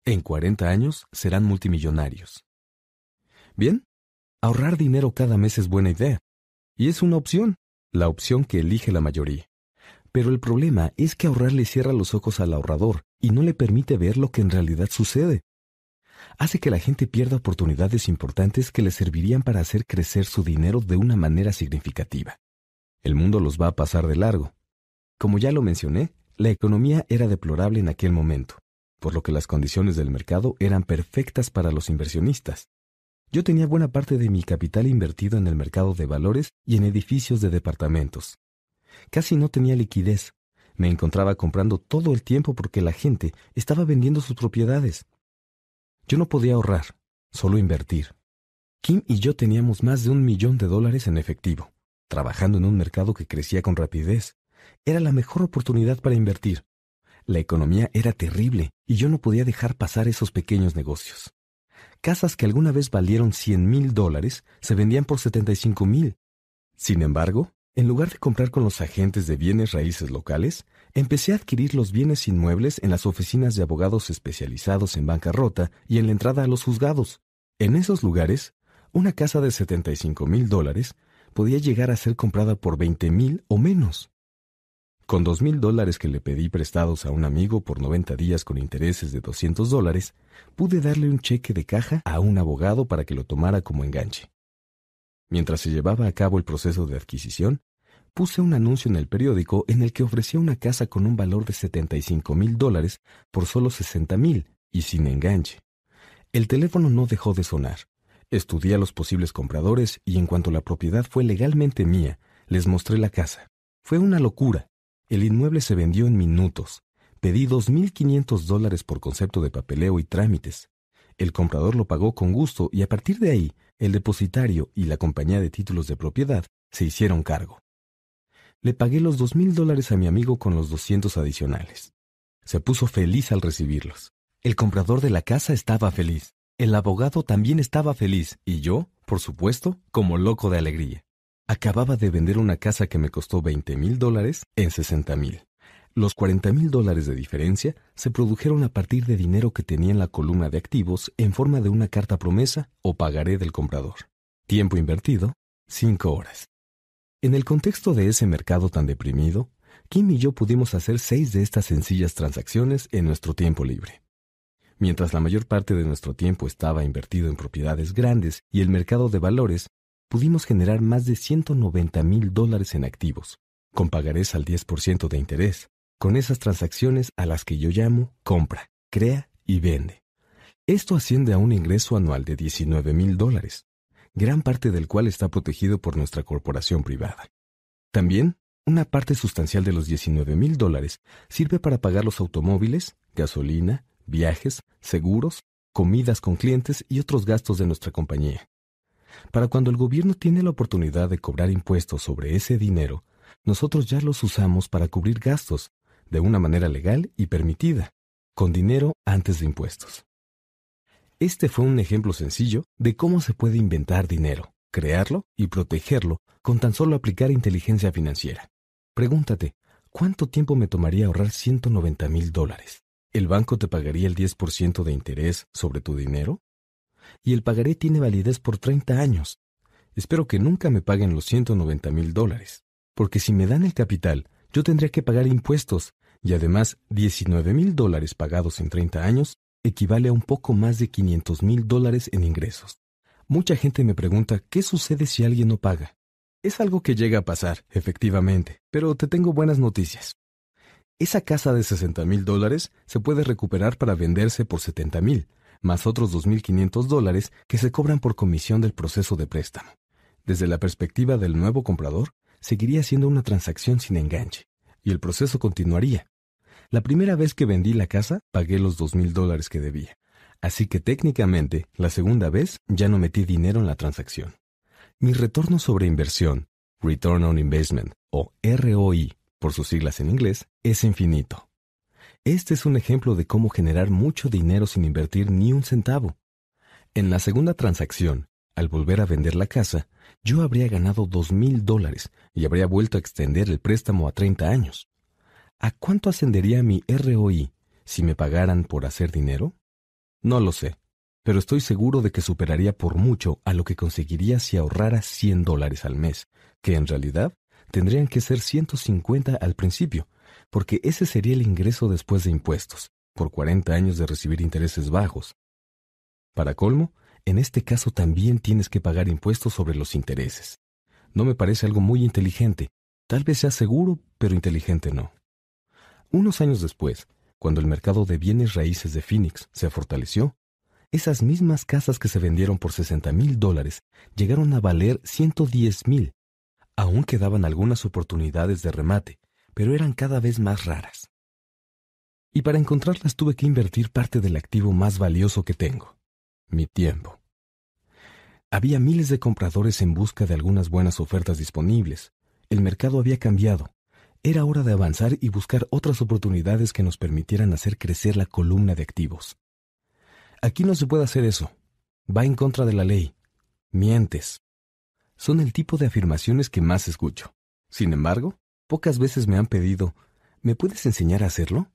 En 40 años serán multimillonarios. Bien, ahorrar dinero cada mes es buena idea. Y es una opción, la opción que elige la mayoría. Pero el problema es que ahorrar le cierra los ojos al ahorrador y no le permite ver lo que en realidad sucede. Hace que la gente pierda oportunidades importantes que le servirían para hacer crecer su dinero de una manera significativa. El mundo los va a pasar de largo. Como ya lo mencioné, la economía era deplorable en aquel momento, por lo que las condiciones del mercado eran perfectas para los inversionistas. Yo tenía buena parte de mi capital invertido en el mercado de valores y en edificios de departamentos. Casi no tenía liquidez. Me encontraba comprando todo el tiempo porque la gente estaba vendiendo sus propiedades. Yo no podía ahorrar, solo invertir. Kim y yo teníamos más de un millón de dólares en efectivo, trabajando en un mercado que crecía con rapidez, era la mejor oportunidad para invertir. La economía era terrible y yo no podía dejar pasar esos pequeños negocios. Casas que alguna vez valieron 100 mil dólares se vendían por 75 mil. Sin embargo, en lugar de comprar con los agentes de bienes raíces locales, empecé a adquirir los bienes inmuebles en las oficinas de abogados especializados en bancarrota y en la entrada a los juzgados. En esos lugares, una casa de 75 mil dólares podía llegar a ser comprada por 20 mil o menos. Con dos mil dólares que le pedí prestados a un amigo por 90 días con intereses de 200 dólares, pude darle un cheque de caja a un abogado para que lo tomara como enganche. Mientras se llevaba a cabo el proceso de adquisición, puse un anuncio en el periódico en el que ofrecía una casa con un valor de 75 mil dólares por solo 60 mil y sin enganche. El teléfono no dejó de sonar. Estudié a los posibles compradores y en cuanto la propiedad fue legalmente mía, les mostré la casa. Fue una locura. El inmueble se vendió en minutos. Pedí 2.500 dólares por concepto de papeleo y trámites. El comprador lo pagó con gusto y a partir de ahí, el depositario y la compañía de títulos de propiedad se hicieron cargo. Le pagué los 2.000 dólares a mi amigo con los 200 adicionales. Se puso feliz al recibirlos. El comprador de la casa estaba feliz. El abogado también estaba feliz y yo, por supuesto, como loco de alegría. Acababa de vender una casa que me costó 20 mil dólares en 60 mil. Los 40 mil dólares de diferencia se produjeron a partir de dinero que tenía en la columna de activos en forma de una carta promesa o pagaré del comprador. Tiempo invertido, 5 horas. En el contexto de ese mercado tan deprimido, Kim y yo pudimos hacer seis de estas sencillas transacciones en nuestro tiempo libre. Mientras la mayor parte de nuestro tiempo estaba invertido en propiedades grandes y el mercado de valores, pudimos generar más de 190 mil dólares en activos, con pagarés al 10% de interés, con esas transacciones a las que yo llamo compra, crea y vende. Esto asciende a un ingreso anual de 19 mil dólares, gran parte del cual está protegido por nuestra corporación privada. También, una parte sustancial de los 19 mil dólares sirve para pagar los automóviles, gasolina, viajes, seguros, comidas con clientes y otros gastos de nuestra compañía. Para cuando el gobierno tiene la oportunidad de cobrar impuestos sobre ese dinero, nosotros ya los usamos para cubrir gastos, de una manera legal y permitida, con dinero antes de impuestos. Este fue un ejemplo sencillo de cómo se puede inventar dinero, crearlo y protegerlo con tan solo aplicar inteligencia financiera. Pregúntate, ¿cuánto tiempo me tomaría ahorrar 190 mil dólares? ¿El banco te pagaría el 10% de interés sobre tu dinero? Y el pagaré tiene validez por 30 años. Espero que nunca me paguen los 190 mil dólares, porque si me dan el capital, yo tendría que pagar impuestos, y además 19 mil dólares pagados en 30 años equivale a un poco más de 500 mil dólares en ingresos. Mucha gente me pregunta qué sucede si alguien no paga. Es algo que llega a pasar, efectivamente, pero te tengo buenas noticias. Esa casa de 60 mil dólares se puede recuperar para venderse por 70 mil, más otros 2.500 dólares que se cobran por comisión del proceso de préstamo. Desde la perspectiva del nuevo comprador, seguiría siendo una transacción sin enganche, y el proceso continuaría. La primera vez que vendí la casa, pagué los dos mil dólares que debía. Así que técnicamente, la segunda vez ya no metí dinero en la transacción. Mi retorno sobre inversión, Return on Investment, o ROI, por sus siglas en inglés, es infinito. Este es un ejemplo de cómo generar mucho dinero sin invertir ni un centavo. En la segunda transacción, al volver a vender la casa, yo habría ganado dos mil dólares y habría vuelto a extender el préstamo a 30 años. ¿A cuánto ascendería mi ROI si me pagaran por hacer dinero? No lo sé, pero estoy seguro de que superaría por mucho a lo que conseguiría si ahorrara 100 dólares al mes, que en realidad tendrían que ser 150 al principio, porque ese sería el ingreso después de impuestos, por 40 años de recibir intereses bajos. Para colmo, en este caso también tienes que pagar impuestos sobre los intereses. No me parece algo muy inteligente. Tal vez sea seguro, pero inteligente no. Unos años después, cuando el mercado de bienes raíces de Phoenix se fortaleció, esas mismas casas que se vendieron por 60 mil dólares llegaron a valer 110 mil. Aún quedaban algunas oportunidades de remate, pero eran cada vez más raras. Y para encontrarlas tuve que invertir parte del activo más valioso que tengo, mi tiempo. Había miles de compradores en busca de algunas buenas ofertas disponibles. El mercado había cambiado era hora de avanzar y buscar otras oportunidades que nos permitieran hacer crecer la columna de activos. Aquí no se puede hacer eso. Va en contra de la ley. Mientes. Son el tipo de afirmaciones que más escucho. Sin embargo, pocas veces me han pedido, ¿me puedes enseñar a hacerlo?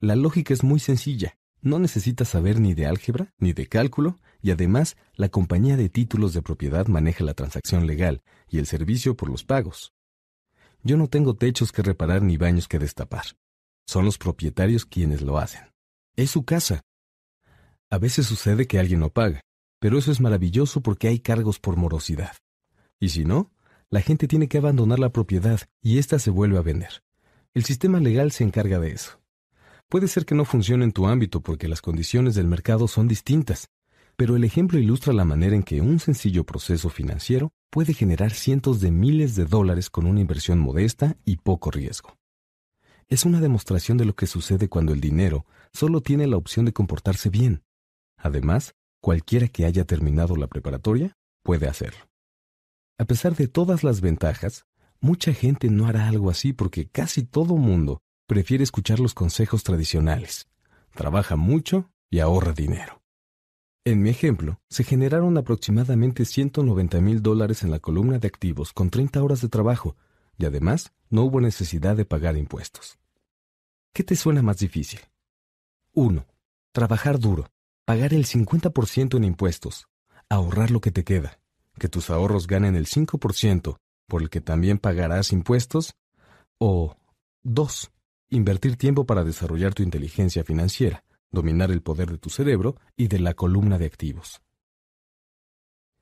La lógica es muy sencilla. No necesitas saber ni de álgebra ni de cálculo y además la compañía de títulos de propiedad maneja la transacción legal y el servicio por los pagos. Yo no tengo techos que reparar ni baños que destapar. Son los propietarios quienes lo hacen. Es su casa. A veces sucede que alguien no paga, pero eso es maravilloso porque hay cargos por morosidad. Y si no, la gente tiene que abandonar la propiedad y ésta se vuelve a vender. El sistema legal se encarga de eso. Puede ser que no funcione en tu ámbito porque las condiciones del mercado son distintas, pero el ejemplo ilustra la manera en que un sencillo proceso financiero puede generar cientos de miles de dólares con una inversión modesta y poco riesgo. Es una demostración de lo que sucede cuando el dinero solo tiene la opción de comportarse bien. Además, cualquiera que haya terminado la preparatoria puede hacerlo. A pesar de todas las ventajas, mucha gente no hará algo así porque casi todo mundo prefiere escuchar los consejos tradicionales. Trabaja mucho y ahorra dinero. En mi ejemplo, se generaron aproximadamente 190 mil dólares en la columna de activos con 30 horas de trabajo, y además no hubo necesidad de pagar impuestos. ¿Qué te suena más difícil? 1. Trabajar duro, pagar el 50% en impuestos, ahorrar lo que te queda, que tus ahorros ganen el 5%, por el que también pagarás impuestos, o 2. Invertir tiempo para desarrollar tu inteligencia financiera, dominar el poder de tu cerebro y de la columna de activos.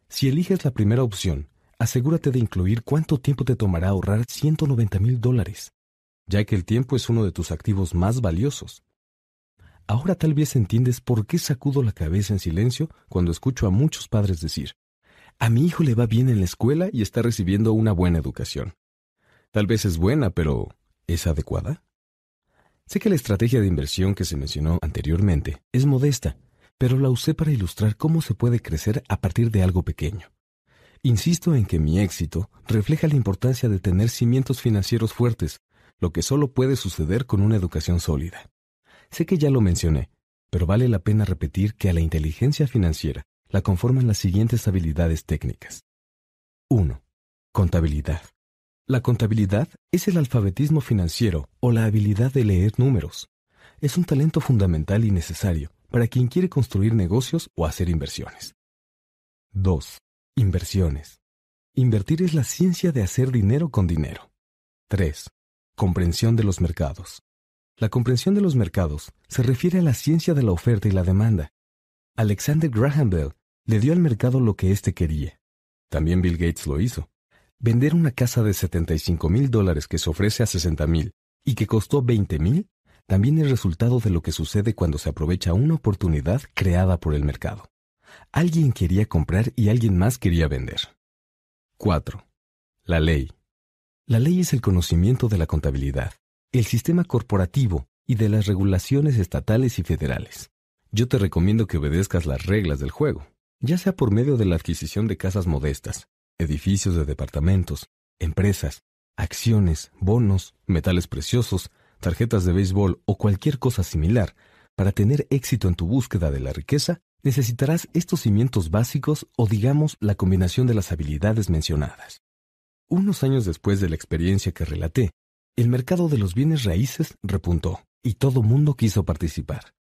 Si eliges la primera opción, asegúrate de incluir cuánto tiempo te tomará ahorrar 190 mil dólares, ya que el tiempo es uno de tus activos más valiosos. Ahora tal vez entiendes por qué sacudo la cabeza en silencio cuando escucho a muchos padres decir, a mi hijo le va bien en la escuela y está recibiendo una buena educación. Tal vez es buena, pero ¿es adecuada? Sé que la estrategia de inversión que se mencionó anteriormente es modesta, pero la usé para ilustrar cómo se puede crecer a partir de algo pequeño. Insisto en que mi éxito refleja la importancia de tener cimientos financieros fuertes, lo que solo puede suceder con una educación sólida. Sé que ya lo mencioné, pero vale la pena repetir que a la inteligencia financiera la conforman las siguientes habilidades técnicas. 1. Contabilidad. La contabilidad es el alfabetismo financiero o la habilidad de leer números. Es un talento fundamental y necesario para quien quiere construir negocios o hacer inversiones. 2. Inversiones. Invertir es la ciencia de hacer dinero con dinero. 3. Comprensión de los mercados. La comprensión de los mercados se refiere a la ciencia de la oferta y la demanda. Alexander Graham Bell le dio al mercado lo que éste quería. También Bill Gates lo hizo. Vender una casa de 75 mil dólares que se ofrece a 60 mil y que costó 20 mil también es resultado de lo que sucede cuando se aprovecha una oportunidad creada por el mercado. Alguien quería comprar y alguien más quería vender. 4. La ley. La ley es el conocimiento de la contabilidad, el sistema corporativo y de las regulaciones estatales y federales. Yo te recomiendo que obedezcas las reglas del juego, ya sea por medio de la adquisición de casas modestas, edificios de departamentos, empresas, acciones, bonos, metales preciosos, tarjetas de béisbol o cualquier cosa similar, para tener éxito en tu búsqueda de la riqueza, necesitarás estos cimientos básicos o digamos la combinación de las habilidades mencionadas. Unos años después de la experiencia que relaté, el mercado de los bienes raíces repuntó y todo mundo quiso participar.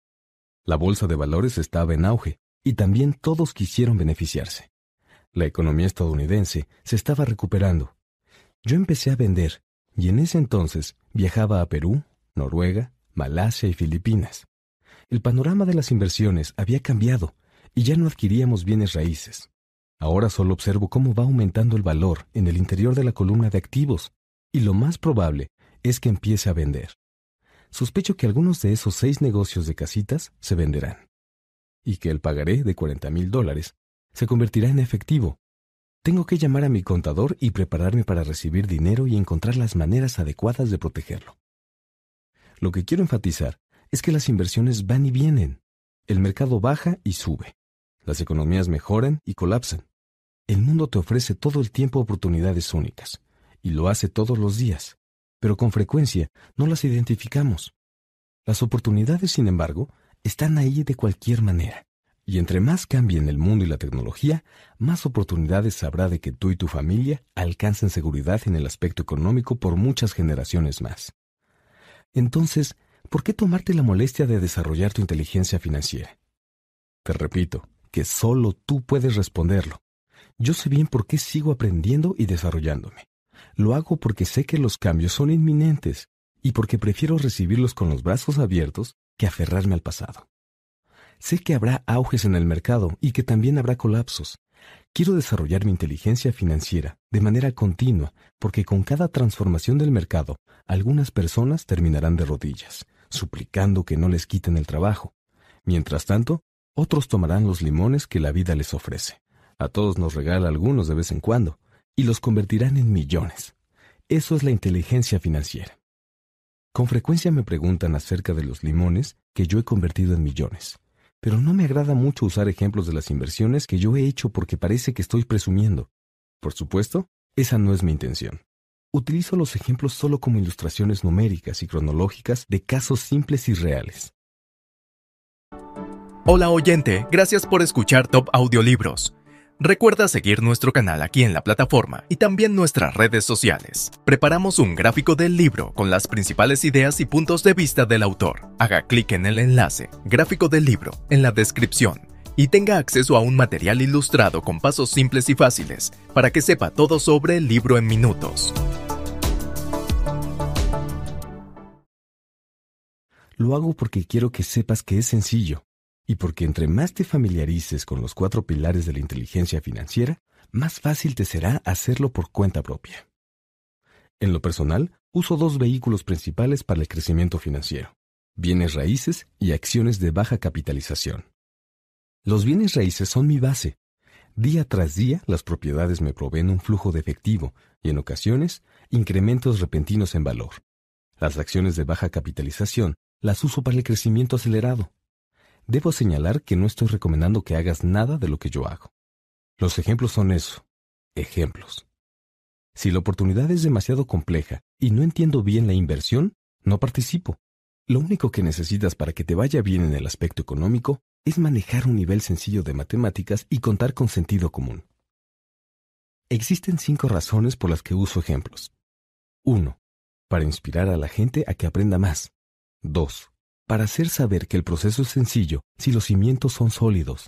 La bolsa de valores estaba en auge y también todos quisieron beneficiarse. La economía estadounidense se estaba recuperando. Yo empecé a vender y en ese entonces viajaba a Perú, Noruega, Malasia y Filipinas. El panorama de las inversiones había cambiado y ya no adquiríamos bienes raíces. Ahora solo observo cómo va aumentando el valor en el interior de la columna de activos y lo más probable es que empiece a vender. Sospecho que algunos de esos seis negocios de casitas se venderán y que el pagaré de 40 mil dólares se convertirá en efectivo. Tengo que llamar a mi contador y prepararme para recibir dinero y encontrar las maneras adecuadas de protegerlo. Lo que quiero enfatizar es que las inversiones van y vienen. El mercado baja y sube. Las economías mejoran y colapsan. El mundo te ofrece todo el tiempo oportunidades únicas, y lo hace todos los días, pero con frecuencia no las identificamos. Las oportunidades, sin embargo, están ahí de cualquier manera. Y entre más cambien el mundo y la tecnología, más oportunidades habrá de que tú y tu familia alcancen seguridad en el aspecto económico por muchas generaciones más. Entonces, ¿por qué tomarte la molestia de desarrollar tu inteligencia financiera? Te repito, que solo tú puedes responderlo. Yo sé bien por qué sigo aprendiendo y desarrollándome. Lo hago porque sé que los cambios son inminentes y porque prefiero recibirlos con los brazos abiertos que aferrarme al pasado. Sé que habrá auges en el mercado y que también habrá colapsos, Quiero desarrollar mi inteligencia financiera de manera continua porque con cada transformación del mercado, algunas personas terminarán de rodillas, suplicando que no les quiten el trabajo. Mientras tanto, otros tomarán los limones que la vida les ofrece. A todos nos regala algunos de vez en cuando, y los convertirán en millones. Eso es la inteligencia financiera. Con frecuencia me preguntan acerca de los limones que yo he convertido en millones pero no me agrada mucho usar ejemplos de las inversiones que yo he hecho porque parece que estoy presumiendo. Por supuesto, esa no es mi intención. Utilizo los ejemplos solo como ilustraciones numéricas y cronológicas de casos simples y reales. Hola oyente, gracias por escuchar Top Audiolibros. Recuerda seguir nuestro canal aquí en la plataforma y también nuestras redes sociales. Preparamos un gráfico del libro con las principales ideas y puntos de vista del autor. Haga clic en el enlace, gráfico del libro, en la descripción y tenga acceso a un material ilustrado con pasos simples y fáciles para que sepa todo sobre el libro en minutos. lo hago porque quiero que sepas que es sencillo y porque entre más te familiarices con los cuatro pilares de la inteligencia financiera, más fácil te será hacerlo por cuenta propia. En lo personal, uso dos vehículos principales para el crecimiento financiero, bienes raíces y acciones de baja capitalización. Los bienes raíces son mi base. Día tras día, las propiedades me proveen un flujo de efectivo y, en ocasiones, incrementos repentinos en valor. Las acciones de baja capitalización las uso para el crecimiento acelerado. Debo señalar que no estoy recomendando que hagas nada de lo que yo hago. Los ejemplos son eso, ejemplos. Si la oportunidad es demasiado compleja y no entiendo bien la inversión, no participo. Lo único que necesitas para que te vaya bien en el aspecto económico es manejar un nivel sencillo de matemáticas y contar con sentido común. Existen cinco razones por las que uso ejemplos. 1. Para inspirar a la gente a que aprenda más. 2. Para hacer saber que el proceso es sencillo si los cimientos son sólidos.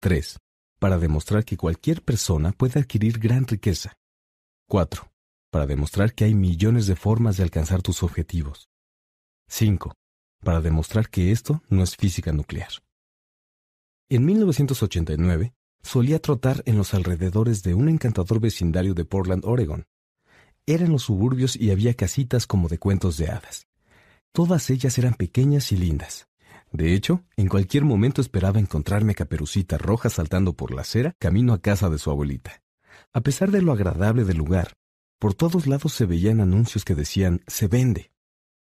3. Para demostrar que cualquier persona puede adquirir gran riqueza. 4. Para demostrar que hay millones de formas de alcanzar tus objetivos. 5. Para demostrar que esto no es física nuclear. En 1989, solía trotar en los alrededores de un encantador vecindario de Portland, Oregon. Eran los suburbios y había casitas como de cuentos de hadas. Todas ellas eran pequeñas y lindas. De hecho, en cualquier momento esperaba encontrarme Caperucita Roja saltando por la acera camino a casa de su abuelita. A pesar de lo agradable del lugar, por todos lados se veían anuncios que decían se vende.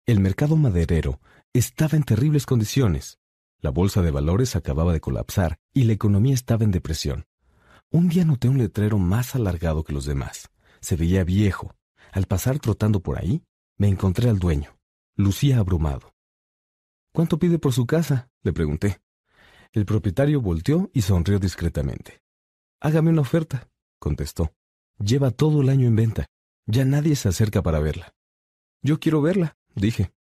El mercado maderero estaba en terribles condiciones. La bolsa de valores acababa de colapsar y la economía estaba en depresión. Un día noté un letrero más alargado que los demás. Se veía viejo. Al pasar trotando por ahí, me encontré al dueño. Lucía abrumado. ¿Cuánto pide por su casa? le pregunté. El propietario volteó y sonrió discretamente. Hágame una oferta, contestó. Lleva todo el año en venta. Ya nadie se acerca para verla. Yo quiero verla, dije.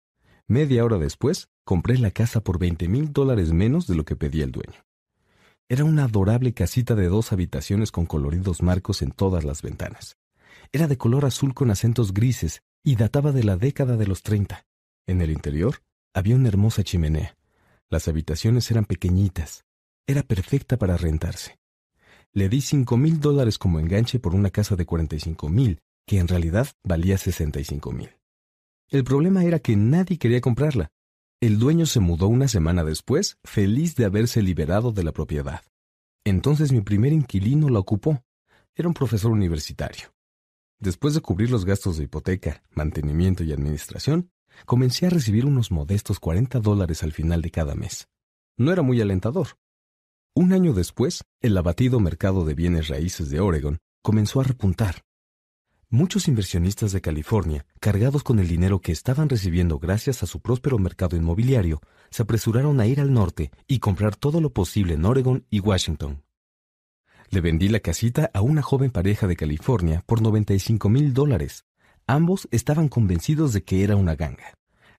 Media hora después, compré la casa por veinte mil dólares menos de lo que pedía el dueño. Era una adorable casita de dos habitaciones con coloridos marcos en todas las ventanas. Era de color azul con acentos grises y databa de la década de los treinta. En el interior había una hermosa chimenea. Las habitaciones eran pequeñitas. Era perfecta para rentarse. Le di cinco mil dólares como enganche por una casa de cuarenta y cinco mil, que en realidad valía sesenta y cinco mil. El problema era que nadie quería comprarla. El dueño se mudó una semana después, feliz de haberse liberado de la propiedad. Entonces mi primer inquilino la ocupó. Era un profesor universitario. Después de cubrir los gastos de hipoteca, mantenimiento y administración, comencé a recibir unos modestos 40 dólares al final de cada mes. No era muy alentador. Un año después, el abatido mercado de bienes raíces de Oregon comenzó a repuntar. Muchos inversionistas de California, cargados con el dinero que estaban recibiendo gracias a su próspero mercado inmobiliario, se apresuraron a ir al norte y comprar todo lo posible en Oregon y Washington. Le vendí la casita a una joven pareja de California por 95 mil dólares, Ambos estaban convencidos de que era una ganga.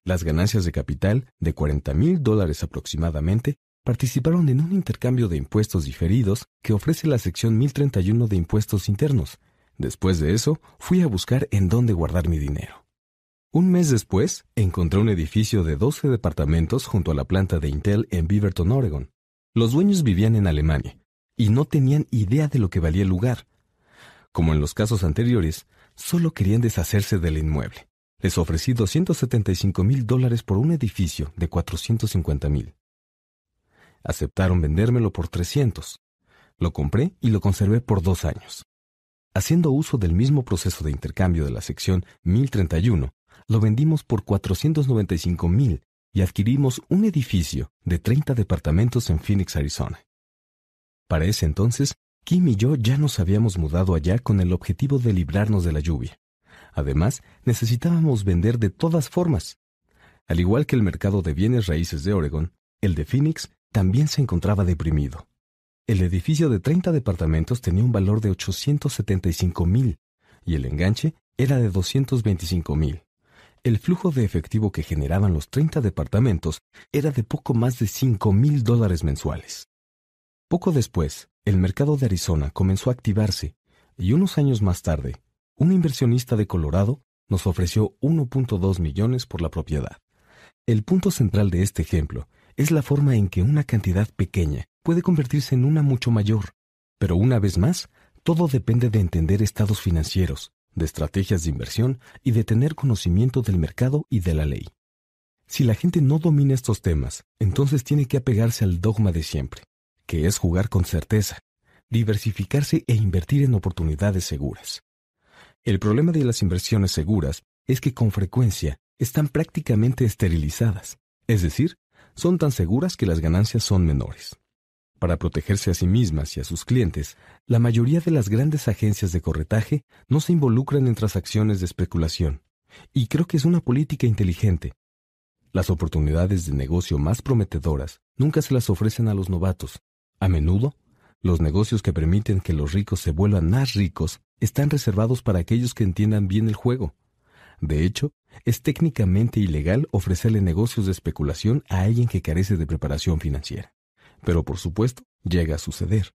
Las ganancias de capital, de 40 mil dólares aproximadamente, participaron en un intercambio de impuestos diferidos que ofrece la sección 1031 de impuestos internos. Después de eso, fui a buscar en dónde guardar mi dinero. Un mes después, encontré un edificio de 12 departamentos junto a la planta de Intel en Beaverton, Oregon. Los dueños vivían en Alemania y no tenían idea de lo que valía el lugar. Como en los casos anteriores, Solo querían deshacerse del inmueble. Les ofrecí 275 mil dólares por un edificio de 450 mil. Aceptaron vendérmelo por 300. Lo compré y lo conservé por dos años. Haciendo uso del mismo proceso de intercambio de la sección 1031, lo vendimos por 495 mil y adquirimos un edificio de 30 departamentos en Phoenix, Arizona. Para ese entonces Kim y yo ya nos habíamos mudado allá con el objetivo de librarnos de la lluvia. Además, necesitábamos vender de todas formas. Al igual que el mercado de bienes raíces de Oregon, el de Phoenix también se encontraba deprimido. El edificio de 30 departamentos tenía un valor de 875 mil y el enganche era de 225 mil. El flujo de efectivo que generaban los 30 departamentos era de poco más de 5 mil dólares mensuales. Poco después, el mercado de Arizona comenzó a activarse y unos años más tarde, un inversionista de Colorado nos ofreció 1.2 millones por la propiedad. El punto central de este ejemplo es la forma en que una cantidad pequeña puede convertirse en una mucho mayor. Pero una vez más, todo depende de entender estados financieros, de estrategias de inversión y de tener conocimiento del mercado y de la ley. Si la gente no domina estos temas, entonces tiene que apegarse al dogma de siempre, que es jugar con certeza, diversificarse e invertir en oportunidades seguras. El problema de las inversiones seguras es que con frecuencia están prácticamente esterilizadas, es decir, son tan seguras que las ganancias son menores. Para protegerse a sí mismas y a sus clientes, la mayoría de las grandes agencias de corretaje no se involucran en transacciones de especulación, y creo que es una política inteligente las oportunidades de negocio más prometedoras nunca se las ofrecen a los novatos. A menudo, los negocios que permiten que los ricos se vuelvan más ricos están reservados para aquellos que entiendan bien el juego. De hecho, es técnicamente ilegal ofrecerle negocios de especulación a alguien que carece de preparación financiera. Pero por supuesto, llega a suceder.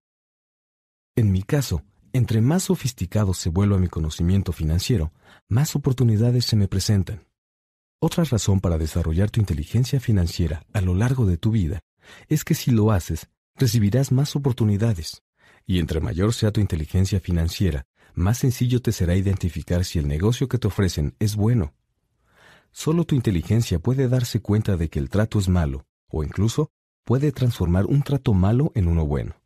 En mi caso, entre más sofisticado se vuelva mi conocimiento financiero, más oportunidades se me presentan. Otra razón para desarrollar tu inteligencia financiera a lo largo de tu vida es que si lo haces, recibirás más oportunidades. Y entre mayor sea tu inteligencia financiera, más sencillo te será identificar si el negocio que te ofrecen es bueno. Solo tu inteligencia puede darse cuenta de que el trato es malo, o incluso puede transformar un trato malo en uno bueno.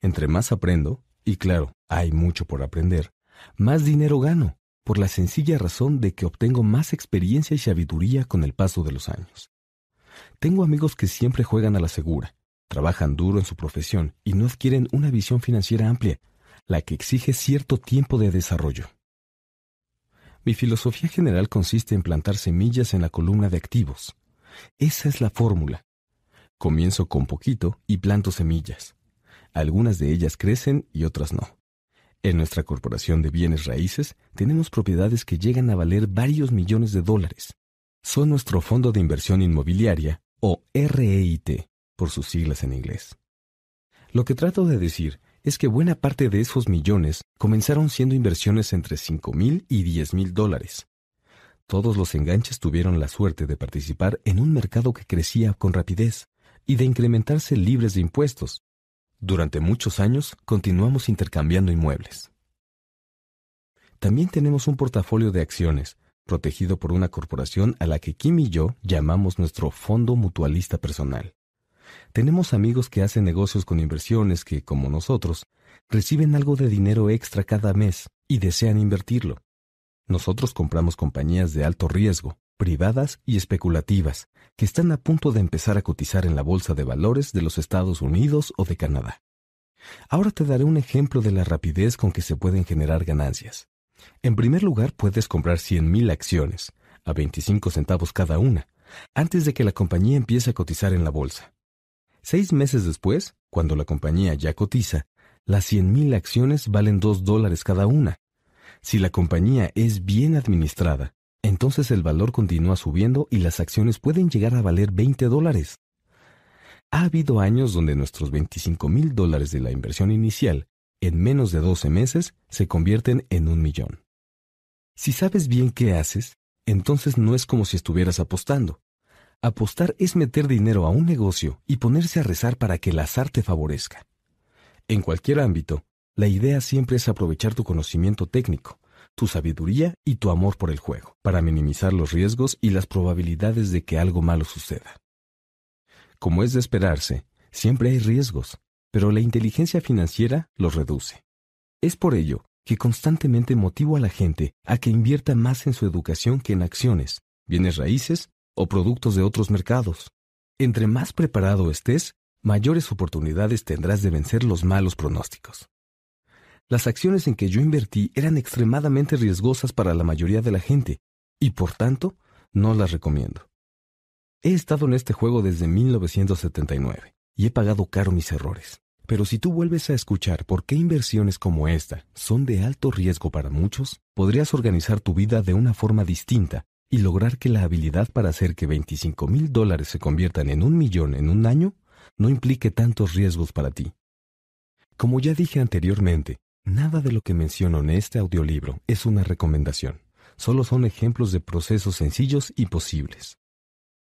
Entre más aprendo, y claro, hay mucho por aprender, más dinero gano por la sencilla razón de que obtengo más experiencia y sabiduría con el paso de los años. Tengo amigos que siempre juegan a la segura, trabajan duro en su profesión y no adquieren una visión financiera amplia, la que exige cierto tiempo de desarrollo. Mi filosofía general consiste en plantar semillas en la columna de activos. Esa es la fórmula. Comienzo con poquito y planto semillas. Algunas de ellas crecen y otras no. En nuestra corporación de bienes raíces tenemos propiedades que llegan a valer varios millones de dólares. Son nuestro fondo de inversión inmobiliaria, o REIT, por sus siglas en inglés. Lo que trato de decir es que buena parte de esos millones comenzaron siendo inversiones entre 5 mil y 10 mil dólares. Todos los enganches tuvieron la suerte de participar en un mercado que crecía con rapidez y de incrementarse libres de impuestos, durante muchos años continuamos intercambiando inmuebles. También tenemos un portafolio de acciones, protegido por una corporación a la que Kim y yo llamamos nuestro Fondo Mutualista Personal. Tenemos amigos que hacen negocios con inversiones que, como nosotros, reciben algo de dinero extra cada mes y desean invertirlo. Nosotros compramos compañías de alto riesgo, privadas y especulativas, que están a punto de empezar a cotizar en la Bolsa de Valores de los Estados Unidos o de Canadá. Ahora te daré un ejemplo de la rapidez con que se pueden generar ganancias. En primer lugar, puedes comprar 100.000 acciones, a 25 centavos cada una, antes de que la compañía empiece a cotizar en la bolsa. Seis meses después, cuando la compañía ya cotiza, las 100.000 acciones valen 2 dólares cada una. Si la compañía es bien administrada, entonces el valor continúa subiendo y las acciones pueden llegar a valer 20 dólares. Ha habido años donde nuestros 25 mil dólares de la inversión inicial, en menos de 12 meses, se convierten en un millón. Si sabes bien qué haces, entonces no es como si estuvieras apostando. Apostar es meter dinero a un negocio y ponerse a rezar para que el azar te favorezca. En cualquier ámbito, la idea siempre es aprovechar tu conocimiento técnico, tu sabiduría y tu amor por el juego, para minimizar los riesgos y las probabilidades de que algo malo suceda. Como es de esperarse, siempre hay riesgos, pero la inteligencia financiera los reduce. Es por ello que constantemente motivo a la gente a que invierta más en su educación que en acciones, bienes raíces o productos de otros mercados. Entre más preparado estés, mayores oportunidades tendrás de vencer los malos pronósticos. Las acciones en que yo invertí eran extremadamente riesgosas para la mayoría de la gente, y por tanto, no las recomiendo. He estado en este juego desde 1979 y he pagado caro mis errores. Pero si tú vuelves a escuchar por qué inversiones como esta son de alto riesgo para muchos, podrías organizar tu vida de una forma distinta y lograr que la habilidad para hacer que 25 mil dólares se conviertan en un millón en un año no implique tantos riesgos para ti. Como ya dije anteriormente, Nada de lo que menciono en este audiolibro es una recomendación, solo son ejemplos de procesos sencillos y posibles.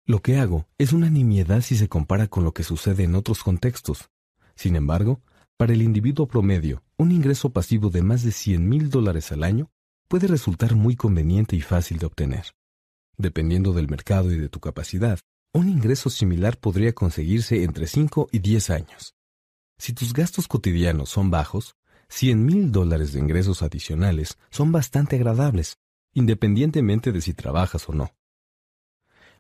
Lo que hago es una nimiedad si se compara con lo que sucede en otros contextos. Sin embargo, para el individuo promedio, un ingreso pasivo de más de 100 mil dólares al año puede resultar muy conveniente y fácil de obtener. Dependiendo del mercado y de tu capacidad, un ingreso similar podría conseguirse entre 5 y 10 años. Si tus gastos cotidianos son bajos, 100 mil dólares de ingresos adicionales son bastante agradables, independientemente de si trabajas o no.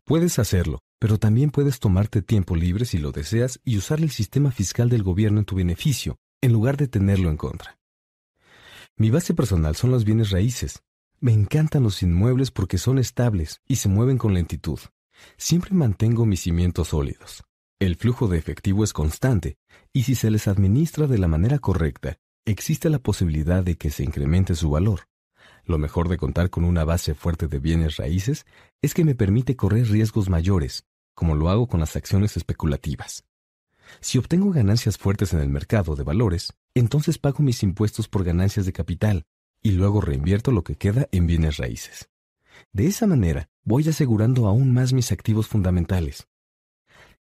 Puedes hacerlo, pero también puedes tomarte tiempo libre si lo deseas y usar el sistema fiscal del gobierno en tu beneficio, en lugar de tenerlo en contra. Mi base personal son los bienes raíces. Me encantan los inmuebles porque son estables y se mueven con lentitud. Siempre mantengo mis cimientos sólidos. El flujo de efectivo es constante y si se les administra de la manera correcta, existe la posibilidad de que se incremente su valor. Lo mejor de contar con una base fuerte de bienes raíces es que me permite correr riesgos mayores, como lo hago con las acciones especulativas. Si obtengo ganancias fuertes en el mercado de valores, entonces pago mis impuestos por ganancias de capital y luego reinvierto lo que queda en bienes raíces. De esa manera, voy asegurando aún más mis activos fundamentales.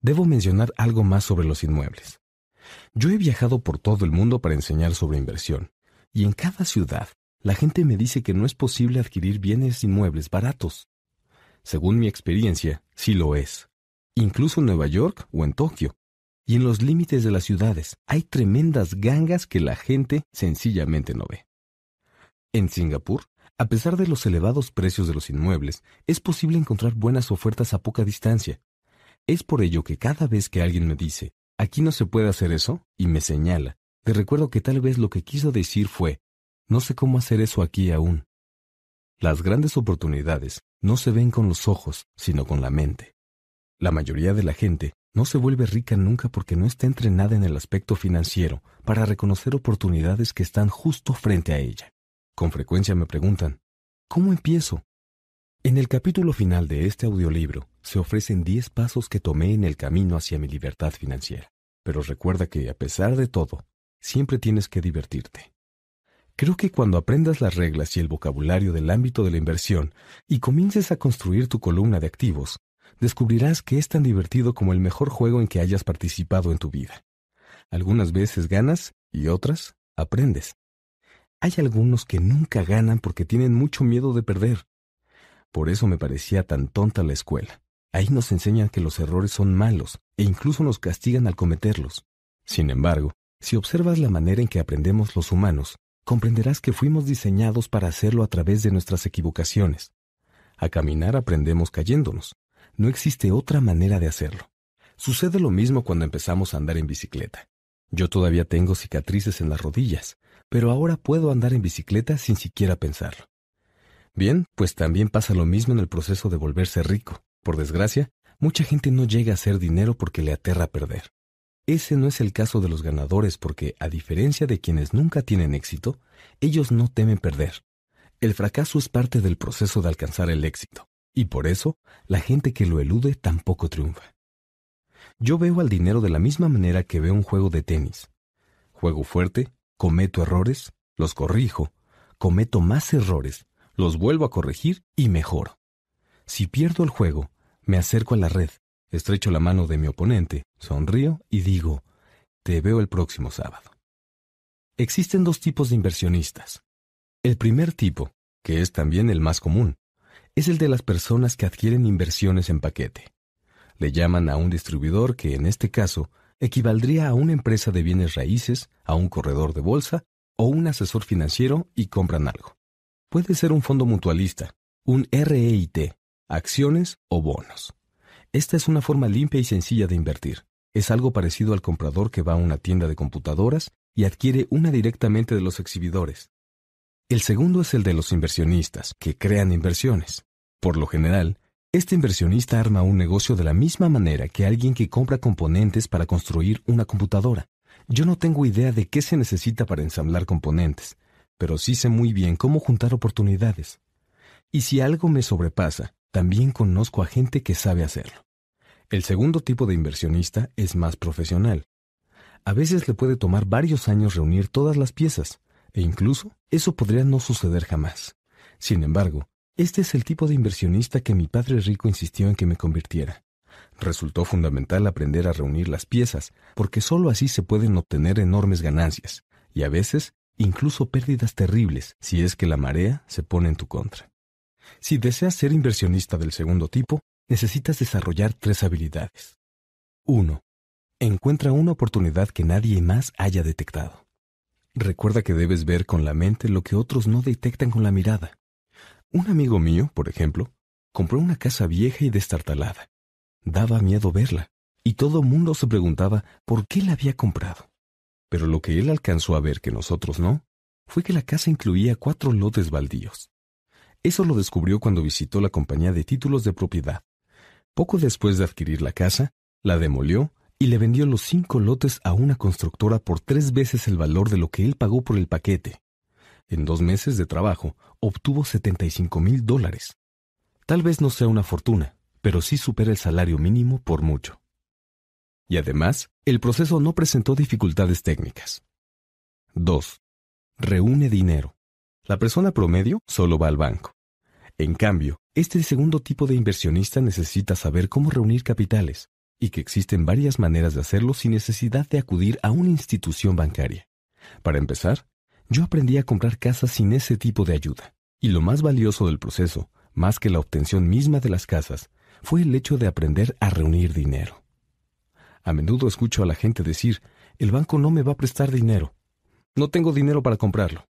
Debo mencionar algo más sobre los inmuebles. Yo he viajado por todo el mundo para enseñar sobre inversión, y en cada ciudad la gente me dice que no es posible adquirir bienes inmuebles baratos. Según mi experiencia, sí lo es. Incluso en Nueva York o en Tokio. Y en los límites de las ciudades hay tremendas gangas que la gente sencillamente no ve. En Singapur, a pesar de los elevados precios de los inmuebles, es posible encontrar buenas ofertas a poca distancia. Es por ello que cada vez que alguien me dice, aquí no se puede hacer eso, y me señala, le recuerdo que tal vez lo que quiso decir fue, no sé cómo hacer eso aquí aún. Las grandes oportunidades no se ven con los ojos, sino con la mente. La mayoría de la gente no se vuelve rica nunca porque no está entrenada en el aspecto financiero para reconocer oportunidades que están justo frente a ella. Con frecuencia me preguntan, ¿cómo empiezo? En el capítulo final de este audiolibro se ofrecen 10 pasos que tomé en el camino hacia mi libertad financiera. Pero recuerda que, a pesar de todo, siempre tienes que divertirte. Creo que cuando aprendas las reglas y el vocabulario del ámbito de la inversión y comiences a construir tu columna de activos, descubrirás que es tan divertido como el mejor juego en que hayas participado en tu vida. Algunas veces ganas y otras aprendes. Hay algunos que nunca ganan porque tienen mucho miedo de perder. Por eso me parecía tan tonta la escuela. Ahí nos enseñan que los errores son malos e incluso nos castigan al cometerlos. Sin embargo, si observas la manera en que aprendemos los humanos, comprenderás que fuimos diseñados para hacerlo a través de nuestras equivocaciones. A caminar aprendemos cayéndonos. No existe otra manera de hacerlo. Sucede lo mismo cuando empezamos a andar en bicicleta. Yo todavía tengo cicatrices en las rodillas, pero ahora puedo andar en bicicleta sin siquiera pensarlo. Bien, pues también pasa lo mismo en el proceso de volverse rico. Por desgracia, mucha gente no llega a hacer dinero porque le aterra perder. Ese no es el caso de los ganadores porque, a diferencia de quienes nunca tienen éxito, ellos no temen perder. El fracaso es parte del proceso de alcanzar el éxito, y por eso la gente que lo elude tampoco triunfa. Yo veo al dinero de la misma manera que veo un juego de tenis. Juego fuerte, cometo errores, los corrijo, cometo más errores, los vuelvo a corregir y mejoro. Si pierdo el juego, me acerco a la red, Estrecho la mano de mi oponente, sonrío y digo, te veo el próximo sábado. Existen dos tipos de inversionistas. El primer tipo, que es también el más común, es el de las personas que adquieren inversiones en paquete. Le llaman a un distribuidor que en este caso equivaldría a una empresa de bienes raíces, a un corredor de bolsa o un asesor financiero y compran algo. Puede ser un fondo mutualista, un REIT, acciones o bonos. Esta es una forma limpia y sencilla de invertir. Es algo parecido al comprador que va a una tienda de computadoras y adquiere una directamente de los exhibidores. El segundo es el de los inversionistas, que crean inversiones. Por lo general, este inversionista arma un negocio de la misma manera que alguien que compra componentes para construir una computadora. Yo no tengo idea de qué se necesita para ensamblar componentes, pero sí sé muy bien cómo juntar oportunidades. Y si algo me sobrepasa, también conozco a gente que sabe hacerlo. El segundo tipo de inversionista es más profesional. A veces le puede tomar varios años reunir todas las piezas, e incluso eso podría no suceder jamás. Sin embargo, este es el tipo de inversionista que mi padre rico insistió en que me convirtiera. Resultó fundamental aprender a reunir las piezas, porque sólo así se pueden obtener enormes ganancias, y a veces incluso pérdidas terribles si es que la marea se pone en tu contra. Si deseas ser inversionista del segundo tipo, necesitas desarrollar tres habilidades. 1. Encuentra una oportunidad que nadie más haya detectado. Recuerda que debes ver con la mente lo que otros no detectan con la mirada. Un amigo mío, por ejemplo, compró una casa vieja y destartalada. Daba miedo verla, y todo mundo se preguntaba por qué la había comprado. Pero lo que él alcanzó a ver que nosotros no, fue que la casa incluía cuatro lotes baldíos. Eso lo descubrió cuando visitó la compañía de títulos de propiedad. Poco después de adquirir la casa, la demolió y le vendió los cinco lotes a una constructora por tres veces el valor de lo que él pagó por el paquete. En dos meses de trabajo, obtuvo 75 mil dólares. Tal vez no sea una fortuna, pero sí supera el salario mínimo por mucho. Y además, el proceso no presentó dificultades técnicas. 2. Reúne dinero. La persona promedio solo va al banco. En cambio, este segundo tipo de inversionista necesita saber cómo reunir capitales y que existen varias maneras de hacerlo sin necesidad de acudir a una institución bancaria. Para empezar, yo aprendí a comprar casas sin ese tipo de ayuda. Y lo más valioso del proceso, más que la obtención misma de las casas, fue el hecho de aprender a reunir dinero. A menudo escucho a la gente decir, el banco no me va a prestar dinero. No tengo dinero para comprarlo.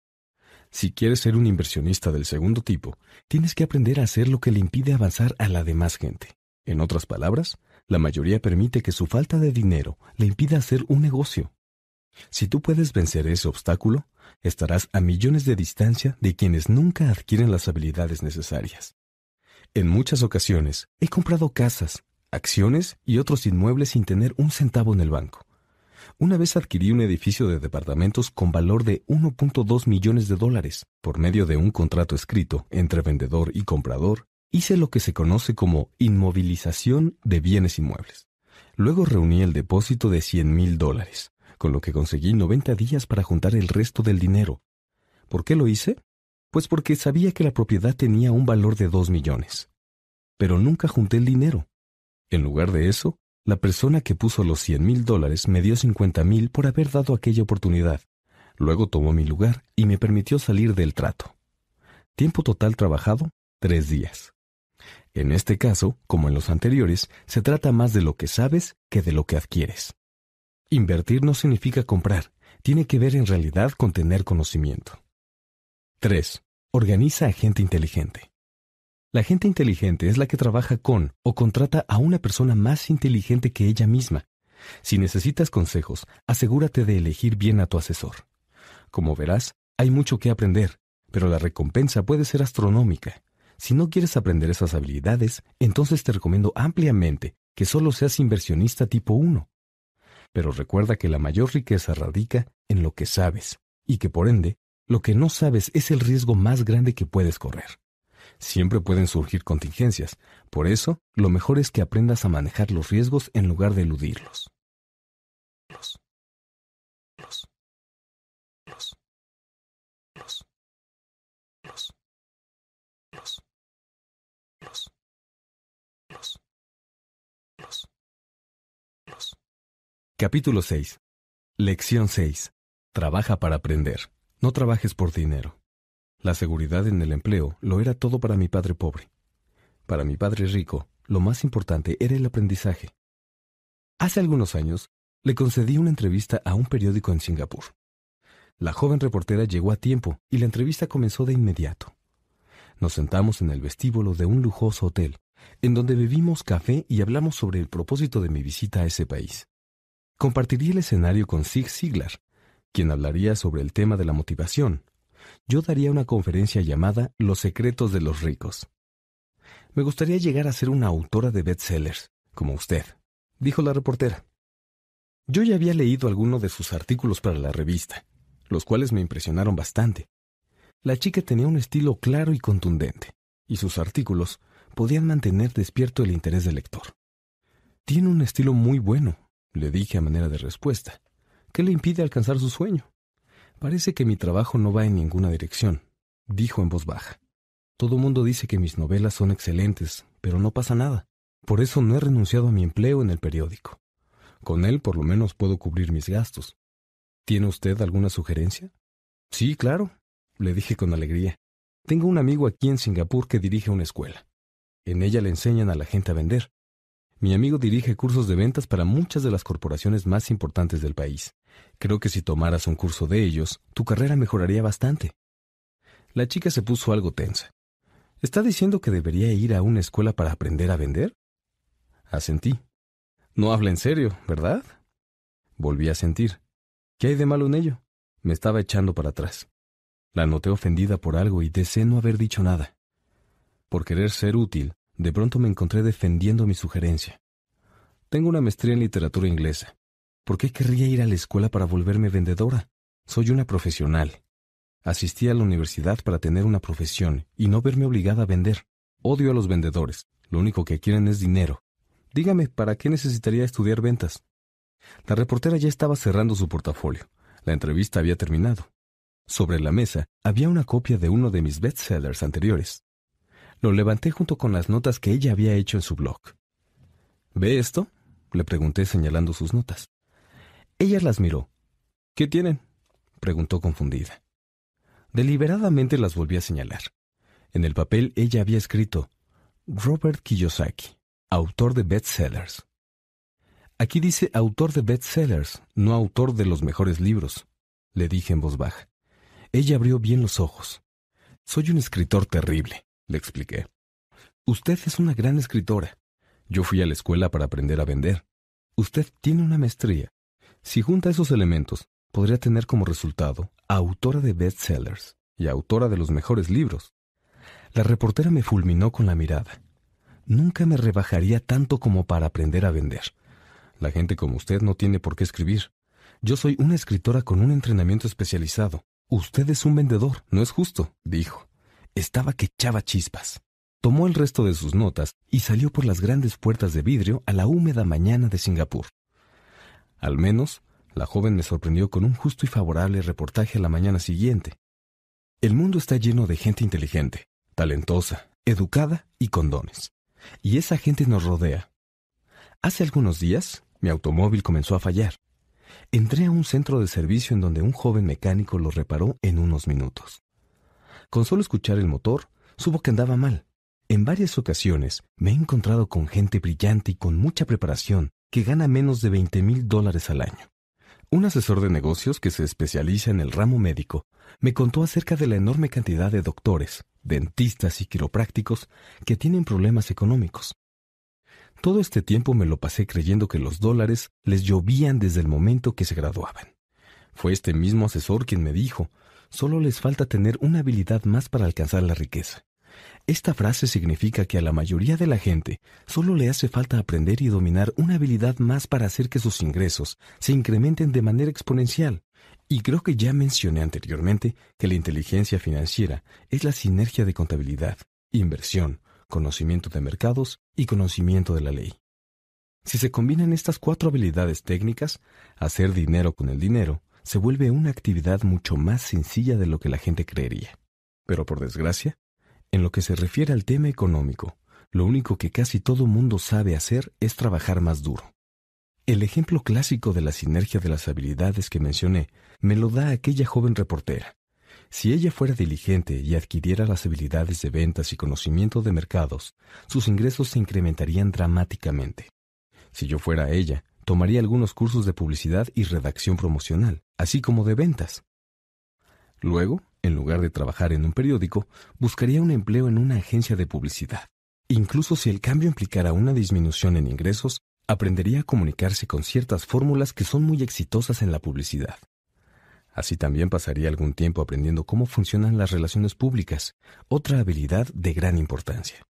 Si quieres ser un inversionista del segundo tipo, tienes que aprender a hacer lo que le impide avanzar a la demás gente. En otras palabras, la mayoría permite que su falta de dinero le impida hacer un negocio. Si tú puedes vencer ese obstáculo, estarás a millones de distancia de quienes nunca adquieren las habilidades necesarias. En muchas ocasiones he comprado casas, acciones y otros inmuebles sin tener un centavo en el banco. Una vez adquirí un edificio de departamentos con valor de 1.2 millones de dólares. Por medio de un contrato escrito entre vendedor y comprador, hice lo que se conoce como inmovilización de bienes inmuebles. Luego reuní el depósito de 100 mil dólares con lo que conseguí 90 días para juntar el resto del dinero. ¿Por qué lo hice? Pues porque sabía que la propiedad tenía un valor de 2 millones. Pero nunca junté el dinero. En lugar de eso, la persona que puso los 100 mil dólares me dio 50 mil por haber dado aquella oportunidad. Luego tomó mi lugar y me permitió salir del trato. Tiempo total trabajado, tres días. En este caso, como en los anteriores, se trata más de lo que sabes que de lo que adquieres. Invertir no significa comprar, tiene que ver en realidad con tener conocimiento. 3. Organiza a gente inteligente. La gente inteligente es la que trabaja con o contrata a una persona más inteligente que ella misma. Si necesitas consejos, asegúrate de elegir bien a tu asesor. Como verás, hay mucho que aprender, pero la recompensa puede ser astronómica. Si no quieres aprender esas habilidades, entonces te recomiendo ampliamente que solo seas inversionista tipo 1 pero recuerda que la mayor riqueza radica en lo que sabes, y que por ende, lo que no sabes es el riesgo más grande que puedes correr. Siempre pueden surgir contingencias, por eso lo mejor es que aprendas a manejar los riesgos en lugar de eludirlos. Capítulo 6. Lección 6. Trabaja para aprender. No trabajes por dinero. La seguridad en el empleo lo era todo para mi padre pobre. Para mi padre rico, lo más importante era el aprendizaje. Hace algunos años, le concedí una entrevista a un periódico en Singapur. La joven reportera llegó a tiempo y la entrevista comenzó de inmediato. Nos sentamos en el vestíbulo de un lujoso hotel, en donde bebimos café y hablamos sobre el propósito de mi visita a ese país. Compartiría el escenario con Zig Ziglar, quien hablaría sobre el tema de la motivación. Yo daría una conferencia llamada Los secretos de los ricos. Me gustaría llegar a ser una autora de bestsellers, como usted, dijo la reportera. Yo ya había leído algunos de sus artículos para la revista, los cuales me impresionaron bastante. La chica tenía un estilo claro y contundente, y sus artículos podían mantener despierto el interés del lector. Tiene un estilo muy bueno, le dije a manera de respuesta. ¿Qué le impide alcanzar su sueño? Parece que mi trabajo no va en ninguna dirección, dijo en voz baja. Todo mundo dice que mis novelas son excelentes, pero no pasa nada. Por eso no he renunciado a mi empleo en el periódico. Con él por lo menos puedo cubrir mis gastos. ¿Tiene usted alguna sugerencia? Sí, claro, le dije con alegría. Tengo un amigo aquí en Singapur que dirige una escuela. En ella le enseñan a la gente a vender. Mi amigo dirige cursos de ventas para muchas de las corporaciones más importantes del país. Creo que si tomaras un curso de ellos, tu carrera mejoraría bastante. La chica se puso algo tensa. ¿Está diciendo que debería ir a una escuela para aprender a vender? Asentí. No habla en serio, ¿verdad? Volví a sentir. ¿Qué hay de malo en ello? Me estaba echando para atrás. La noté ofendida por algo y deseé no haber dicho nada. Por querer ser útil, de pronto me encontré defendiendo mi sugerencia. Tengo una maestría en literatura inglesa. ¿Por qué querría ir a la escuela para volverme vendedora? Soy una profesional. Asistí a la universidad para tener una profesión y no verme obligada a vender. Odio a los vendedores. Lo único que quieren es dinero. Dígame, ¿para qué necesitaría estudiar ventas? La reportera ya estaba cerrando su portafolio. La entrevista había terminado. Sobre la mesa había una copia de uno de mis bestsellers anteriores. Lo levanté junto con las notas que ella había hecho en su blog. ¿Ve esto? le pregunté señalando sus notas. Ella las miró. ¿Qué tienen? preguntó confundida. Deliberadamente las volví a señalar. En el papel ella había escrito Robert Kiyosaki, autor de bestsellers. Aquí dice autor de bestsellers, no autor de los mejores libros, le dije en voz baja. Ella abrió bien los ojos. Soy un escritor terrible le expliqué. Usted es una gran escritora. Yo fui a la escuela para aprender a vender. Usted tiene una maestría. Si junta esos elementos, podría tener como resultado autora de bestsellers y autora de los mejores libros. La reportera me fulminó con la mirada. Nunca me rebajaría tanto como para aprender a vender. La gente como usted no tiene por qué escribir. Yo soy una escritora con un entrenamiento especializado. Usted es un vendedor, no es justo, dijo estaba que echaba chispas. Tomó el resto de sus notas y salió por las grandes puertas de vidrio a la húmeda mañana de Singapur. Al menos, la joven me sorprendió con un justo y favorable reportaje a la mañana siguiente. El mundo está lleno de gente inteligente, talentosa, educada y con dones. Y esa gente nos rodea. Hace algunos días, mi automóvil comenzó a fallar. Entré a un centro de servicio en donde un joven mecánico lo reparó en unos minutos. Con solo escuchar el motor, supo que andaba mal. En varias ocasiones me he encontrado con gente brillante y con mucha preparación que gana menos de 20 mil dólares al año. Un asesor de negocios que se especializa en el ramo médico me contó acerca de la enorme cantidad de doctores, dentistas y quiroprácticos que tienen problemas económicos. Todo este tiempo me lo pasé creyendo que los dólares les llovían desde el momento que se graduaban. Fue este mismo asesor quien me dijo Solo les falta tener una habilidad más para alcanzar la riqueza. Esta frase significa que a la mayoría de la gente solo le hace falta aprender y dominar una habilidad más para hacer que sus ingresos se incrementen de manera exponencial. Y creo que ya mencioné anteriormente que la inteligencia financiera es la sinergia de contabilidad, inversión, conocimiento de mercados y conocimiento de la ley. Si se combinan estas cuatro habilidades técnicas, hacer dinero con el dinero, se vuelve una actividad mucho más sencilla de lo que la gente creería. Pero por desgracia, en lo que se refiere al tema económico, lo único que casi todo mundo sabe hacer es trabajar más duro. El ejemplo clásico de la sinergia de las habilidades que mencioné me lo da aquella joven reportera. Si ella fuera diligente y adquiriera las habilidades de ventas y conocimiento de mercados, sus ingresos se incrementarían dramáticamente. Si yo fuera ella, tomaría algunos cursos de publicidad y redacción promocional, así como de ventas. Luego, en lugar de trabajar en un periódico, buscaría un empleo en una agencia de publicidad. Incluso si el cambio implicara una disminución en ingresos, aprendería a comunicarse con ciertas fórmulas que son muy exitosas en la publicidad. Así también pasaría algún tiempo aprendiendo cómo funcionan las relaciones públicas, otra habilidad de gran importancia.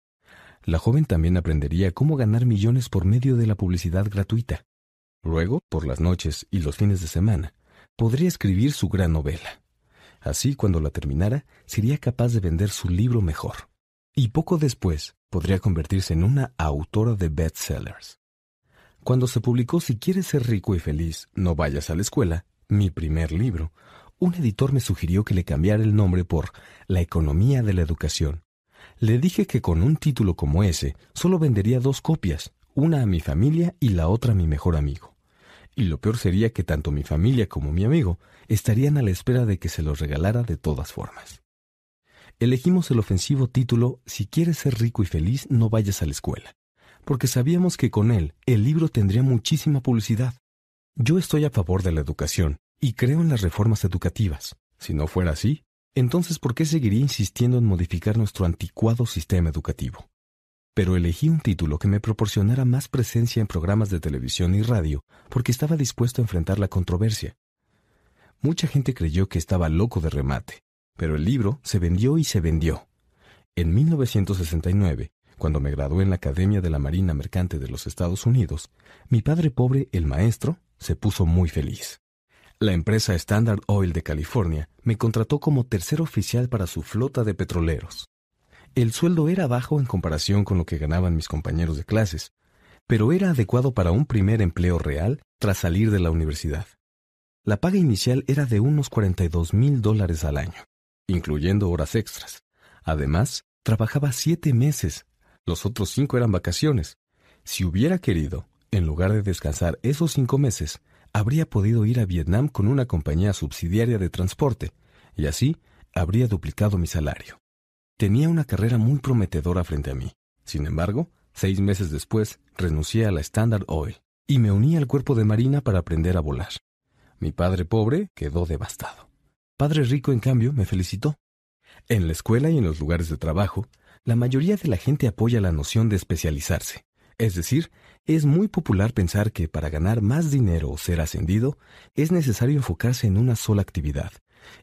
La joven también aprendería cómo ganar millones por medio de la publicidad gratuita. Luego, por las noches y los fines de semana, podría escribir su gran novela. Así, cuando la terminara, sería capaz de vender su libro mejor. Y poco después, podría convertirse en una autora de bestsellers. Cuando se publicó Si quieres ser rico y feliz, no vayas a la escuela, mi primer libro, un editor me sugirió que le cambiara el nombre por La economía de la educación. Le dije que con un título como ese solo vendería dos copias, una a mi familia y la otra a mi mejor amigo. Y lo peor sería que tanto mi familia como mi amigo estarían a la espera de que se los regalara de todas formas. Elegimos el ofensivo título Si quieres ser rico y feliz, no vayas a la escuela, porque sabíamos que con él el libro tendría muchísima publicidad. Yo estoy a favor de la educación y creo en las reformas educativas. Si no fuera así, entonces ¿por qué seguiría insistiendo en modificar nuestro anticuado sistema educativo? Pero elegí un título que me proporcionara más presencia en programas de televisión y radio porque estaba dispuesto a enfrentar la controversia. Mucha gente creyó que estaba loco de remate, pero el libro se vendió y se vendió. En 1969, cuando me gradué en la Academia de la Marina Mercante de los Estados Unidos, mi padre pobre, el maestro, se puso muy feliz. La empresa Standard Oil de California me contrató como tercer oficial para su flota de petroleros. El sueldo era bajo en comparación con lo que ganaban mis compañeros de clases, pero era adecuado para un primer empleo real tras salir de la universidad. La paga inicial era de unos 42 mil dólares al año, incluyendo horas extras. Además, trabajaba siete meses. Los otros cinco eran vacaciones. Si hubiera querido, en lugar de descansar esos cinco meses, habría podido ir a Vietnam con una compañía subsidiaria de transporte, y así habría duplicado mi salario. Tenía una carrera muy prometedora frente a mí. Sin embargo, seis meses después, renuncié a la Standard Oil y me uní al cuerpo de Marina para aprender a volar. Mi padre pobre quedó devastado. Padre rico, en cambio, me felicitó. En la escuela y en los lugares de trabajo, la mayoría de la gente apoya la noción de especializarse. Es decir, es muy popular pensar que para ganar más dinero o ser ascendido, es necesario enfocarse en una sola actividad.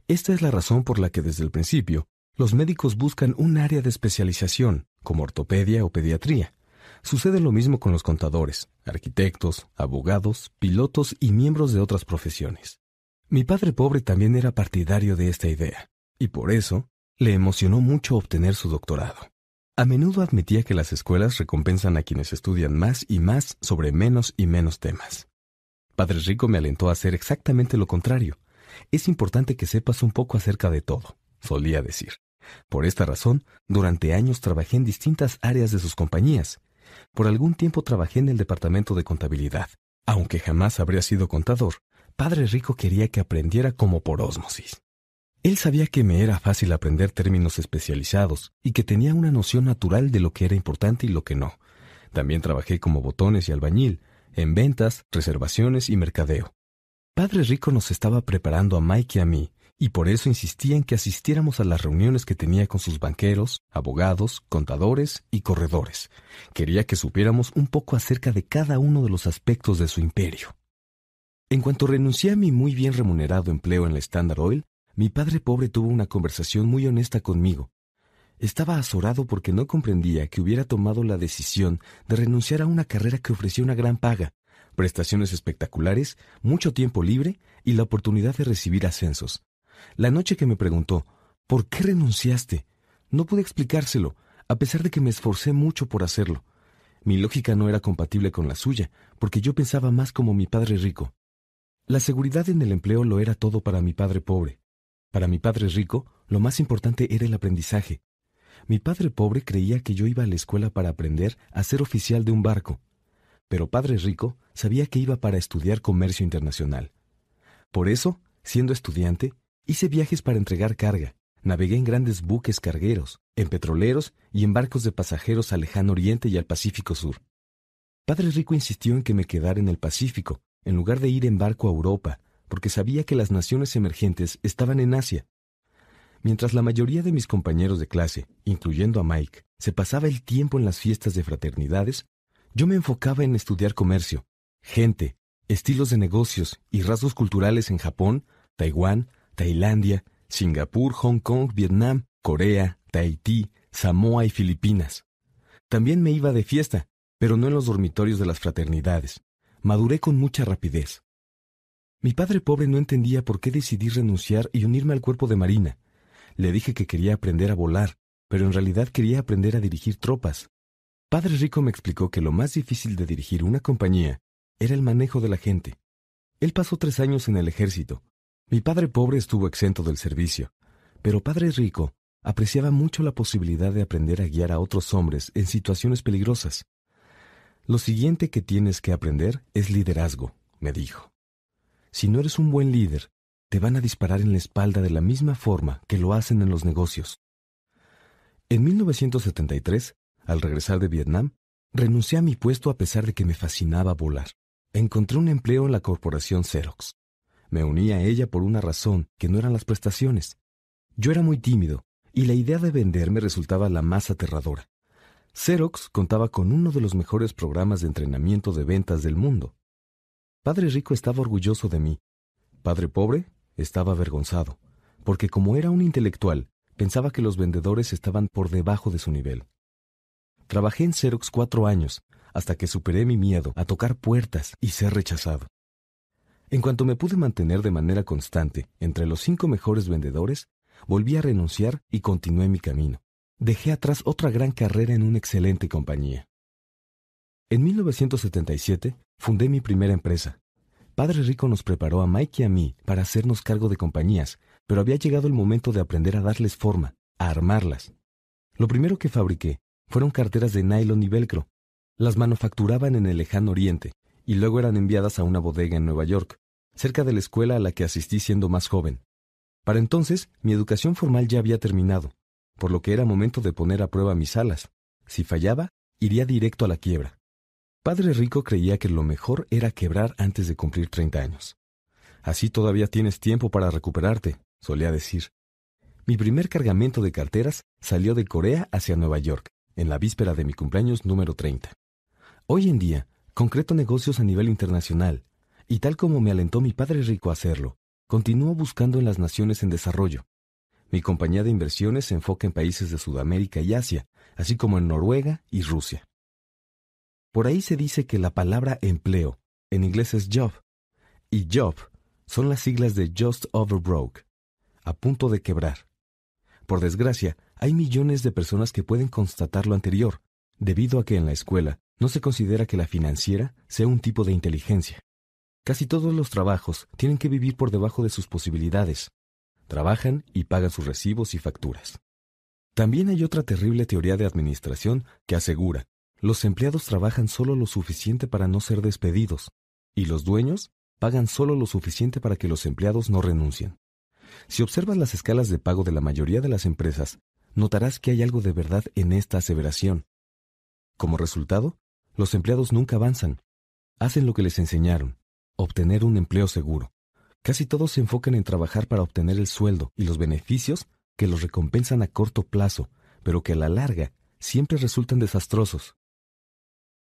Esta es la razón por la que desde el principio, los médicos buscan un área de especialización, como ortopedia o pediatría. Sucede lo mismo con los contadores, arquitectos, abogados, pilotos y miembros de otras profesiones. Mi padre pobre también era partidario de esta idea, y por eso le emocionó mucho obtener su doctorado. A menudo admitía que las escuelas recompensan a quienes estudian más y más sobre menos y menos temas. Padre Rico me alentó a hacer exactamente lo contrario. Es importante que sepas un poco acerca de todo, solía decir. Por esta razón, durante años trabajé en distintas áreas de sus compañías. Por algún tiempo trabajé en el departamento de contabilidad. Aunque jamás habría sido contador, Padre Rico quería que aprendiera como por ósmosis. Él sabía que me era fácil aprender términos especializados y que tenía una noción natural de lo que era importante y lo que no. También trabajé como botones y albañil, en ventas, reservaciones y mercadeo. Padre Rico nos estaba preparando a Mike y a mí, y por eso insistía en que asistiéramos a las reuniones que tenía con sus banqueros, abogados, contadores y corredores. Quería que supiéramos un poco acerca de cada uno de los aspectos de su imperio. En cuanto renuncié a mi muy bien remunerado empleo en la Standard Oil, mi padre pobre tuvo una conversación muy honesta conmigo. Estaba azorado porque no comprendía que hubiera tomado la decisión de renunciar a una carrera que ofrecía una gran paga, prestaciones espectaculares, mucho tiempo libre y la oportunidad de recibir ascensos. La noche que me preguntó, ¿por qué renunciaste? No pude explicárselo, a pesar de que me esforcé mucho por hacerlo. Mi lógica no era compatible con la suya, porque yo pensaba más como mi padre rico. La seguridad en el empleo lo era todo para mi padre pobre. Para mi padre rico, lo más importante era el aprendizaje. Mi padre pobre creía que yo iba a la escuela para aprender a ser oficial de un barco, pero padre rico sabía que iba para estudiar comercio internacional. Por eso, siendo estudiante, hice viajes para entregar carga, navegué en grandes buques cargueros, en petroleros y en barcos de pasajeros al lejano oriente y al Pacífico Sur. Padre Rico insistió en que me quedara en el Pacífico, en lugar de ir en barco a Europa, porque sabía que las naciones emergentes estaban en Asia. Mientras la mayoría de mis compañeros de clase, incluyendo a Mike, se pasaba el tiempo en las fiestas de fraternidades, yo me enfocaba en estudiar comercio, gente, estilos de negocios y rasgos culturales en Japón, Taiwán, Tailandia, Singapur, Hong Kong, Vietnam, Corea, Tahití, Samoa y Filipinas. También me iba de fiesta, pero no en los dormitorios de las fraternidades. Maduré con mucha rapidez. Mi padre pobre no entendía por qué decidí renunciar y unirme al cuerpo de Marina. Le dije que quería aprender a volar, pero en realidad quería aprender a dirigir tropas. Padre Rico me explicó que lo más difícil de dirigir una compañía era el manejo de la gente. Él pasó tres años en el ejército. Mi padre pobre estuvo exento del servicio, pero Padre Rico apreciaba mucho la posibilidad de aprender a guiar a otros hombres en situaciones peligrosas. Lo siguiente que tienes que aprender es liderazgo, me dijo. Si no eres un buen líder, te van a disparar en la espalda de la misma forma que lo hacen en los negocios. En 1973, al regresar de Vietnam, renuncié a mi puesto a pesar de que me fascinaba volar. Encontré un empleo en la corporación Xerox. Me uní a ella por una razón, que no eran las prestaciones. Yo era muy tímido, y la idea de vender me resultaba la más aterradora. Xerox contaba con uno de los mejores programas de entrenamiento de ventas del mundo. Padre Rico estaba orgulloso de mí. Padre Pobre estaba avergonzado, porque como era un intelectual, pensaba que los vendedores estaban por debajo de su nivel. Trabajé en Xerox cuatro años, hasta que superé mi miedo a tocar puertas y ser rechazado. En cuanto me pude mantener de manera constante entre los cinco mejores vendedores, volví a renunciar y continué mi camino. Dejé atrás otra gran carrera en una excelente compañía. En 1977 fundé mi primera empresa. Padre Rico nos preparó a Mike y a mí para hacernos cargo de compañías, pero había llegado el momento de aprender a darles forma, a armarlas. Lo primero que fabriqué fueron carteras de nylon y velcro. Las manufacturaban en el lejano oriente y luego eran enviadas a una bodega en Nueva York, cerca de la escuela a la que asistí siendo más joven. Para entonces, mi educación formal ya había terminado, por lo que era momento de poner a prueba mis alas. Si fallaba, iría directo a la quiebra. Padre Rico creía que lo mejor era quebrar antes de cumplir 30 años. Así todavía tienes tiempo para recuperarte, solía decir. Mi primer cargamento de carteras salió de Corea hacia Nueva York, en la víspera de mi cumpleaños número 30. Hoy en día, concreto negocios a nivel internacional, y tal como me alentó mi padre rico a hacerlo, continúo buscando en las naciones en desarrollo. Mi compañía de inversiones se enfoca en países de Sudamérica y Asia, así como en Noruega y Rusia. Por ahí se dice que la palabra empleo, en inglés es job, y job son las siglas de just over broke, a punto de quebrar. Por desgracia, hay millones de personas que pueden constatar lo anterior, debido a que en la escuela no se considera que la financiera sea un tipo de inteligencia. Casi todos los trabajos tienen que vivir por debajo de sus posibilidades. Trabajan y pagan sus recibos y facturas. También hay otra terrible teoría de administración que asegura, los empleados trabajan solo lo suficiente para no ser despedidos, y los dueños pagan solo lo suficiente para que los empleados no renuncien. Si observas las escalas de pago de la mayoría de las empresas, notarás que hay algo de verdad en esta aseveración. Como resultado, los empleados nunca avanzan, hacen lo que les enseñaron, obtener un empleo seguro. Casi todos se enfocan en trabajar para obtener el sueldo y los beneficios que los recompensan a corto plazo, pero que a la larga siempre resultan desastrosos.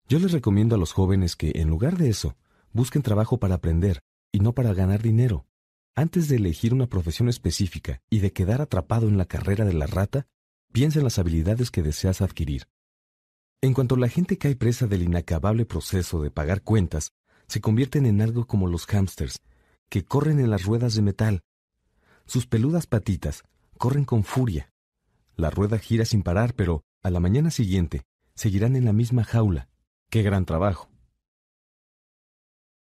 Yo les recomiendo a los jóvenes que, en lugar de eso, busquen trabajo para aprender y no para ganar dinero. Antes de elegir una profesión específica y de quedar atrapado en la carrera de la rata, piensa en las habilidades que deseas adquirir. En cuanto la gente cae presa del inacabable proceso de pagar cuentas, se convierten en algo como los hámsters, que corren en las ruedas de metal. Sus peludas patitas corren con furia. La rueda gira sin parar, pero a la mañana siguiente seguirán en la misma jaula. ¡Qué gran trabajo!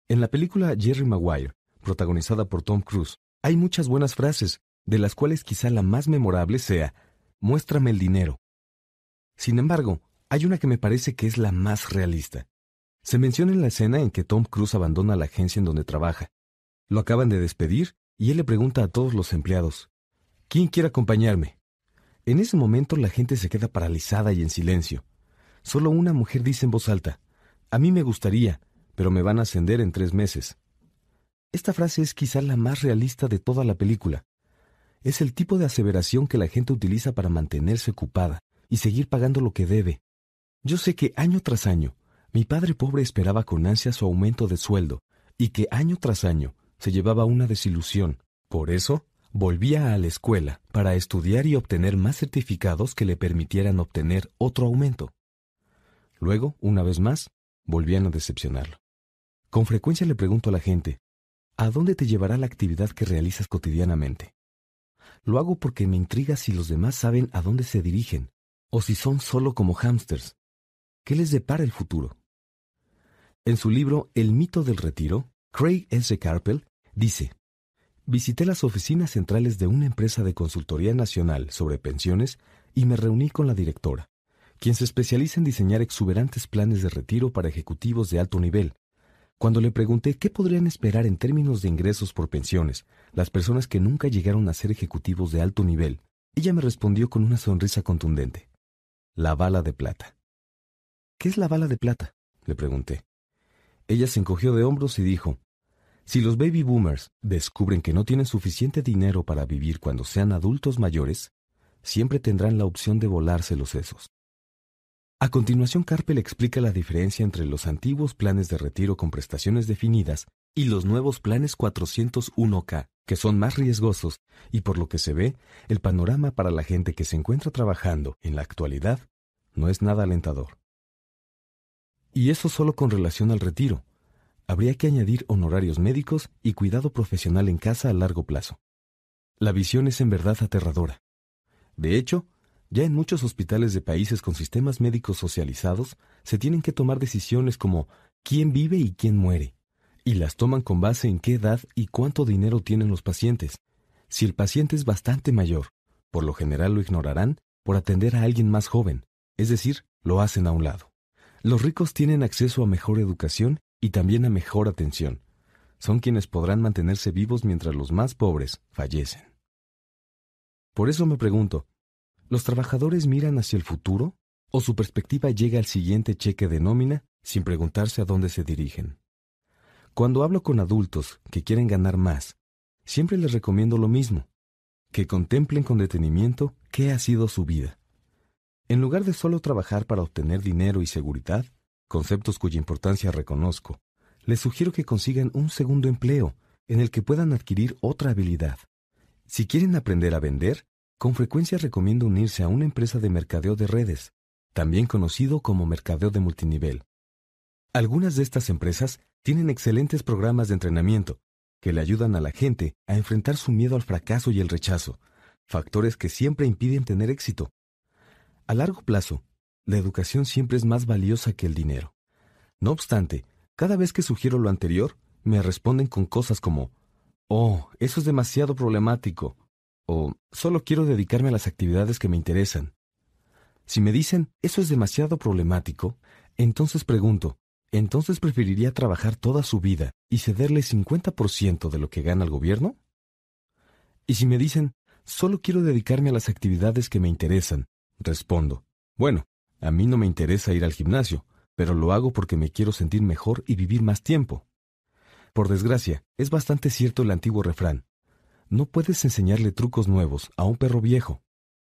En la película Jerry Maguire, protagonizada por Tom Cruise, hay muchas buenas frases, de las cuales quizá la más memorable sea, muéstrame el dinero. Sin embargo, hay una que me parece que es la más realista. Se menciona en la escena en que Tom Cruise abandona la agencia en donde trabaja. Lo acaban de despedir y él le pregunta a todos los empleados, ¿quién quiere acompañarme? En ese momento la gente se queda paralizada y en silencio. Solo una mujer dice en voz alta, a mí me gustaría, pero me van a ascender en tres meses. Esta frase es quizá la más realista de toda la película. Es el tipo de aseveración que la gente utiliza para mantenerse ocupada y seguir pagando lo que debe. Yo sé que año tras año mi padre pobre esperaba con ansia su aumento de sueldo y que año tras año se llevaba una desilusión. Por eso, volvía a la escuela para estudiar y obtener más certificados que le permitieran obtener otro aumento. Luego, una vez más, volvían a decepcionarlo. Con frecuencia le pregunto a la gente, ¿a dónde te llevará la actividad que realizas cotidianamente? Lo hago porque me intriga si los demás saben a dónde se dirigen, o si son solo como hámsters, ¿Qué les depara el futuro? En su libro El mito del retiro, Craig S. Carpel dice, visité las oficinas centrales de una empresa de consultoría nacional sobre pensiones y me reuní con la directora, quien se especializa en diseñar exuberantes planes de retiro para ejecutivos de alto nivel. Cuando le pregunté qué podrían esperar en términos de ingresos por pensiones las personas que nunca llegaron a ser ejecutivos de alto nivel, ella me respondió con una sonrisa contundente. La bala de plata. ¿Qué es la bala de plata? le pregunté. Ella se encogió de hombros y dijo, si los baby boomers descubren que no tienen suficiente dinero para vivir cuando sean adultos mayores, siempre tendrán la opción de volarse los sesos. A continuación, Carpel explica la diferencia entre los antiguos planes de retiro con prestaciones definidas y los nuevos planes 401k, que son más riesgosos y por lo que se ve, el panorama para la gente que se encuentra trabajando en la actualidad no es nada alentador. Y eso solo con relación al retiro. Habría que añadir honorarios médicos y cuidado profesional en casa a largo plazo. La visión es en verdad aterradora. De hecho, ya en muchos hospitales de países con sistemas médicos socializados se tienen que tomar decisiones como quién vive y quién muere, y las toman con base en qué edad y cuánto dinero tienen los pacientes. Si el paciente es bastante mayor, por lo general lo ignorarán por atender a alguien más joven, es decir, lo hacen a un lado. Los ricos tienen acceso a mejor educación y también a mejor atención. Son quienes podrán mantenerse vivos mientras los más pobres fallecen. Por eso me pregunto, ¿Los trabajadores miran hacia el futuro o su perspectiva llega al siguiente cheque de nómina sin preguntarse a dónde se dirigen? Cuando hablo con adultos que quieren ganar más, siempre les recomiendo lo mismo, que contemplen con detenimiento qué ha sido su vida. En lugar de solo trabajar para obtener dinero y seguridad, conceptos cuya importancia reconozco, les sugiero que consigan un segundo empleo en el que puedan adquirir otra habilidad. Si quieren aprender a vender, con frecuencia recomiendo unirse a una empresa de mercadeo de redes, también conocido como mercadeo de multinivel. Algunas de estas empresas tienen excelentes programas de entrenamiento que le ayudan a la gente a enfrentar su miedo al fracaso y el rechazo, factores que siempre impiden tener éxito. A largo plazo, la educación siempre es más valiosa que el dinero. No obstante, cada vez que sugiero lo anterior, me responden con cosas como, oh, eso es demasiado problemático, o solo quiero dedicarme a las actividades que me interesan. Si me dicen eso es demasiado problemático, entonces pregunto, ¿entonces preferiría trabajar toda su vida y cederle 50% de lo que gana el gobierno? Y si me dicen, solo quiero dedicarme a las actividades que me interesan, respondo, bueno, a mí no me interesa ir al gimnasio, pero lo hago porque me quiero sentir mejor y vivir más tiempo. Por desgracia, es bastante cierto el antiguo refrán, no puedes enseñarle trucos nuevos a un perro viejo.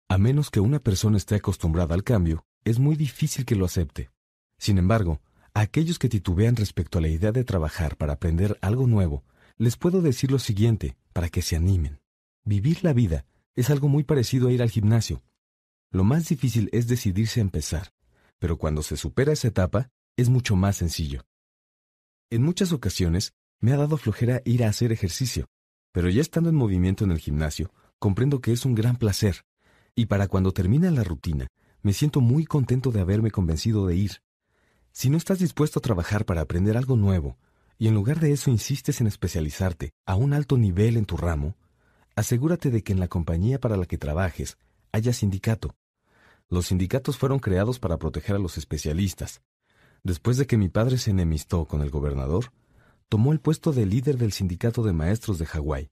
A menos que una persona esté acostumbrada al cambio, es muy difícil que lo acepte. Sin embargo, a aquellos que titubean respecto a la idea de trabajar para aprender algo nuevo, les puedo decir lo siguiente para que se animen. Vivir la vida es algo muy parecido a ir al gimnasio. Lo más difícil es decidirse a empezar, pero cuando se supera esa etapa, es mucho más sencillo. En muchas ocasiones me ha dado flojera ir a hacer ejercicio, pero ya estando en movimiento en el gimnasio, comprendo que es un gran placer, y para cuando termina la rutina, me siento muy contento de haberme convencido de ir. Si no estás dispuesto a trabajar para aprender algo nuevo, y en lugar de eso insistes en especializarte a un alto nivel en tu ramo, asegúrate de que en la compañía para la que trabajes haya sindicato. Los sindicatos fueron creados para proteger a los especialistas. Después de que mi padre se enemistó con el gobernador, tomó el puesto de líder del sindicato de maestros de Hawái.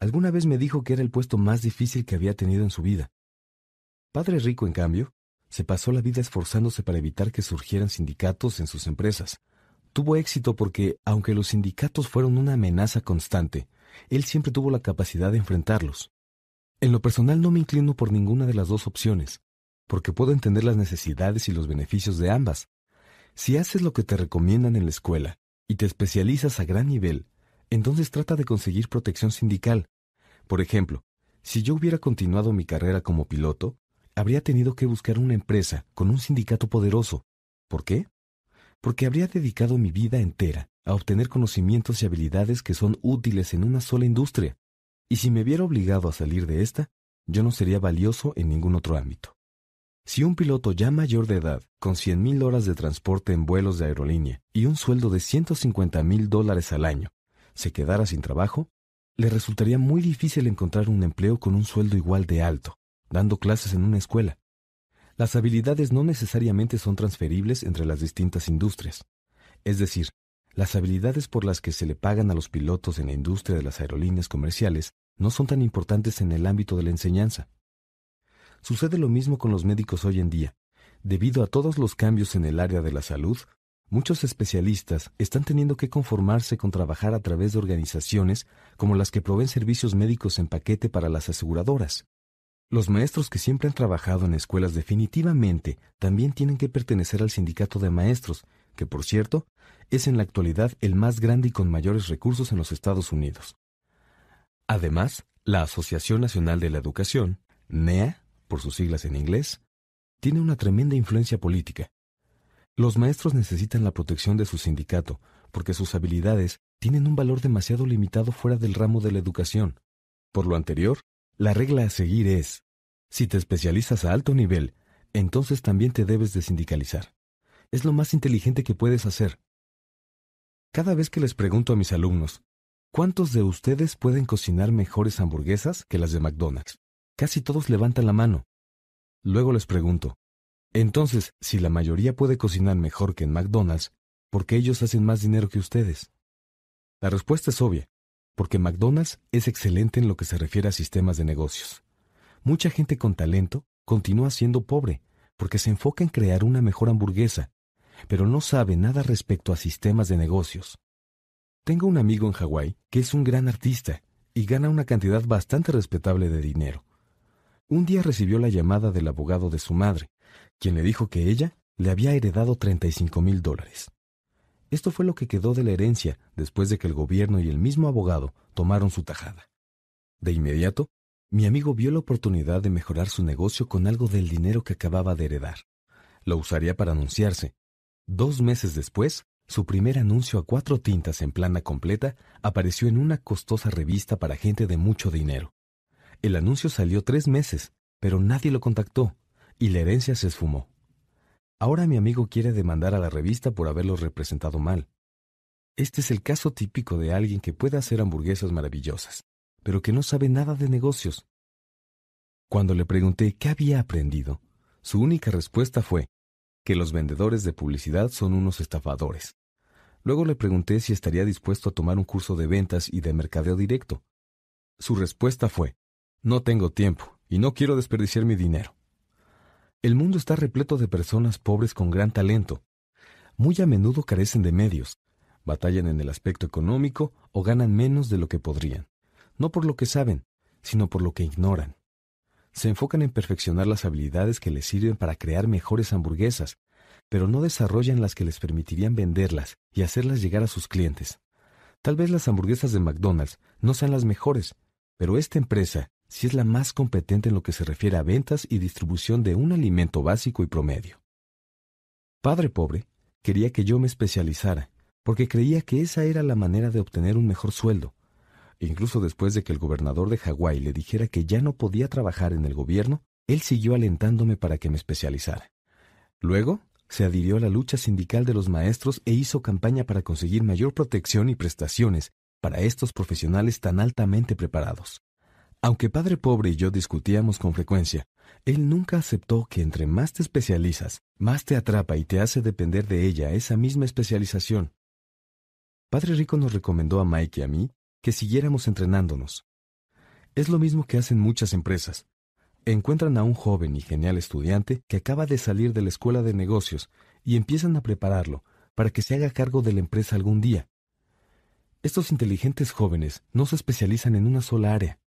Alguna vez me dijo que era el puesto más difícil que había tenido en su vida. Padre Rico, en cambio, se pasó la vida esforzándose para evitar que surgieran sindicatos en sus empresas. Tuvo éxito porque, aunque los sindicatos fueron una amenaza constante, él siempre tuvo la capacidad de enfrentarlos. En lo personal no me inclino por ninguna de las dos opciones, porque puedo entender las necesidades y los beneficios de ambas. Si haces lo que te recomiendan en la escuela y te especializas a gran nivel, entonces trata de conseguir protección sindical. Por ejemplo, si yo hubiera continuado mi carrera como piloto, habría tenido que buscar una empresa con un sindicato poderoso. ¿Por qué? Porque habría dedicado mi vida entera a obtener conocimientos y habilidades que son útiles en una sola industria. Y si me viera obligado a salir de esta, yo no sería valioso en ningún otro ámbito. Si un piloto ya mayor de edad, con 100.000 horas de transporte en vuelos de aerolínea y un sueldo de 150.000 dólares al año, se quedara sin trabajo, le resultaría muy difícil encontrar un empleo con un sueldo igual de alto, dando clases en una escuela. Las habilidades no necesariamente son transferibles entre las distintas industrias. Es decir, las habilidades por las que se le pagan a los pilotos en la industria de las aerolíneas comerciales no son tan importantes en el ámbito de la enseñanza. Sucede lo mismo con los médicos hoy en día. Debido a todos los cambios en el área de la salud, muchos especialistas están teniendo que conformarse con trabajar a través de organizaciones como las que proveen servicios médicos en paquete para las aseguradoras. Los maestros que siempre han trabajado en escuelas definitivamente también tienen que pertenecer al sindicato de maestros, que por cierto, es en la actualidad el más grande y con mayores recursos en los Estados Unidos. Además, la Asociación Nacional de la Educación, NEA, por sus siglas en inglés, tiene una tremenda influencia política. Los maestros necesitan la protección de su sindicato porque sus habilidades tienen un valor demasiado limitado fuera del ramo de la educación. Por lo anterior, la regla a seguir es, si te especializas a alto nivel, entonces también te debes de sindicalizar. Es lo más inteligente que puedes hacer. Cada vez que les pregunto a mis alumnos, ¿cuántos de ustedes pueden cocinar mejores hamburguesas que las de McDonald's? Casi todos levantan la mano. Luego les pregunto, entonces, si la mayoría puede cocinar mejor que en McDonald's, ¿por qué ellos hacen más dinero que ustedes? La respuesta es obvia porque McDonald's es excelente en lo que se refiere a sistemas de negocios. Mucha gente con talento continúa siendo pobre porque se enfoca en crear una mejor hamburguesa, pero no sabe nada respecto a sistemas de negocios. Tengo un amigo en Hawái que es un gran artista y gana una cantidad bastante respetable de dinero. Un día recibió la llamada del abogado de su madre, quien le dijo que ella le había heredado 35 mil dólares. Esto fue lo que quedó de la herencia después de que el gobierno y el mismo abogado tomaron su tajada. De inmediato, mi amigo vio la oportunidad de mejorar su negocio con algo del dinero que acababa de heredar. Lo usaría para anunciarse. Dos meses después, su primer anuncio a cuatro tintas en plana completa apareció en una costosa revista para gente de mucho dinero. El anuncio salió tres meses, pero nadie lo contactó, y la herencia se esfumó. Ahora mi amigo quiere demandar a la revista por haberlo representado mal. Este es el caso típico de alguien que puede hacer hamburguesas maravillosas, pero que no sabe nada de negocios. Cuando le pregunté qué había aprendido, su única respuesta fue que los vendedores de publicidad son unos estafadores. Luego le pregunté si estaría dispuesto a tomar un curso de ventas y de mercadeo directo. Su respuesta fue, no tengo tiempo y no quiero desperdiciar mi dinero. El mundo está repleto de personas pobres con gran talento. Muy a menudo carecen de medios, batallan en el aspecto económico o ganan menos de lo que podrían, no por lo que saben, sino por lo que ignoran. Se enfocan en perfeccionar las habilidades que les sirven para crear mejores hamburguesas, pero no desarrollan las que les permitirían venderlas y hacerlas llegar a sus clientes. Tal vez las hamburguesas de McDonald's no sean las mejores, pero esta empresa si es la más competente en lo que se refiere a ventas y distribución de un alimento básico y promedio. Padre Pobre quería que yo me especializara, porque creía que esa era la manera de obtener un mejor sueldo. Incluso después de que el gobernador de Hawái le dijera que ya no podía trabajar en el gobierno, él siguió alentándome para que me especializara. Luego, se adhirió a la lucha sindical de los maestros e hizo campaña para conseguir mayor protección y prestaciones para estos profesionales tan altamente preparados. Aunque Padre Pobre y yo discutíamos con frecuencia, él nunca aceptó que entre más te especializas, más te atrapa y te hace depender de ella esa misma especialización. Padre Rico nos recomendó a Mike y a mí que siguiéramos entrenándonos. Es lo mismo que hacen muchas empresas. Encuentran a un joven y genial estudiante que acaba de salir de la escuela de negocios y empiezan a prepararlo para que se haga cargo de la empresa algún día. Estos inteligentes jóvenes no se especializan en una sola área,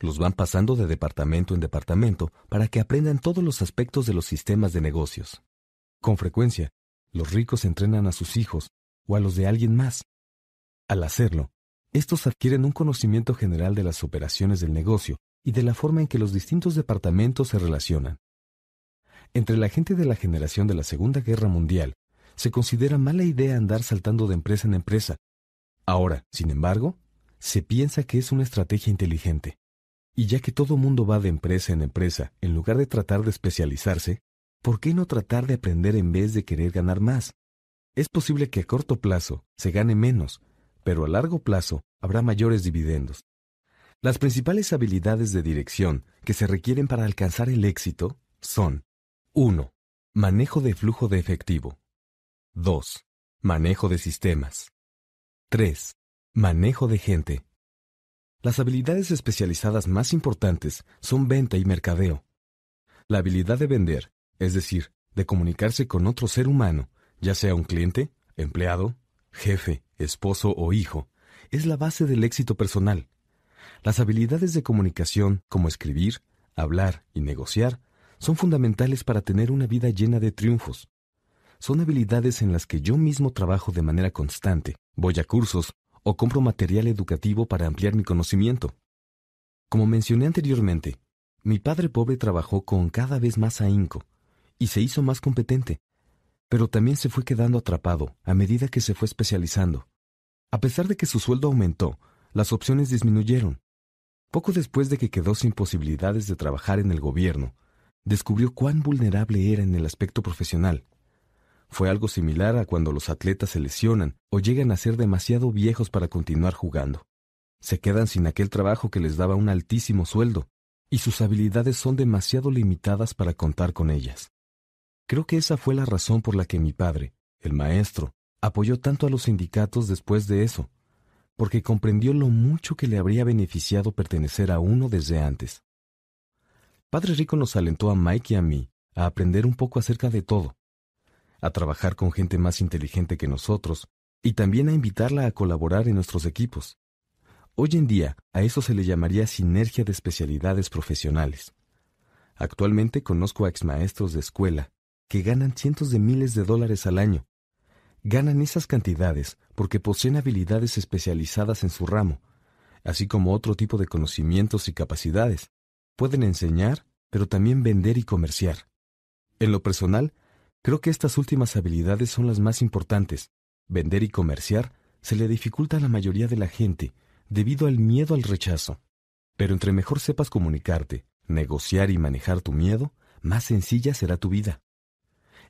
los van pasando de departamento en departamento para que aprendan todos los aspectos de los sistemas de negocios. Con frecuencia, los ricos entrenan a sus hijos o a los de alguien más. Al hacerlo, estos adquieren un conocimiento general de las operaciones del negocio y de la forma en que los distintos departamentos se relacionan. Entre la gente de la generación de la Segunda Guerra Mundial, se considera mala idea andar saltando de empresa en empresa. Ahora, sin embargo, se piensa que es una estrategia inteligente. Y ya que todo mundo va de empresa en empresa, en lugar de tratar de especializarse, ¿por qué no tratar de aprender en vez de querer ganar más? Es posible que a corto plazo se gane menos, pero a largo plazo habrá mayores dividendos. Las principales habilidades de dirección que se requieren para alcanzar el éxito son 1. Manejo de flujo de efectivo. 2. Manejo de sistemas. 3. Manejo de gente. Las habilidades especializadas más importantes son venta y mercadeo. La habilidad de vender, es decir, de comunicarse con otro ser humano, ya sea un cliente, empleado, jefe, esposo o hijo, es la base del éxito personal. Las habilidades de comunicación, como escribir, hablar y negociar, son fundamentales para tener una vida llena de triunfos. Son habilidades en las que yo mismo trabajo de manera constante, voy a cursos o compro material educativo para ampliar mi conocimiento. Como mencioné anteriormente, mi padre pobre trabajó con cada vez más ahínco y se hizo más competente, pero también se fue quedando atrapado a medida que se fue especializando. A pesar de que su sueldo aumentó, las opciones disminuyeron. Poco después de que quedó sin posibilidades de trabajar en el gobierno, descubrió cuán vulnerable era en el aspecto profesional. Fue algo similar a cuando los atletas se lesionan o llegan a ser demasiado viejos para continuar jugando. Se quedan sin aquel trabajo que les daba un altísimo sueldo, y sus habilidades son demasiado limitadas para contar con ellas. Creo que esa fue la razón por la que mi padre, el maestro, apoyó tanto a los sindicatos después de eso, porque comprendió lo mucho que le habría beneficiado pertenecer a uno desde antes. Padre Rico nos alentó a Mike y a mí a aprender un poco acerca de todo, a trabajar con gente más inteligente que nosotros y también a invitarla a colaborar en nuestros equipos. Hoy en día a eso se le llamaría sinergia de especialidades profesionales. Actualmente conozco a exmaestros de escuela que ganan cientos de miles de dólares al año ganan esas cantidades porque poseen habilidades especializadas en su ramo, así como otro tipo de conocimientos y capacidades. Pueden enseñar, pero también vender y comerciar. En lo personal, creo que estas últimas habilidades son las más importantes. Vender y comerciar se le dificulta a la mayoría de la gente debido al miedo al rechazo. Pero entre mejor sepas comunicarte, negociar y manejar tu miedo, más sencilla será tu vida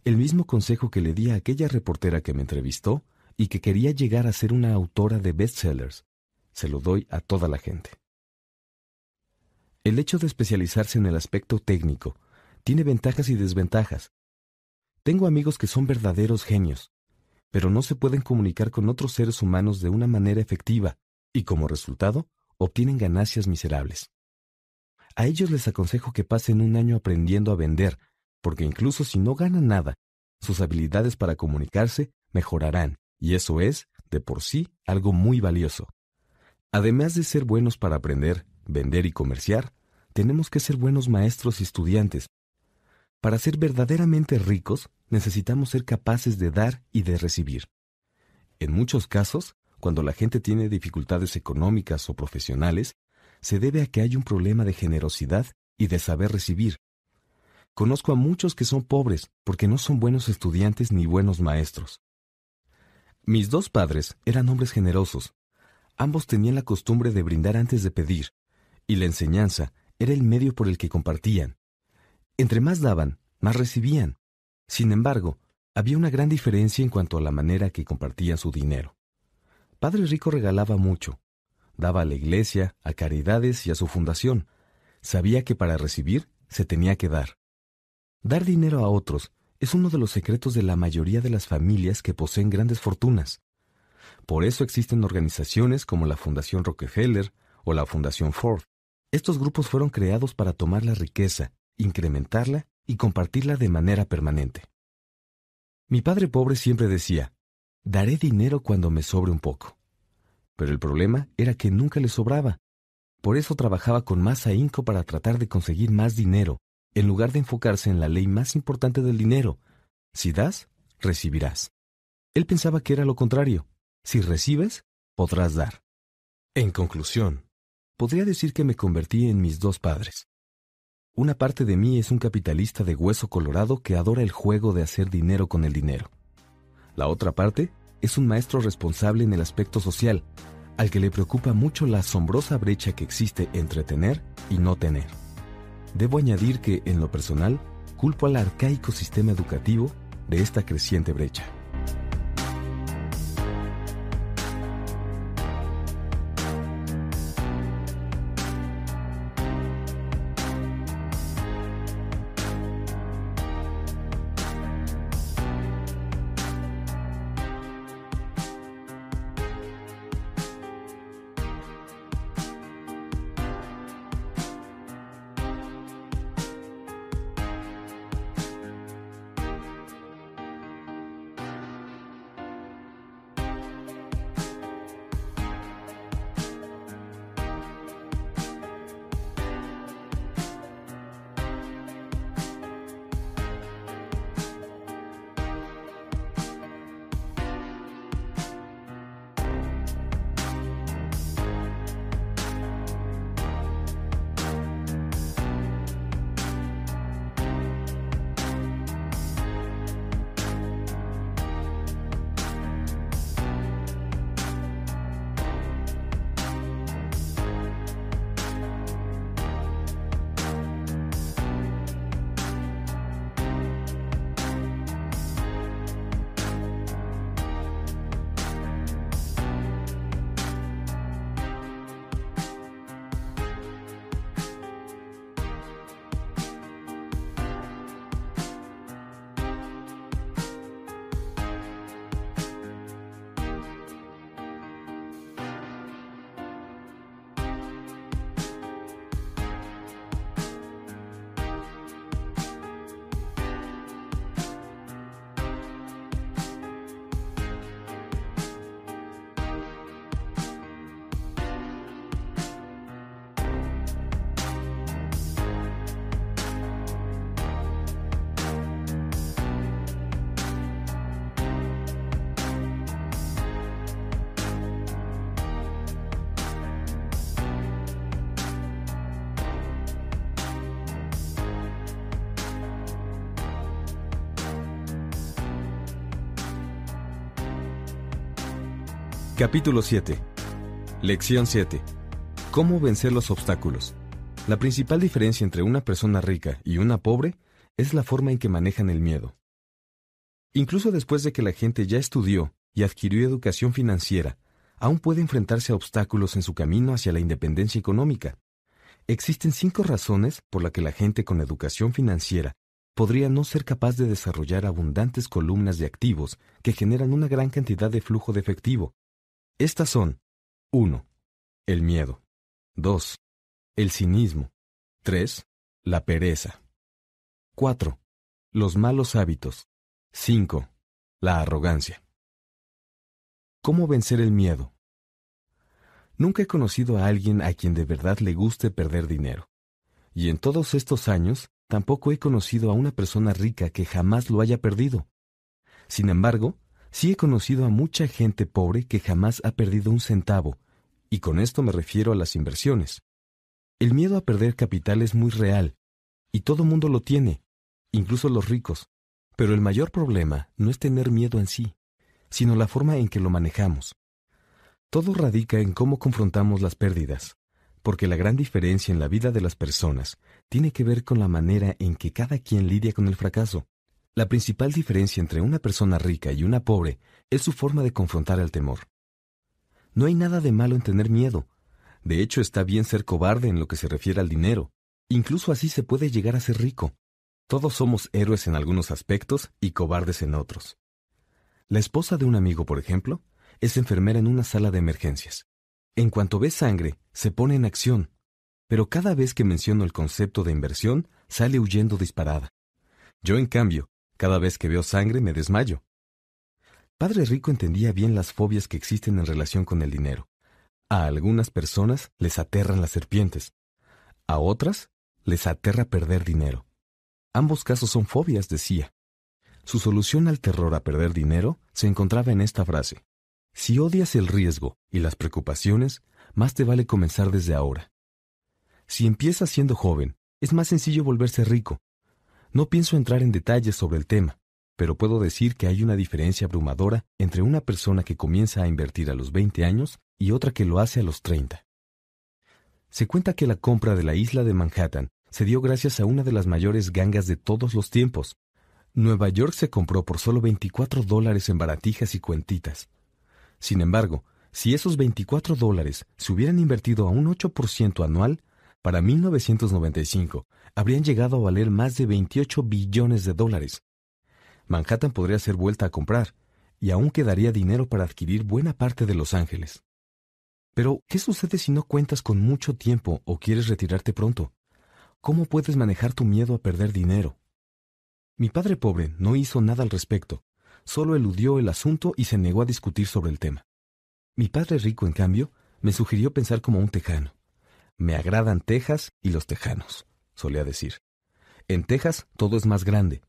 el mismo consejo que le di a aquella reportera que me entrevistó y que quería llegar a ser una autora de bestsellers. Se lo doy a toda la gente. El hecho de especializarse en el aspecto técnico tiene ventajas y desventajas. Tengo amigos que son verdaderos genios, pero no se pueden comunicar con otros seres humanos de una manera efectiva y como resultado obtienen ganancias miserables. A ellos les aconsejo que pasen un año aprendiendo a vender porque incluso si no ganan nada, sus habilidades para comunicarse mejorarán, y eso es, de por sí, algo muy valioso. Además de ser buenos para aprender, vender y comerciar, tenemos que ser buenos maestros y estudiantes. Para ser verdaderamente ricos, necesitamos ser capaces de dar y de recibir. En muchos casos, cuando la gente tiene dificultades económicas o profesionales, se debe a que hay un problema de generosidad y de saber recibir, Conozco a muchos que son pobres porque no son buenos estudiantes ni buenos maestros. Mis dos padres eran hombres generosos. Ambos tenían la costumbre de brindar antes de pedir, y la enseñanza era el medio por el que compartían. Entre más daban, más recibían. Sin embargo, había una gran diferencia en cuanto a la manera que compartían su dinero. Padre Rico regalaba mucho. Daba a la iglesia, a caridades y a su fundación. Sabía que para recibir se tenía que dar. Dar dinero a otros es uno de los secretos de la mayoría de las familias que poseen grandes fortunas. Por eso existen organizaciones como la Fundación Rockefeller o la Fundación Ford. Estos grupos fueron creados para tomar la riqueza, incrementarla y compartirla de manera permanente. Mi padre pobre siempre decía, daré dinero cuando me sobre un poco. Pero el problema era que nunca le sobraba. Por eso trabajaba con más ahínco para tratar de conseguir más dinero en lugar de enfocarse en la ley más importante del dinero. Si das, recibirás. Él pensaba que era lo contrario. Si recibes, podrás dar. En conclusión, podría decir que me convertí en mis dos padres. Una parte de mí es un capitalista de hueso colorado que adora el juego de hacer dinero con el dinero. La otra parte es un maestro responsable en el aspecto social, al que le preocupa mucho la asombrosa brecha que existe entre tener y no tener. Debo añadir que, en lo personal, culpo al arcaico sistema educativo de esta creciente brecha. Capítulo 7. Lección 7. ¿Cómo vencer los obstáculos? La principal diferencia entre una persona rica y una pobre es la forma en que manejan el miedo. Incluso después de que la gente ya estudió y adquirió educación financiera, aún puede enfrentarse a obstáculos en su camino hacia la independencia económica. Existen cinco razones por las que la gente con educación financiera podría no ser capaz de desarrollar abundantes columnas de activos que generan una gran cantidad de flujo de efectivo, estas son 1. El miedo. 2. El cinismo. 3. La pereza. 4. Los malos hábitos. 5. La arrogancia. ¿Cómo vencer el miedo? Nunca he conocido a alguien a quien de verdad le guste perder dinero. Y en todos estos años tampoco he conocido a una persona rica que jamás lo haya perdido. Sin embargo, Sí he conocido a mucha gente pobre que jamás ha perdido un centavo, y con esto me refiero a las inversiones. El miedo a perder capital es muy real, y todo mundo lo tiene, incluso los ricos. Pero el mayor problema no es tener miedo en sí, sino la forma en que lo manejamos. Todo radica en cómo confrontamos las pérdidas, porque la gran diferencia en la vida de las personas tiene que ver con la manera en que cada quien lidia con el fracaso. La principal diferencia entre una persona rica y una pobre es su forma de confrontar el temor. No hay nada de malo en tener miedo. De hecho, está bien ser cobarde en lo que se refiere al dinero. Incluso así se puede llegar a ser rico. Todos somos héroes en algunos aspectos y cobardes en otros. La esposa de un amigo, por ejemplo, es enfermera en una sala de emergencias. En cuanto ve sangre, se pone en acción, pero cada vez que menciono el concepto de inversión, sale huyendo disparada. Yo, en cambio, cada vez que veo sangre me desmayo. Padre Rico entendía bien las fobias que existen en relación con el dinero. A algunas personas les aterran las serpientes. A otras les aterra perder dinero. Ambos casos son fobias, decía. Su solución al terror a perder dinero se encontraba en esta frase. Si odias el riesgo y las preocupaciones, más te vale comenzar desde ahora. Si empiezas siendo joven, es más sencillo volverse rico, no pienso entrar en detalles sobre el tema, pero puedo decir que hay una diferencia abrumadora entre una persona que comienza a invertir a los 20 años y otra que lo hace a los 30. Se cuenta que la compra de la isla de Manhattan se dio gracias a una de las mayores gangas de todos los tiempos. Nueva York se compró por solo 24 dólares en baratijas y cuentitas. Sin embargo, si esos 24 dólares se hubieran invertido a un 8% anual, para 1995 habrían llegado a valer más de 28 billones de dólares. Manhattan podría ser vuelta a comprar, y aún quedaría dinero para adquirir buena parte de Los Ángeles. Pero, ¿qué sucede si no cuentas con mucho tiempo o quieres retirarte pronto? ¿Cómo puedes manejar tu miedo a perder dinero? Mi padre pobre no hizo nada al respecto, solo eludió el asunto y se negó a discutir sobre el tema. Mi padre rico, en cambio, me sugirió pensar como un tejano. Me agradan Texas y los tejanos solía decir. En Texas todo es más grande.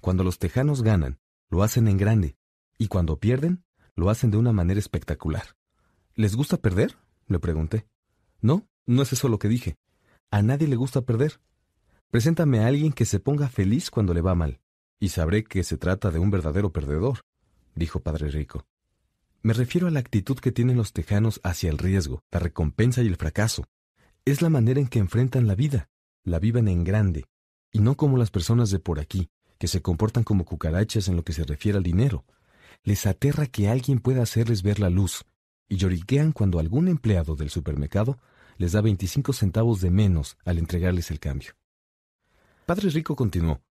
Cuando los tejanos ganan, lo hacen en grande, y cuando pierden, lo hacen de una manera espectacular. ¿Les gusta perder? le pregunté. No, no es eso lo que dije. A nadie le gusta perder. Preséntame a alguien que se ponga feliz cuando le va mal, y sabré que se trata de un verdadero perdedor, dijo Padre Rico. Me refiero a la actitud que tienen los tejanos hacia el riesgo, la recompensa y el fracaso. Es la manera en que enfrentan la vida la vivan en grande, y no como las personas de por aquí, que se comportan como cucarachas en lo que se refiere al dinero. Les aterra que alguien pueda hacerles ver la luz, y lloriquean cuando algún empleado del supermercado les da 25 centavos de menos al entregarles el cambio. Padre Rico continuó,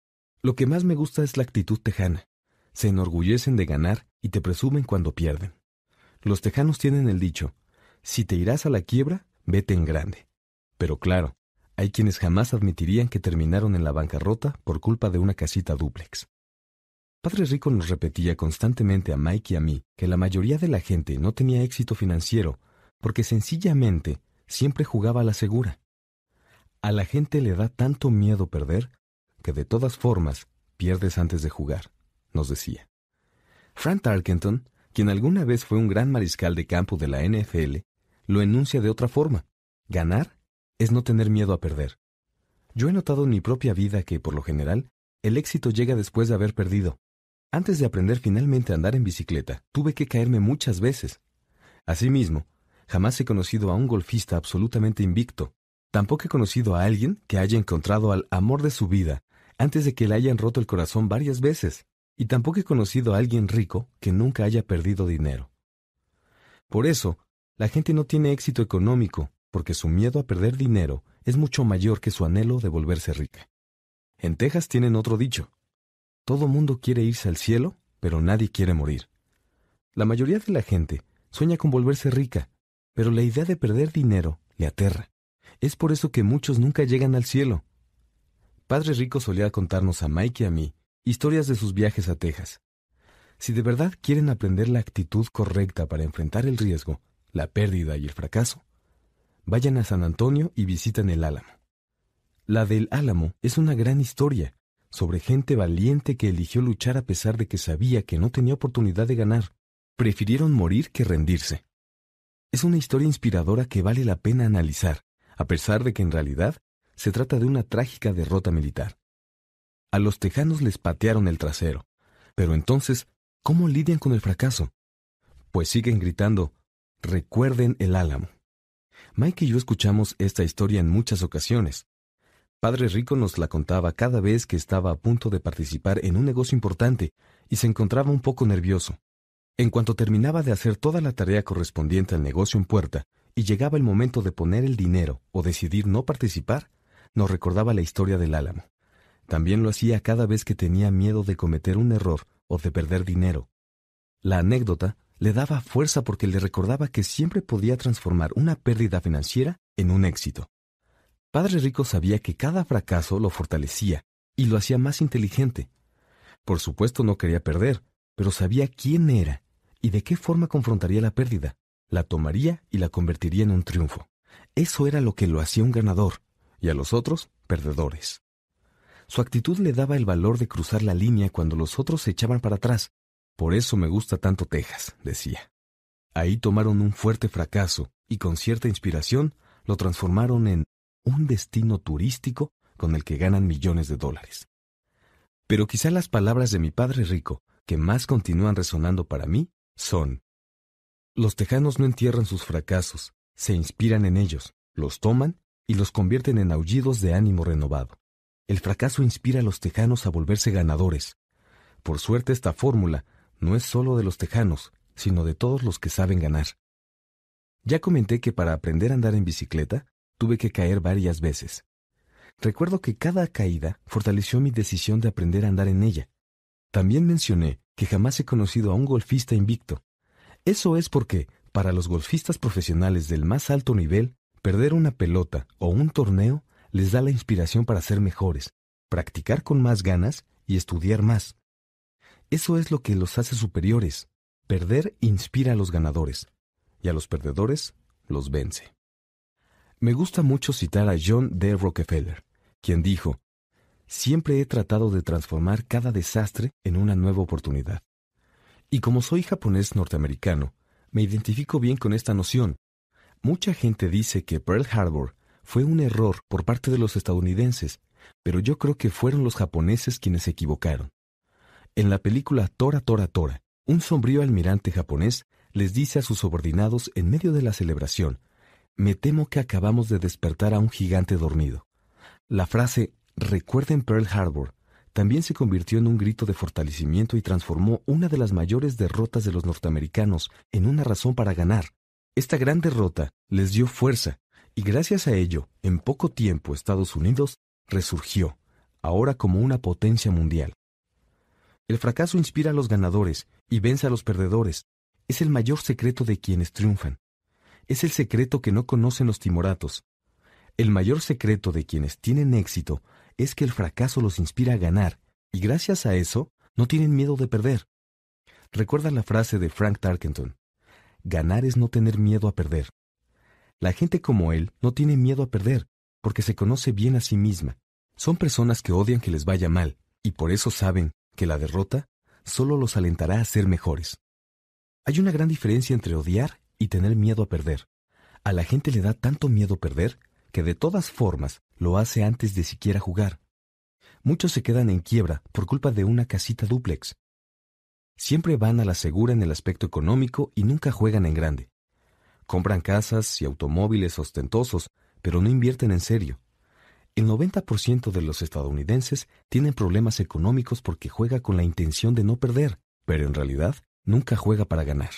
Lo que más me gusta es la actitud tejana. Se enorgullecen de ganar y te presumen cuando pierden. Los tejanos tienen el dicho, si te irás a la quiebra, vete en grande. Pero claro, hay quienes jamás admitirían que terminaron en la bancarrota por culpa de una casita dúplex. Padre Rico nos repetía constantemente a Mike y a mí que la mayoría de la gente no tenía éxito financiero porque sencillamente siempre jugaba a la segura. A la gente le da tanto miedo perder que de todas formas pierdes antes de jugar, nos decía. Frank Tarkenton, quien alguna vez fue un gran mariscal de campo de la NFL, lo enuncia de otra forma. Ganar es no tener miedo a perder. Yo he notado en mi propia vida que, por lo general, el éxito llega después de haber perdido. Antes de aprender finalmente a andar en bicicleta, tuve que caerme muchas veces. Asimismo, jamás he conocido a un golfista absolutamente invicto. Tampoco he conocido a alguien que haya encontrado al amor de su vida antes de que le hayan roto el corazón varias veces. Y tampoco he conocido a alguien rico que nunca haya perdido dinero. Por eso, la gente no tiene éxito económico, porque su miedo a perder dinero es mucho mayor que su anhelo de volverse rica. En Texas tienen otro dicho. Todo mundo quiere irse al cielo, pero nadie quiere morir. La mayoría de la gente sueña con volverse rica, pero la idea de perder dinero le aterra. Es por eso que muchos nunca llegan al cielo. Padre Rico solía contarnos a Mike y a mí historias de sus viajes a Texas. Si de verdad quieren aprender la actitud correcta para enfrentar el riesgo, la pérdida y el fracaso, vayan a San Antonio y visiten el Álamo. La del Álamo es una gran historia sobre gente valiente que eligió luchar a pesar de que sabía que no tenía oportunidad de ganar. Prefirieron morir que rendirse. Es una historia inspiradora que vale la pena analizar, a pesar de que en realidad se trata de una trágica derrota militar. A los tejanos les patearon el trasero, pero entonces, ¿cómo lidian con el fracaso? Pues siguen gritando, recuerden el álamo. Mike y yo escuchamos esta historia en muchas ocasiones. Padre Rico nos la contaba cada vez que estaba a punto de participar en un negocio importante y se encontraba un poco nervioso. En cuanto terminaba de hacer toda la tarea correspondiente al negocio en puerta y llegaba el momento de poner el dinero o decidir no participar, nos recordaba la historia del álamo. También lo hacía cada vez que tenía miedo de cometer un error o de perder dinero. La anécdota le daba fuerza porque le recordaba que siempre podía transformar una pérdida financiera en un éxito. Padre Rico sabía que cada fracaso lo fortalecía y lo hacía más inteligente. Por supuesto no quería perder, pero sabía quién era y de qué forma confrontaría la pérdida. La tomaría y la convertiría en un triunfo. Eso era lo que lo hacía un ganador, y a los otros, perdedores. Su actitud le daba el valor de cruzar la línea cuando los otros se echaban para atrás, por eso me gusta tanto Texas, decía. Ahí tomaron un fuerte fracaso y con cierta inspiración lo transformaron en un destino turístico con el que ganan millones de dólares. Pero quizá las palabras de mi padre rico que más continúan resonando para mí son, los tejanos no entierran sus fracasos, se inspiran en ellos, los toman y los convierten en aullidos de ánimo renovado. El fracaso inspira a los tejanos a volverse ganadores. Por suerte esta fórmula no es solo de los tejanos, sino de todos los que saben ganar. Ya comenté que para aprender a andar en bicicleta tuve que caer varias veces. Recuerdo que cada caída fortaleció mi decisión de aprender a andar en ella. También mencioné que jamás he conocido a un golfista invicto. Eso es porque, para los golfistas profesionales del más alto nivel, perder una pelota o un torneo les da la inspiración para ser mejores, practicar con más ganas y estudiar más. Eso es lo que los hace superiores. Perder inspira a los ganadores y a los perdedores los vence. Me gusta mucho citar a John D. Rockefeller, quien dijo, Siempre he tratado de transformar cada desastre en una nueva oportunidad. Y como soy japonés norteamericano, me identifico bien con esta noción. Mucha gente dice que Pearl Harbor fue un error por parte de los estadounidenses, pero yo creo que fueron los japoneses quienes se equivocaron. En la película Tora Tora Tora, un sombrío almirante japonés les dice a sus subordinados en medio de la celebración, Me temo que acabamos de despertar a un gigante dormido. La frase Recuerden Pearl Harbor también se convirtió en un grito de fortalecimiento y transformó una de las mayores derrotas de los norteamericanos en una razón para ganar. Esta gran derrota les dio fuerza, y gracias a ello, en poco tiempo Estados Unidos resurgió, ahora como una potencia mundial. El fracaso inspira a los ganadores y vence a los perdedores. Es el mayor secreto de quienes triunfan. Es el secreto que no conocen los timoratos. El mayor secreto de quienes tienen éxito es que el fracaso los inspira a ganar, y gracias a eso no tienen miedo de perder. Recuerda la frase de Frank Tarkenton. Ganar es no tener miedo a perder. La gente como él no tiene miedo a perder, porque se conoce bien a sí misma. Son personas que odian que les vaya mal, y por eso saben que la derrota solo los alentará a ser mejores. Hay una gran diferencia entre odiar y tener miedo a perder. A la gente le da tanto miedo perder que de todas formas lo hace antes de siquiera jugar. Muchos se quedan en quiebra por culpa de una casita dúplex. Siempre van a la segura en el aspecto económico y nunca juegan en grande. Compran casas y automóviles ostentosos, pero no invierten en serio. El 90% de los estadounidenses tienen problemas económicos porque juega con la intención de no perder, pero en realidad nunca juega para ganar.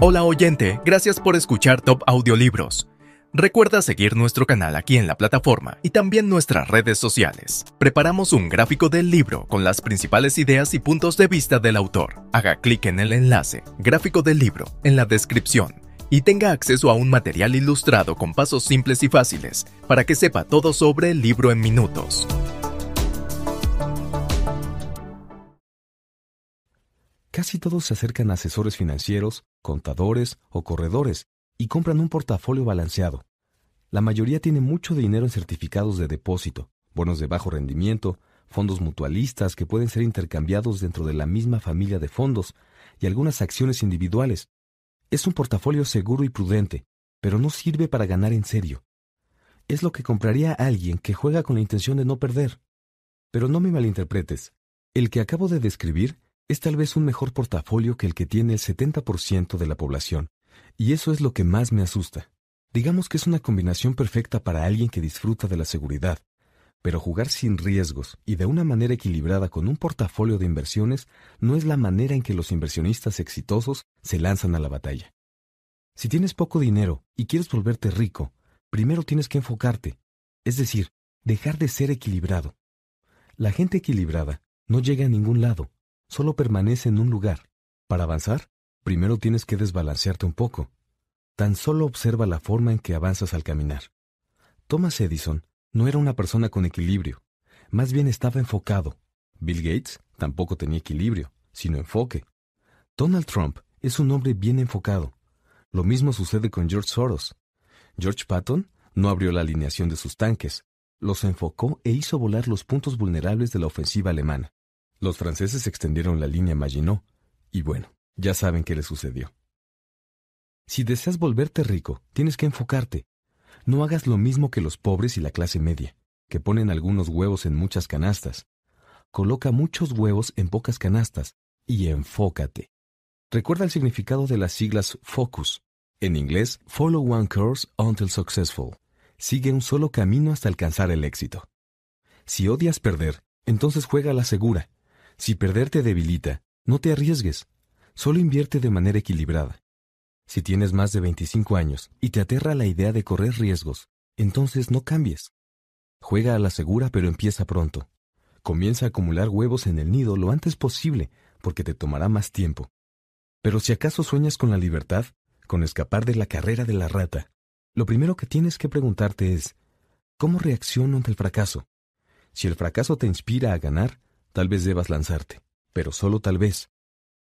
Hola oyente, gracias por escuchar Top Audiolibros. Recuerda seguir nuestro canal aquí en la plataforma y también nuestras redes sociales. Preparamos un gráfico del libro con las principales ideas y puntos de vista del autor. Haga clic en el enlace, gráfico del libro, en la descripción y tenga acceso a un material ilustrado con pasos simples y fáciles para que sepa todo sobre el libro en minutos. Casi todos se acercan a asesores financieros, contadores o corredores y compran un portafolio balanceado. La mayoría tiene mucho dinero en certificados de depósito, bonos de bajo rendimiento, fondos mutualistas que pueden ser intercambiados dentro de la misma familia de fondos y algunas acciones individuales. Es un portafolio seguro y prudente, pero no sirve para ganar en serio. Es lo que compraría alguien que juega con la intención de no perder. Pero no me malinterpretes. El que acabo de describir es tal vez un mejor portafolio que el que tiene el 70% de la población, y eso es lo que más me asusta. Digamos que es una combinación perfecta para alguien que disfruta de la seguridad, pero jugar sin riesgos y de una manera equilibrada con un portafolio de inversiones no es la manera en que los inversionistas exitosos se lanzan a la batalla. Si tienes poco dinero y quieres volverte rico, primero tienes que enfocarte, es decir, dejar de ser equilibrado. La gente equilibrada no llega a ningún lado, solo permanece en un lugar. Para avanzar, primero tienes que desbalancearte un poco. Tan solo observa la forma en que avanzas al caminar. Thomas Edison no era una persona con equilibrio, más bien estaba enfocado. Bill Gates tampoco tenía equilibrio, sino enfoque. Donald Trump es un hombre bien enfocado. Lo mismo sucede con George Soros. George Patton no abrió la alineación de sus tanques, los enfocó e hizo volar los puntos vulnerables de la ofensiva alemana. Los franceses extendieron la línea Maginot, y bueno, ya saben qué le sucedió. Si deseas volverte rico, tienes que enfocarte. No hagas lo mismo que los pobres y la clase media, que ponen algunos huevos en muchas canastas. Coloca muchos huevos en pocas canastas y enfócate. Recuerda el significado de las siglas FOCUS. En inglés, Follow One Course Until Successful. Sigue un solo camino hasta alcanzar el éxito. Si odias perder, entonces juega a la segura. Si perder te debilita, no te arriesgues. Solo invierte de manera equilibrada. Si tienes más de 25 años y te aterra la idea de correr riesgos, entonces no cambies. Juega a la segura pero empieza pronto. Comienza a acumular huevos en el nido lo antes posible, porque te tomará más tiempo. Pero si acaso sueñas con la libertad, con escapar de la carrera de la rata, lo primero que tienes que preguntarte es, ¿cómo reacciono ante el fracaso? Si el fracaso te inspira a ganar, tal vez debas lanzarte, pero solo tal vez.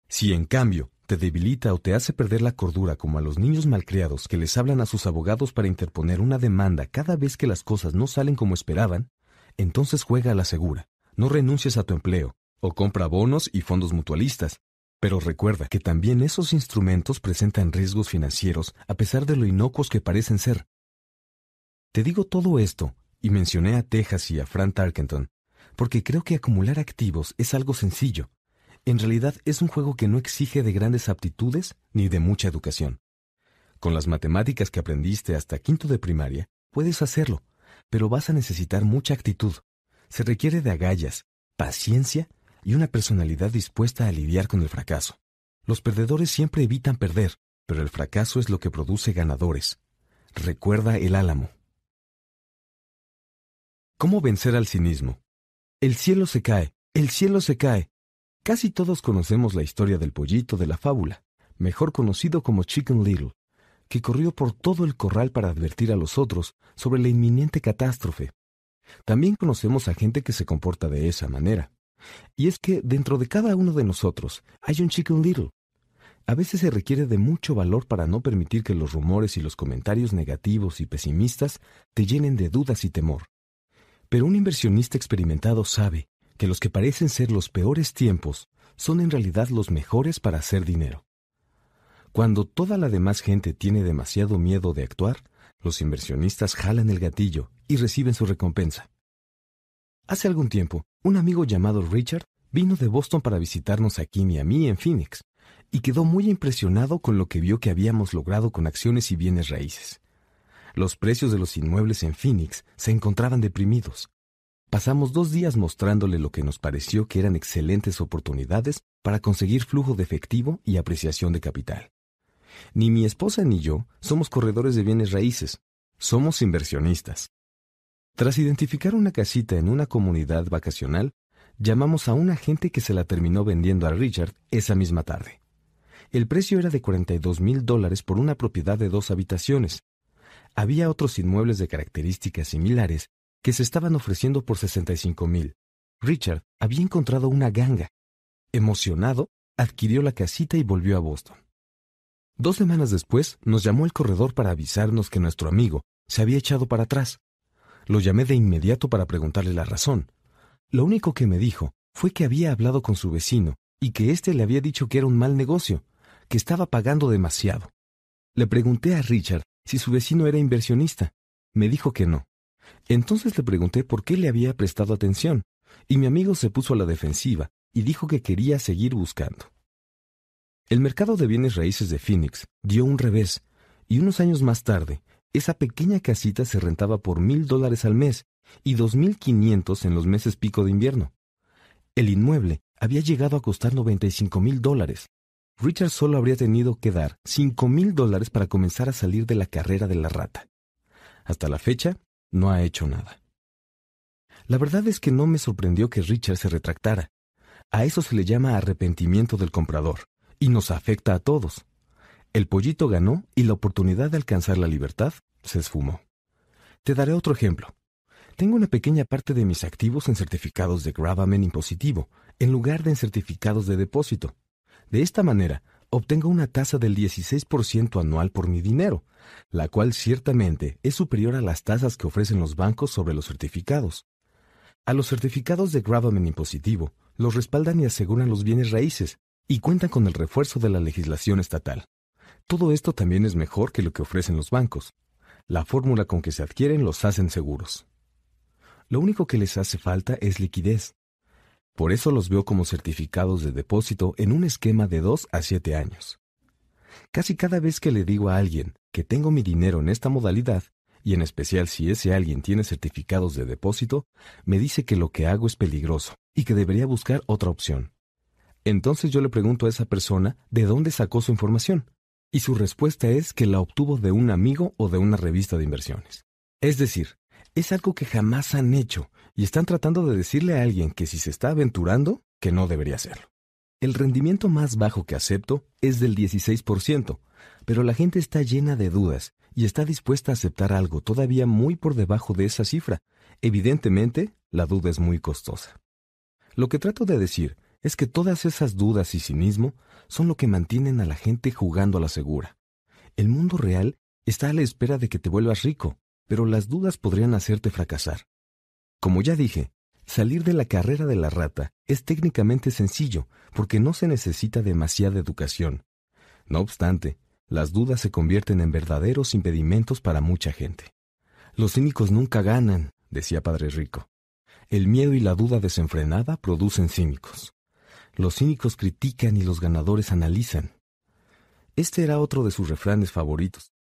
Si en cambio te debilita o te hace perder la cordura como a los niños malcriados que les hablan a sus abogados para interponer una demanda cada vez que las cosas no salen como esperaban, entonces juega a la segura. No renuncies a tu empleo, o compra bonos y fondos mutualistas. Pero recuerda que también esos instrumentos presentan riesgos financieros a pesar de lo inocuos que parecen ser. Te digo todo esto, y mencioné a Texas y a Frank Tarkenton, porque creo que acumular activos es algo sencillo, en realidad es un juego que no exige de grandes aptitudes ni de mucha educación. Con las matemáticas que aprendiste hasta quinto de primaria, puedes hacerlo, pero vas a necesitar mucha actitud. Se requiere de agallas, paciencia y una personalidad dispuesta a lidiar con el fracaso. Los perdedores siempre evitan perder, pero el fracaso es lo que produce ganadores. Recuerda el álamo. ¿Cómo vencer al cinismo? El cielo se cae, el cielo se cae, Casi todos conocemos la historia del pollito de la fábula, mejor conocido como Chicken Little, que corrió por todo el corral para advertir a los otros sobre la inminente catástrofe. También conocemos a gente que se comporta de esa manera. Y es que dentro de cada uno de nosotros hay un Chicken Little. A veces se requiere de mucho valor para no permitir que los rumores y los comentarios negativos y pesimistas te llenen de dudas y temor. Pero un inversionista experimentado sabe que los que parecen ser los peores tiempos son en realidad los mejores para hacer dinero. Cuando toda la demás gente tiene demasiado miedo de actuar, los inversionistas jalan el gatillo y reciben su recompensa. Hace algún tiempo, un amigo llamado Richard vino de Boston para visitarnos a Kim y a mí en Phoenix, y quedó muy impresionado con lo que vio que habíamos logrado con acciones y bienes raíces. Los precios de los inmuebles en Phoenix se encontraban deprimidos. Pasamos dos días mostrándole lo que nos pareció que eran excelentes oportunidades para conseguir flujo de efectivo y apreciación de capital. Ni mi esposa ni yo somos corredores de bienes raíces, somos inversionistas. Tras identificar una casita en una comunidad vacacional, llamamos a un agente que se la terminó vendiendo a Richard esa misma tarde. El precio era de 42 mil dólares por una propiedad de dos habitaciones. Había otros inmuebles de características similares que se estaban ofreciendo por 65 mil. Richard había encontrado una ganga. Emocionado, adquirió la casita y volvió a Boston. Dos semanas después, nos llamó el corredor para avisarnos que nuestro amigo se había echado para atrás. Lo llamé de inmediato para preguntarle la razón. Lo único que me dijo fue que había hablado con su vecino y que éste le había dicho que era un mal negocio, que estaba pagando demasiado. Le pregunté a Richard si su vecino era inversionista. Me dijo que no. Entonces le pregunté por qué le había prestado atención, y mi amigo se puso a la defensiva y dijo que quería seguir buscando. El mercado de bienes raíces de Phoenix dio un revés, y unos años más tarde, esa pequeña casita se rentaba por mil dólares al mes y dos mil quinientos en los meses pico de invierno. El inmueble había llegado a costar noventa y cinco mil dólares. Richard solo habría tenido que dar cinco mil dólares para comenzar a salir de la carrera de la rata. Hasta la fecha, no ha hecho nada. La verdad es que no me sorprendió que Richard se retractara. A eso se le llama arrepentimiento del comprador, y nos afecta a todos. El pollito ganó y la oportunidad de alcanzar la libertad se esfumó. Te daré otro ejemplo. Tengo una pequeña parte de mis activos en certificados de gravamen impositivo, en lugar de en certificados de depósito. De esta manera, obtengo una tasa del 16% anual por mi dinero, la cual ciertamente es superior a las tasas que ofrecen los bancos sobre los certificados. A los certificados de gravamen impositivo los respaldan y aseguran los bienes raíces y cuentan con el refuerzo de la legislación estatal. Todo esto también es mejor que lo que ofrecen los bancos. La fórmula con que se adquieren los hacen seguros. Lo único que les hace falta es liquidez. Por eso los veo como certificados de depósito en un esquema de 2 a 7 años. Casi cada vez que le digo a alguien que tengo mi dinero en esta modalidad, y en especial si ese alguien tiene certificados de depósito, me dice que lo que hago es peligroso y que debería buscar otra opción. Entonces yo le pregunto a esa persona de dónde sacó su información, y su respuesta es que la obtuvo de un amigo o de una revista de inversiones. Es decir, es algo que jamás han hecho y están tratando de decirle a alguien que si se está aventurando, que no debería hacerlo. El rendimiento más bajo que acepto es del 16%, pero la gente está llena de dudas y está dispuesta a aceptar algo todavía muy por debajo de esa cifra. Evidentemente, la duda es muy costosa. Lo que trato de decir es que todas esas dudas y cinismo son lo que mantienen a la gente jugando a la segura. El mundo real está a la espera de que te vuelvas rico, pero las dudas podrían hacerte fracasar. Como ya dije, Salir de la carrera de la rata es técnicamente sencillo porque no se necesita demasiada educación. No obstante, las dudas se convierten en verdaderos impedimentos para mucha gente. Los cínicos nunca ganan, decía Padre Rico. El miedo y la duda desenfrenada producen cínicos. Los cínicos critican y los ganadores analizan. Este era otro de sus refranes favoritos.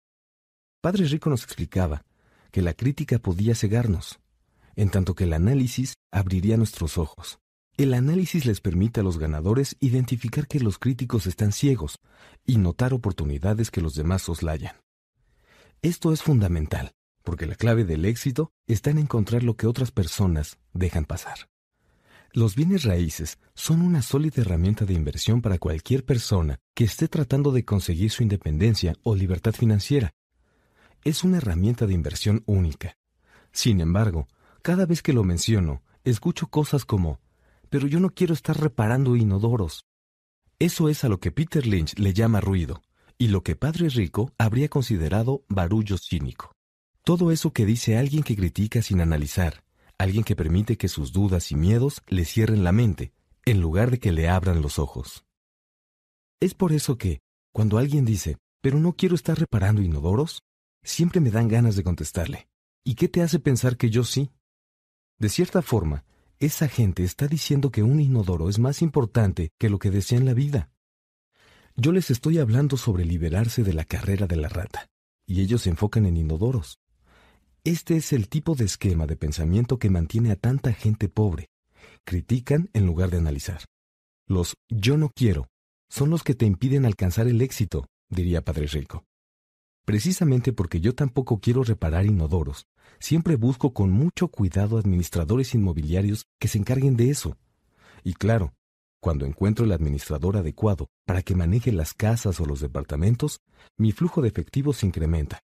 Padre Rico nos explicaba que la crítica podía cegarnos, en tanto que el análisis abriría nuestros ojos. El análisis les permite a los ganadores identificar que los críticos están ciegos y notar oportunidades que los demás soslayan. Esto es fundamental, porque la clave del éxito está en encontrar lo que otras personas dejan pasar. Los bienes raíces son una sólida herramienta de inversión para cualquier persona que esté tratando de conseguir su independencia o libertad financiera. Es una herramienta de inversión única. Sin embargo, cada vez que lo menciono, escucho cosas como, pero yo no quiero estar reparando inodoros. Eso es a lo que Peter Lynch le llama ruido, y lo que Padre Rico habría considerado barullo cínico. Todo eso que dice alguien que critica sin analizar, alguien que permite que sus dudas y miedos le cierren la mente, en lugar de que le abran los ojos. Es por eso que, cuando alguien dice, pero no quiero estar reparando inodoros, siempre me dan ganas de contestarle. ¿Y qué te hace pensar que yo sí? De cierta forma, esa gente está diciendo que un inodoro es más importante que lo que desea en la vida. Yo les estoy hablando sobre liberarse de la carrera de la rata, y ellos se enfocan en inodoros. Este es el tipo de esquema de pensamiento que mantiene a tanta gente pobre. Critican en lugar de analizar. Los yo no quiero son los que te impiden alcanzar el éxito, diría Padre Rico. Precisamente porque yo tampoco quiero reparar inodoros, siempre busco con mucho cuidado administradores inmobiliarios que se encarguen de eso. Y claro, cuando encuentro el administrador adecuado para que maneje las casas o los departamentos, mi flujo de efectivo se incrementa.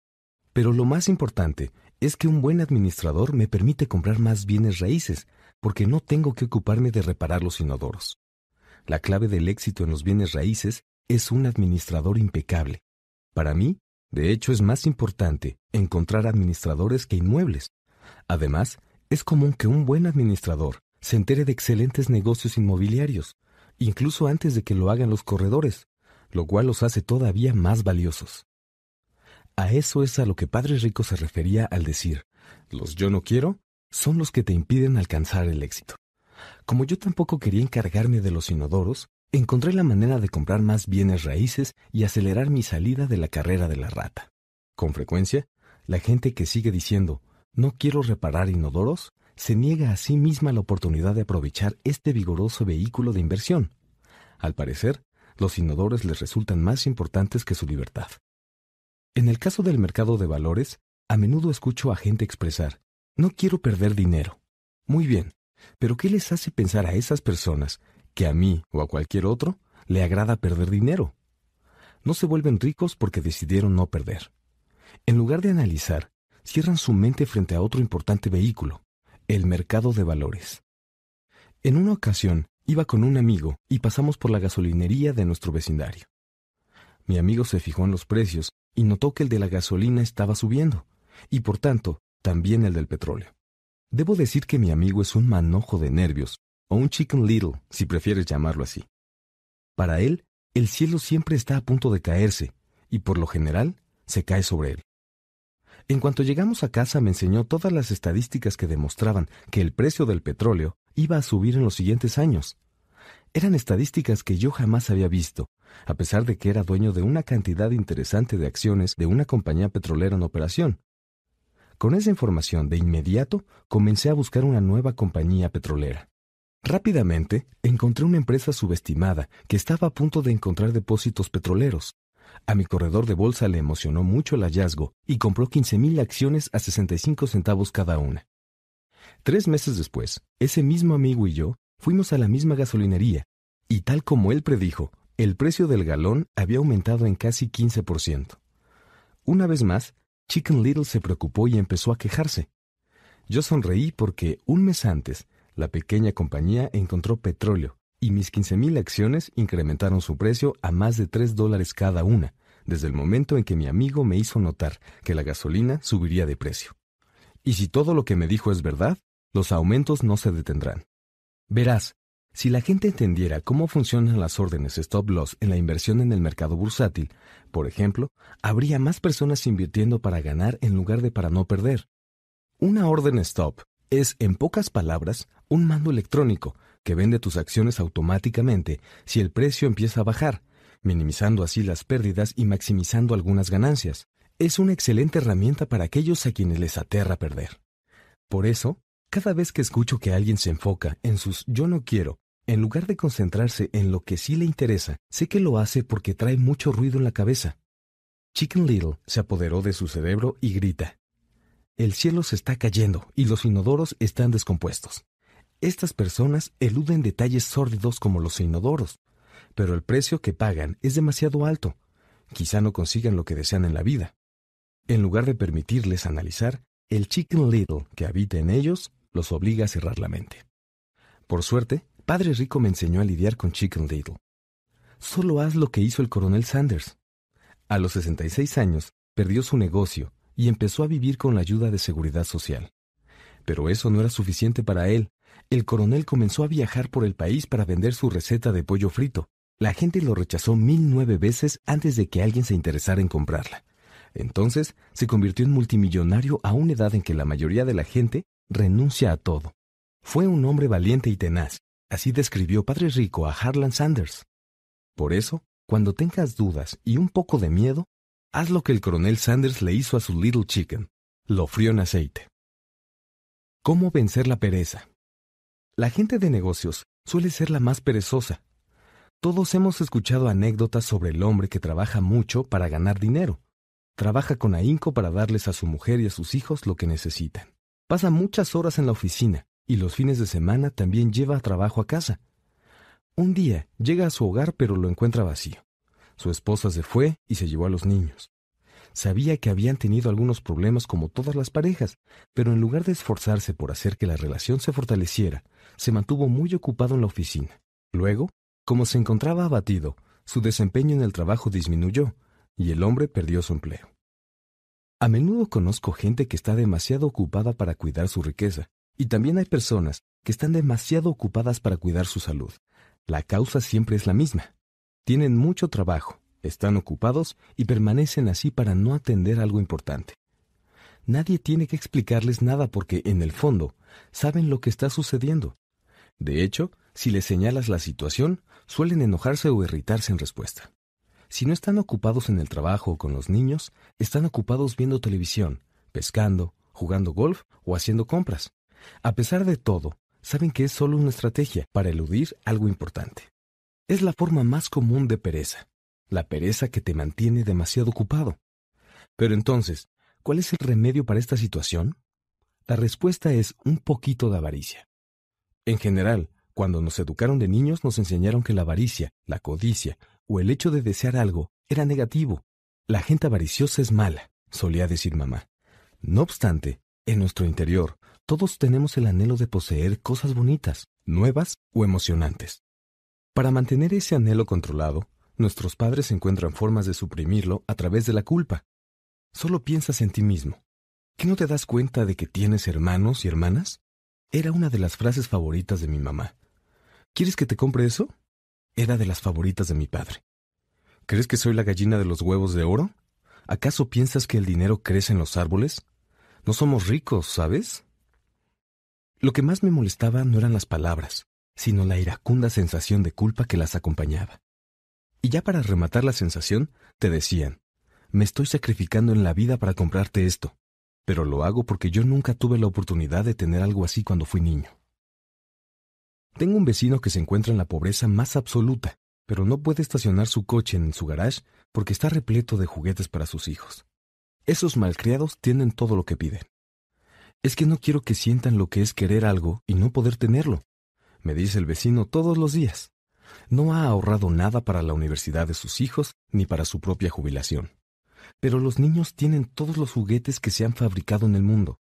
Pero lo más importante es que un buen administrador me permite comprar más bienes raíces, porque no tengo que ocuparme de reparar los inodoros. La clave del éxito en los bienes raíces es un administrador impecable. Para mí, de hecho, es más importante encontrar administradores que inmuebles. Además, es común que un buen administrador se entere de excelentes negocios inmobiliarios, incluso antes de que lo hagan los corredores, lo cual los hace todavía más valiosos. A eso es a lo que Padre Rico se refería al decir, los yo no quiero son los que te impiden alcanzar el éxito. Como yo tampoco quería encargarme de los inodoros, encontré la manera de comprar más bienes raíces y acelerar mi salida de la carrera de la rata. Con frecuencia, la gente que sigue diciendo, no quiero reparar inodoros, se niega a sí misma la oportunidad de aprovechar este vigoroso vehículo de inversión. Al parecer, los inodores les resultan más importantes que su libertad. En el caso del mercado de valores, a menudo escucho a gente expresar, no quiero perder dinero. Muy bien, pero ¿qué les hace pensar a esas personas que a mí o a cualquier otro le agrada perder dinero? No se vuelven ricos porque decidieron no perder. En lugar de analizar, cierran su mente frente a otro importante vehículo, el mercado de valores. En una ocasión, iba con un amigo y pasamos por la gasolinería de nuestro vecindario. Mi amigo se fijó en los precios y notó que el de la gasolina estaba subiendo, y por tanto, también el del petróleo. Debo decir que mi amigo es un manojo de nervios, o un chicken little, si prefieres llamarlo así. Para él, el cielo siempre está a punto de caerse, y por lo general, se cae sobre él. En cuanto llegamos a casa me enseñó todas las estadísticas que demostraban que el precio del petróleo iba a subir en los siguientes años. Eran estadísticas que yo jamás había visto, a pesar de que era dueño de una cantidad interesante de acciones de una compañía petrolera en operación. Con esa información, de inmediato, comencé a buscar una nueva compañía petrolera. Rápidamente, encontré una empresa subestimada que estaba a punto de encontrar depósitos petroleros, a mi corredor de bolsa le emocionó mucho el hallazgo y compró 15.000 acciones a 65 centavos cada una. Tres meses después, ese mismo amigo y yo fuimos a la misma gasolinería, y tal como él predijo, el precio del galón había aumentado en casi 15%. Una vez más, Chicken Little se preocupó y empezó a quejarse. Yo sonreí porque, un mes antes, la pequeña compañía encontró petróleo y mis 15.000 acciones incrementaron su precio a más de 3 dólares cada una, desde el momento en que mi amigo me hizo notar que la gasolina subiría de precio. Y si todo lo que me dijo es verdad, los aumentos no se detendrán. Verás, si la gente entendiera cómo funcionan las órdenes stop loss en la inversión en el mercado bursátil, por ejemplo, habría más personas invirtiendo para ganar en lugar de para no perder. Una orden stop es, en pocas palabras, un mando electrónico que vende tus acciones automáticamente si el precio empieza a bajar, minimizando así las pérdidas y maximizando algunas ganancias. Es una excelente herramienta para aquellos a quienes les aterra perder. Por eso, cada vez que escucho que alguien se enfoca en sus yo no quiero, en lugar de concentrarse en lo que sí le interesa, sé que lo hace porque trae mucho ruido en la cabeza. Chicken Little se apoderó de su cerebro y grita. El cielo se está cayendo y los inodoros están descompuestos. Estas personas eluden detalles sórdidos como los inodoros, pero el precio que pagan es demasiado alto. Quizá no consigan lo que desean en la vida. En lugar de permitirles analizar, el Chicken Little que habita en ellos los obliga a cerrar la mente. Por suerte, Padre Rico me enseñó a lidiar con Chicken Little. Solo haz lo que hizo el coronel Sanders. A los 66 años, perdió su negocio y empezó a vivir con la ayuda de seguridad social. Pero eso no era suficiente para él, el coronel comenzó a viajar por el país para vender su receta de pollo frito. La gente lo rechazó mil nueve veces antes de que alguien se interesara en comprarla. Entonces se convirtió en multimillonario a una edad en que la mayoría de la gente renuncia a todo. Fue un hombre valiente y tenaz. Así describió Padre Rico a Harlan Sanders. Por eso, Cuando tengas dudas y un poco de miedo, haz lo que el coronel Sanders le hizo a su Little Chicken. Lo frío en aceite. ¿Cómo vencer la pereza? La gente de negocios suele ser la más perezosa. Todos hemos escuchado anécdotas sobre el hombre que trabaja mucho para ganar dinero. Trabaja con ahínco para darles a su mujer y a sus hijos lo que necesitan. Pasa muchas horas en la oficina y los fines de semana también lleva trabajo a casa. Un día llega a su hogar pero lo encuentra vacío. Su esposa se fue y se llevó a los niños. Sabía que habían tenido algunos problemas como todas las parejas, pero en lugar de esforzarse por hacer que la relación se fortaleciera, se mantuvo muy ocupado en la oficina. Luego, como se encontraba abatido, su desempeño en el trabajo disminuyó y el hombre perdió su empleo. A menudo conozco gente que está demasiado ocupada para cuidar su riqueza, y también hay personas que están demasiado ocupadas para cuidar su salud. La causa siempre es la misma. Tienen mucho trabajo, están ocupados y permanecen así para no atender algo importante. Nadie tiene que explicarles nada porque, en el fondo, saben lo que está sucediendo. De hecho, si les señalas la situación, suelen enojarse o irritarse en respuesta. Si no están ocupados en el trabajo o con los niños, están ocupados viendo televisión, pescando, jugando golf o haciendo compras. A pesar de todo, saben que es solo una estrategia para eludir algo importante. Es la forma más común de pereza la pereza que te mantiene demasiado ocupado. Pero entonces, ¿cuál es el remedio para esta situación? La respuesta es un poquito de avaricia. En general, cuando nos educaron de niños nos enseñaron que la avaricia, la codicia o el hecho de desear algo era negativo. La gente avariciosa es mala, solía decir mamá. No obstante, en nuestro interior, todos tenemos el anhelo de poseer cosas bonitas, nuevas o emocionantes. Para mantener ese anhelo controlado, Nuestros padres encuentran formas de suprimirlo a través de la culpa. Solo piensas en ti mismo. ¿Qué no te das cuenta de que tienes hermanos y hermanas? Era una de las frases favoritas de mi mamá. ¿Quieres que te compre eso? Era de las favoritas de mi padre. ¿Crees que soy la gallina de los huevos de oro? ¿Acaso piensas que el dinero crece en los árboles? No somos ricos, ¿sabes? Lo que más me molestaba no eran las palabras, sino la iracunda sensación de culpa que las acompañaba. Y ya para rematar la sensación, te decían, me estoy sacrificando en la vida para comprarte esto, pero lo hago porque yo nunca tuve la oportunidad de tener algo así cuando fui niño. Tengo un vecino que se encuentra en la pobreza más absoluta, pero no puede estacionar su coche en su garage porque está repleto de juguetes para sus hijos. Esos malcriados tienen todo lo que piden. Es que no quiero que sientan lo que es querer algo y no poder tenerlo, me dice el vecino todos los días no ha ahorrado nada para la universidad de sus hijos ni para su propia jubilación. Pero los niños tienen todos los juguetes que se han fabricado en el mundo.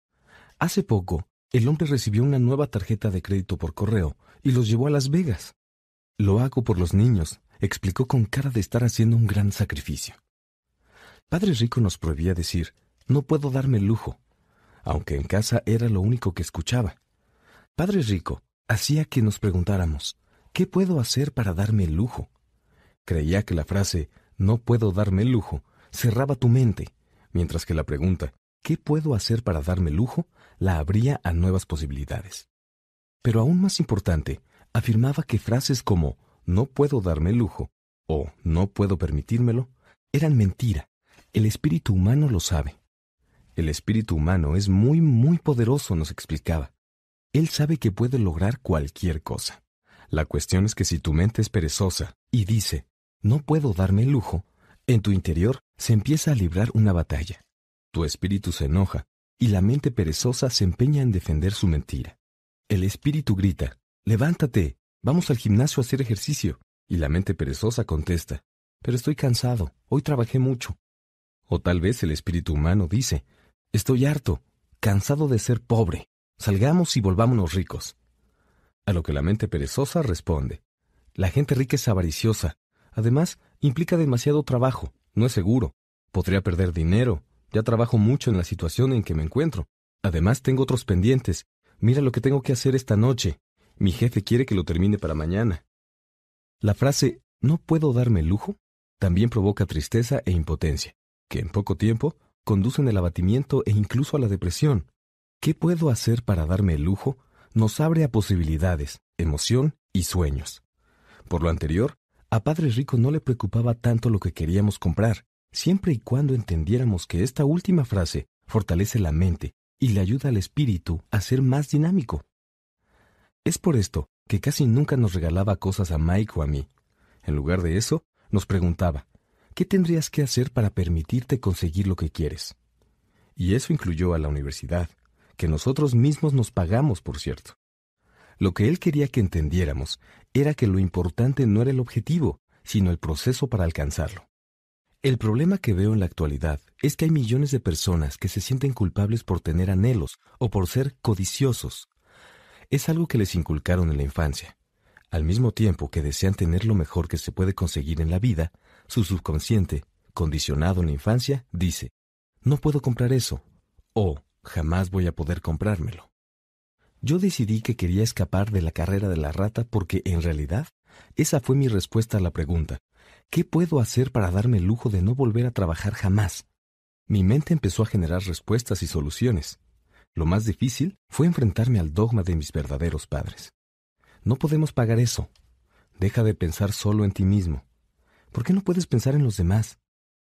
Hace poco, el hombre recibió una nueva tarjeta de crédito por correo y los llevó a Las Vegas. Lo hago por los niños, explicó con cara de estar haciendo un gran sacrificio. Padre Rico nos prohibía decir, no puedo darme el lujo, aunque en casa era lo único que escuchaba. Padre Rico hacía que nos preguntáramos, ¿Qué puedo hacer para darme el lujo? Creía que la frase no puedo darme el lujo cerraba tu mente, mientras que la pregunta ¿qué puedo hacer para darme lujo? la abría a nuevas posibilidades. Pero aún más importante, afirmaba que frases como no puedo darme el lujo o no puedo permitírmelo eran mentira. El espíritu humano lo sabe. El espíritu humano es muy, muy poderoso, nos explicaba. Él sabe que puede lograr cualquier cosa. La cuestión es que si tu mente es perezosa y dice, no puedo darme el lujo, en tu interior se empieza a librar una batalla. Tu espíritu se enoja y la mente perezosa se empeña en defender su mentira. El espíritu grita, levántate, vamos al gimnasio a hacer ejercicio. Y la mente perezosa contesta, pero estoy cansado, hoy trabajé mucho. O tal vez el espíritu humano dice, estoy harto, cansado de ser pobre, salgamos y volvámonos ricos. A lo que la mente perezosa responde. La gente rica es avariciosa. Además, implica demasiado trabajo. No es seguro. Podría perder dinero. Ya trabajo mucho en la situación en que me encuentro. Además, tengo otros pendientes. Mira lo que tengo que hacer esta noche. Mi jefe quiere que lo termine para mañana. La frase no puedo darme lujo también provoca tristeza e impotencia, que en poco tiempo conducen al abatimiento e incluso a la depresión. ¿Qué puedo hacer para darme el lujo? Nos abre a posibilidades, emoción y sueños. Por lo anterior, A Padre Rico no le preocupaba tanto lo que queríamos comprar, siempre y cuando entendiéramos que esta última frase fortalece la mente y le ayuda al espíritu a ser más dinámico. Es por esto que casi nunca nos regalaba cosas a Mike o a mí. En lugar de eso, nos preguntaba, ¿qué tendrías que hacer para permitirte conseguir lo que quieres? Y eso incluyó a la universidad, que nosotros mismos nos pagamos, por cierto. Lo que él quería que entendiéramos era que lo importante no era el objetivo, sino el proceso para alcanzarlo. El problema que veo en la actualidad es que hay millones de personas que se sienten culpables por tener anhelos o por ser codiciosos. Es algo que les inculcaron en la infancia. Al mismo tiempo que desean tener lo mejor que se puede conseguir en la vida, su subconsciente, condicionado en la infancia, dice, no puedo comprar eso, o jamás voy a poder comprármelo. Yo decidí que quería escapar de la carrera de la rata porque, en realidad, esa fue mi respuesta a la pregunta, ¿Qué puedo hacer para darme el lujo de no volver a trabajar jamás? Mi mente empezó a generar respuestas y soluciones. Lo más difícil fue enfrentarme al dogma de mis verdaderos padres. No podemos pagar eso. Deja de pensar solo en ti mismo. ¿Por qué no puedes pensar en los demás?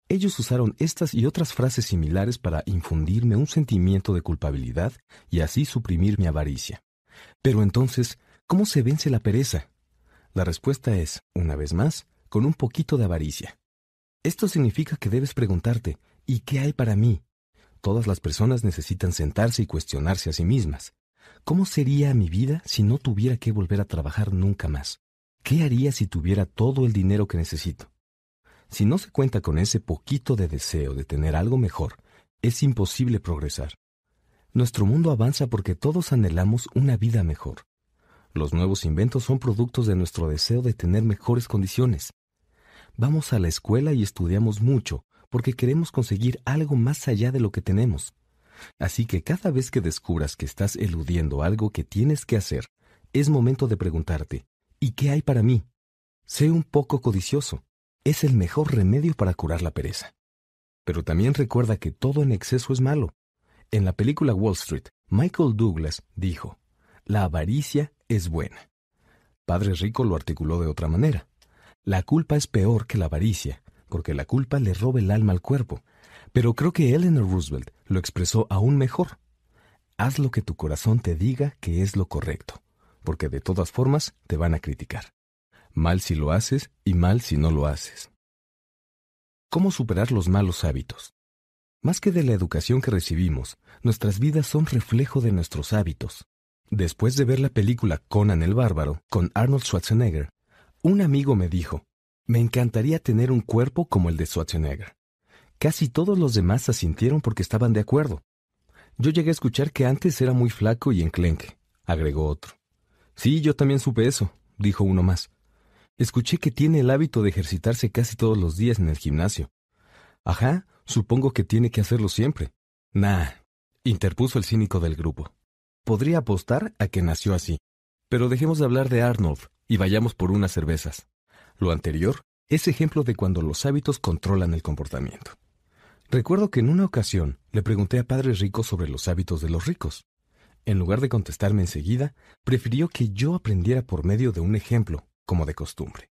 Ellos usaron estas y otras frases similares para infundirme un sentimiento de culpabilidad y así suprimir mi avaricia. Pero entonces, ¿cómo se vence la pereza? La respuesta es, una vez más, con un poquito de avaricia. Esto significa que debes preguntarte, ¿y qué hay para mí? Todas las personas necesitan sentarse y cuestionarse a sí mismas. ¿Cómo sería mi vida si no tuviera que volver a trabajar nunca más? ¿Qué haría si tuviera todo el dinero que necesito? Si no se cuenta con ese poquito de deseo de tener algo mejor, es imposible progresar. Nuestro mundo avanza porque todos anhelamos una vida mejor. Los nuevos inventos son productos de nuestro deseo de tener mejores condiciones. Vamos a la escuela y estudiamos mucho porque queremos conseguir algo más allá de lo que tenemos. Así que cada vez que descubras que estás eludiendo algo que tienes que hacer, es momento de preguntarte, ¿y qué hay para mí? Sé un poco codicioso. Es el mejor remedio para curar la pereza. Pero también recuerda que todo en exceso es malo. En la película Wall Street, Michael Douglas dijo, La avaricia es buena. Padre Rico lo articuló de otra manera. La culpa es peor que la avaricia, porque la culpa le roba el alma al cuerpo. Pero creo que Eleanor Roosevelt lo expresó aún mejor. Haz lo que tu corazón te diga que es lo correcto, porque de todas formas te van a criticar. Mal si lo haces y mal si no lo haces. ¿Cómo superar los malos hábitos? Más que de la educación que recibimos, nuestras vidas son reflejo de nuestros hábitos. Después de ver la película Conan el Bárbaro con Arnold Schwarzenegger, un amigo me dijo, me encantaría tener un cuerpo como el de Schwarzenegger. Casi todos los demás asintieron porque estaban de acuerdo. Yo llegué a escuchar que antes era muy flaco y enclenque, agregó otro. Sí, yo también supe eso, dijo uno más. Escuché que tiene el hábito de ejercitarse casi todos los días en el gimnasio. Ajá, supongo que tiene que hacerlo siempre. Nah, interpuso el cínico del grupo. Podría apostar a que nació así. Pero dejemos de hablar de Arnold y vayamos por unas cervezas. Lo anterior es ejemplo de cuando los hábitos controlan el comportamiento. Recuerdo que en una ocasión le pregunté a Padre Rico sobre los hábitos de los ricos. En lugar de contestarme enseguida, prefirió que yo aprendiera por medio de un ejemplo, como de costumbre.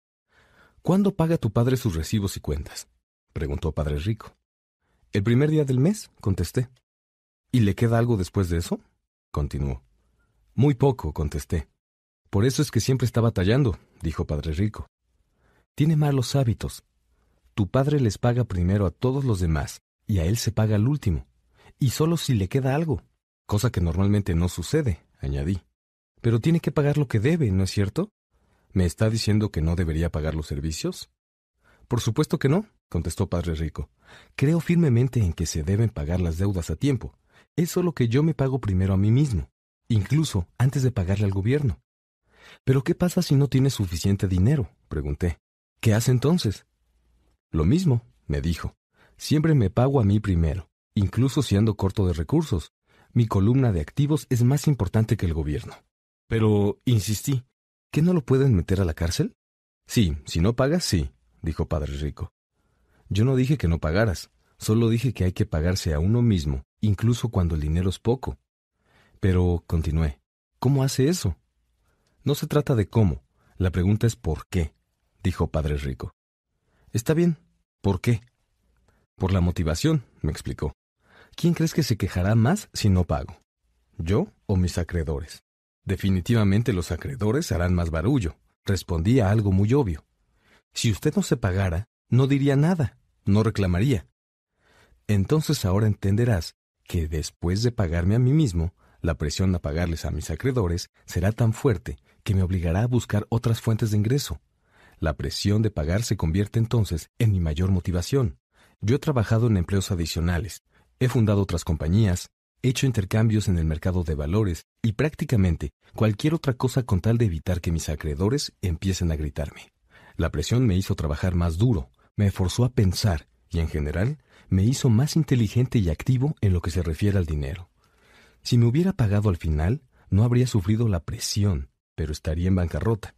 ¿Cuándo paga tu padre sus recibos y cuentas? preguntó Padre Rico. El primer día del mes, contesté. ¿Y le queda algo después de eso? continuó. Muy poco, contesté. Por eso es que siempre está batallando, dijo Padre Rico. Tiene malos hábitos. Tu padre les paga primero a todos los demás, y a él se paga al último, y solo si le queda algo, cosa que normalmente no sucede, añadí. Pero tiene que pagar lo que debe, ¿no es cierto? ¿Me está diciendo que no debería pagar los servicios? Por supuesto que no, contestó Padre Rico. Creo firmemente en que se deben pagar las deudas a tiempo. Es solo que yo me pago primero a mí mismo, incluso antes de pagarle al gobierno. ¿Pero qué pasa si no tienes suficiente dinero? pregunté. ¿Qué hace entonces? Lo mismo, me dijo. Siempre me pago a mí primero, incluso si ando corto de recursos. Mi columna de activos es más importante que el gobierno. Pero, insistí, ¿qué no lo pueden meter a la cárcel? Sí, si no pagas, sí, dijo Padre Rico. Yo no dije que no pagaras, solo dije que hay que pagarse a uno mismo, incluso cuando el dinero es poco. Pero, continué, ¿cómo hace eso? No se trata de cómo, la pregunta es por qué. dijo Padre Rico. Está bien. ¿Por qué? Por la motivación, me explicó. ¿Quién crees que se quejará más si no pago? ¿Yo o mis acreedores? Definitivamente los acreedores harán más barullo. Respondía algo muy obvio. Si usted no se pagara, no diría nada, no reclamaría. Entonces ahora entenderás que después de pagarme a mí mismo, la presión a pagarles a mis acreedores será tan fuerte que me obligará a buscar otras fuentes de ingreso. La presión de pagar se convierte entonces en mi mayor motivación. Yo he trabajado en empleos adicionales, he fundado otras compañías, hecho intercambios en el mercado de valores y prácticamente cualquier otra cosa con tal de evitar que mis acreedores empiecen a gritarme. La presión me hizo trabajar más duro, me forzó a pensar y en general me hizo más inteligente y activo en lo que se refiere al dinero. Si me hubiera pagado al final, no habría sufrido la presión, pero estaría en bancarrota.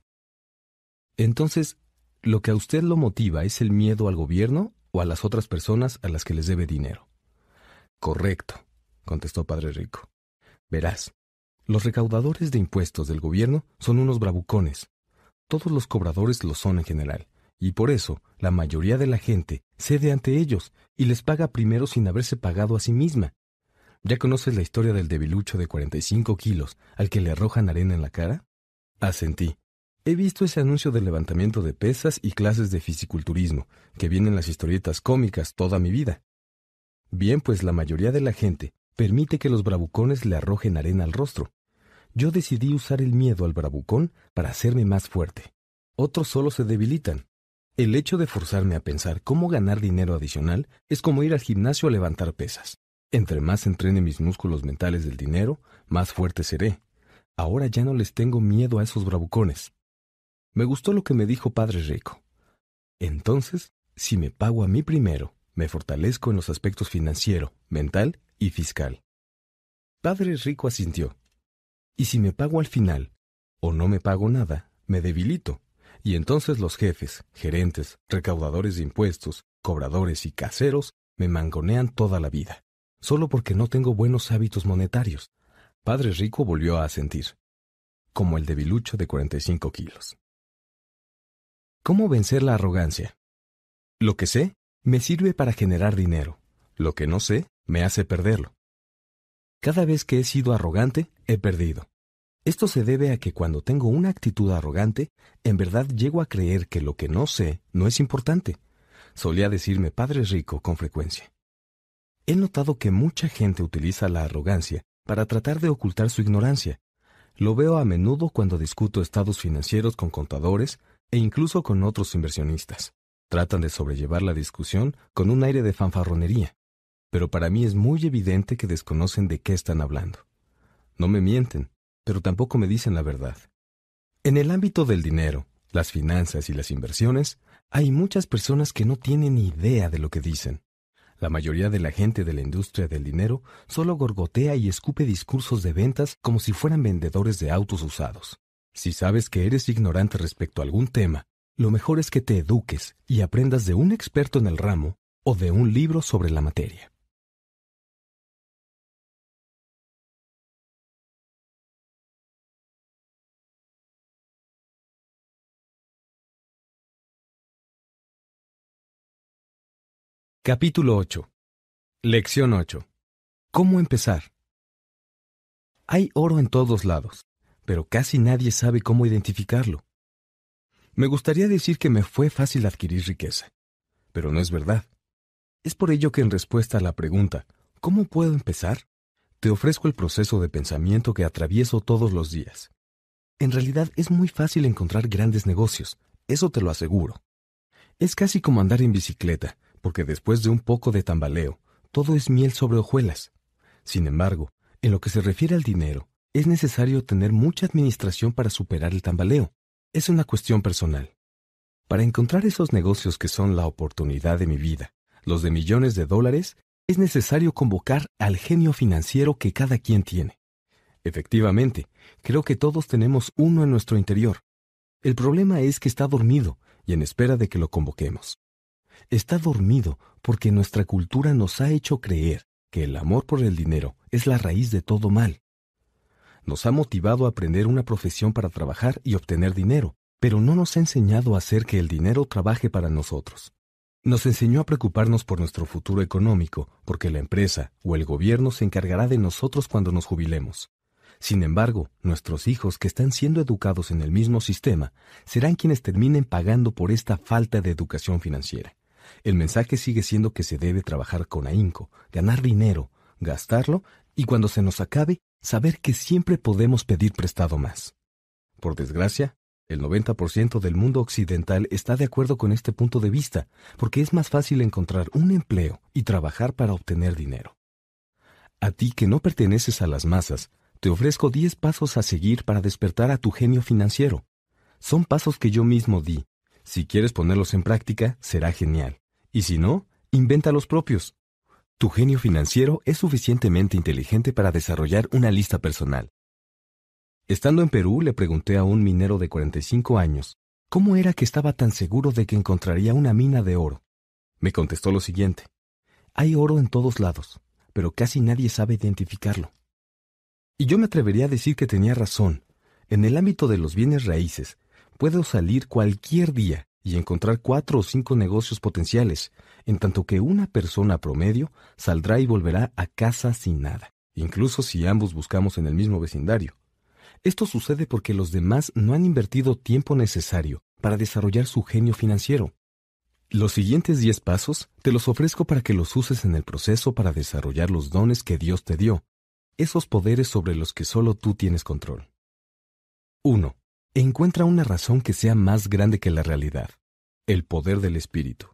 Entonces, ¿lo que a usted lo motiva es el miedo al gobierno o a las otras personas a las que les debe dinero? Correcto, contestó Padre Rico. Verás, los recaudadores de impuestos del gobierno son unos bravucones. Todos los cobradores lo son en general, y por eso la mayoría de la gente cede ante ellos y les paga primero sin haberse pagado a sí misma. ¿Ya conoces la historia del debilucho de 45 kilos al que le arrojan arena en la cara? Asentí. He visto ese anuncio de levantamiento de pesas y clases de fisiculturismo, que vienen en las historietas cómicas toda mi vida. Bien, pues la mayoría de la gente permite que los bravucones le arrojen arena al rostro. Yo decidí usar el miedo al bravucón para hacerme más fuerte. Otros solo se debilitan. El hecho de forzarme a pensar cómo ganar dinero adicional es como ir al gimnasio a levantar pesas. Entre más entrene mis músculos mentales del dinero, más fuerte seré. Ahora ya no les tengo miedo a esos bravucones. Me gustó lo que me dijo Padre Rico. Entonces, si me pago a mí primero, me fortalezco en los aspectos financiero, mental y fiscal. Padre Rico asintió. Y si me pago al final, o no me pago nada, me debilito. Y entonces los jefes, gerentes, recaudadores de impuestos, cobradores y caseros me mangonean toda la vida solo porque no tengo buenos hábitos monetarios. Padre Rico volvió a asentir, como el debilucho de 45 kilos. ¿Cómo vencer la arrogancia? Lo que sé me sirve para generar dinero. Lo que no sé me hace perderlo. Cada vez que he sido arrogante, he perdido. Esto se debe a que cuando tengo una actitud arrogante, en verdad llego a creer que lo que no sé no es importante. Solía decirme Padre Rico con frecuencia. He notado que mucha gente utiliza la arrogancia para tratar de ocultar su ignorancia. Lo veo a menudo cuando discuto estados financieros con contadores e incluso con otros inversionistas. Tratan de sobrellevar la discusión con un aire de fanfarronería, pero para mí es muy evidente que desconocen de qué están hablando. No me mienten, pero tampoco me dicen la verdad. En el ámbito del dinero, las finanzas y las inversiones, hay muchas personas que no tienen idea de lo que dicen. La mayoría de la gente de la industria del dinero solo gorgotea y escupe discursos de ventas como si fueran vendedores de autos usados. Si sabes que eres ignorante respecto a algún tema, lo mejor es que te eduques y aprendas de un experto en el ramo o de un libro sobre la materia. Capítulo 8. Lección 8. ¿Cómo empezar? Hay oro en todos lados, pero casi nadie sabe cómo identificarlo. Me gustaría decir que me fue fácil adquirir riqueza, pero no es verdad. Es por ello que en respuesta a la pregunta ¿cómo puedo empezar? te ofrezco el proceso de pensamiento que atravieso todos los días. En realidad es muy fácil encontrar grandes negocios, eso te lo aseguro. Es casi como andar en bicicleta, porque después de un poco de tambaleo, todo es miel sobre hojuelas. Sin embargo, en lo que se refiere al dinero, es necesario tener mucha administración para superar el tambaleo. Es una cuestión personal. Para encontrar esos negocios que son la oportunidad de mi vida, los de millones de dólares, es necesario convocar al genio financiero que cada quien tiene. Efectivamente, creo que todos tenemos uno en nuestro interior. El problema es que está dormido y en espera de que lo convoquemos está dormido porque nuestra cultura nos ha hecho creer que el amor por el dinero es la raíz de todo mal. Nos ha motivado a aprender una profesión para trabajar y obtener dinero, pero no nos ha enseñado a hacer que el dinero trabaje para nosotros. Nos enseñó a preocuparnos por nuestro futuro económico, porque la empresa o el gobierno se encargará de nosotros cuando nos jubilemos. Sin embargo, nuestros hijos que están siendo educados en el mismo sistema serán quienes terminen pagando por esta falta de educación financiera. El mensaje sigue siendo que se debe trabajar con ahínco, ganar dinero, gastarlo y cuando se nos acabe, saber que siempre podemos pedir prestado más. Por desgracia, el 90% del mundo occidental está de acuerdo con este punto de vista, porque es más fácil encontrar un empleo y trabajar para obtener dinero. A ti que no perteneces a las masas, te ofrezco 10 pasos a seguir para despertar a tu genio financiero. Son pasos que yo mismo di. Si quieres ponerlos en práctica, será genial. Y si no, inventa los propios. Tu genio financiero es suficientemente inteligente para desarrollar una lista personal. Estando en Perú, le pregunté a un minero de 45 años cómo era que estaba tan seguro de que encontraría una mina de oro. Me contestó lo siguiente. Hay oro en todos lados, pero casi nadie sabe identificarlo. Y yo me atrevería a decir que tenía razón. En el ámbito de los bienes raíces, puedo salir cualquier día y encontrar cuatro o cinco negocios potenciales, en tanto que una persona promedio saldrá y volverá a casa sin nada, incluso si ambos buscamos en el mismo vecindario. Esto sucede porque los demás no han invertido tiempo necesario para desarrollar su genio financiero. Los siguientes diez pasos te los ofrezco para que los uses en el proceso para desarrollar los dones que Dios te dio, esos poderes sobre los que solo tú tienes control. 1. Encuentra una razón que sea más grande que la realidad, el poder del espíritu.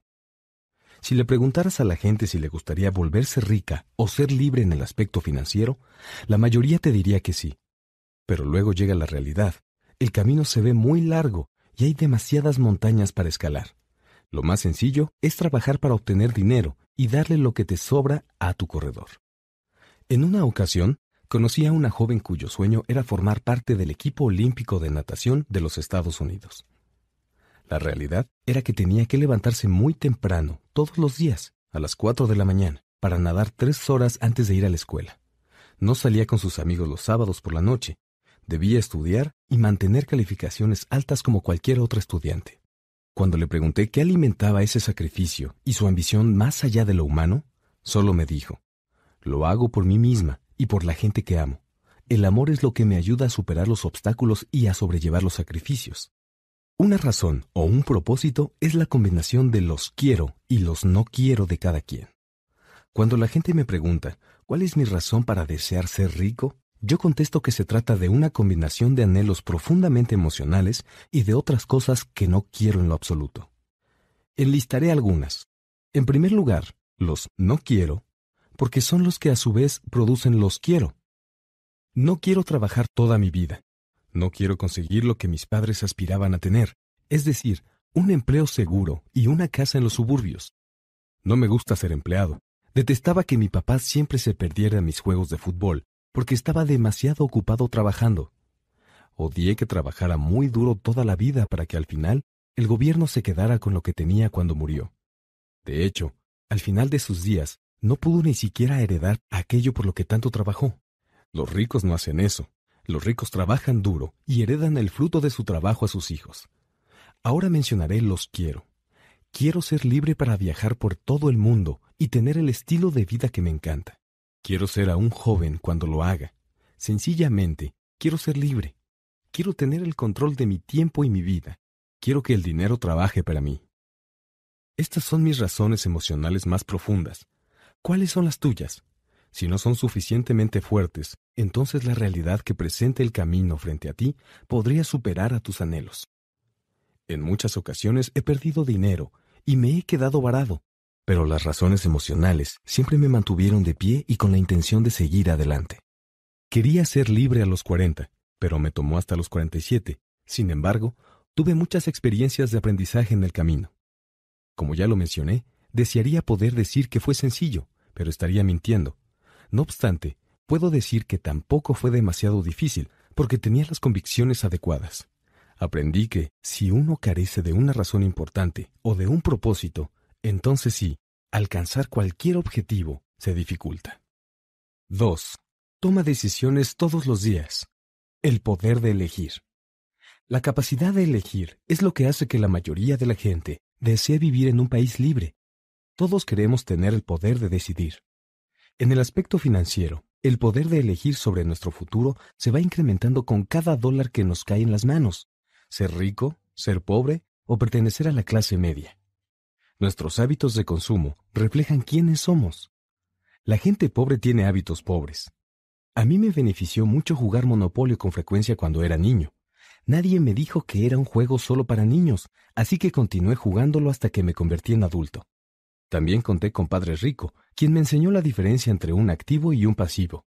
Si le preguntaras a la gente si le gustaría volverse rica o ser libre en el aspecto financiero, la mayoría te diría que sí. Pero luego llega la realidad. El camino se ve muy largo y hay demasiadas montañas para escalar. Lo más sencillo es trabajar para obtener dinero y darle lo que te sobra a tu corredor. En una ocasión, conocí a una joven cuyo sueño era formar parte del equipo olímpico de natación de los Estados Unidos. La realidad era que tenía que levantarse muy temprano, todos los días, a las cuatro de la mañana, para nadar tres horas antes de ir a la escuela. No salía con sus amigos los sábados por la noche. Debía estudiar y mantener calificaciones altas como cualquier otro estudiante. Cuando le pregunté qué alimentaba ese sacrificio y su ambición más allá de lo humano, solo me dijo, lo hago por mí misma y por la gente que amo. El amor es lo que me ayuda a superar los obstáculos y a sobrellevar los sacrificios. Una razón o un propósito es la combinación de los quiero y los no quiero de cada quien. Cuando la gente me pregunta, ¿cuál es mi razón para desear ser rico? Yo contesto que se trata de una combinación de anhelos profundamente emocionales y de otras cosas que no quiero en lo absoluto. Enlistaré algunas. En primer lugar, los no quiero porque son los que a su vez producen los quiero. No quiero trabajar toda mi vida. No quiero conseguir lo que mis padres aspiraban a tener, es decir, un empleo seguro y una casa en los suburbios. No me gusta ser empleado. Detestaba que mi papá siempre se perdiera en mis juegos de fútbol, porque estaba demasiado ocupado trabajando. Odié que trabajara muy duro toda la vida para que al final el gobierno se quedara con lo que tenía cuando murió. De hecho, al final de sus días, no pudo ni siquiera heredar aquello por lo que tanto trabajó. Los ricos no hacen eso. Los ricos trabajan duro y heredan el fruto de su trabajo a sus hijos. Ahora mencionaré los quiero. Quiero ser libre para viajar por todo el mundo y tener el estilo de vida que me encanta. Quiero ser aún joven cuando lo haga. Sencillamente, quiero ser libre. Quiero tener el control de mi tiempo y mi vida. Quiero que el dinero trabaje para mí. Estas son mis razones emocionales más profundas, ¿Cuáles son las tuyas? Si no son suficientemente fuertes, entonces la realidad que presenta el camino frente a ti podría superar a tus anhelos. En muchas ocasiones he perdido dinero y me he quedado varado, pero las razones emocionales siempre me mantuvieron de pie y con la intención de seguir adelante. Quería ser libre a los 40, pero me tomó hasta los 47. Sin embargo, tuve muchas experiencias de aprendizaje en el camino. Como ya lo mencioné, desearía poder decir que fue sencillo, pero estaría mintiendo. No obstante, puedo decir que tampoco fue demasiado difícil, porque tenía las convicciones adecuadas. Aprendí que, si uno carece de una razón importante o de un propósito, entonces sí, alcanzar cualquier objetivo se dificulta. 2. Toma decisiones todos los días. El poder de elegir. La capacidad de elegir es lo que hace que la mayoría de la gente desee vivir en un país libre. Todos queremos tener el poder de decidir. En el aspecto financiero, el poder de elegir sobre nuestro futuro se va incrementando con cada dólar que nos cae en las manos. Ser rico, ser pobre o pertenecer a la clase media. Nuestros hábitos de consumo reflejan quiénes somos. La gente pobre tiene hábitos pobres. A mí me benefició mucho jugar Monopolio con frecuencia cuando era niño. Nadie me dijo que era un juego solo para niños, así que continué jugándolo hasta que me convertí en adulto. También conté con Padre Rico, quien me enseñó la diferencia entre un activo y un pasivo.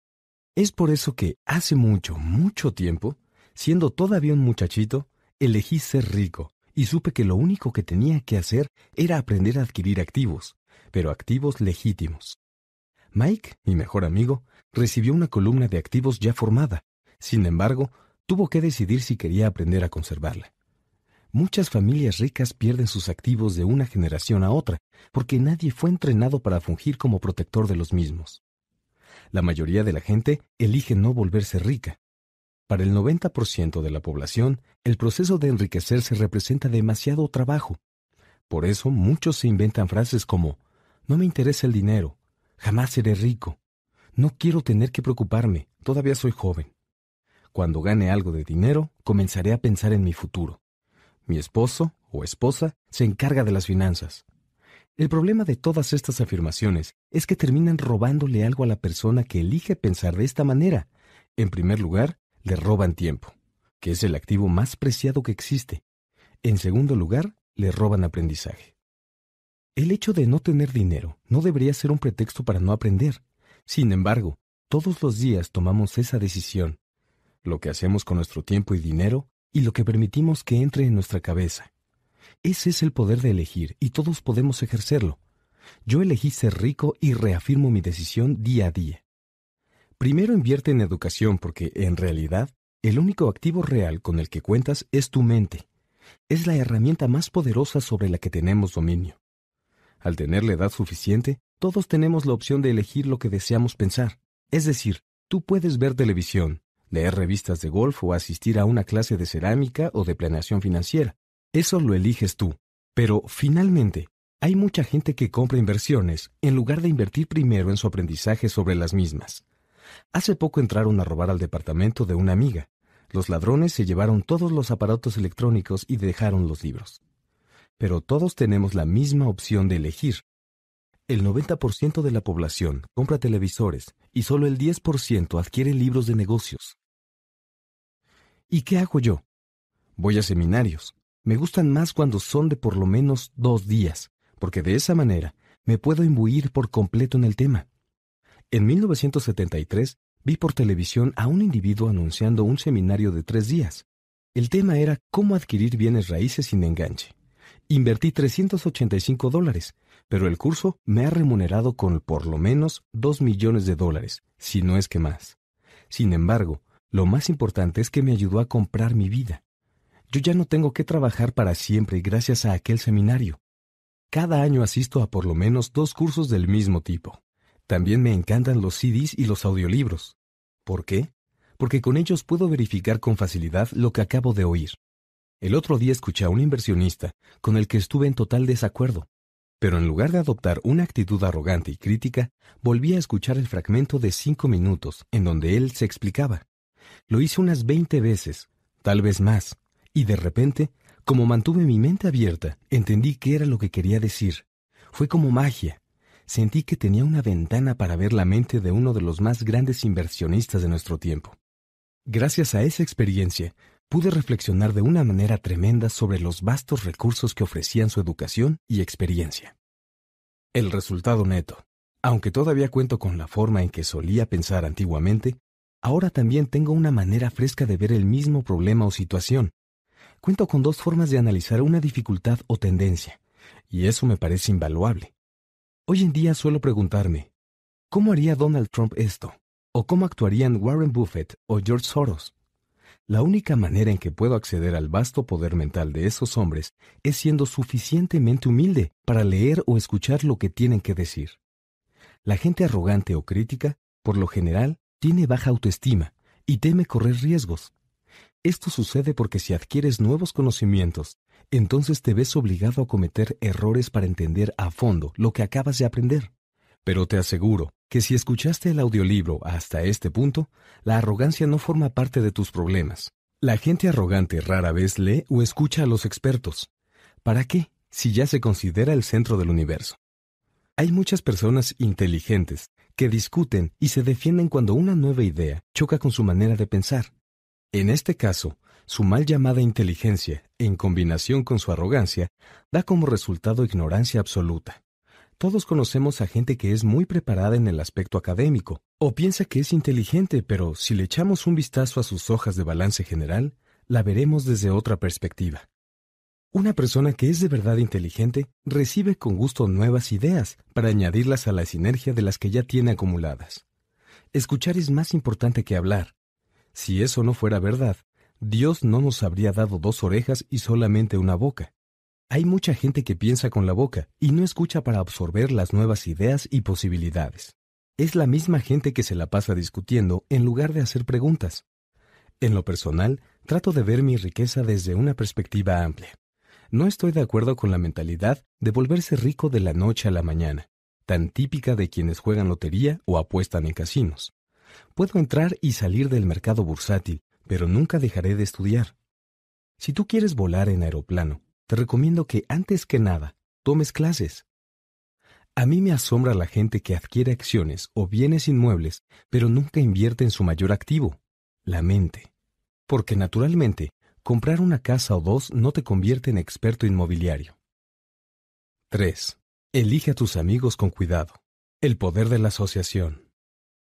Es por eso que hace mucho, mucho tiempo, siendo todavía un muchachito, elegí ser rico y supe que lo único que tenía que hacer era aprender a adquirir activos, pero activos legítimos. Mike, mi mejor amigo, recibió una columna de activos ya formada. Sin embargo, tuvo que decidir si quería aprender a conservarla. Muchas familias ricas pierden sus activos de una generación a otra, porque nadie fue entrenado para fungir como protector de los mismos. La mayoría de la gente elige no volverse rica. Para el 90% de la población, el proceso de enriquecerse representa demasiado trabajo. Por eso muchos se inventan frases como, no me interesa el dinero, jamás seré rico, no quiero tener que preocuparme, todavía soy joven. Cuando gane algo de dinero, comenzaré a pensar en mi futuro. Mi esposo o esposa se encarga de las finanzas. El problema de todas estas afirmaciones es que terminan robándole algo a la persona que elige pensar de esta manera. En primer lugar, le roban tiempo, que es el activo más preciado que existe. En segundo lugar, le roban aprendizaje. El hecho de no tener dinero no debería ser un pretexto para no aprender. Sin embargo, todos los días tomamos esa decisión lo que hacemos con nuestro tiempo y dinero y lo que permitimos que entre en nuestra cabeza. Ese es el poder de elegir y todos podemos ejercerlo. Yo elegí ser rico y reafirmo mi decisión día a día. Primero invierte en educación porque, en realidad, el único activo real con el que cuentas es tu mente. Es la herramienta más poderosa sobre la que tenemos dominio. Al tener la edad suficiente, todos tenemos la opción de elegir lo que deseamos pensar. Es decir, tú puedes ver televisión, leer revistas de golf o asistir a una clase de cerámica o de planeación financiera. Eso lo eliges tú. Pero, finalmente, hay mucha gente que compra inversiones en lugar de invertir primero en su aprendizaje sobre las mismas. Hace poco entraron a robar al departamento de una amiga. Los ladrones se llevaron todos los aparatos electrónicos y dejaron los libros. Pero todos tenemos la misma opción de elegir. El 90% de la población compra televisores y solo el 10% adquiere libros de negocios. ¿Y qué hago yo? Voy a seminarios. Me gustan más cuando son de por lo menos dos días, porque de esa manera me puedo imbuir por completo en el tema. En 1973 vi por televisión a un individuo anunciando un seminario de tres días. El tema era cómo adquirir bienes raíces sin enganche. Invertí 385 dólares, pero el curso me ha remunerado con por lo menos 2 millones de dólares, si no es que más. Sin embargo, lo más importante es que me ayudó a comprar mi vida. Yo ya no tengo que trabajar para siempre gracias a aquel seminario. Cada año asisto a por lo menos dos cursos del mismo tipo. También me encantan los CDs y los audiolibros. ¿Por qué? Porque con ellos puedo verificar con facilidad lo que acabo de oír. El otro día escuché a un inversionista con el que estuve en total desacuerdo, pero en lugar de adoptar una actitud arrogante y crítica, volví a escuchar el fragmento de cinco minutos en donde él se explicaba. Lo hice unas veinte veces, tal vez más, y de repente, como mantuve mi mente abierta, entendí qué era lo que quería decir. Fue como magia. Sentí que tenía una ventana para ver la mente de uno de los más grandes inversionistas de nuestro tiempo. Gracias a esa experiencia, pude reflexionar de una manera tremenda sobre los vastos recursos que ofrecían su educación y experiencia. El resultado neto. Aunque todavía cuento con la forma en que solía pensar antiguamente, Ahora también tengo una manera fresca de ver el mismo problema o situación. Cuento con dos formas de analizar una dificultad o tendencia, y eso me parece invaluable. Hoy en día suelo preguntarme, ¿cómo haría Donald Trump esto? ¿O cómo actuarían Warren Buffett o George Soros? La única manera en que puedo acceder al vasto poder mental de esos hombres es siendo suficientemente humilde para leer o escuchar lo que tienen que decir. La gente arrogante o crítica, por lo general, tiene baja autoestima y teme correr riesgos. Esto sucede porque si adquieres nuevos conocimientos, entonces te ves obligado a cometer errores para entender a fondo lo que acabas de aprender. Pero te aseguro que si escuchaste el audiolibro hasta este punto, la arrogancia no forma parte de tus problemas. La gente arrogante rara vez lee o escucha a los expertos. ¿Para qué? Si ya se considera el centro del universo. Hay muchas personas inteligentes que discuten y se defienden cuando una nueva idea choca con su manera de pensar. En este caso, su mal llamada inteligencia, en combinación con su arrogancia, da como resultado ignorancia absoluta. Todos conocemos a gente que es muy preparada en el aspecto académico, o piensa que es inteligente, pero si le echamos un vistazo a sus hojas de balance general, la veremos desde otra perspectiva. Una persona que es de verdad inteligente recibe con gusto nuevas ideas para añadirlas a la sinergia de las que ya tiene acumuladas. Escuchar es más importante que hablar. Si eso no fuera verdad, Dios no nos habría dado dos orejas y solamente una boca. Hay mucha gente que piensa con la boca y no escucha para absorber las nuevas ideas y posibilidades. Es la misma gente que se la pasa discutiendo en lugar de hacer preguntas. En lo personal, trato de ver mi riqueza desde una perspectiva amplia. No estoy de acuerdo con la mentalidad de volverse rico de la noche a la mañana, tan típica de quienes juegan lotería o apuestan en casinos. Puedo entrar y salir del mercado bursátil, pero nunca dejaré de estudiar. Si tú quieres volar en aeroplano, te recomiendo que antes que nada tomes clases. A mí me asombra la gente que adquiere acciones o bienes inmuebles, pero nunca invierte en su mayor activo, la mente. Porque naturalmente comprar una casa o dos no te convierte en experto inmobiliario. 3. Elige a tus amigos con cuidado. El poder de la asociación.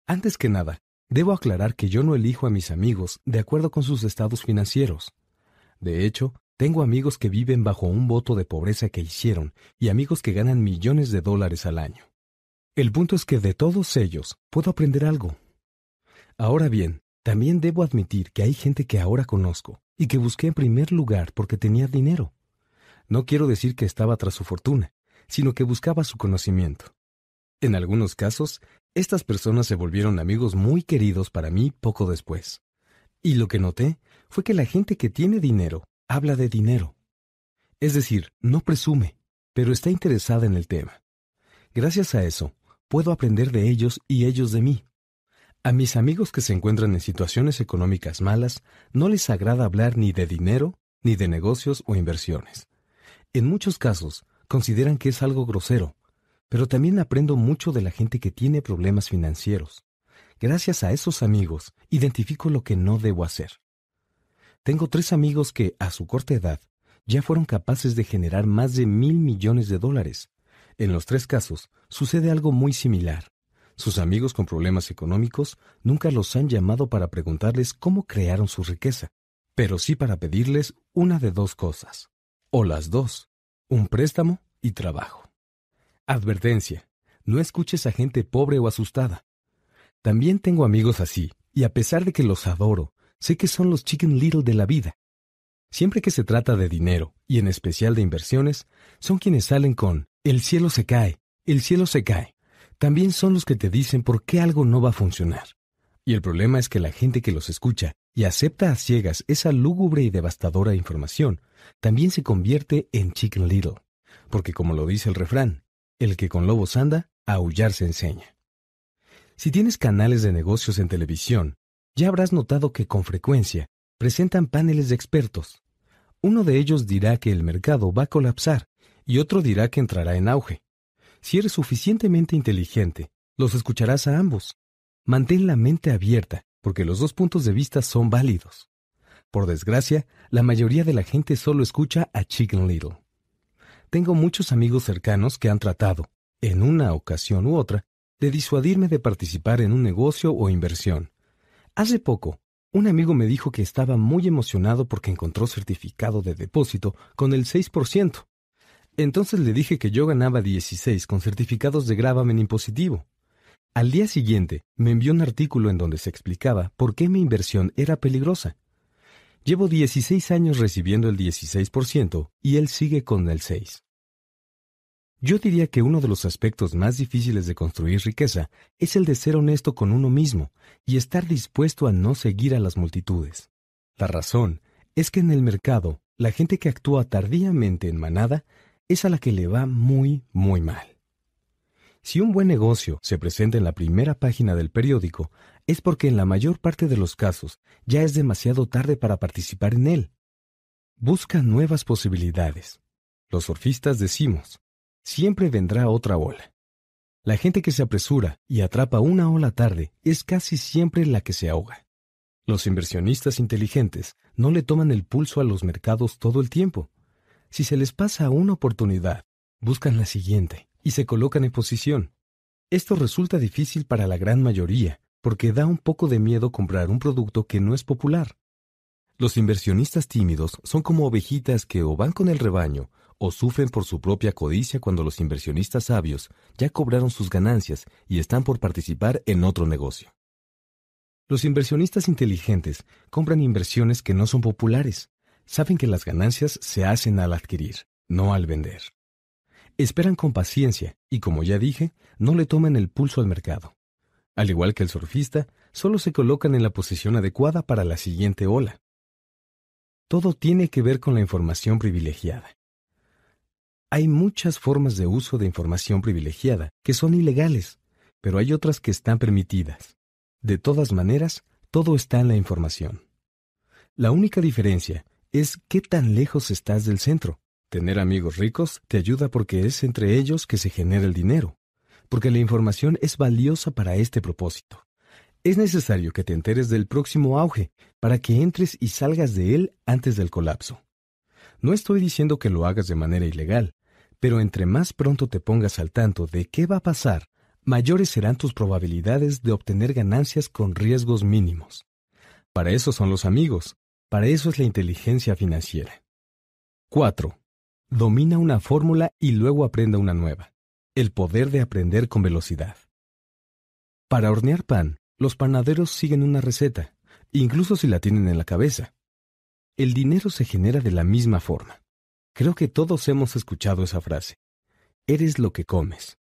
Antes que nada, debo aclarar que yo no elijo a mis amigos de acuerdo con sus estados financieros. De hecho, tengo amigos que viven bajo un voto de pobreza que hicieron y amigos que ganan millones de dólares al año. El punto es que de todos ellos puedo aprender algo. Ahora bien, también debo admitir que hay gente que ahora conozco y que busqué en primer lugar porque tenía dinero. No quiero decir que estaba tras su fortuna, sino que buscaba su conocimiento. En algunos casos, estas personas se volvieron amigos muy queridos para mí poco después. Y lo que noté fue que la gente que tiene dinero habla de dinero. Es decir, no presume, pero está interesada en el tema. Gracias a eso, puedo aprender de ellos y ellos de mí. A mis amigos que se encuentran en situaciones económicas malas no les agrada hablar ni de dinero, ni de negocios o inversiones. En muchos casos, consideran que es algo grosero, pero también aprendo mucho de la gente que tiene problemas financieros. Gracias a esos amigos, identifico lo que no debo hacer. Tengo tres amigos que, a su corta edad, ya fueron capaces de generar más de mil millones de dólares. En los tres casos, sucede algo muy similar. Sus amigos con problemas económicos nunca los han llamado para preguntarles cómo crearon su riqueza, pero sí para pedirles una de dos cosas, o las dos, un préstamo y trabajo. Advertencia, no escuches a gente pobre o asustada. También tengo amigos así, y a pesar de que los adoro, sé que son los chicken little de la vida. Siempre que se trata de dinero, y en especial de inversiones, son quienes salen con, el cielo se cae, el cielo se cae también son los que te dicen por qué algo no va a funcionar. Y el problema es que la gente que los escucha y acepta a ciegas esa lúgubre y devastadora información, también se convierte en Chicken Little. Porque como lo dice el refrán, el que con lobos anda, aullar se enseña. Si tienes canales de negocios en televisión, ya habrás notado que con frecuencia presentan paneles de expertos. Uno de ellos dirá que el mercado va a colapsar y otro dirá que entrará en auge. Si eres suficientemente inteligente, los escucharás a ambos. Mantén la mente abierta, porque los dos puntos de vista son válidos. Por desgracia, la mayoría de la gente solo escucha a Chicken Little. Tengo muchos amigos cercanos que han tratado, en una ocasión u otra, de disuadirme de participar en un negocio o inversión. Hace poco, un amigo me dijo que estaba muy emocionado porque encontró certificado de depósito con el 6%. Entonces le dije que yo ganaba 16 con certificados de gravamen impositivo. Al día siguiente me envió un artículo en donde se explicaba por qué mi inversión era peligrosa. Llevo 16 años recibiendo el 16% y él sigue con el 6%. Yo diría que uno de los aspectos más difíciles de construir riqueza es el de ser honesto con uno mismo y estar dispuesto a no seguir a las multitudes. La razón es que en el mercado, la gente que actúa tardíamente en manada es a la que le va muy, muy mal. Si un buen negocio se presenta en la primera página del periódico, es porque en la mayor parte de los casos ya es demasiado tarde para participar en él. Busca nuevas posibilidades. Los surfistas decimos, siempre vendrá otra ola. La gente que se apresura y atrapa una ola tarde es casi siempre la que se ahoga. Los inversionistas inteligentes no le toman el pulso a los mercados todo el tiempo. Si se les pasa una oportunidad, buscan la siguiente y se colocan en posición. Esto resulta difícil para la gran mayoría, porque da un poco de miedo comprar un producto que no es popular. Los inversionistas tímidos son como ovejitas que o van con el rebaño o sufren por su propia codicia cuando los inversionistas sabios ya cobraron sus ganancias y están por participar en otro negocio. Los inversionistas inteligentes compran inversiones que no son populares. Saben que las ganancias se hacen al adquirir, no al vender. Esperan con paciencia y, como ya dije, no le toman el pulso al mercado. Al igual que el surfista, solo se colocan en la posición adecuada para la siguiente ola. Todo tiene que ver con la información privilegiada. Hay muchas formas de uso de información privilegiada que son ilegales, pero hay otras que están permitidas. De todas maneras, todo está en la información. La única diferencia es qué tan lejos estás del centro. Tener amigos ricos te ayuda porque es entre ellos que se genera el dinero, porque la información es valiosa para este propósito. Es necesario que te enteres del próximo auge para que entres y salgas de él antes del colapso. No estoy diciendo que lo hagas de manera ilegal, pero entre más pronto te pongas al tanto de qué va a pasar, mayores serán tus probabilidades de obtener ganancias con riesgos mínimos. Para eso son los amigos, para eso es la inteligencia financiera. 4. Domina una fórmula y luego aprenda una nueva. El poder de aprender con velocidad. Para hornear pan, los panaderos siguen una receta, incluso si la tienen en la cabeza. El dinero se genera de la misma forma. Creo que todos hemos escuchado esa frase. Eres lo que comes.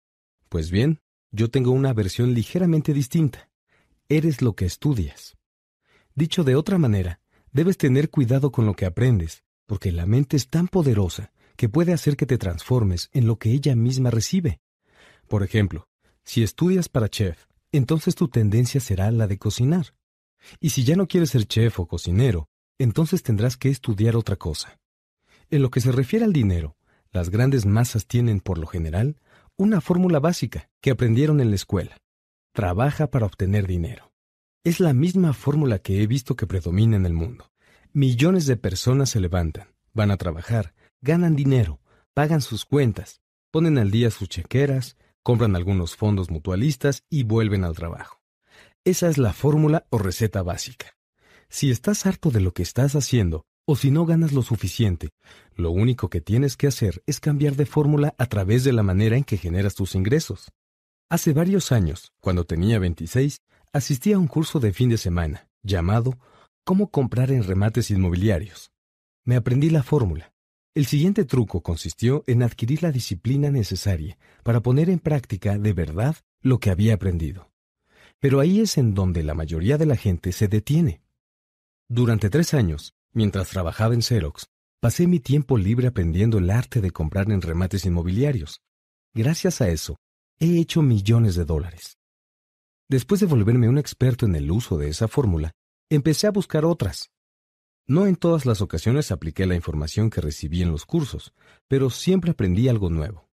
Pues bien, yo tengo una versión ligeramente distinta. Eres lo que estudias. Dicho de otra manera, debes tener cuidado con lo que aprendes, porque la mente es tan poderosa que puede hacer que te transformes en lo que ella misma recibe. Por ejemplo, si estudias para chef, entonces tu tendencia será la de cocinar. Y si ya no quieres ser chef o cocinero, entonces tendrás que estudiar otra cosa. En lo que se refiere al dinero, las grandes masas tienen, por lo general, una fórmula básica que aprendieron en la escuela. Trabaja para obtener dinero. Es la misma fórmula que he visto que predomina en el mundo. Millones de personas se levantan, van a trabajar, ganan dinero, pagan sus cuentas, ponen al día sus chequeras, compran algunos fondos mutualistas y vuelven al trabajo. Esa es la fórmula o receta básica. Si estás harto de lo que estás haciendo, o si no ganas lo suficiente, lo único que tienes que hacer es cambiar de fórmula a través de la manera en que generas tus ingresos. Hace varios años, cuando tenía 26, asistí a un curso de fin de semana llamado Cómo comprar en remates inmobiliarios. Me aprendí la fórmula. El siguiente truco consistió en adquirir la disciplina necesaria para poner en práctica de verdad lo que había aprendido. Pero ahí es en donde la mayoría de la gente se detiene. Durante tres años, mientras trabajaba en Xerox, pasé mi tiempo libre aprendiendo el arte de comprar en remates inmobiliarios. Gracias a eso, he hecho millones de dólares. Después de volverme un experto en el uso de esa fórmula, empecé a buscar otras, no en todas las ocasiones apliqué la información que recibí en los cursos, pero siempre aprendí algo nuevo.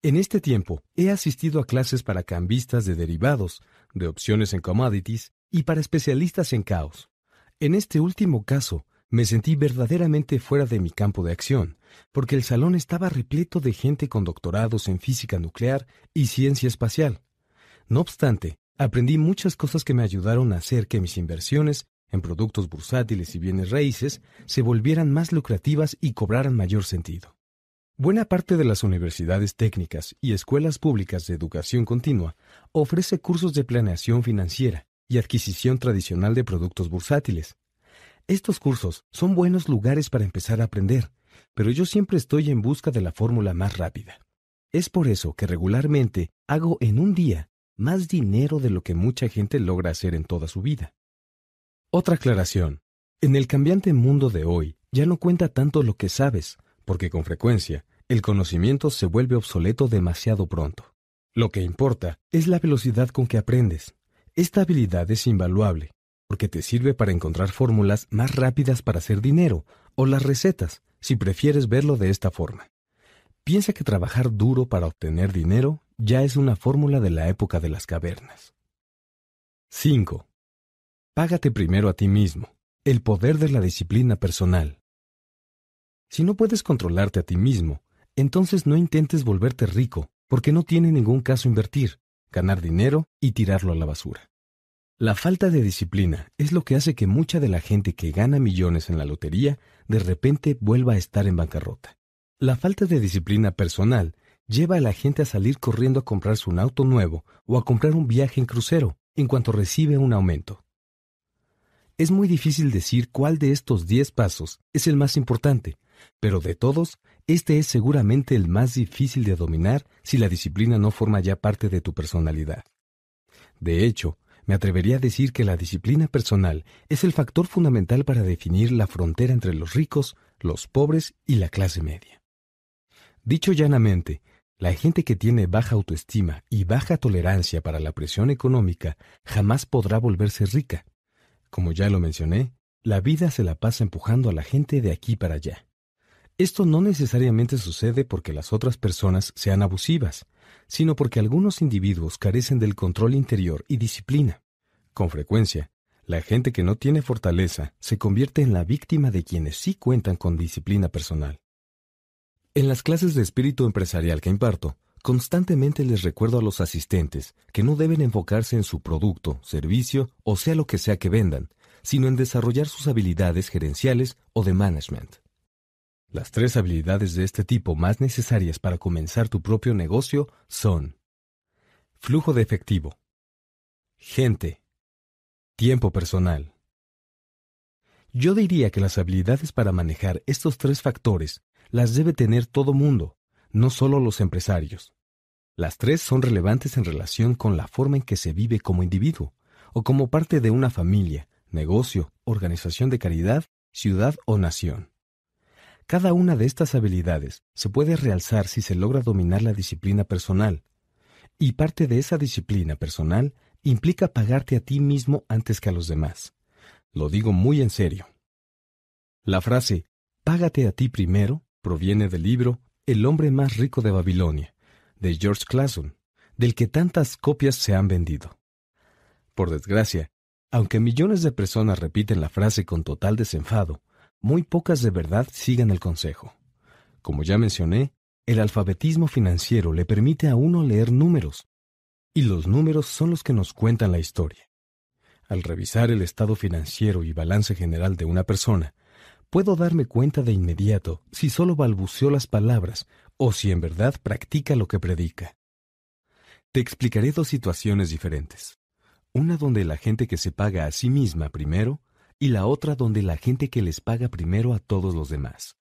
En este tiempo he asistido a clases para cambistas de derivados, de opciones en commodities y para especialistas en caos. En este último caso, me sentí verdaderamente fuera de mi campo de acción, porque el salón estaba repleto de gente con doctorados en física nuclear y ciencia espacial. No obstante, aprendí muchas cosas que me ayudaron a hacer que mis inversiones en productos bursátiles y bienes raíces se volvieran más lucrativas y cobraran mayor sentido. Buena parte de las universidades técnicas y escuelas públicas de educación continua ofrece cursos de planeación financiera y adquisición tradicional de productos bursátiles. Estos cursos son buenos lugares para empezar a aprender, pero yo siempre estoy en busca de la fórmula más rápida. Es por eso que regularmente hago en un día más dinero de lo que mucha gente logra hacer en toda su vida. Otra aclaración. En el cambiante mundo de hoy, ya no cuenta tanto lo que sabes, porque con frecuencia el conocimiento se vuelve obsoleto demasiado pronto. Lo que importa es la velocidad con que aprendes. Esta habilidad es invaluable, porque te sirve para encontrar fórmulas más rápidas para hacer dinero, o las recetas, si prefieres verlo de esta forma. Piensa que trabajar duro para obtener dinero ya es una fórmula de la época de las cavernas. 5. Págate primero a ti mismo. El poder de la disciplina personal. Si no puedes controlarte a ti mismo, entonces no intentes volverte rico, porque no tiene ningún caso invertir, ganar dinero y tirarlo a la basura. La falta de disciplina es lo que hace que mucha de la gente que gana millones en la lotería de repente vuelva a estar en bancarrota. La falta de disciplina personal lleva a la gente a salir corriendo a comprarse un auto nuevo o a comprar un viaje en crucero en cuanto recibe un aumento. Es muy difícil decir cuál de estos 10 pasos es el más importante, pero de todos, este es seguramente el más difícil de dominar si la disciplina no forma ya parte de tu personalidad. De hecho, me atrevería a decir que la disciplina personal es el factor fundamental para definir la frontera entre los ricos, los pobres y la clase media. Dicho llanamente, la gente que tiene baja autoestima y baja tolerancia para la presión económica jamás podrá volverse rica. Como ya lo mencioné, la vida se la pasa empujando a la gente de aquí para allá. Esto no necesariamente sucede porque las otras personas sean abusivas, sino porque algunos individuos carecen del control interior y disciplina. Con frecuencia, la gente que no tiene fortaleza se convierte en la víctima de quienes sí cuentan con disciplina personal. En las clases de espíritu empresarial que imparto, constantemente les recuerdo a los asistentes que no deben enfocarse en su producto, servicio o sea lo que sea que vendan, sino en desarrollar sus habilidades gerenciales o de management. Las tres habilidades de este tipo más necesarias para comenzar tu propio negocio son flujo de efectivo, gente, tiempo personal. Yo diría que las habilidades para manejar estos tres factores las debe tener todo mundo, no solo los empresarios. Las tres son relevantes en relación con la forma en que se vive como individuo, o como parte de una familia, negocio, organización de caridad, ciudad o nación. Cada una de estas habilidades se puede realzar si se logra dominar la disciplina personal, y parte de esa disciplina personal implica pagarte a ti mismo antes que a los demás. Lo digo muy en serio. La frase Págate a ti primero proviene del libro El hombre más rico de Babilonia, de George Clason, del que tantas copias se han vendido. Por desgracia, aunque millones de personas repiten la frase con total desenfado, muy pocas de verdad siguen el consejo. Como ya mencioné, el alfabetismo financiero le permite a uno leer números, y los números son los que nos cuentan la historia. Al revisar el estado financiero y balance general de una persona, puedo darme cuenta de inmediato si solo balbuceó las palabras o si en verdad practica lo que predica. Te explicaré dos situaciones diferentes. Una donde la gente que se paga a sí misma primero y la otra donde la gente que les paga primero a todos los demás.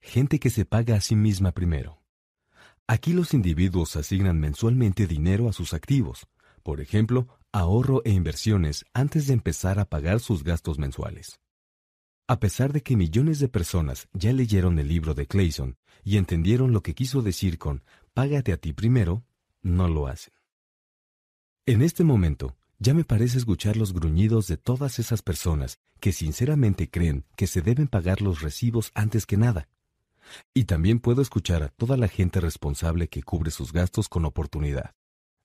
Gente que se paga a sí misma primero. Aquí los individuos asignan mensualmente dinero a sus activos, por ejemplo, ahorro e inversiones antes de empezar a pagar sus gastos mensuales. A pesar de que millones de personas ya leyeron el libro de Clayson y entendieron lo que quiso decir con págate a ti primero, no lo hacen. En este momento, ya me parece escuchar los gruñidos de todas esas personas que sinceramente creen que se deben pagar los recibos antes que nada. Y también puedo escuchar a toda la gente responsable que cubre sus gastos con oportunidad.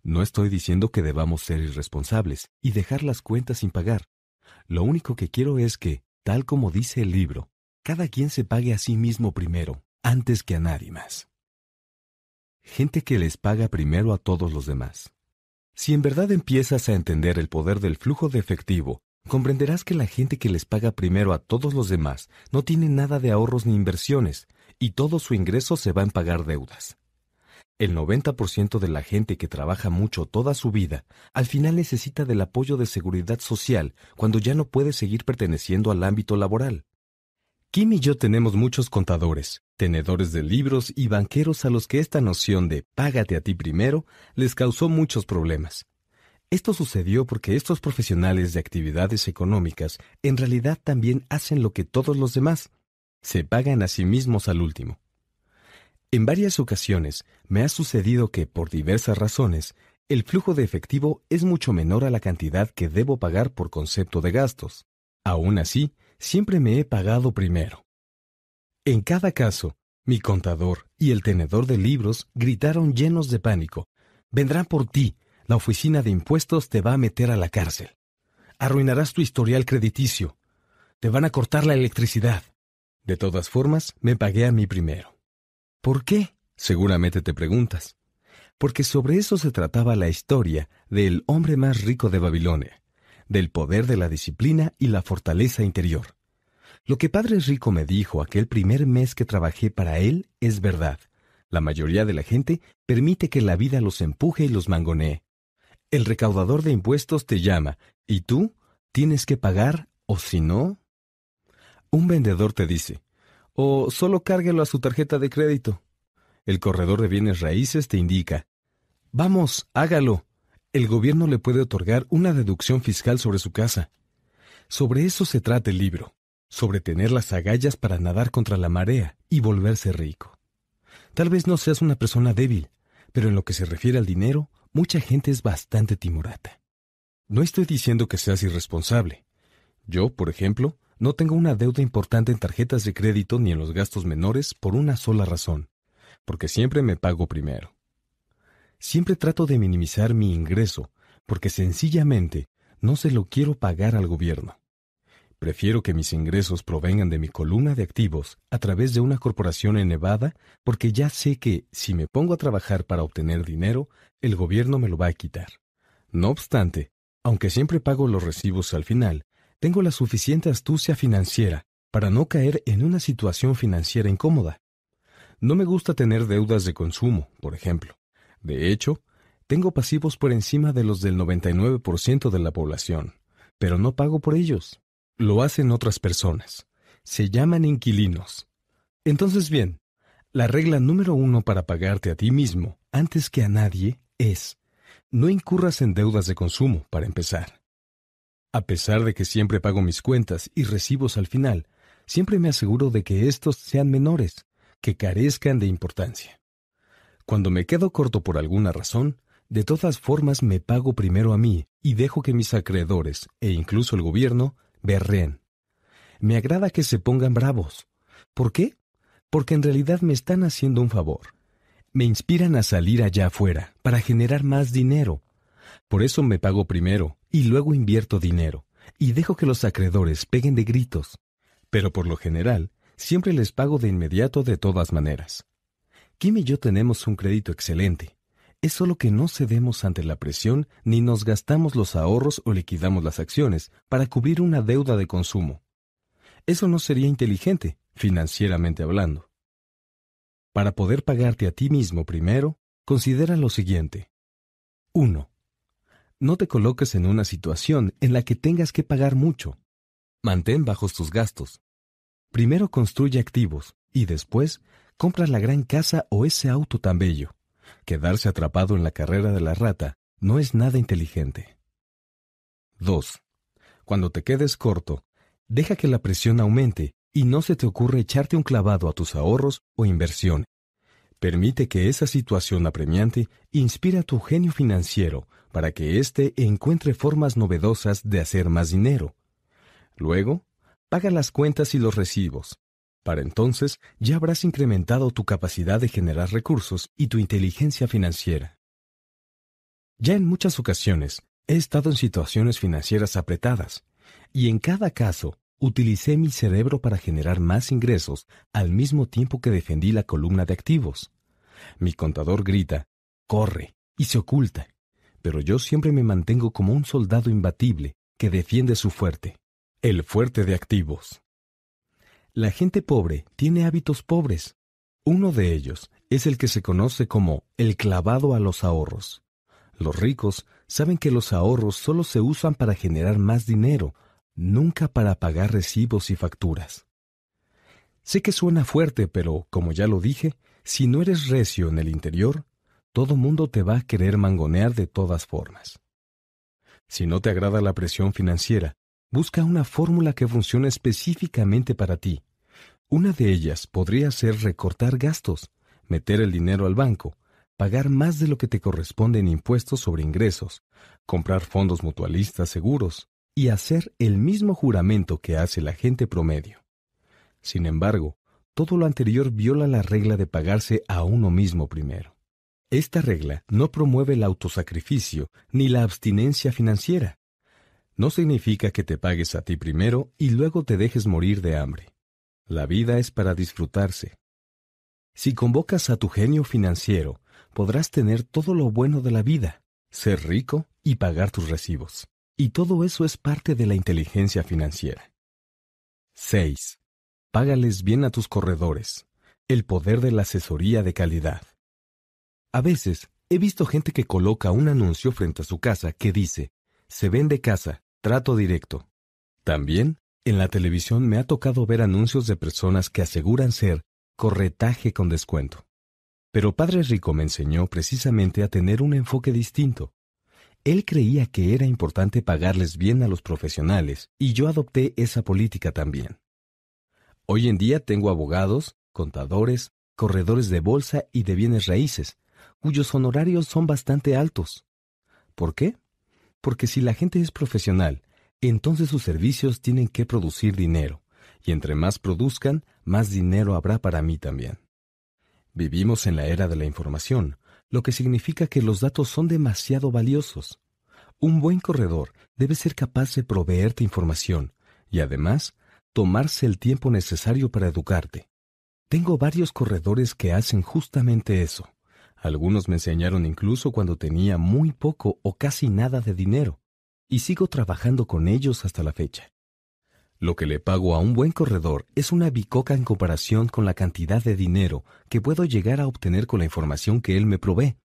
No estoy diciendo que debamos ser irresponsables y dejar las cuentas sin pagar. Lo único que quiero es que, Tal como dice el libro, cada quien se pague a sí mismo primero, antes que a nadie más. Gente que les paga primero a todos los demás. Si en verdad empiezas a entender el poder del flujo de efectivo, comprenderás que la gente que les paga primero a todos los demás no tiene nada de ahorros ni inversiones, y todo su ingreso se va en pagar deudas. El 90% de la gente que trabaja mucho toda su vida, al final necesita del apoyo de seguridad social cuando ya no puede seguir perteneciendo al ámbito laboral. Kim y yo tenemos muchos contadores, tenedores de libros y banqueros a los que esta noción de págate a ti primero les causó muchos problemas. Esto sucedió porque estos profesionales de actividades económicas en realidad también hacen lo que todos los demás. Se pagan a sí mismos al último. En varias ocasiones me ha sucedido que, por diversas razones, el flujo de efectivo es mucho menor a la cantidad que debo pagar por concepto de gastos. Aún así, siempre me he pagado primero. En cada caso, mi contador y el tenedor de libros gritaron llenos de pánico. Vendrán por ti, la oficina de impuestos te va a meter a la cárcel. Arruinarás tu historial crediticio. Te van a cortar la electricidad. De todas formas, me pagué a mí primero. ¿Por qué? Seguramente te preguntas. Porque sobre eso se trataba la historia del hombre más rico de Babilonia, del poder de la disciplina y la fortaleza interior. Lo que Padre Rico me dijo aquel primer mes que trabajé para él es verdad. La mayoría de la gente permite que la vida los empuje y los mangonee. El recaudador de impuestos te llama y tú tienes que pagar o si no... Un vendedor te dice, o solo cárguelo a su tarjeta de crédito. El corredor de bienes raíces te indica, vamos, hágalo. El gobierno le puede otorgar una deducción fiscal sobre su casa. Sobre eso se trata el libro, sobre tener las agallas para nadar contra la marea y volverse rico. Tal vez no seas una persona débil, pero en lo que se refiere al dinero, mucha gente es bastante timorata. No estoy diciendo que seas irresponsable. Yo, por ejemplo, no tengo una deuda importante en tarjetas de crédito ni en los gastos menores por una sola razón, porque siempre me pago primero. Siempre trato de minimizar mi ingreso, porque sencillamente no se lo quiero pagar al gobierno. Prefiero que mis ingresos provengan de mi columna de activos a través de una corporación en Nevada porque ya sé que si me pongo a trabajar para obtener dinero, el gobierno me lo va a quitar. No obstante, aunque siempre pago los recibos al final, tengo la suficiente astucia financiera para no caer en una situación financiera incómoda. No me gusta tener deudas de consumo, por ejemplo. De hecho, tengo pasivos por encima de los del 99% de la población, pero no pago por ellos. Lo hacen otras personas. Se llaman inquilinos. Entonces bien, la regla número uno para pagarte a ti mismo, antes que a nadie, es, no incurras en deudas de consumo, para empezar. A pesar de que siempre pago mis cuentas y recibos al final, siempre me aseguro de que estos sean menores, que carezcan de importancia. Cuando me quedo corto por alguna razón, de todas formas me pago primero a mí y dejo que mis acreedores, e incluso el gobierno, berren. Me agrada que se pongan bravos. ¿Por qué? Porque en realidad me están haciendo un favor. Me inspiran a salir allá afuera para generar más dinero. Por eso me pago primero y luego invierto dinero y dejo que los acreedores peguen de gritos. Pero por lo general, siempre les pago de inmediato de todas maneras. Kim y yo tenemos un crédito excelente. Es solo que no cedemos ante la presión ni nos gastamos los ahorros o liquidamos las acciones para cubrir una deuda de consumo. Eso no sería inteligente, financieramente hablando. Para poder pagarte a ti mismo primero, considera lo siguiente. 1. No te coloques en una situación en la que tengas que pagar mucho. Mantén bajos tus gastos. Primero construye activos y después compra la gran casa o ese auto tan bello. Quedarse atrapado en la carrera de la rata no es nada inteligente. 2. Cuando te quedes corto, deja que la presión aumente y no se te ocurre echarte un clavado a tus ahorros o inversión. Permite que esa situación apremiante inspire tu genio financiero para que éste encuentre formas novedosas de hacer más dinero. Luego, paga las cuentas y los recibos, para entonces ya habrás incrementado tu capacidad de generar recursos y tu inteligencia financiera. Ya en muchas ocasiones he estado en situaciones financieras apretadas, y en cada caso utilicé mi cerebro para generar más ingresos al mismo tiempo que defendí la columna de activos. Mi contador grita, corre, y se oculta, pero yo siempre me mantengo como un soldado imbatible que defiende su fuerte, el fuerte de activos. La gente pobre tiene hábitos pobres. Uno de ellos es el que se conoce como el clavado a los ahorros. Los ricos saben que los ahorros solo se usan para generar más dinero, nunca para pagar recibos y facturas. Sé que suena fuerte, pero, como ya lo dije, si no eres recio en el interior, todo mundo te va a querer mangonear de todas formas. Si no te agrada la presión financiera, busca una fórmula que funcione específicamente para ti. Una de ellas podría ser recortar gastos, meter el dinero al banco, pagar más de lo que te corresponde en impuestos sobre ingresos, comprar fondos mutualistas seguros y hacer el mismo juramento que hace la gente promedio. Sin embargo, todo lo anterior viola la regla de pagarse a uno mismo primero. Esta regla no promueve el autosacrificio ni la abstinencia financiera. No significa que te pagues a ti primero y luego te dejes morir de hambre. La vida es para disfrutarse. Si convocas a tu genio financiero, podrás tener todo lo bueno de la vida, ser rico y pagar tus recibos. Y todo eso es parte de la inteligencia financiera. 6. Págales bien a tus corredores. El poder de la asesoría de calidad. A veces he visto gente que coloca un anuncio frente a su casa que dice, se vende casa, trato directo. También, en la televisión me ha tocado ver anuncios de personas que aseguran ser corretaje con descuento. Pero Padre Rico me enseñó precisamente a tener un enfoque distinto. Él creía que era importante pagarles bien a los profesionales y yo adopté esa política también. Hoy en día tengo abogados, contadores, corredores de bolsa y de bienes raíces, cuyos honorarios son bastante altos. ¿Por qué? Porque si la gente es profesional, entonces sus servicios tienen que producir dinero, y entre más produzcan, más dinero habrá para mí también. Vivimos en la era de la información, lo que significa que los datos son demasiado valiosos. Un buen corredor debe ser capaz de proveerte información y además tomarse el tiempo necesario para educarte. Tengo varios corredores que hacen justamente eso. Algunos me enseñaron incluso cuando tenía muy poco o casi nada de dinero, y sigo trabajando con ellos hasta la fecha. Lo que le pago a un buen corredor es una bicoca en comparación con la cantidad de dinero que puedo llegar a obtener con la información que él me provee.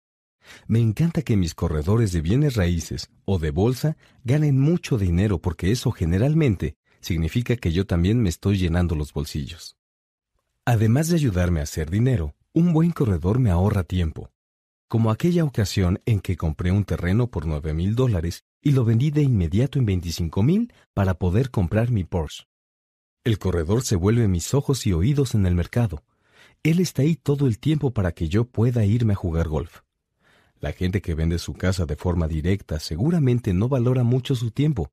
Me encanta que mis corredores de bienes raíces o de bolsa ganen mucho dinero porque eso generalmente significa que yo también me estoy llenando los bolsillos. Además de ayudarme a hacer dinero, un buen corredor me ahorra tiempo, como aquella ocasión en que compré un terreno por nueve mil dólares y lo vendí de inmediato en veinticinco mil para poder comprar mi Porsche. El corredor se vuelve mis ojos y oídos en el mercado. Él está ahí todo el tiempo para que yo pueda irme a jugar golf. La gente que vende su casa de forma directa seguramente no valora mucho su tiempo.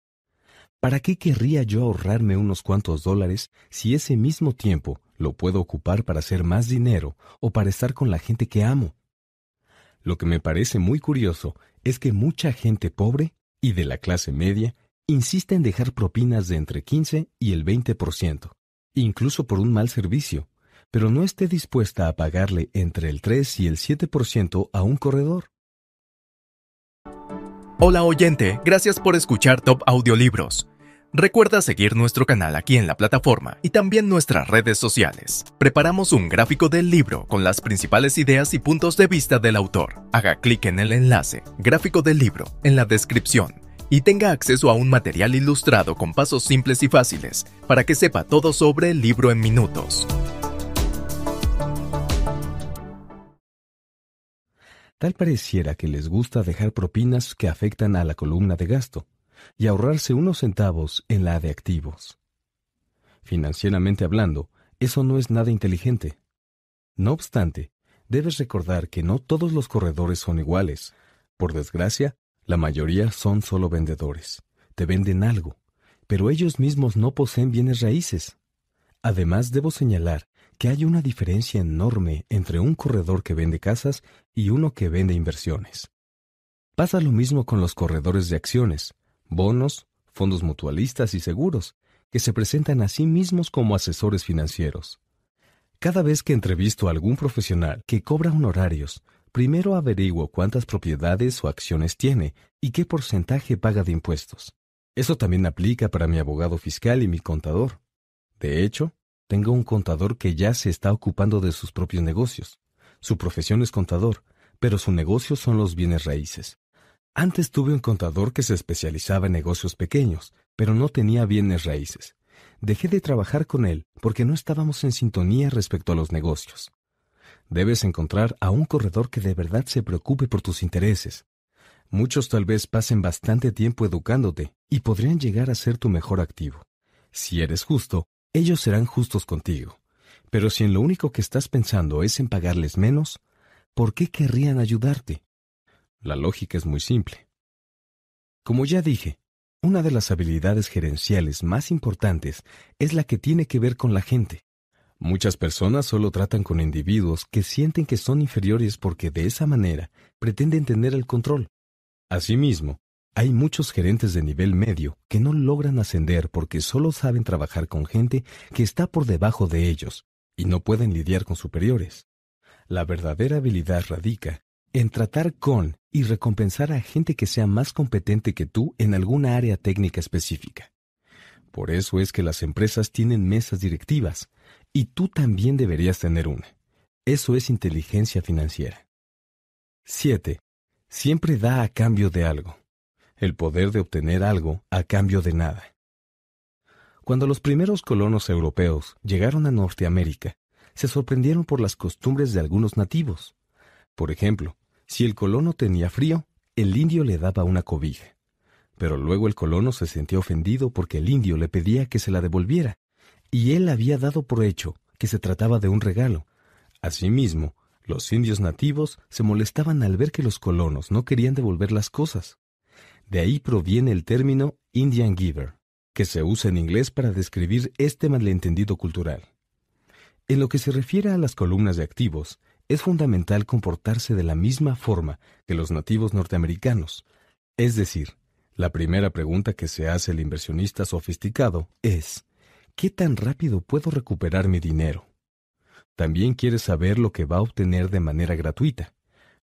¿Para qué querría yo ahorrarme unos cuantos dólares si ese mismo tiempo lo puedo ocupar para hacer más dinero o para estar con la gente que amo. Lo que me parece muy curioso es que mucha gente pobre y de la clase media insiste en dejar propinas de entre 15 y el 20%, incluso por un mal servicio, pero no esté dispuesta a pagarle entre el 3 y el 7% a un corredor. Hola oyente, gracias por escuchar Top Audiolibros. Recuerda seguir nuestro canal aquí en la plataforma y también nuestras redes sociales. Preparamos un gráfico del libro con las principales ideas y puntos de vista del autor. Haga clic en el enlace, gráfico del libro, en la descripción y tenga acceso a un material ilustrado con pasos simples y fáciles para que sepa todo sobre el libro en minutos. Tal pareciera que les gusta dejar propinas que afectan a la columna de gasto y ahorrarse unos centavos en la de activos. Financieramente hablando, eso no es nada inteligente. No obstante, debes recordar que no todos los corredores son iguales. Por desgracia, la mayoría son solo vendedores. Te venden algo, pero ellos mismos no poseen bienes raíces. Además, debo señalar que hay una diferencia enorme entre un corredor que vende casas y uno que vende inversiones. Pasa lo mismo con los corredores de acciones bonos, fondos mutualistas y seguros, que se presentan a sí mismos como asesores financieros. Cada vez que entrevisto a algún profesional que cobra honorarios, primero averiguo cuántas propiedades o acciones tiene y qué porcentaje paga de impuestos. Eso también aplica para mi abogado fiscal y mi contador. De hecho, tengo un contador que ya se está ocupando de sus propios negocios. Su profesión es contador, pero su negocio son los bienes raíces. Antes tuve un contador que se especializaba en negocios pequeños, pero no tenía bienes raíces. Dejé de trabajar con él porque no estábamos en sintonía respecto a los negocios. Debes encontrar a un corredor que de verdad se preocupe por tus intereses. Muchos tal vez pasen bastante tiempo educándote y podrían llegar a ser tu mejor activo. Si eres justo, ellos serán justos contigo. Pero si en lo único que estás pensando es en pagarles menos, ¿por qué querrían ayudarte? La lógica es muy simple. Como ya dije, una de las habilidades gerenciales más importantes es la que tiene que ver con la gente. Muchas personas solo tratan con individuos que sienten que son inferiores porque de esa manera pretenden tener el control. Asimismo, hay muchos gerentes de nivel medio que no logran ascender porque solo saben trabajar con gente que está por debajo de ellos y no pueden lidiar con superiores. La verdadera habilidad radica en tratar con y recompensar a gente que sea más competente que tú en alguna área técnica específica. Por eso es que las empresas tienen mesas directivas, y tú también deberías tener una. Eso es inteligencia financiera. 7. Siempre da a cambio de algo el poder de obtener algo a cambio de nada. Cuando los primeros colonos europeos llegaron a Norteamérica, se sorprendieron por las costumbres de algunos nativos. Por ejemplo, si el colono tenía frío, el indio le daba una cobija. Pero luego el colono se sentía ofendido porque el indio le pedía que se la devolviera, y él había dado por hecho que se trataba de un regalo. Asimismo, los indios nativos se molestaban al ver que los colonos no querían devolver las cosas. De ahí proviene el término Indian Giver, que se usa en inglés para describir este malentendido cultural. En lo que se refiere a las columnas de activos, es fundamental comportarse de la misma forma que los nativos norteamericanos. Es decir, la primera pregunta que se hace el inversionista sofisticado es, ¿qué tan rápido puedo recuperar mi dinero? También quiere saber lo que va a obtener de manera gratuita,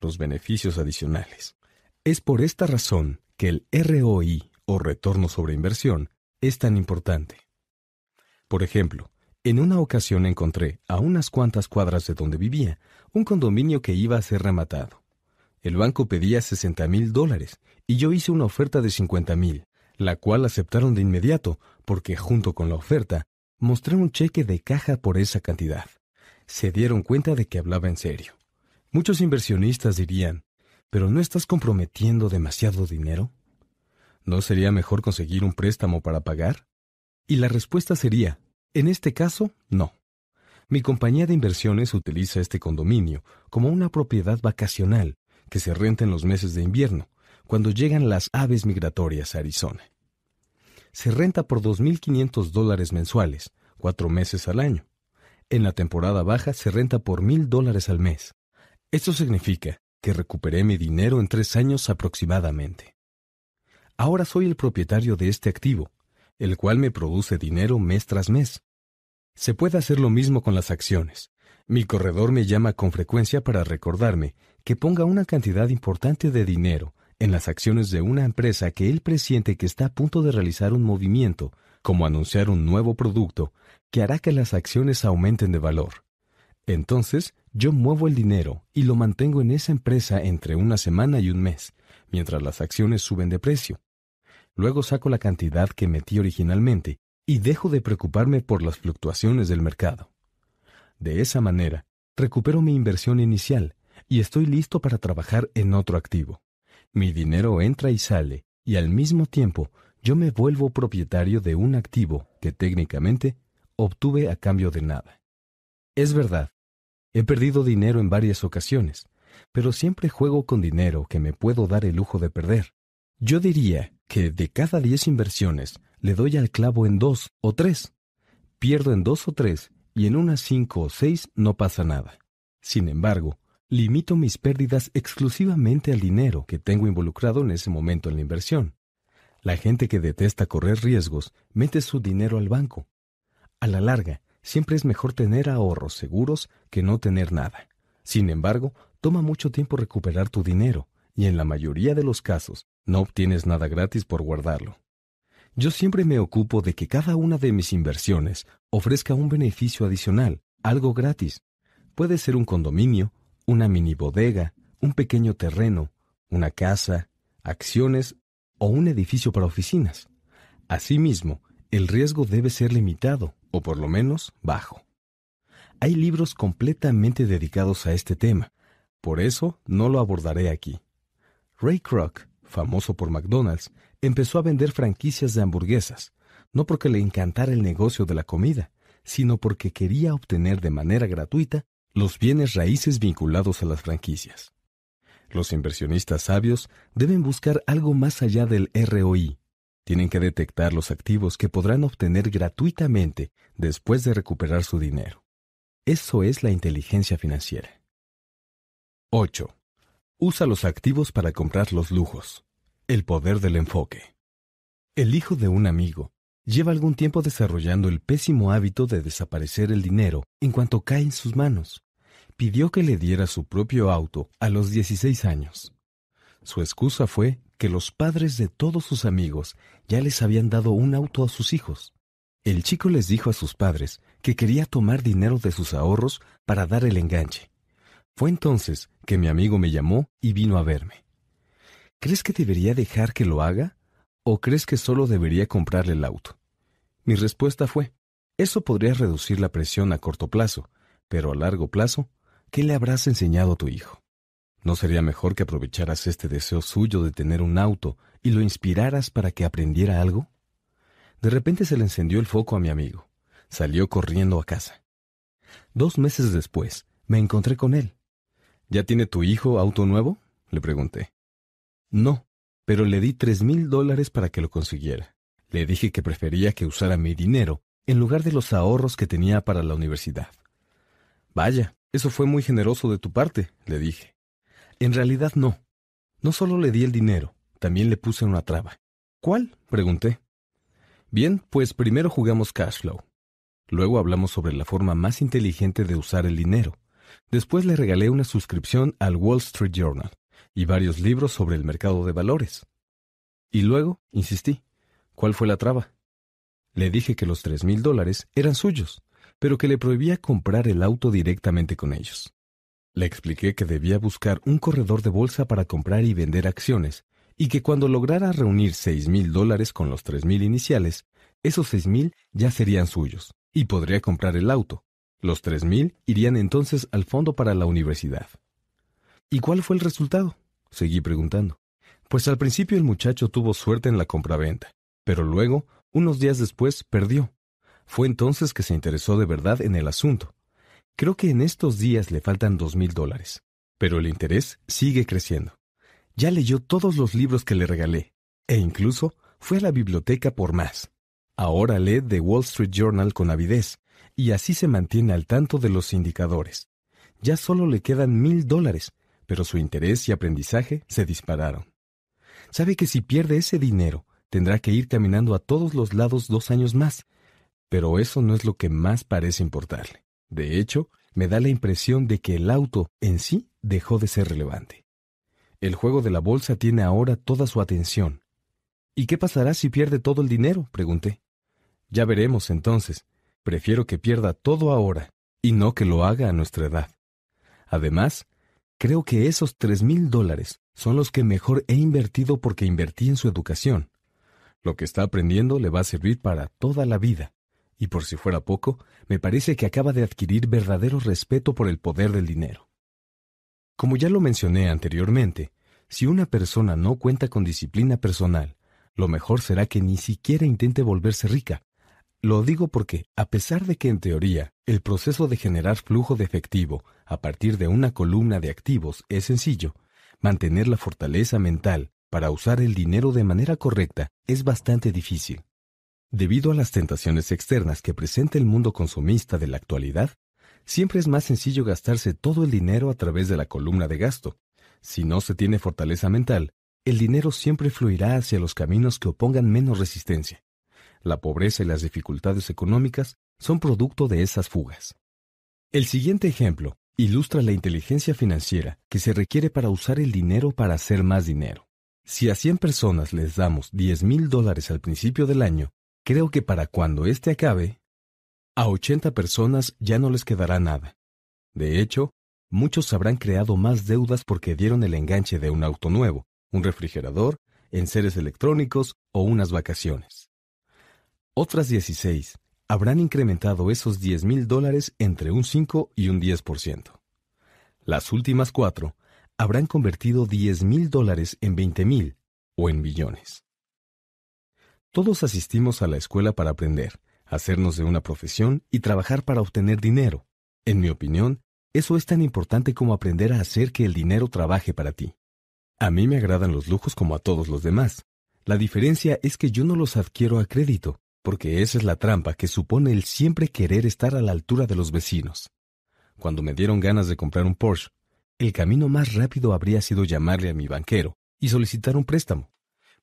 los beneficios adicionales. Es por esta razón que el ROI o retorno sobre inversión es tan importante. Por ejemplo, en una ocasión encontré, a unas cuantas cuadras de donde vivía, un condominio que iba a ser rematado. El banco pedía 60 mil dólares y yo hice una oferta de 50 mil, la cual aceptaron de inmediato porque junto con la oferta mostré un cheque de caja por esa cantidad. Se dieron cuenta de que hablaba en serio. Muchos inversionistas dirían, ¿Pero no estás comprometiendo demasiado dinero? ¿No sería mejor conseguir un préstamo para pagar? Y la respuesta sería, en este caso, no. Mi compañía de inversiones utiliza este condominio como una propiedad vacacional que se renta en los meses de invierno, cuando llegan las aves migratorias a Arizona. Se renta por 2.500 dólares mensuales, cuatro meses al año. En la temporada baja se renta por 1.000 dólares al mes. Esto significa que recuperé mi dinero en tres años aproximadamente. Ahora soy el propietario de este activo, el cual me produce dinero mes tras mes. Se puede hacer lo mismo con las acciones. Mi corredor me llama con frecuencia para recordarme que ponga una cantidad importante de dinero en las acciones de una empresa que él presiente que está a punto de realizar un movimiento, como anunciar un nuevo producto, que hará que las acciones aumenten de valor. Entonces, yo muevo el dinero y lo mantengo en esa empresa entre una semana y un mes, mientras las acciones suben de precio. Luego saco la cantidad que metí originalmente y dejo de preocuparme por las fluctuaciones del mercado. De esa manera, recupero mi inversión inicial y estoy listo para trabajar en otro activo. Mi dinero entra y sale, y al mismo tiempo yo me vuelvo propietario de un activo que técnicamente obtuve a cambio de nada. Es verdad, he perdido dinero en varias ocasiones, pero siempre juego con dinero que me puedo dar el lujo de perder. Yo diría que de cada diez inversiones le doy al clavo en dos o tres. Pierdo en dos o tres y en unas cinco o seis no pasa nada. Sin embargo, limito mis pérdidas exclusivamente al dinero que tengo involucrado en ese momento en la inversión. La gente que detesta correr riesgos mete su dinero al banco. A la larga, Siempre es mejor tener ahorros seguros que no tener nada. Sin embargo, toma mucho tiempo recuperar tu dinero, y en la mayoría de los casos no obtienes nada gratis por guardarlo. Yo siempre me ocupo de que cada una de mis inversiones ofrezca un beneficio adicional, algo gratis. Puede ser un condominio, una mini bodega, un pequeño terreno, una casa, acciones o un edificio para oficinas. Asimismo, el riesgo debe ser limitado, o por lo menos bajo. Hay libros completamente dedicados a este tema, por eso no lo abordaré aquí. Ray Kroc famoso por McDonald's, empezó a vender franquicias de hamburguesas, no porque le encantara el negocio de la comida, sino porque quería obtener de manera gratuita los bienes raíces vinculados a las franquicias. Los inversionistas sabios deben buscar algo más allá del ROI. Tienen que detectar los activos que podrán obtener gratuitamente después de recuperar su dinero. Eso es la inteligencia financiera. 8. Usa los activos para comprar los lujos. El poder del enfoque. El hijo de un amigo lleva algún tiempo desarrollando el pésimo hábito de desaparecer el dinero en cuanto cae en sus manos. Pidió que le diera su propio auto a los 16 años. Su excusa fue que los padres de todos sus amigos ya les habían dado un auto a sus hijos. El chico les dijo a sus padres que quería tomar dinero de sus ahorros para dar el enganche. Fue entonces que mi amigo me llamó y vino a verme. ¿Crees que debería dejar que lo haga? ¿O crees que solo debería comprarle el auto? Mi respuesta fue, eso podría reducir la presión a corto plazo, pero a largo plazo, ¿qué le habrás enseñado a tu hijo? ¿No sería mejor que aprovecharas este deseo suyo de tener un auto y lo inspiraras para que aprendiera algo? De repente se le encendió el foco a mi amigo. Salió corriendo a casa. Dos meses después, me encontré con él. ¿Ya tiene tu hijo auto nuevo? le pregunté. No, pero le di tres mil dólares para que lo consiguiera. Le dije que prefería que usara mi dinero en lugar de los ahorros que tenía para la universidad. Vaya, eso fue muy generoso de tu parte, le dije. En realidad no. No solo le di el dinero, también le puse una traba. ¿Cuál? pregunté. Bien, pues primero jugamos cash flow. Luego hablamos sobre la forma más inteligente de usar el dinero. Después le regalé una suscripción al Wall Street Journal y varios libros sobre el mercado de valores. Y luego, insistí, ¿cuál fue la traba? Le dije que los tres mil dólares eran suyos, pero que le prohibía comprar el auto directamente con ellos. Le expliqué que debía buscar un corredor de bolsa para comprar y vender acciones, y que cuando lograra reunir seis mil dólares con los tres mil iniciales, esos seis mil ya serían suyos, y podría comprar el auto, los tres mil irían entonces al fondo para la universidad. ¿Y cuál fue el resultado? Seguí preguntando. Pues al principio el muchacho tuvo suerte en la compraventa, pero luego, unos días después, perdió. Fue entonces que se interesó de verdad en el asunto. Creo que en estos días le faltan dos mil dólares, pero el interés sigue creciendo. Ya leyó todos los libros que le regalé, e incluso fue a la biblioteca por más. Ahora lee The Wall Street Journal con avidez, y así se mantiene al tanto de los indicadores. Ya solo le quedan mil dólares, pero su interés y aprendizaje se dispararon. Sabe que si pierde ese dinero, tendrá que ir caminando a todos los lados dos años más, pero eso no es lo que más parece importarle. De hecho, me da la impresión de que el auto en sí dejó de ser relevante. El juego de la bolsa tiene ahora toda su atención. ¿Y qué pasará si pierde todo el dinero? pregunté. Ya veremos entonces, Prefiero que pierda todo ahora y no que lo haga a nuestra edad. Además, creo que esos tres mil dólares son los que mejor he invertido porque invertí en su educación. Lo que está aprendiendo le va a servir para toda la vida. Y por si fuera poco, me parece que acaba de adquirir verdadero respeto por el poder del dinero. Como ya lo mencioné anteriormente, si una persona no cuenta con disciplina personal, lo mejor será que ni siquiera intente volverse rica, lo digo porque, a pesar de que en teoría el proceso de generar flujo de efectivo a partir de una columna de activos es sencillo, mantener la fortaleza mental para usar el dinero de manera correcta es bastante difícil. Debido a las tentaciones externas que presenta el mundo consumista de la actualidad, siempre es más sencillo gastarse todo el dinero a través de la columna de gasto. Si no se tiene fortaleza mental, el dinero siempre fluirá hacia los caminos que opongan menos resistencia la pobreza y las dificultades económicas son producto de esas fugas. El siguiente ejemplo ilustra la inteligencia financiera que se requiere para usar el dinero para hacer más dinero. Si a 100 personas les damos 10 mil dólares al principio del año, creo que para cuando éste acabe, a 80 personas ya no les quedará nada. De hecho, muchos habrán creado más deudas porque dieron el enganche de un auto nuevo, un refrigerador, enseres electrónicos o unas vacaciones. Otras 16 habrán incrementado esos 10 mil dólares entre un 5 y un 10%. Las últimas cuatro habrán convertido 10 mil dólares en 20 mil o en billones. Todos asistimos a la escuela para aprender, hacernos de una profesión y trabajar para obtener dinero. En mi opinión, eso es tan importante como aprender a hacer que el dinero trabaje para ti. A mí me agradan los lujos como a todos los demás. La diferencia es que yo no los adquiero a crédito, porque esa es la trampa que supone el siempre querer estar a la altura de los vecinos. Cuando me dieron ganas de comprar un Porsche, el camino más rápido habría sido llamarle a mi banquero y solicitar un préstamo,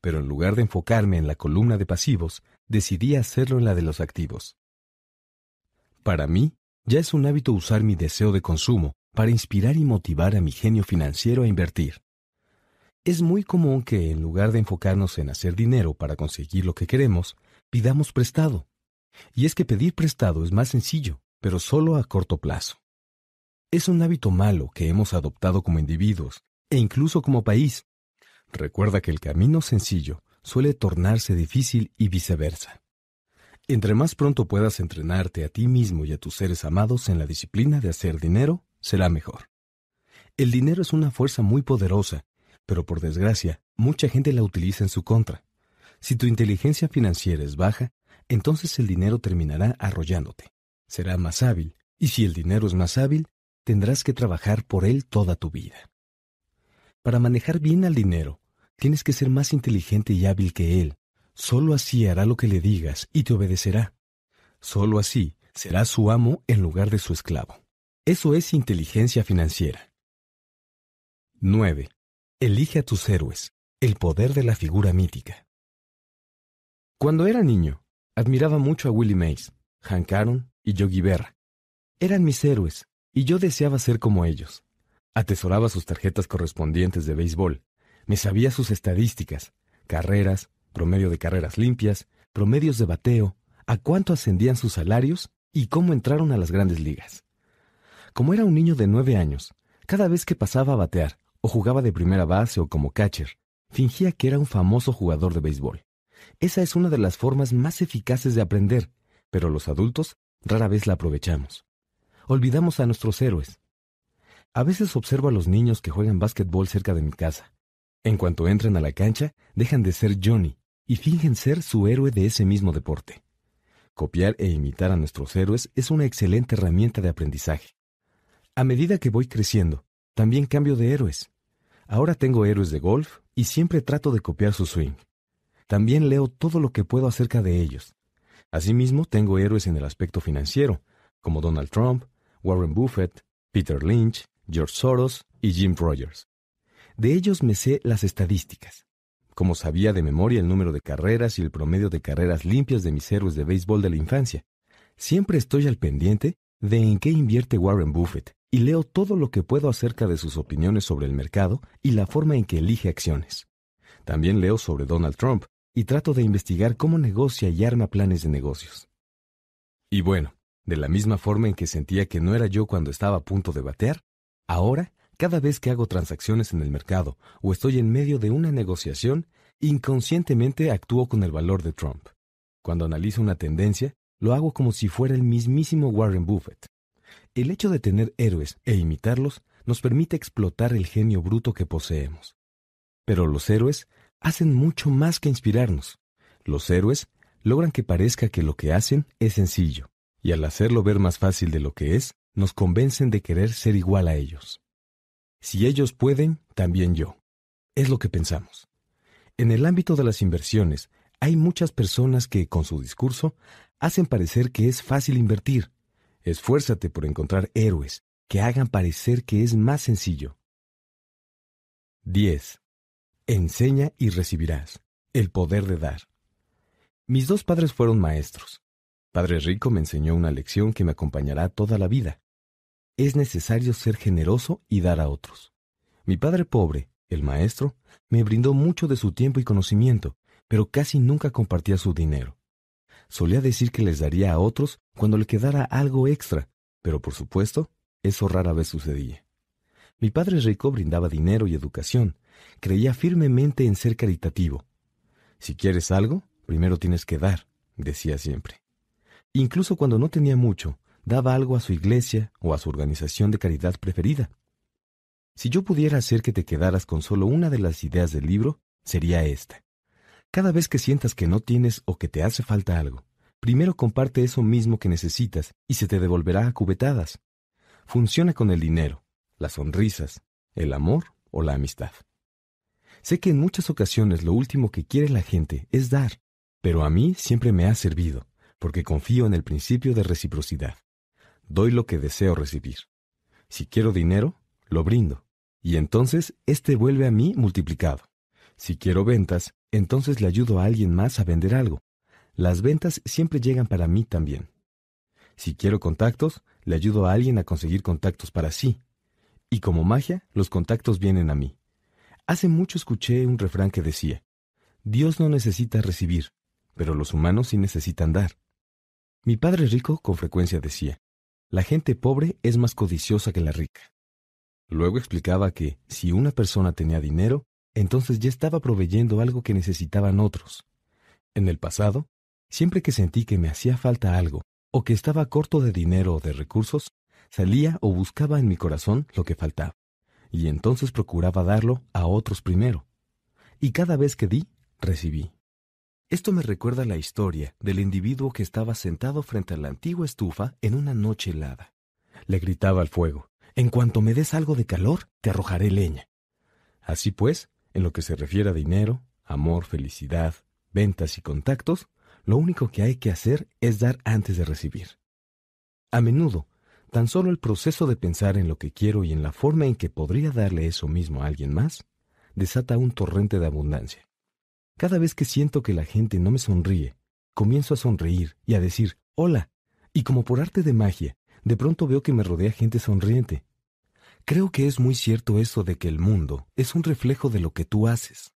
pero en lugar de enfocarme en la columna de pasivos, decidí hacerlo en la de los activos. Para mí, ya es un hábito usar mi deseo de consumo para inspirar y motivar a mi genio financiero a invertir. Es muy común que, en lugar de enfocarnos en hacer dinero para conseguir lo que queremos, pidamos prestado. Y es que pedir prestado es más sencillo, pero solo a corto plazo. Es un hábito malo que hemos adoptado como individuos e incluso como país. Recuerda que el camino sencillo suele tornarse difícil y viceversa. Entre más pronto puedas entrenarte a ti mismo y a tus seres amados en la disciplina de hacer dinero, será mejor. El dinero es una fuerza muy poderosa, pero por desgracia, mucha gente la utiliza en su contra. Si tu inteligencia financiera es baja, entonces el dinero terminará arrollándote. Será más hábil, y si el dinero es más hábil, tendrás que trabajar por él toda tu vida. Para manejar bien al dinero, tienes que ser más inteligente y hábil que él. Solo así hará lo que le digas y te obedecerá. Solo así será su amo en lugar de su esclavo. Eso es inteligencia financiera. 9. Elige a tus héroes. El poder de la figura mítica. Cuando era niño, admiraba mucho a Willie Mays, Hank Aaron y Yogi Berra. Eran mis héroes, y yo deseaba ser como ellos. Atesoraba sus tarjetas correspondientes de béisbol, me sabía sus estadísticas, carreras, promedio de carreras limpias, promedios de bateo, a cuánto ascendían sus salarios y cómo entraron a las grandes ligas. Como era un niño de nueve años, cada vez que pasaba a batear, o jugaba de primera base o como catcher, fingía que era un famoso jugador de béisbol. Esa es una de las formas más eficaces de aprender, pero los adultos rara vez la aprovechamos olvidamos a nuestros héroes. A veces observo a los niños que juegan básquetbol cerca de mi casa. En cuanto entran a la cancha, dejan de ser Johnny y fingen ser su héroe de ese mismo deporte. Copiar e imitar a nuestros héroes es una excelente herramienta de aprendizaje. A medida que voy creciendo, también cambio de héroes. Ahora tengo héroes de golf y siempre trato de copiar su swing. También leo todo lo que puedo acerca de ellos. Asimismo, tengo héroes en el aspecto financiero, como Donald Trump, Warren Buffett, Peter Lynch, George Soros y Jim Rogers. De ellos me sé las estadísticas. Como sabía de memoria el número de carreras y el promedio de carreras limpias de mis héroes de béisbol de la infancia. Siempre estoy al pendiente de en qué invierte Warren Buffett y leo todo lo que puedo acerca de sus opiniones sobre el mercado y la forma en que elige acciones. También leo sobre Donald Trump y trato de investigar cómo negocia y arma planes de negocios. Y bueno, de la misma forma en que sentía que no era yo cuando estaba a punto de batear, ahora, cada vez que hago transacciones en el mercado o estoy en medio de una negociación, inconscientemente actúo con el valor de Trump. Cuando analizo una tendencia, lo hago como si fuera el mismísimo Warren Buffett. El hecho de tener héroes e imitarlos nos permite explotar el genio bruto que poseemos. Pero los héroes hacen mucho más que inspirarnos. Los héroes logran que parezca que lo que hacen es sencillo, y al hacerlo ver más fácil de lo que es, nos convencen de querer ser igual a ellos. Si ellos pueden, también yo. Es lo que pensamos. En el ámbito de las inversiones, hay muchas personas que, con su discurso, hacen parecer que es fácil invertir. Esfuérzate por encontrar héroes que hagan parecer que es más sencillo. 10. Enseña y recibirás. El poder de dar. Mis dos padres fueron maestros. Padre Rico me enseñó una lección que me acompañará toda la vida. Es necesario ser generoso y dar a otros. Mi padre pobre, el maestro, me brindó mucho de su tiempo y conocimiento, pero casi nunca compartía su dinero. Solía decir que les daría a otros cuando le quedara algo extra, pero por supuesto, eso rara vez sucedía. Mi padre rico brindaba dinero y educación, creía firmemente en ser caritativo. Si quieres algo, primero tienes que dar, decía siempre. Incluso cuando no tenía mucho, daba algo a su iglesia o a su organización de caridad preferida. Si yo pudiera hacer que te quedaras con solo una de las ideas del libro, sería esta. Cada vez que sientas que no tienes o que te hace falta algo, primero comparte eso mismo que necesitas y se te devolverá a cubetadas. Funciona con el dinero, las sonrisas, el amor o la amistad. Sé que en muchas ocasiones lo último que quiere la gente es dar, pero a mí siempre me ha servido, porque confío en el principio de reciprocidad. Doy lo que deseo recibir. Si quiero dinero, lo brindo, y entonces éste vuelve a mí multiplicado. Si quiero ventas, entonces le ayudo a alguien más a vender algo. Las ventas siempre llegan para mí también. Si quiero contactos, le ayudo a alguien a conseguir contactos para sí. Y como magia, los contactos vienen a mí. Hace mucho escuché un refrán que decía, Dios no necesita recibir, pero los humanos sí necesitan dar. Mi padre rico con frecuencia decía, la gente pobre es más codiciosa que la rica. Luego explicaba que, si una persona tenía dinero, entonces ya estaba proveyendo algo que necesitaban otros. En el pasado, siempre que sentí que me hacía falta algo, o que estaba corto de dinero o de recursos, salía o buscaba en mi corazón lo que faltaba y entonces procuraba darlo a otros primero. Y cada vez que di, recibí. Esto me recuerda la historia del individuo que estaba sentado frente a la antigua estufa en una noche helada. Le gritaba al fuego, En cuanto me des algo de calor, te arrojaré leña. Así pues, en lo que se refiere a dinero, amor, felicidad, ventas y contactos, lo único que hay que hacer es dar antes de recibir. A menudo, Tan solo el proceso de pensar en lo que quiero y en la forma en que podría darle eso mismo a alguien más desata un torrente de abundancia. Cada vez que siento que la gente no me sonríe, comienzo a sonreír y a decir hola, y como por arte de magia, de pronto veo que me rodea gente sonriente. Creo que es muy cierto eso de que el mundo es un reflejo de lo que tú haces.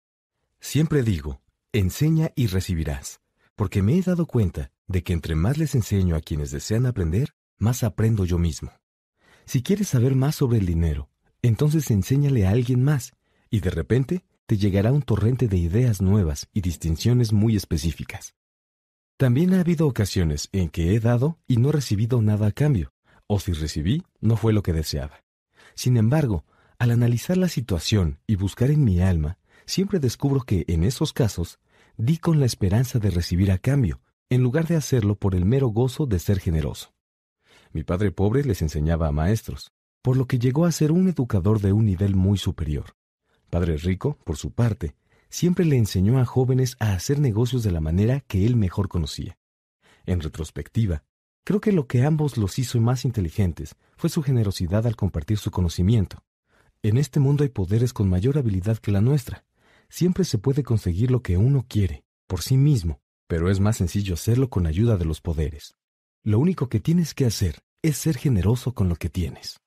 Siempre digo, enseña y recibirás, porque me he dado cuenta de que entre más les enseño a quienes desean aprender, más aprendo yo mismo. Si quieres saber más sobre el dinero, entonces enséñale a alguien más, y de repente te llegará un torrente de ideas nuevas y distinciones muy específicas. También ha habido ocasiones en que he dado y no he recibido nada a cambio, o si recibí, no fue lo que deseaba. Sin embargo, al analizar la situación y buscar en mi alma, siempre descubro que en esos casos di con la esperanza de recibir a cambio, en lugar de hacerlo por el mero gozo de ser generoso. Mi padre pobre les enseñaba a maestros, por lo que llegó a ser un educador de un nivel muy superior. Padre rico, por su parte, siempre le enseñó a jóvenes a hacer negocios de la manera que él mejor conocía. En retrospectiva, creo que lo que ambos los hizo más inteligentes fue su generosidad al compartir su conocimiento. En este mundo hay poderes con mayor habilidad que la nuestra. Siempre se puede conseguir lo que uno quiere, por sí mismo, pero es más sencillo hacerlo con ayuda de los poderes. Lo único que tienes que hacer es ser generoso con lo que tienes.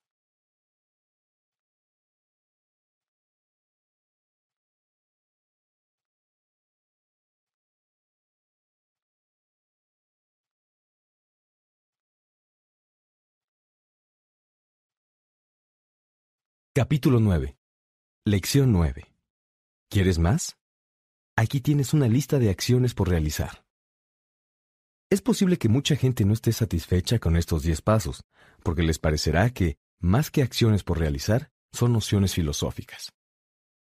Capítulo 9. Lección 9. ¿Quieres más? Aquí tienes una lista de acciones por realizar. Es posible que mucha gente no esté satisfecha con estos diez pasos, porque les parecerá que, más que acciones por realizar, son nociones filosóficas.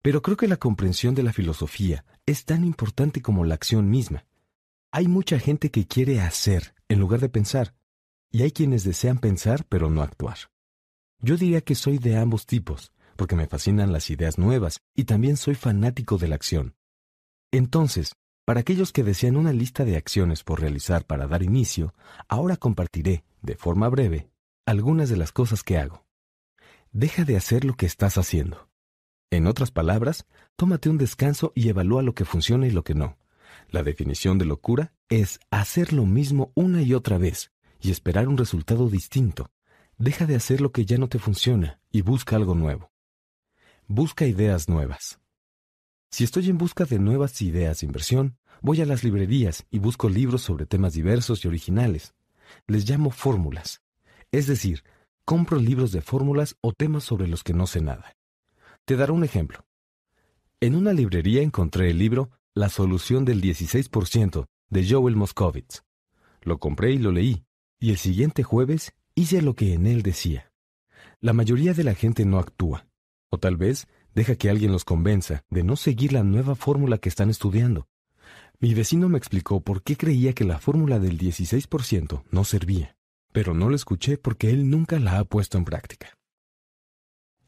Pero creo que la comprensión de la filosofía es tan importante como la acción misma. Hay mucha gente que quiere hacer en lugar de pensar, y hay quienes desean pensar pero no actuar. Yo diría que soy de ambos tipos, porque me fascinan las ideas nuevas y también soy fanático de la acción. Entonces, para aquellos que desean una lista de acciones por realizar para dar inicio, ahora compartiré, de forma breve, algunas de las cosas que hago. Deja de hacer lo que estás haciendo. En otras palabras, tómate un descanso y evalúa lo que funciona y lo que no. La definición de locura es hacer lo mismo una y otra vez y esperar un resultado distinto. Deja de hacer lo que ya no te funciona y busca algo nuevo. Busca ideas nuevas. Si estoy en busca de nuevas ideas de inversión, voy a las librerías y busco libros sobre temas diversos y originales. Les llamo fórmulas. Es decir, compro libros de fórmulas o temas sobre los que no sé nada. Te daré un ejemplo. En una librería encontré el libro La solución del 16% de Joel Moscovitz. Lo compré y lo leí, y el siguiente jueves hice lo que en él decía. La mayoría de la gente no actúa, o tal vez Deja que alguien los convenza de no seguir la nueva fórmula que están estudiando. Mi vecino me explicó por qué creía que la fórmula del 16% no servía, pero no lo escuché porque él nunca la ha puesto en práctica.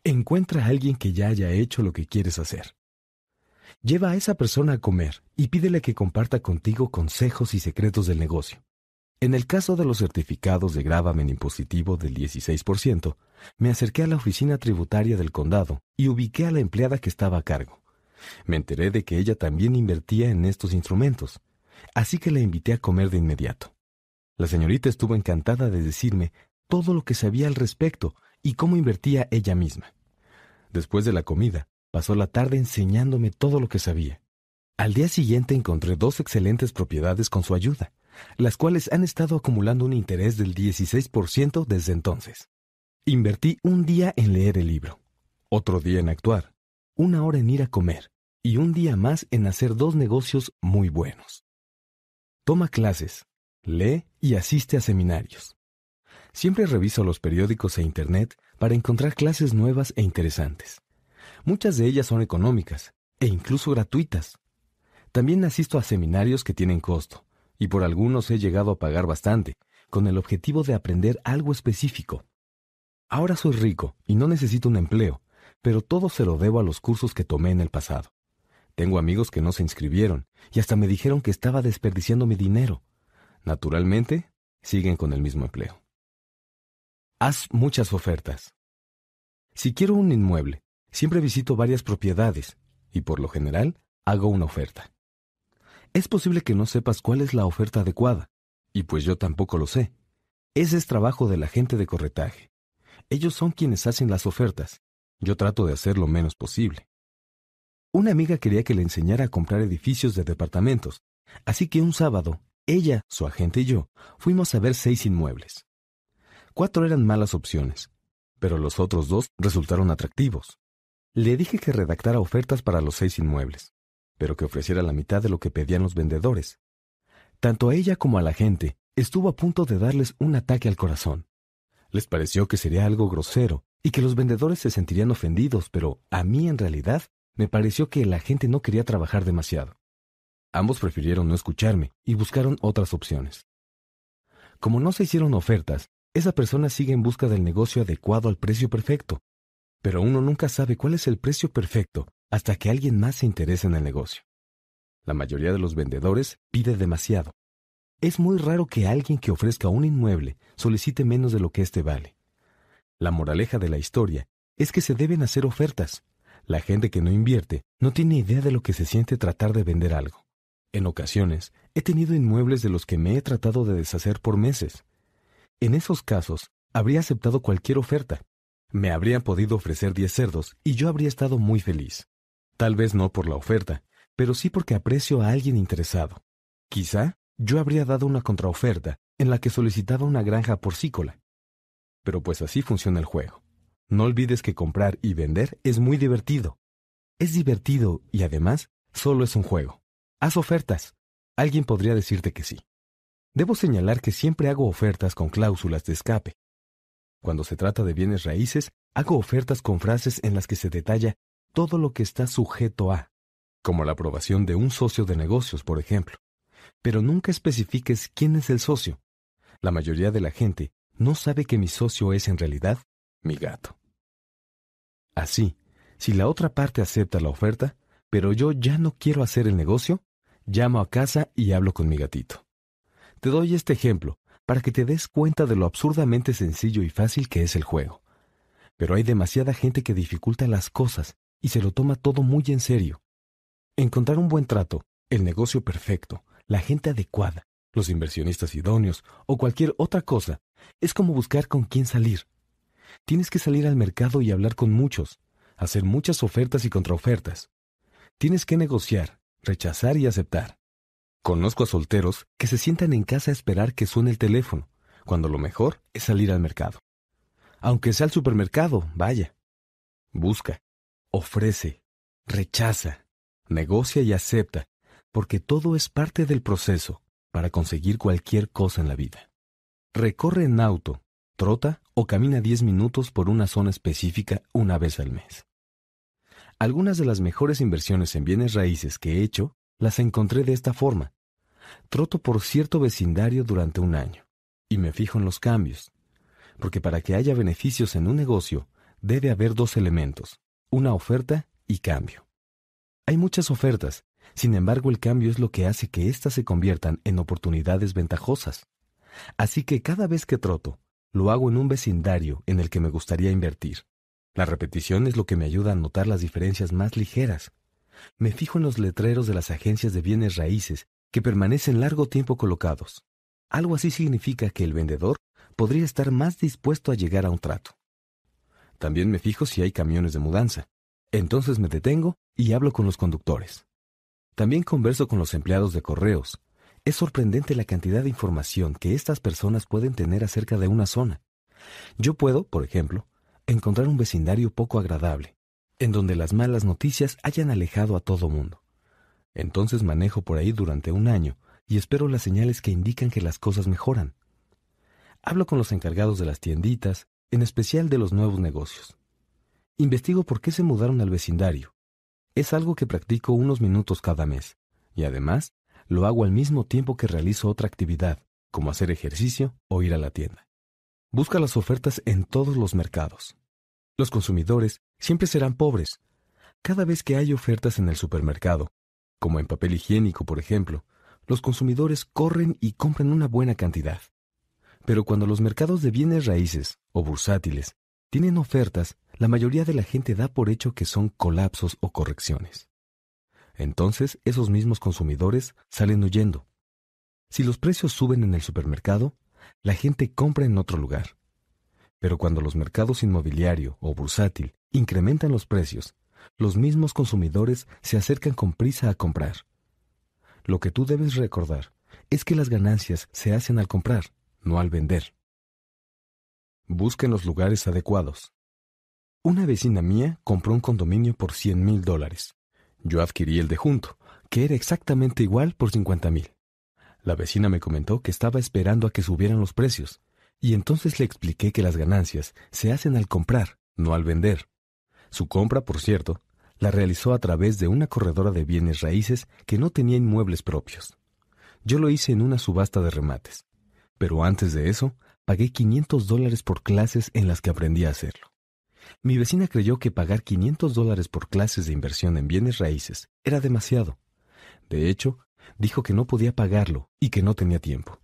Encuentra a alguien que ya haya hecho lo que quieres hacer. Lleva a esa persona a comer y pídele que comparta contigo consejos y secretos del negocio. En el caso de los certificados de gravamen impositivo del 16%, me acerqué a la oficina tributaria del condado y ubiqué a la empleada que estaba a cargo. Me enteré de que ella también invertía en estos instrumentos, así que la invité a comer de inmediato. La señorita estuvo encantada de decirme todo lo que sabía al respecto y cómo invertía ella misma. Después de la comida, pasó la tarde enseñándome todo lo que sabía. Al día siguiente encontré dos excelentes propiedades con su ayuda las cuales han estado acumulando un interés del 16% desde entonces. Invertí un día en leer el libro, otro día en actuar, una hora en ir a comer y un día más en hacer dos negocios muy buenos. Toma clases, lee y asiste a seminarios. Siempre reviso los periódicos e Internet para encontrar clases nuevas e interesantes. Muchas de ellas son económicas e incluso gratuitas. También asisto a seminarios que tienen costo, y por algunos he llegado a pagar bastante, con el objetivo de aprender algo específico. Ahora soy rico y no necesito un empleo, pero todo se lo debo a los cursos que tomé en el pasado. Tengo amigos que no se inscribieron y hasta me dijeron que estaba desperdiciando mi dinero. Naturalmente, siguen con el mismo empleo. Haz muchas ofertas. Si quiero un inmueble, siempre visito varias propiedades y por lo general hago una oferta. Es posible que no sepas cuál es la oferta adecuada, y pues yo tampoco lo sé. Ese es trabajo de la gente de corretaje. Ellos son quienes hacen las ofertas. Yo trato de hacer lo menos posible. Una amiga quería que le enseñara a comprar edificios de departamentos, así que un sábado, ella, su agente y yo fuimos a ver seis inmuebles. Cuatro eran malas opciones, pero los otros dos resultaron atractivos. Le dije que redactara ofertas para los seis inmuebles pero que ofreciera la mitad de lo que pedían los vendedores. Tanto a ella como a la gente estuvo a punto de darles un ataque al corazón. Les pareció que sería algo grosero y que los vendedores se sentirían ofendidos, pero a mí en realidad me pareció que la gente no quería trabajar demasiado. Ambos prefirieron no escucharme y buscaron otras opciones. Como no se hicieron ofertas, esa persona sigue en busca del negocio adecuado al precio perfecto. Pero uno nunca sabe cuál es el precio perfecto hasta que alguien más se interese en el negocio. La mayoría de los vendedores pide demasiado. Es muy raro que alguien que ofrezca un inmueble solicite menos de lo que éste vale. La moraleja de la historia es que se deben hacer ofertas. La gente que no invierte no tiene idea de lo que se siente tratar de vender algo. En ocasiones, he tenido inmuebles de los que me he tratado de deshacer por meses. En esos casos, habría aceptado cualquier oferta. Me habrían podido ofrecer 10 cerdos y yo habría estado muy feliz. Tal vez no por la oferta, pero sí porque aprecio a alguien interesado. Quizá yo habría dado una contraoferta en la que solicitaba una granja porcícola. Pero pues así funciona el juego. No olvides que comprar y vender es muy divertido. Es divertido y además solo es un juego. Haz ofertas. Alguien podría decirte que sí. Debo señalar que siempre hago ofertas con cláusulas de escape. Cuando se trata de bienes raíces, hago ofertas con frases en las que se detalla todo lo que está sujeto a, como la aprobación de un socio de negocios, por ejemplo. Pero nunca especifiques quién es el socio. La mayoría de la gente no sabe que mi socio es en realidad mi gato. Así, si la otra parte acepta la oferta, pero yo ya no quiero hacer el negocio, llamo a casa y hablo con mi gatito. Te doy este ejemplo para que te des cuenta de lo absurdamente sencillo y fácil que es el juego. Pero hay demasiada gente que dificulta las cosas y se lo toma todo muy en serio. Encontrar un buen trato, el negocio perfecto, la gente adecuada, los inversionistas idóneos o cualquier otra cosa es como buscar con quién salir. Tienes que salir al mercado y hablar con muchos, hacer muchas ofertas y contraofertas. Tienes que negociar, rechazar y aceptar. Conozco a solteros que se sientan en casa a esperar que suene el teléfono, cuando lo mejor es salir al mercado. Aunque sea al supermercado, vaya. Busca, ofrece, rechaza, negocia y acepta, porque todo es parte del proceso para conseguir cualquier cosa en la vida. Recorre en auto, trota o camina 10 minutos por una zona específica una vez al mes. Algunas de las mejores inversiones en bienes raíces que he hecho las encontré de esta forma. Troto por cierto vecindario durante un año y me fijo en los cambios, porque para que haya beneficios en un negocio debe haber dos elementos, una oferta y cambio. Hay muchas ofertas, sin embargo el cambio es lo que hace que éstas se conviertan en oportunidades ventajosas. Así que cada vez que troto, lo hago en un vecindario en el que me gustaría invertir. La repetición es lo que me ayuda a notar las diferencias más ligeras. Me fijo en los letreros de las agencias de bienes raíces que permanecen largo tiempo colocados. Algo así significa que el vendedor podría estar más dispuesto a llegar a un trato. También me fijo si hay camiones de mudanza. Entonces me detengo y hablo con los conductores. También converso con los empleados de correos. Es sorprendente la cantidad de información que estas personas pueden tener acerca de una zona. Yo puedo, por ejemplo, encontrar un vecindario poco agradable, en donde las malas noticias hayan alejado a todo mundo. Entonces manejo por ahí durante un año y espero las señales que indican que las cosas mejoran. Hablo con los encargados de las tienditas, en especial de los nuevos negocios. Investigo por qué se mudaron al vecindario. Es algo que practico unos minutos cada mes, y además lo hago al mismo tiempo que realizo otra actividad, como hacer ejercicio o ir a la tienda. Busca las ofertas en todos los mercados. Los consumidores siempre serán pobres. Cada vez que hay ofertas en el supermercado, como en papel higiénico, por ejemplo, los consumidores corren y compran una buena cantidad. Pero cuando los mercados de bienes raíces o bursátiles tienen ofertas, la mayoría de la gente da por hecho que son colapsos o correcciones. Entonces, esos mismos consumidores salen huyendo. Si los precios suben en el supermercado, la gente compra en otro lugar. Pero cuando los mercados inmobiliario o bursátil incrementan los precios, los mismos consumidores se acercan con prisa a comprar. Lo que tú debes recordar es que las ganancias se hacen al comprar, no al vender. Busca en los lugares adecuados. Una vecina mía compró un condominio por 100 mil dólares. Yo adquirí el de junto, que era exactamente igual por 50 mil. La vecina me comentó que estaba esperando a que subieran los precios, y entonces le expliqué que las ganancias se hacen al comprar, no al vender. Su compra, por cierto, la realizó a través de una corredora de bienes raíces que no tenía inmuebles propios. Yo lo hice en una subasta de remates, pero antes de eso pagué 500 dólares por clases en las que aprendí a hacerlo. Mi vecina creyó que pagar 500 dólares por clases de inversión en bienes raíces era demasiado. De hecho, Dijo que no podía pagarlo y que no tenía tiempo.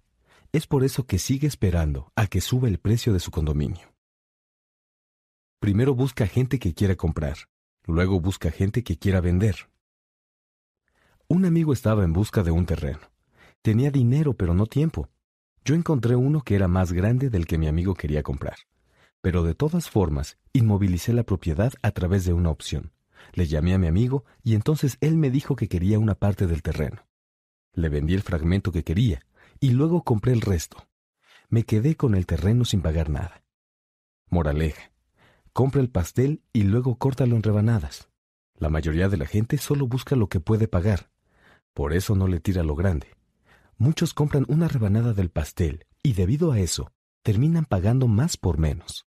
Es por eso que sigue esperando a que suba el precio de su condominio. Primero busca gente que quiera comprar, luego busca gente que quiera vender. Un amigo estaba en busca de un terreno. Tenía dinero pero no tiempo. Yo encontré uno que era más grande del que mi amigo quería comprar. Pero de todas formas, inmovilicé la propiedad a través de una opción. Le llamé a mi amigo y entonces él me dijo que quería una parte del terreno. Le vendí el fragmento que quería y luego compré el resto. Me quedé con el terreno sin pagar nada. Moraleja. Compra el pastel y luego córtalo en rebanadas. La mayoría de la gente solo busca lo que puede pagar. Por eso no le tira lo grande. Muchos compran una rebanada del pastel y debido a eso terminan pagando más por menos.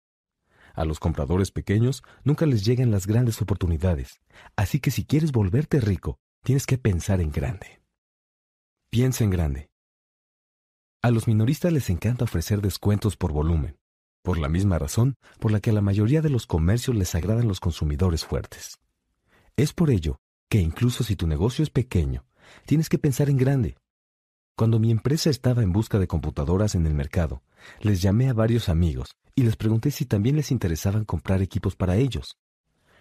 A los compradores pequeños nunca les llegan las grandes oportunidades, así que si quieres volverte rico, tienes que pensar en grande. Piensa en grande. A los minoristas les encanta ofrecer descuentos por volumen, por la misma razón por la que a la mayoría de los comercios les agradan los consumidores fuertes. Es por ello que incluso si tu negocio es pequeño, tienes que pensar en grande. Cuando mi empresa estaba en busca de computadoras en el mercado, les llamé a varios amigos y les pregunté si también les interesaban comprar equipos para ellos.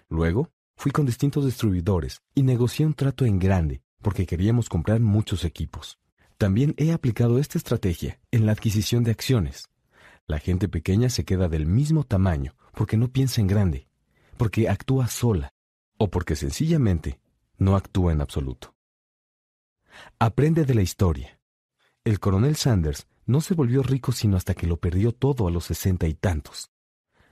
Luego, fui con distintos distribuidores y negocié un trato en grande porque queríamos comprar muchos equipos. También he aplicado esta estrategia en la adquisición de acciones. La gente pequeña se queda del mismo tamaño porque no piensa en grande, porque actúa sola o porque sencillamente no actúa en absoluto. Aprende de la historia. El coronel Sanders no se volvió rico sino hasta que lo perdió todo a los sesenta y tantos.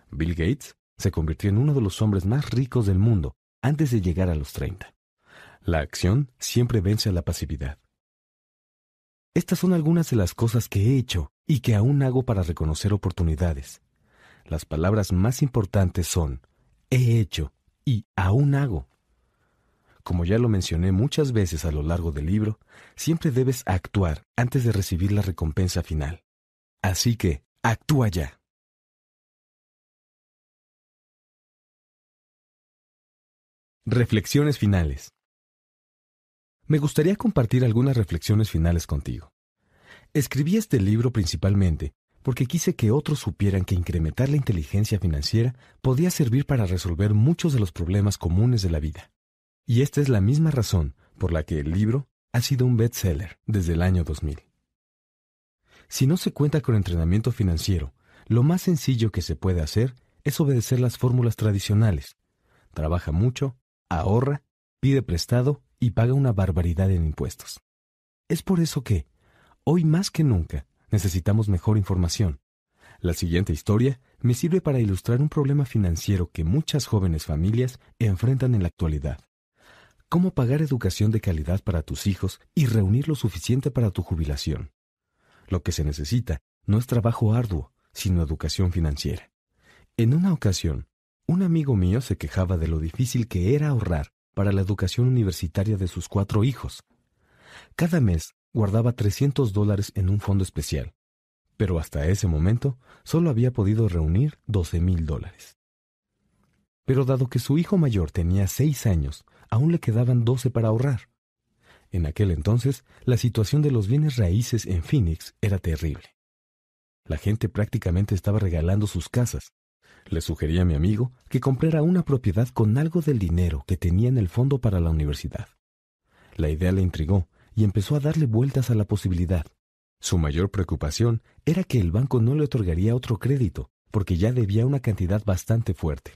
Bill Gates se convirtió en uno de los hombres más ricos del mundo antes de llegar a los treinta. La acción siempre vence a la pasividad. Estas son algunas de las cosas que he hecho y que aún hago para reconocer oportunidades. Las palabras más importantes son he hecho y aún hago. Como ya lo mencioné muchas veces a lo largo del libro, siempre debes actuar antes de recibir la recompensa final. Así que, actúa ya. Reflexiones finales. Me gustaría compartir algunas reflexiones finales contigo. Escribí este libro principalmente porque quise que otros supieran que incrementar la inteligencia financiera podía servir para resolver muchos de los problemas comunes de la vida. Y esta es la misma razón por la que el libro ha sido un bestseller desde el año 2000. Si no se cuenta con entrenamiento financiero, lo más sencillo que se puede hacer es obedecer las fórmulas tradicionales. Trabaja mucho, ahorra, pide prestado y paga una barbaridad en impuestos. Es por eso que, hoy más que nunca, necesitamos mejor información. La siguiente historia me sirve para ilustrar un problema financiero que muchas jóvenes familias enfrentan en la actualidad. Cómo pagar educación de calidad para tus hijos y reunir lo suficiente para tu jubilación. Lo que se necesita no es trabajo arduo, sino educación financiera. En una ocasión, un amigo mío se quejaba de lo difícil que era ahorrar para la educación universitaria de sus cuatro hijos. Cada mes guardaba 300 dólares en un fondo especial, pero hasta ese momento solo había podido reunir 12 mil dólares. Pero dado que su hijo mayor tenía seis años, aún le quedaban 12 para ahorrar. En aquel entonces, la situación de los bienes raíces en Phoenix era terrible. La gente prácticamente estaba regalando sus casas, le sugerí a mi amigo que comprara una propiedad con algo del dinero que tenía en el fondo para la universidad. La idea le intrigó y empezó a darle vueltas a la posibilidad. Su mayor preocupación era que el banco no le otorgaría otro crédito, porque ya debía una cantidad bastante fuerte.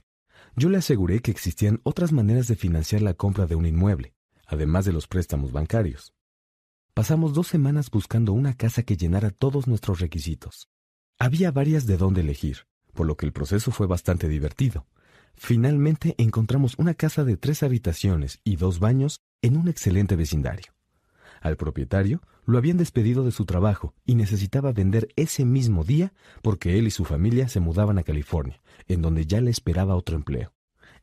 Yo le aseguré que existían otras maneras de financiar la compra de un inmueble, además de los préstamos bancarios. Pasamos dos semanas buscando una casa que llenara todos nuestros requisitos. Había varias de dónde elegir, por lo que el proceso fue bastante divertido. Finalmente encontramos una casa de tres habitaciones y dos baños en un excelente vecindario. Al propietario lo habían despedido de su trabajo y necesitaba vender ese mismo día porque él y su familia se mudaban a California, en donde ya le esperaba otro empleo.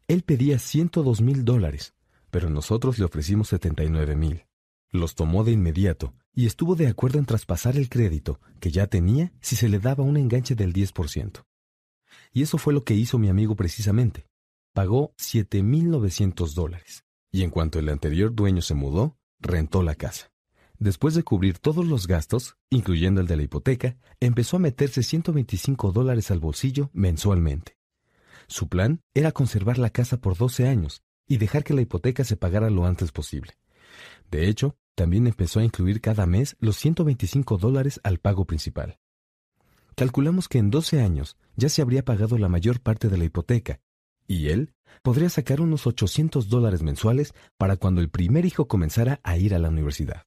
Él pedía 102 mil dólares, pero nosotros le ofrecimos 79 mil. Los tomó de inmediato y estuvo de acuerdo en traspasar el crédito que ya tenía si se le daba un enganche del 10%. Y eso fue lo que hizo mi amigo precisamente. Pagó 7.900 dólares. Y en cuanto el anterior dueño se mudó, rentó la casa. Después de cubrir todos los gastos, incluyendo el de la hipoteca, empezó a meterse 125 dólares al bolsillo mensualmente. Su plan era conservar la casa por 12 años y dejar que la hipoteca se pagara lo antes posible. De hecho, también empezó a incluir cada mes los 125 dólares al pago principal. Calculamos que en 12 años ya se habría pagado la mayor parte de la hipoteca, y él podría sacar unos 800 dólares mensuales para cuando el primer hijo comenzara a ir a la universidad.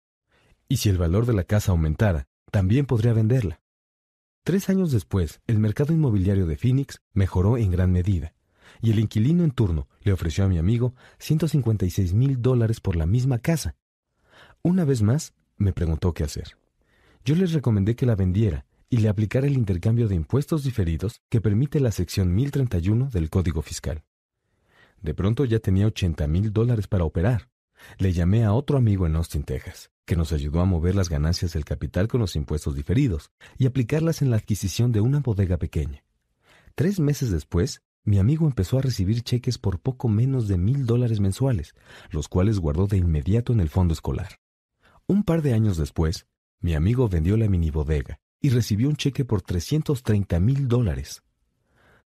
Y si el valor de la casa aumentara, también podría venderla. Tres años después, el mercado inmobiliario de Phoenix mejoró en gran medida, y el inquilino en turno le ofreció a mi amigo 156 mil dólares por la misma casa. Una vez más, me preguntó qué hacer. Yo les recomendé que la vendiera y le aplicara el intercambio de impuestos diferidos que permite la sección 1031 del Código Fiscal. De pronto ya tenía 80 mil dólares para operar. Le llamé a otro amigo en Austin, Texas, que nos ayudó a mover las ganancias del capital con los impuestos diferidos y aplicarlas en la adquisición de una bodega pequeña. Tres meses después, mi amigo empezó a recibir cheques por poco menos de mil dólares mensuales, los cuales guardó de inmediato en el fondo escolar. Un par de años después, mi amigo vendió la mini bodega y recibió un cheque por 330 mil dólares.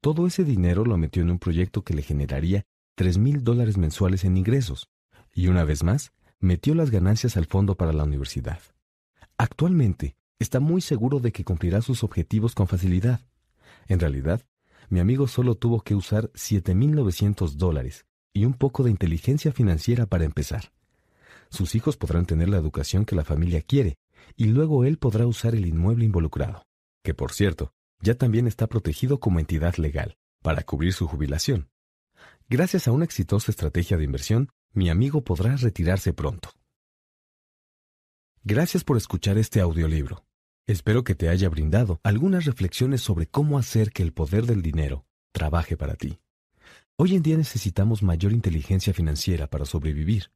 Todo ese dinero lo metió en un proyecto que le generaría 3 mil dólares mensuales en ingresos, y una vez más, metió las ganancias al fondo para la universidad. Actualmente, está muy seguro de que cumplirá sus objetivos con facilidad. En realidad, mi amigo solo tuvo que usar 7.900 dólares y un poco de inteligencia financiera para empezar. Sus hijos podrán tener la educación que la familia quiere, y luego él podrá usar el inmueble involucrado, que por cierto, ya también está protegido como entidad legal, para cubrir su jubilación. Gracias a una exitosa estrategia de inversión, mi amigo podrá retirarse pronto. Gracias por escuchar este audiolibro. Espero que te haya brindado algunas reflexiones sobre cómo hacer que el poder del dinero trabaje para ti. Hoy en día necesitamos mayor inteligencia financiera para sobrevivir.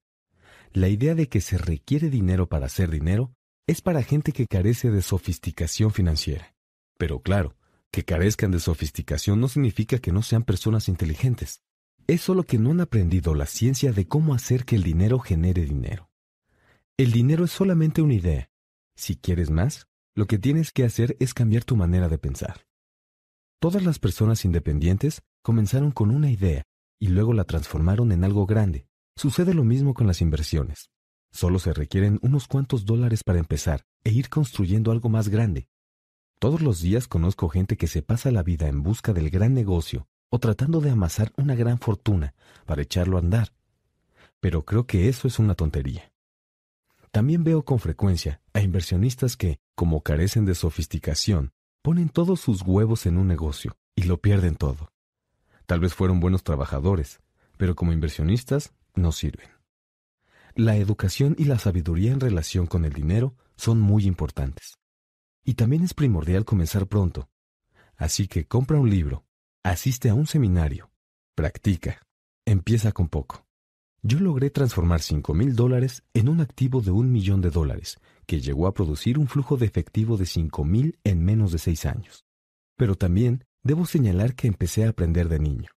La idea de que se requiere dinero para hacer dinero es para gente que carece de sofisticación financiera. Pero claro, que carezcan de sofisticación no significa que no sean personas inteligentes. Es solo que no han aprendido la ciencia de cómo hacer que el dinero genere dinero. El dinero es solamente una idea. Si quieres más, lo que tienes que hacer es cambiar tu manera de pensar. Todas las personas independientes comenzaron con una idea y luego la transformaron en algo grande. Sucede lo mismo con las inversiones. Solo se requieren unos cuantos dólares para empezar e ir construyendo algo más grande. Todos los días conozco gente que se pasa la vida en busca del gran negocio o tratando de amasar una gran fortuna para echarlo a andar. Pero creo que eso es una tontería. También veo con frecuencia a inversionistas que, como carecen de sofisticación, ponen todos sus huevos en un negocio y lo pierden todo. Tal vez fueron buenos trabajadores, pero como inversionistas no sirven. La educación y la sabiduría en relación con el dinero son muy importantes. Y también es primordial comenzar pronto. Así que compra un libro, asiste a un seminario, practica, empieza con poco. Yo logré transformar cinco mil dólares en un activo de un millón de dólares, que llegó a producir un flujo de efectivo de cinco mil en menos de seis años. Pero también debo señalar que empecé a aprender de niño.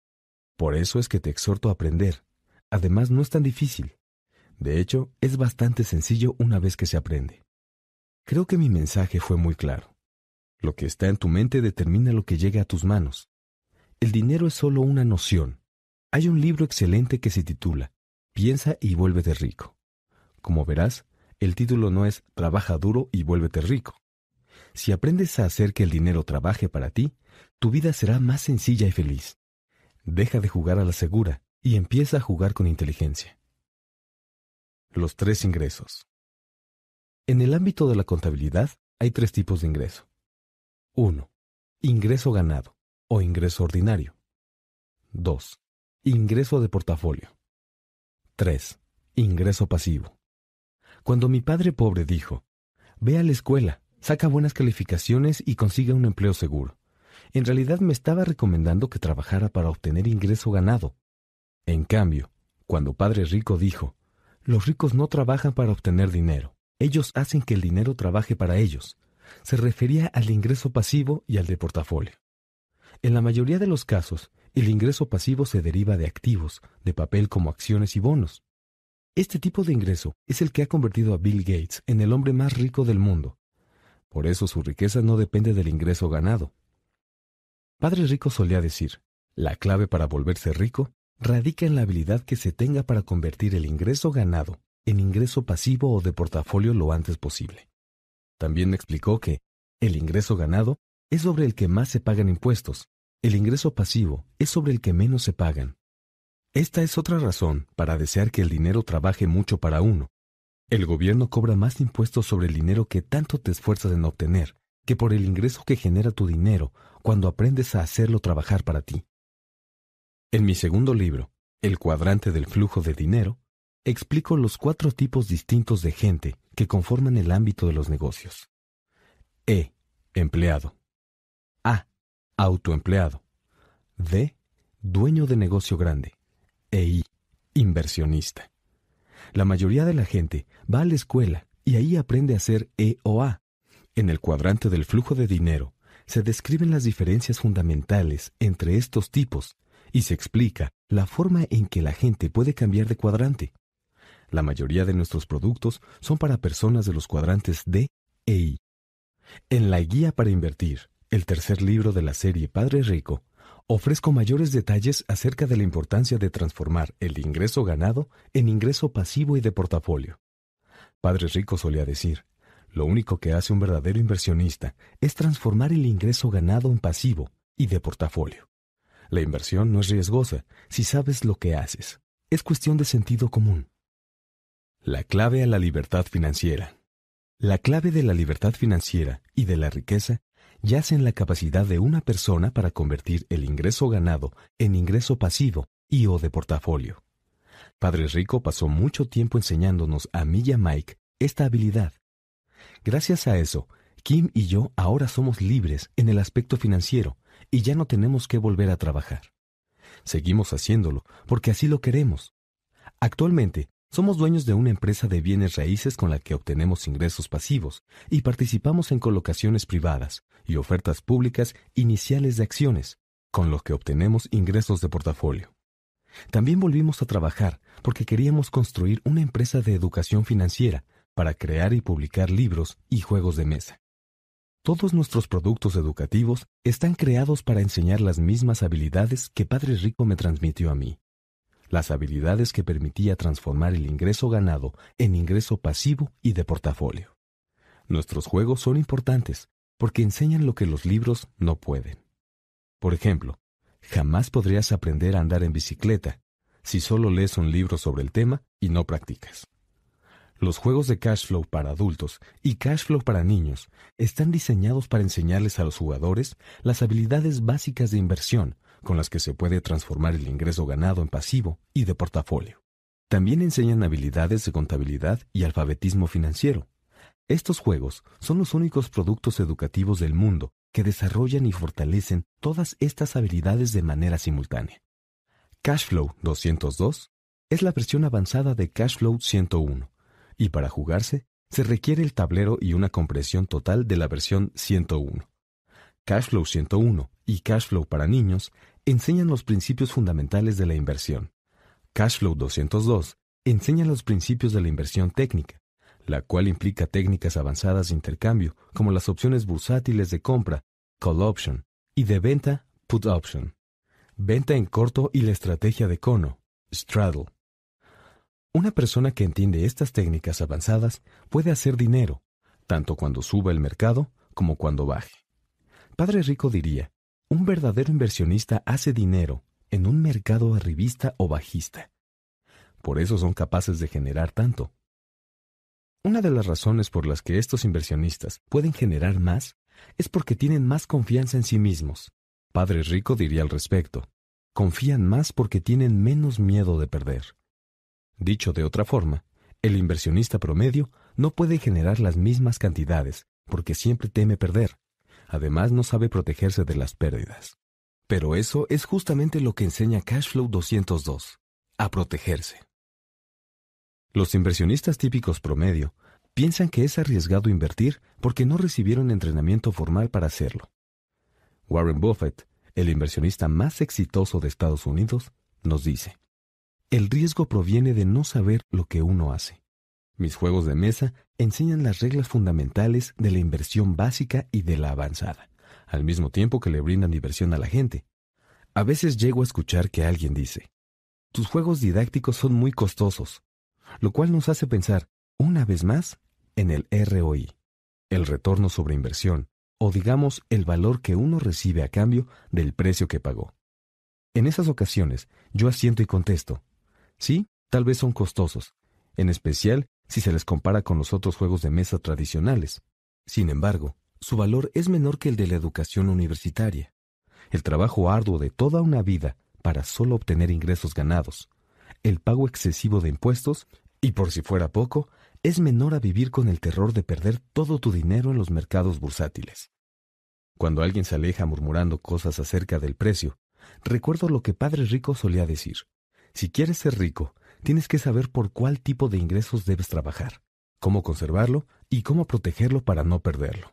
Por eso es que te exhorto a aprender. Además, no es tan difícil. De hecho, es bastante sencillo una vez que se aprende. Creo que mi mensaje fue muy claro. Lo que está en tu mente determina lo que llega a tus manos. El dinero es solo una noción. Hay un libro excelente que se titula Piensa y vuélvete rico. Como verás, el título no es Trabaja duro y vuélvete rico. Si aprendes a hacer que el dinero trabaje para ti, tu vida será más sencilla y feliz. Deja de jugar a la segura y empieza a jugar con inteligencia. Los tres ingresos. En el ámbito de la contabilidad hay tres tipos de ingreso. 1. Ingreso ganado o ingreso ordinario. 2. Ingreso de portafolio. 3. Ingreso pasivo. Cuando mi padre pobre dijo, ve a la escuela, saca buenas calificaciones y consiga un empleo seguro, en realidad me estaba recomendando que trabajara para obtener ingreso ganado. En cambio, cuando Padre Rico dijo, los ricos no trabajan para obtener dinero, ellos hacen que el dinero trabaje para ellos, se refería al ingreso pasivo y al de portafolio. En la mayoría de los casos, el ingreso pasivo se deriva de activos, de papel como acciones y bonos. Este tipo de ingreso es el que ha convertido a Bill Gates en el hombre más rico del mundo. Por eso su riqueza no depende del ingreso ganado. Padre Rico solía decir, la clave para volverse rico radica en la habilidad que se tenga para convertir el ingreso ganado en ingreso pasivo o de portafolio lo antes posible. También explicó que el ingreso ganado es sobre el que más se pagan impuestos el ingreso pasivo es sobre el que menos se pagan. Esta es otra razón para desear que el dinero trabaje mucho para uno. El gobierno cobra más impuestos sobre el dinero que tanto te esfuerzas en obtener que por el ingreso que genera tu dinero cuando aprendes a hacerlo trabajar para ti. En mi segundo libro, El cuadrante del flujo de dinero, explico los cuatro tipos distintos de gente que conforman el ámbito de los negocios. E. Empleado. A autoempleado. D. Dueño de negocio grande. E. Inversionista. La mayoría de la gente va a la escuela y ahí aprende a ser E o A. En el cuadrante del flujo de dinero se describen las diferencias fundamentales entre estos tipos y se explica la forma en que la gente puede cambiar de cuadrante. La mayoría de nuestros productos son para personas de los cuadrantes D e I. En la guía para invertir, el tercer libro de la serie Padre Rico, ofrezco mayores detalles acerca de la importancia de transformar el ingreso ganado en ingreso pasivo y de portafolio. Padre Rico solía decir, lo único que hace un verdadero inversionista es transformar el ingreso ganado en pasivo y de portafolio. La inversión no es riesgosa si sabes lo que haces. Es cuestión de sentido común. La clave a la libertad financiera. La clave de la libertad financiera y de la riqueza yace en la capacidad de una persona para convertir el ingreso ganado en ingreso pasivo y o de portafolio. Padre Rico pasó mucho tiempo enseñándonos a mí y a Mike esta habilidad. Gracias a eso, Kim y yo ahora somos libres en el aspecto financiero y ya no tenemos que volver a trabajar. Seguimos haciéndolo porque así lo queremos. Actualmente, somos dueños de una empresa de bienes raíces con la que obtenemos ingresos pasivos y participamos en colocaciones privadas y ofertas públicas iniciales de acciones, con los que obtenemos ingresos de portafolio. También volvimos a trabajar porque queríamos construir una empresa de educación financiera para crear y publicar libros y juegos de mesa. Todos nuestros productos educativos están creados para enseñar las mismas habilidades que Padre Rico me transmitió a mí las habilidades que permitía transformar el ingreso ganado en ingreso pasivo y de portafolio. Nuestros juegos son importantes porque enseñan lo que los libros no pueden. Por ejemplo, jamás podrías aprender a andar en bicicleta si solo lees un libro sobre el tema y no practicas. Los juegos de cash flow para adultos y cash flow para niños están diseñados para enseñarles a los jugadores las habilidades básicas de inversión con las que se puede transformar el ingreso ganado en pasivo y de portafolio. También enseñan habilidades de contabilidad y alfabetismo financiero. Estos juegos son los únicos productos educativos del mundo que desarrollan y fortalecen todas estas habilidades de manera simultánea. Cashflow 202 es la versión avanzada de Cashflow 101, y para jugarse se requiere el tablero y una compresión total de la versión 101. Cashflow 101 y Cashflow para niños enseñan los principios fundamentales de la inversión. Cashflow 202 enseña los principios de la inversión técnica, la cual implica técnicas avanzadas de intercambio como las opciones bursátiles de compra, call option, y de venta, put option, venta en corto y la estrategia de cono, straddle. Una persona que entiende estas técnicas avanzadas puede hacer dinero, tanto cuando suba el mercado como cuando baje. Padre Rico diría, un verdadero inversionista hace dinero en un mercado arribista o bajista. Por eso son capaces de generar tanto. Una de las razones por las que estos inversionistas pueden generar más es porque tienen más confianza en sí mismos. Padre Rico diría al respecto, confían más porque tienen menos miedo de perder. Dicho de otra forma, el inversionista promedio no puede generar las mismas cantidades porque siempre teme perder, Además, no sabe protegerse de las pérdidas. Pero eso es justamente lo que enseña Cashflow 202, a protegerse. Los inversionistas típicos promedio piensan que es arriesgado invertir porque no recibieron entrenamiento formal para hacerlo. Warren Buffett, el inversionista más exitoso de Estados Unidos, nos dice, el riesgo proviene de no saber lo que uno hace. Mis juegos de mesa enseñan las reglas fundamentales de la inversión básica y de la avanzada, al mismo tiempo que le brindan diversión a la gente. A veces llego a escuchar que alguien dice, tus juegos didácticos son muy costosos, lo cual nos hace pensar, una vez más, en el ROI, el retorno sobre inversión, o digamos el valor que uno recibe a cambio del precio que pagó. En esas ocasiones, yo asiento y contesto, sí, tal vez son costosos, en especial si se les compara con los otros juegos de mesa tradicionales. Sin embargo, su valor es menor que el de la educación universitaria. El trabajo arduo de toda una vida para solo obtener ingresos ganados, el pago excesivo de impuestos y, por si fuera poco, es menor a vivir con el terror de perder todo tu dinero en los mercados bursátiles. Cuando alguien se aleja murmurando cosas acerca del precio, recuerdo lo que Padre Rico solía decir. Si quieres ser rico, tienes que saber por cuál tipo de ingresos debes trabajar, cómo conservarlo y cómo protegerlo para no perderlo.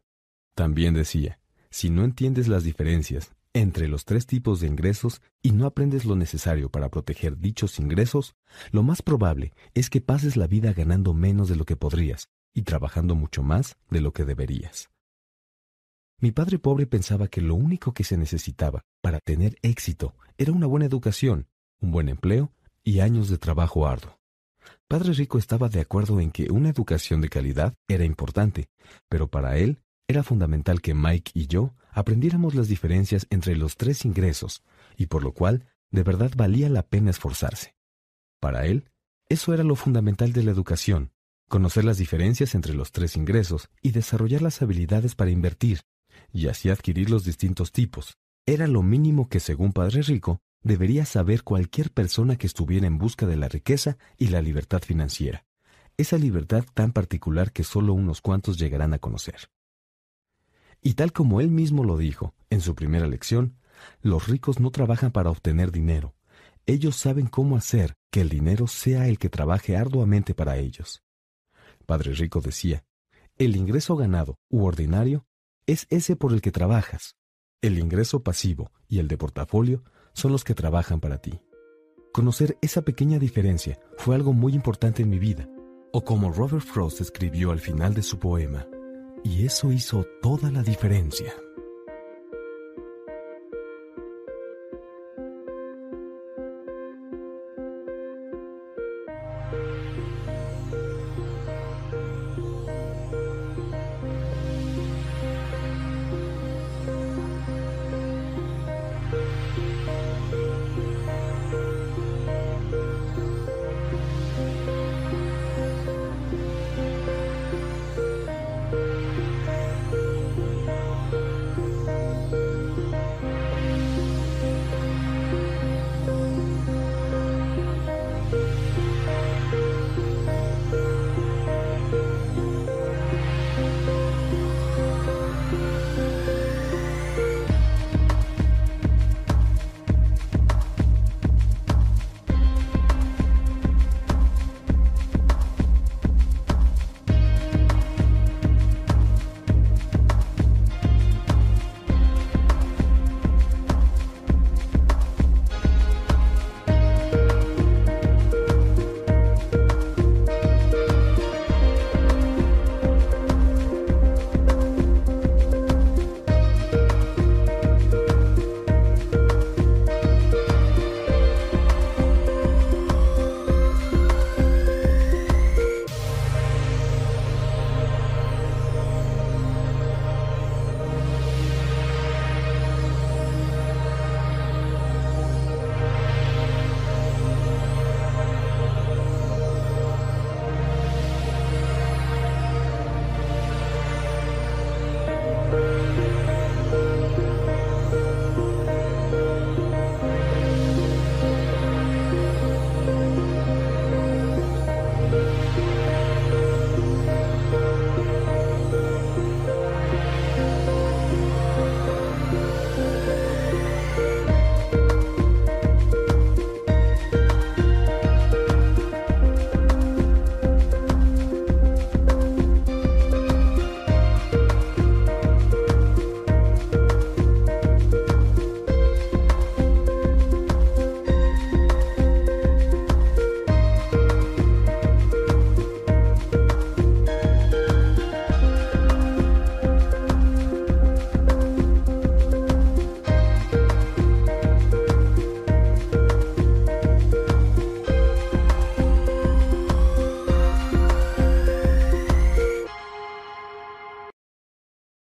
También decía, si no entiendes las diferencias entre los tres tipos de ingresos y no aprendes lo necesario para proteger dichos ingresos, lo más probable es que pases la vida ganando menos de lo que podrías y trabajando mucho más de lo que deberías. Mi padre pobre pensaba que lo único que se necesitaba para tener éxito era una buena educación, un buen empleo y años de trabajo arduo. Padre Rico estaba de acuerdo en que una educación de calidad era importante, pero para él era fundamental que Mike y yo aprendiéramos las diferencias entre los tres ingresos, y por lo cual de verdad valía la pena esforzarse. Para él, eso era lo fundamental de la educación, conocer las diferencias entre los tres ingresos y desarrollar las habilidades para invertir, y así adquirir los distintos tipos. Era lo mínimo que, según Padre Rico, debería saber cualquier persona que estuviera en busca de la riqueza y la libertad financiera, esa libertad tan particular que solo unos cuantos llegarán a conocer. Y tal como él mismo lo dijo en su primera lección, Los ricos no trabajan para obtener dinero. Ellos saben cómo hacer que el dinero sea el que trabaje arduamente para ellos. Padre Rico decía, el ingreso ganado u ordinario es ese por el que trabajas. El ingreso pasivo y el de portafolio son los que trabajan para ti. Conocer esa pequeña diferencia fue algo muy importante en mi vida, o como Robert Frost escribió al final de su poema, y eso hizo toda la diferencia.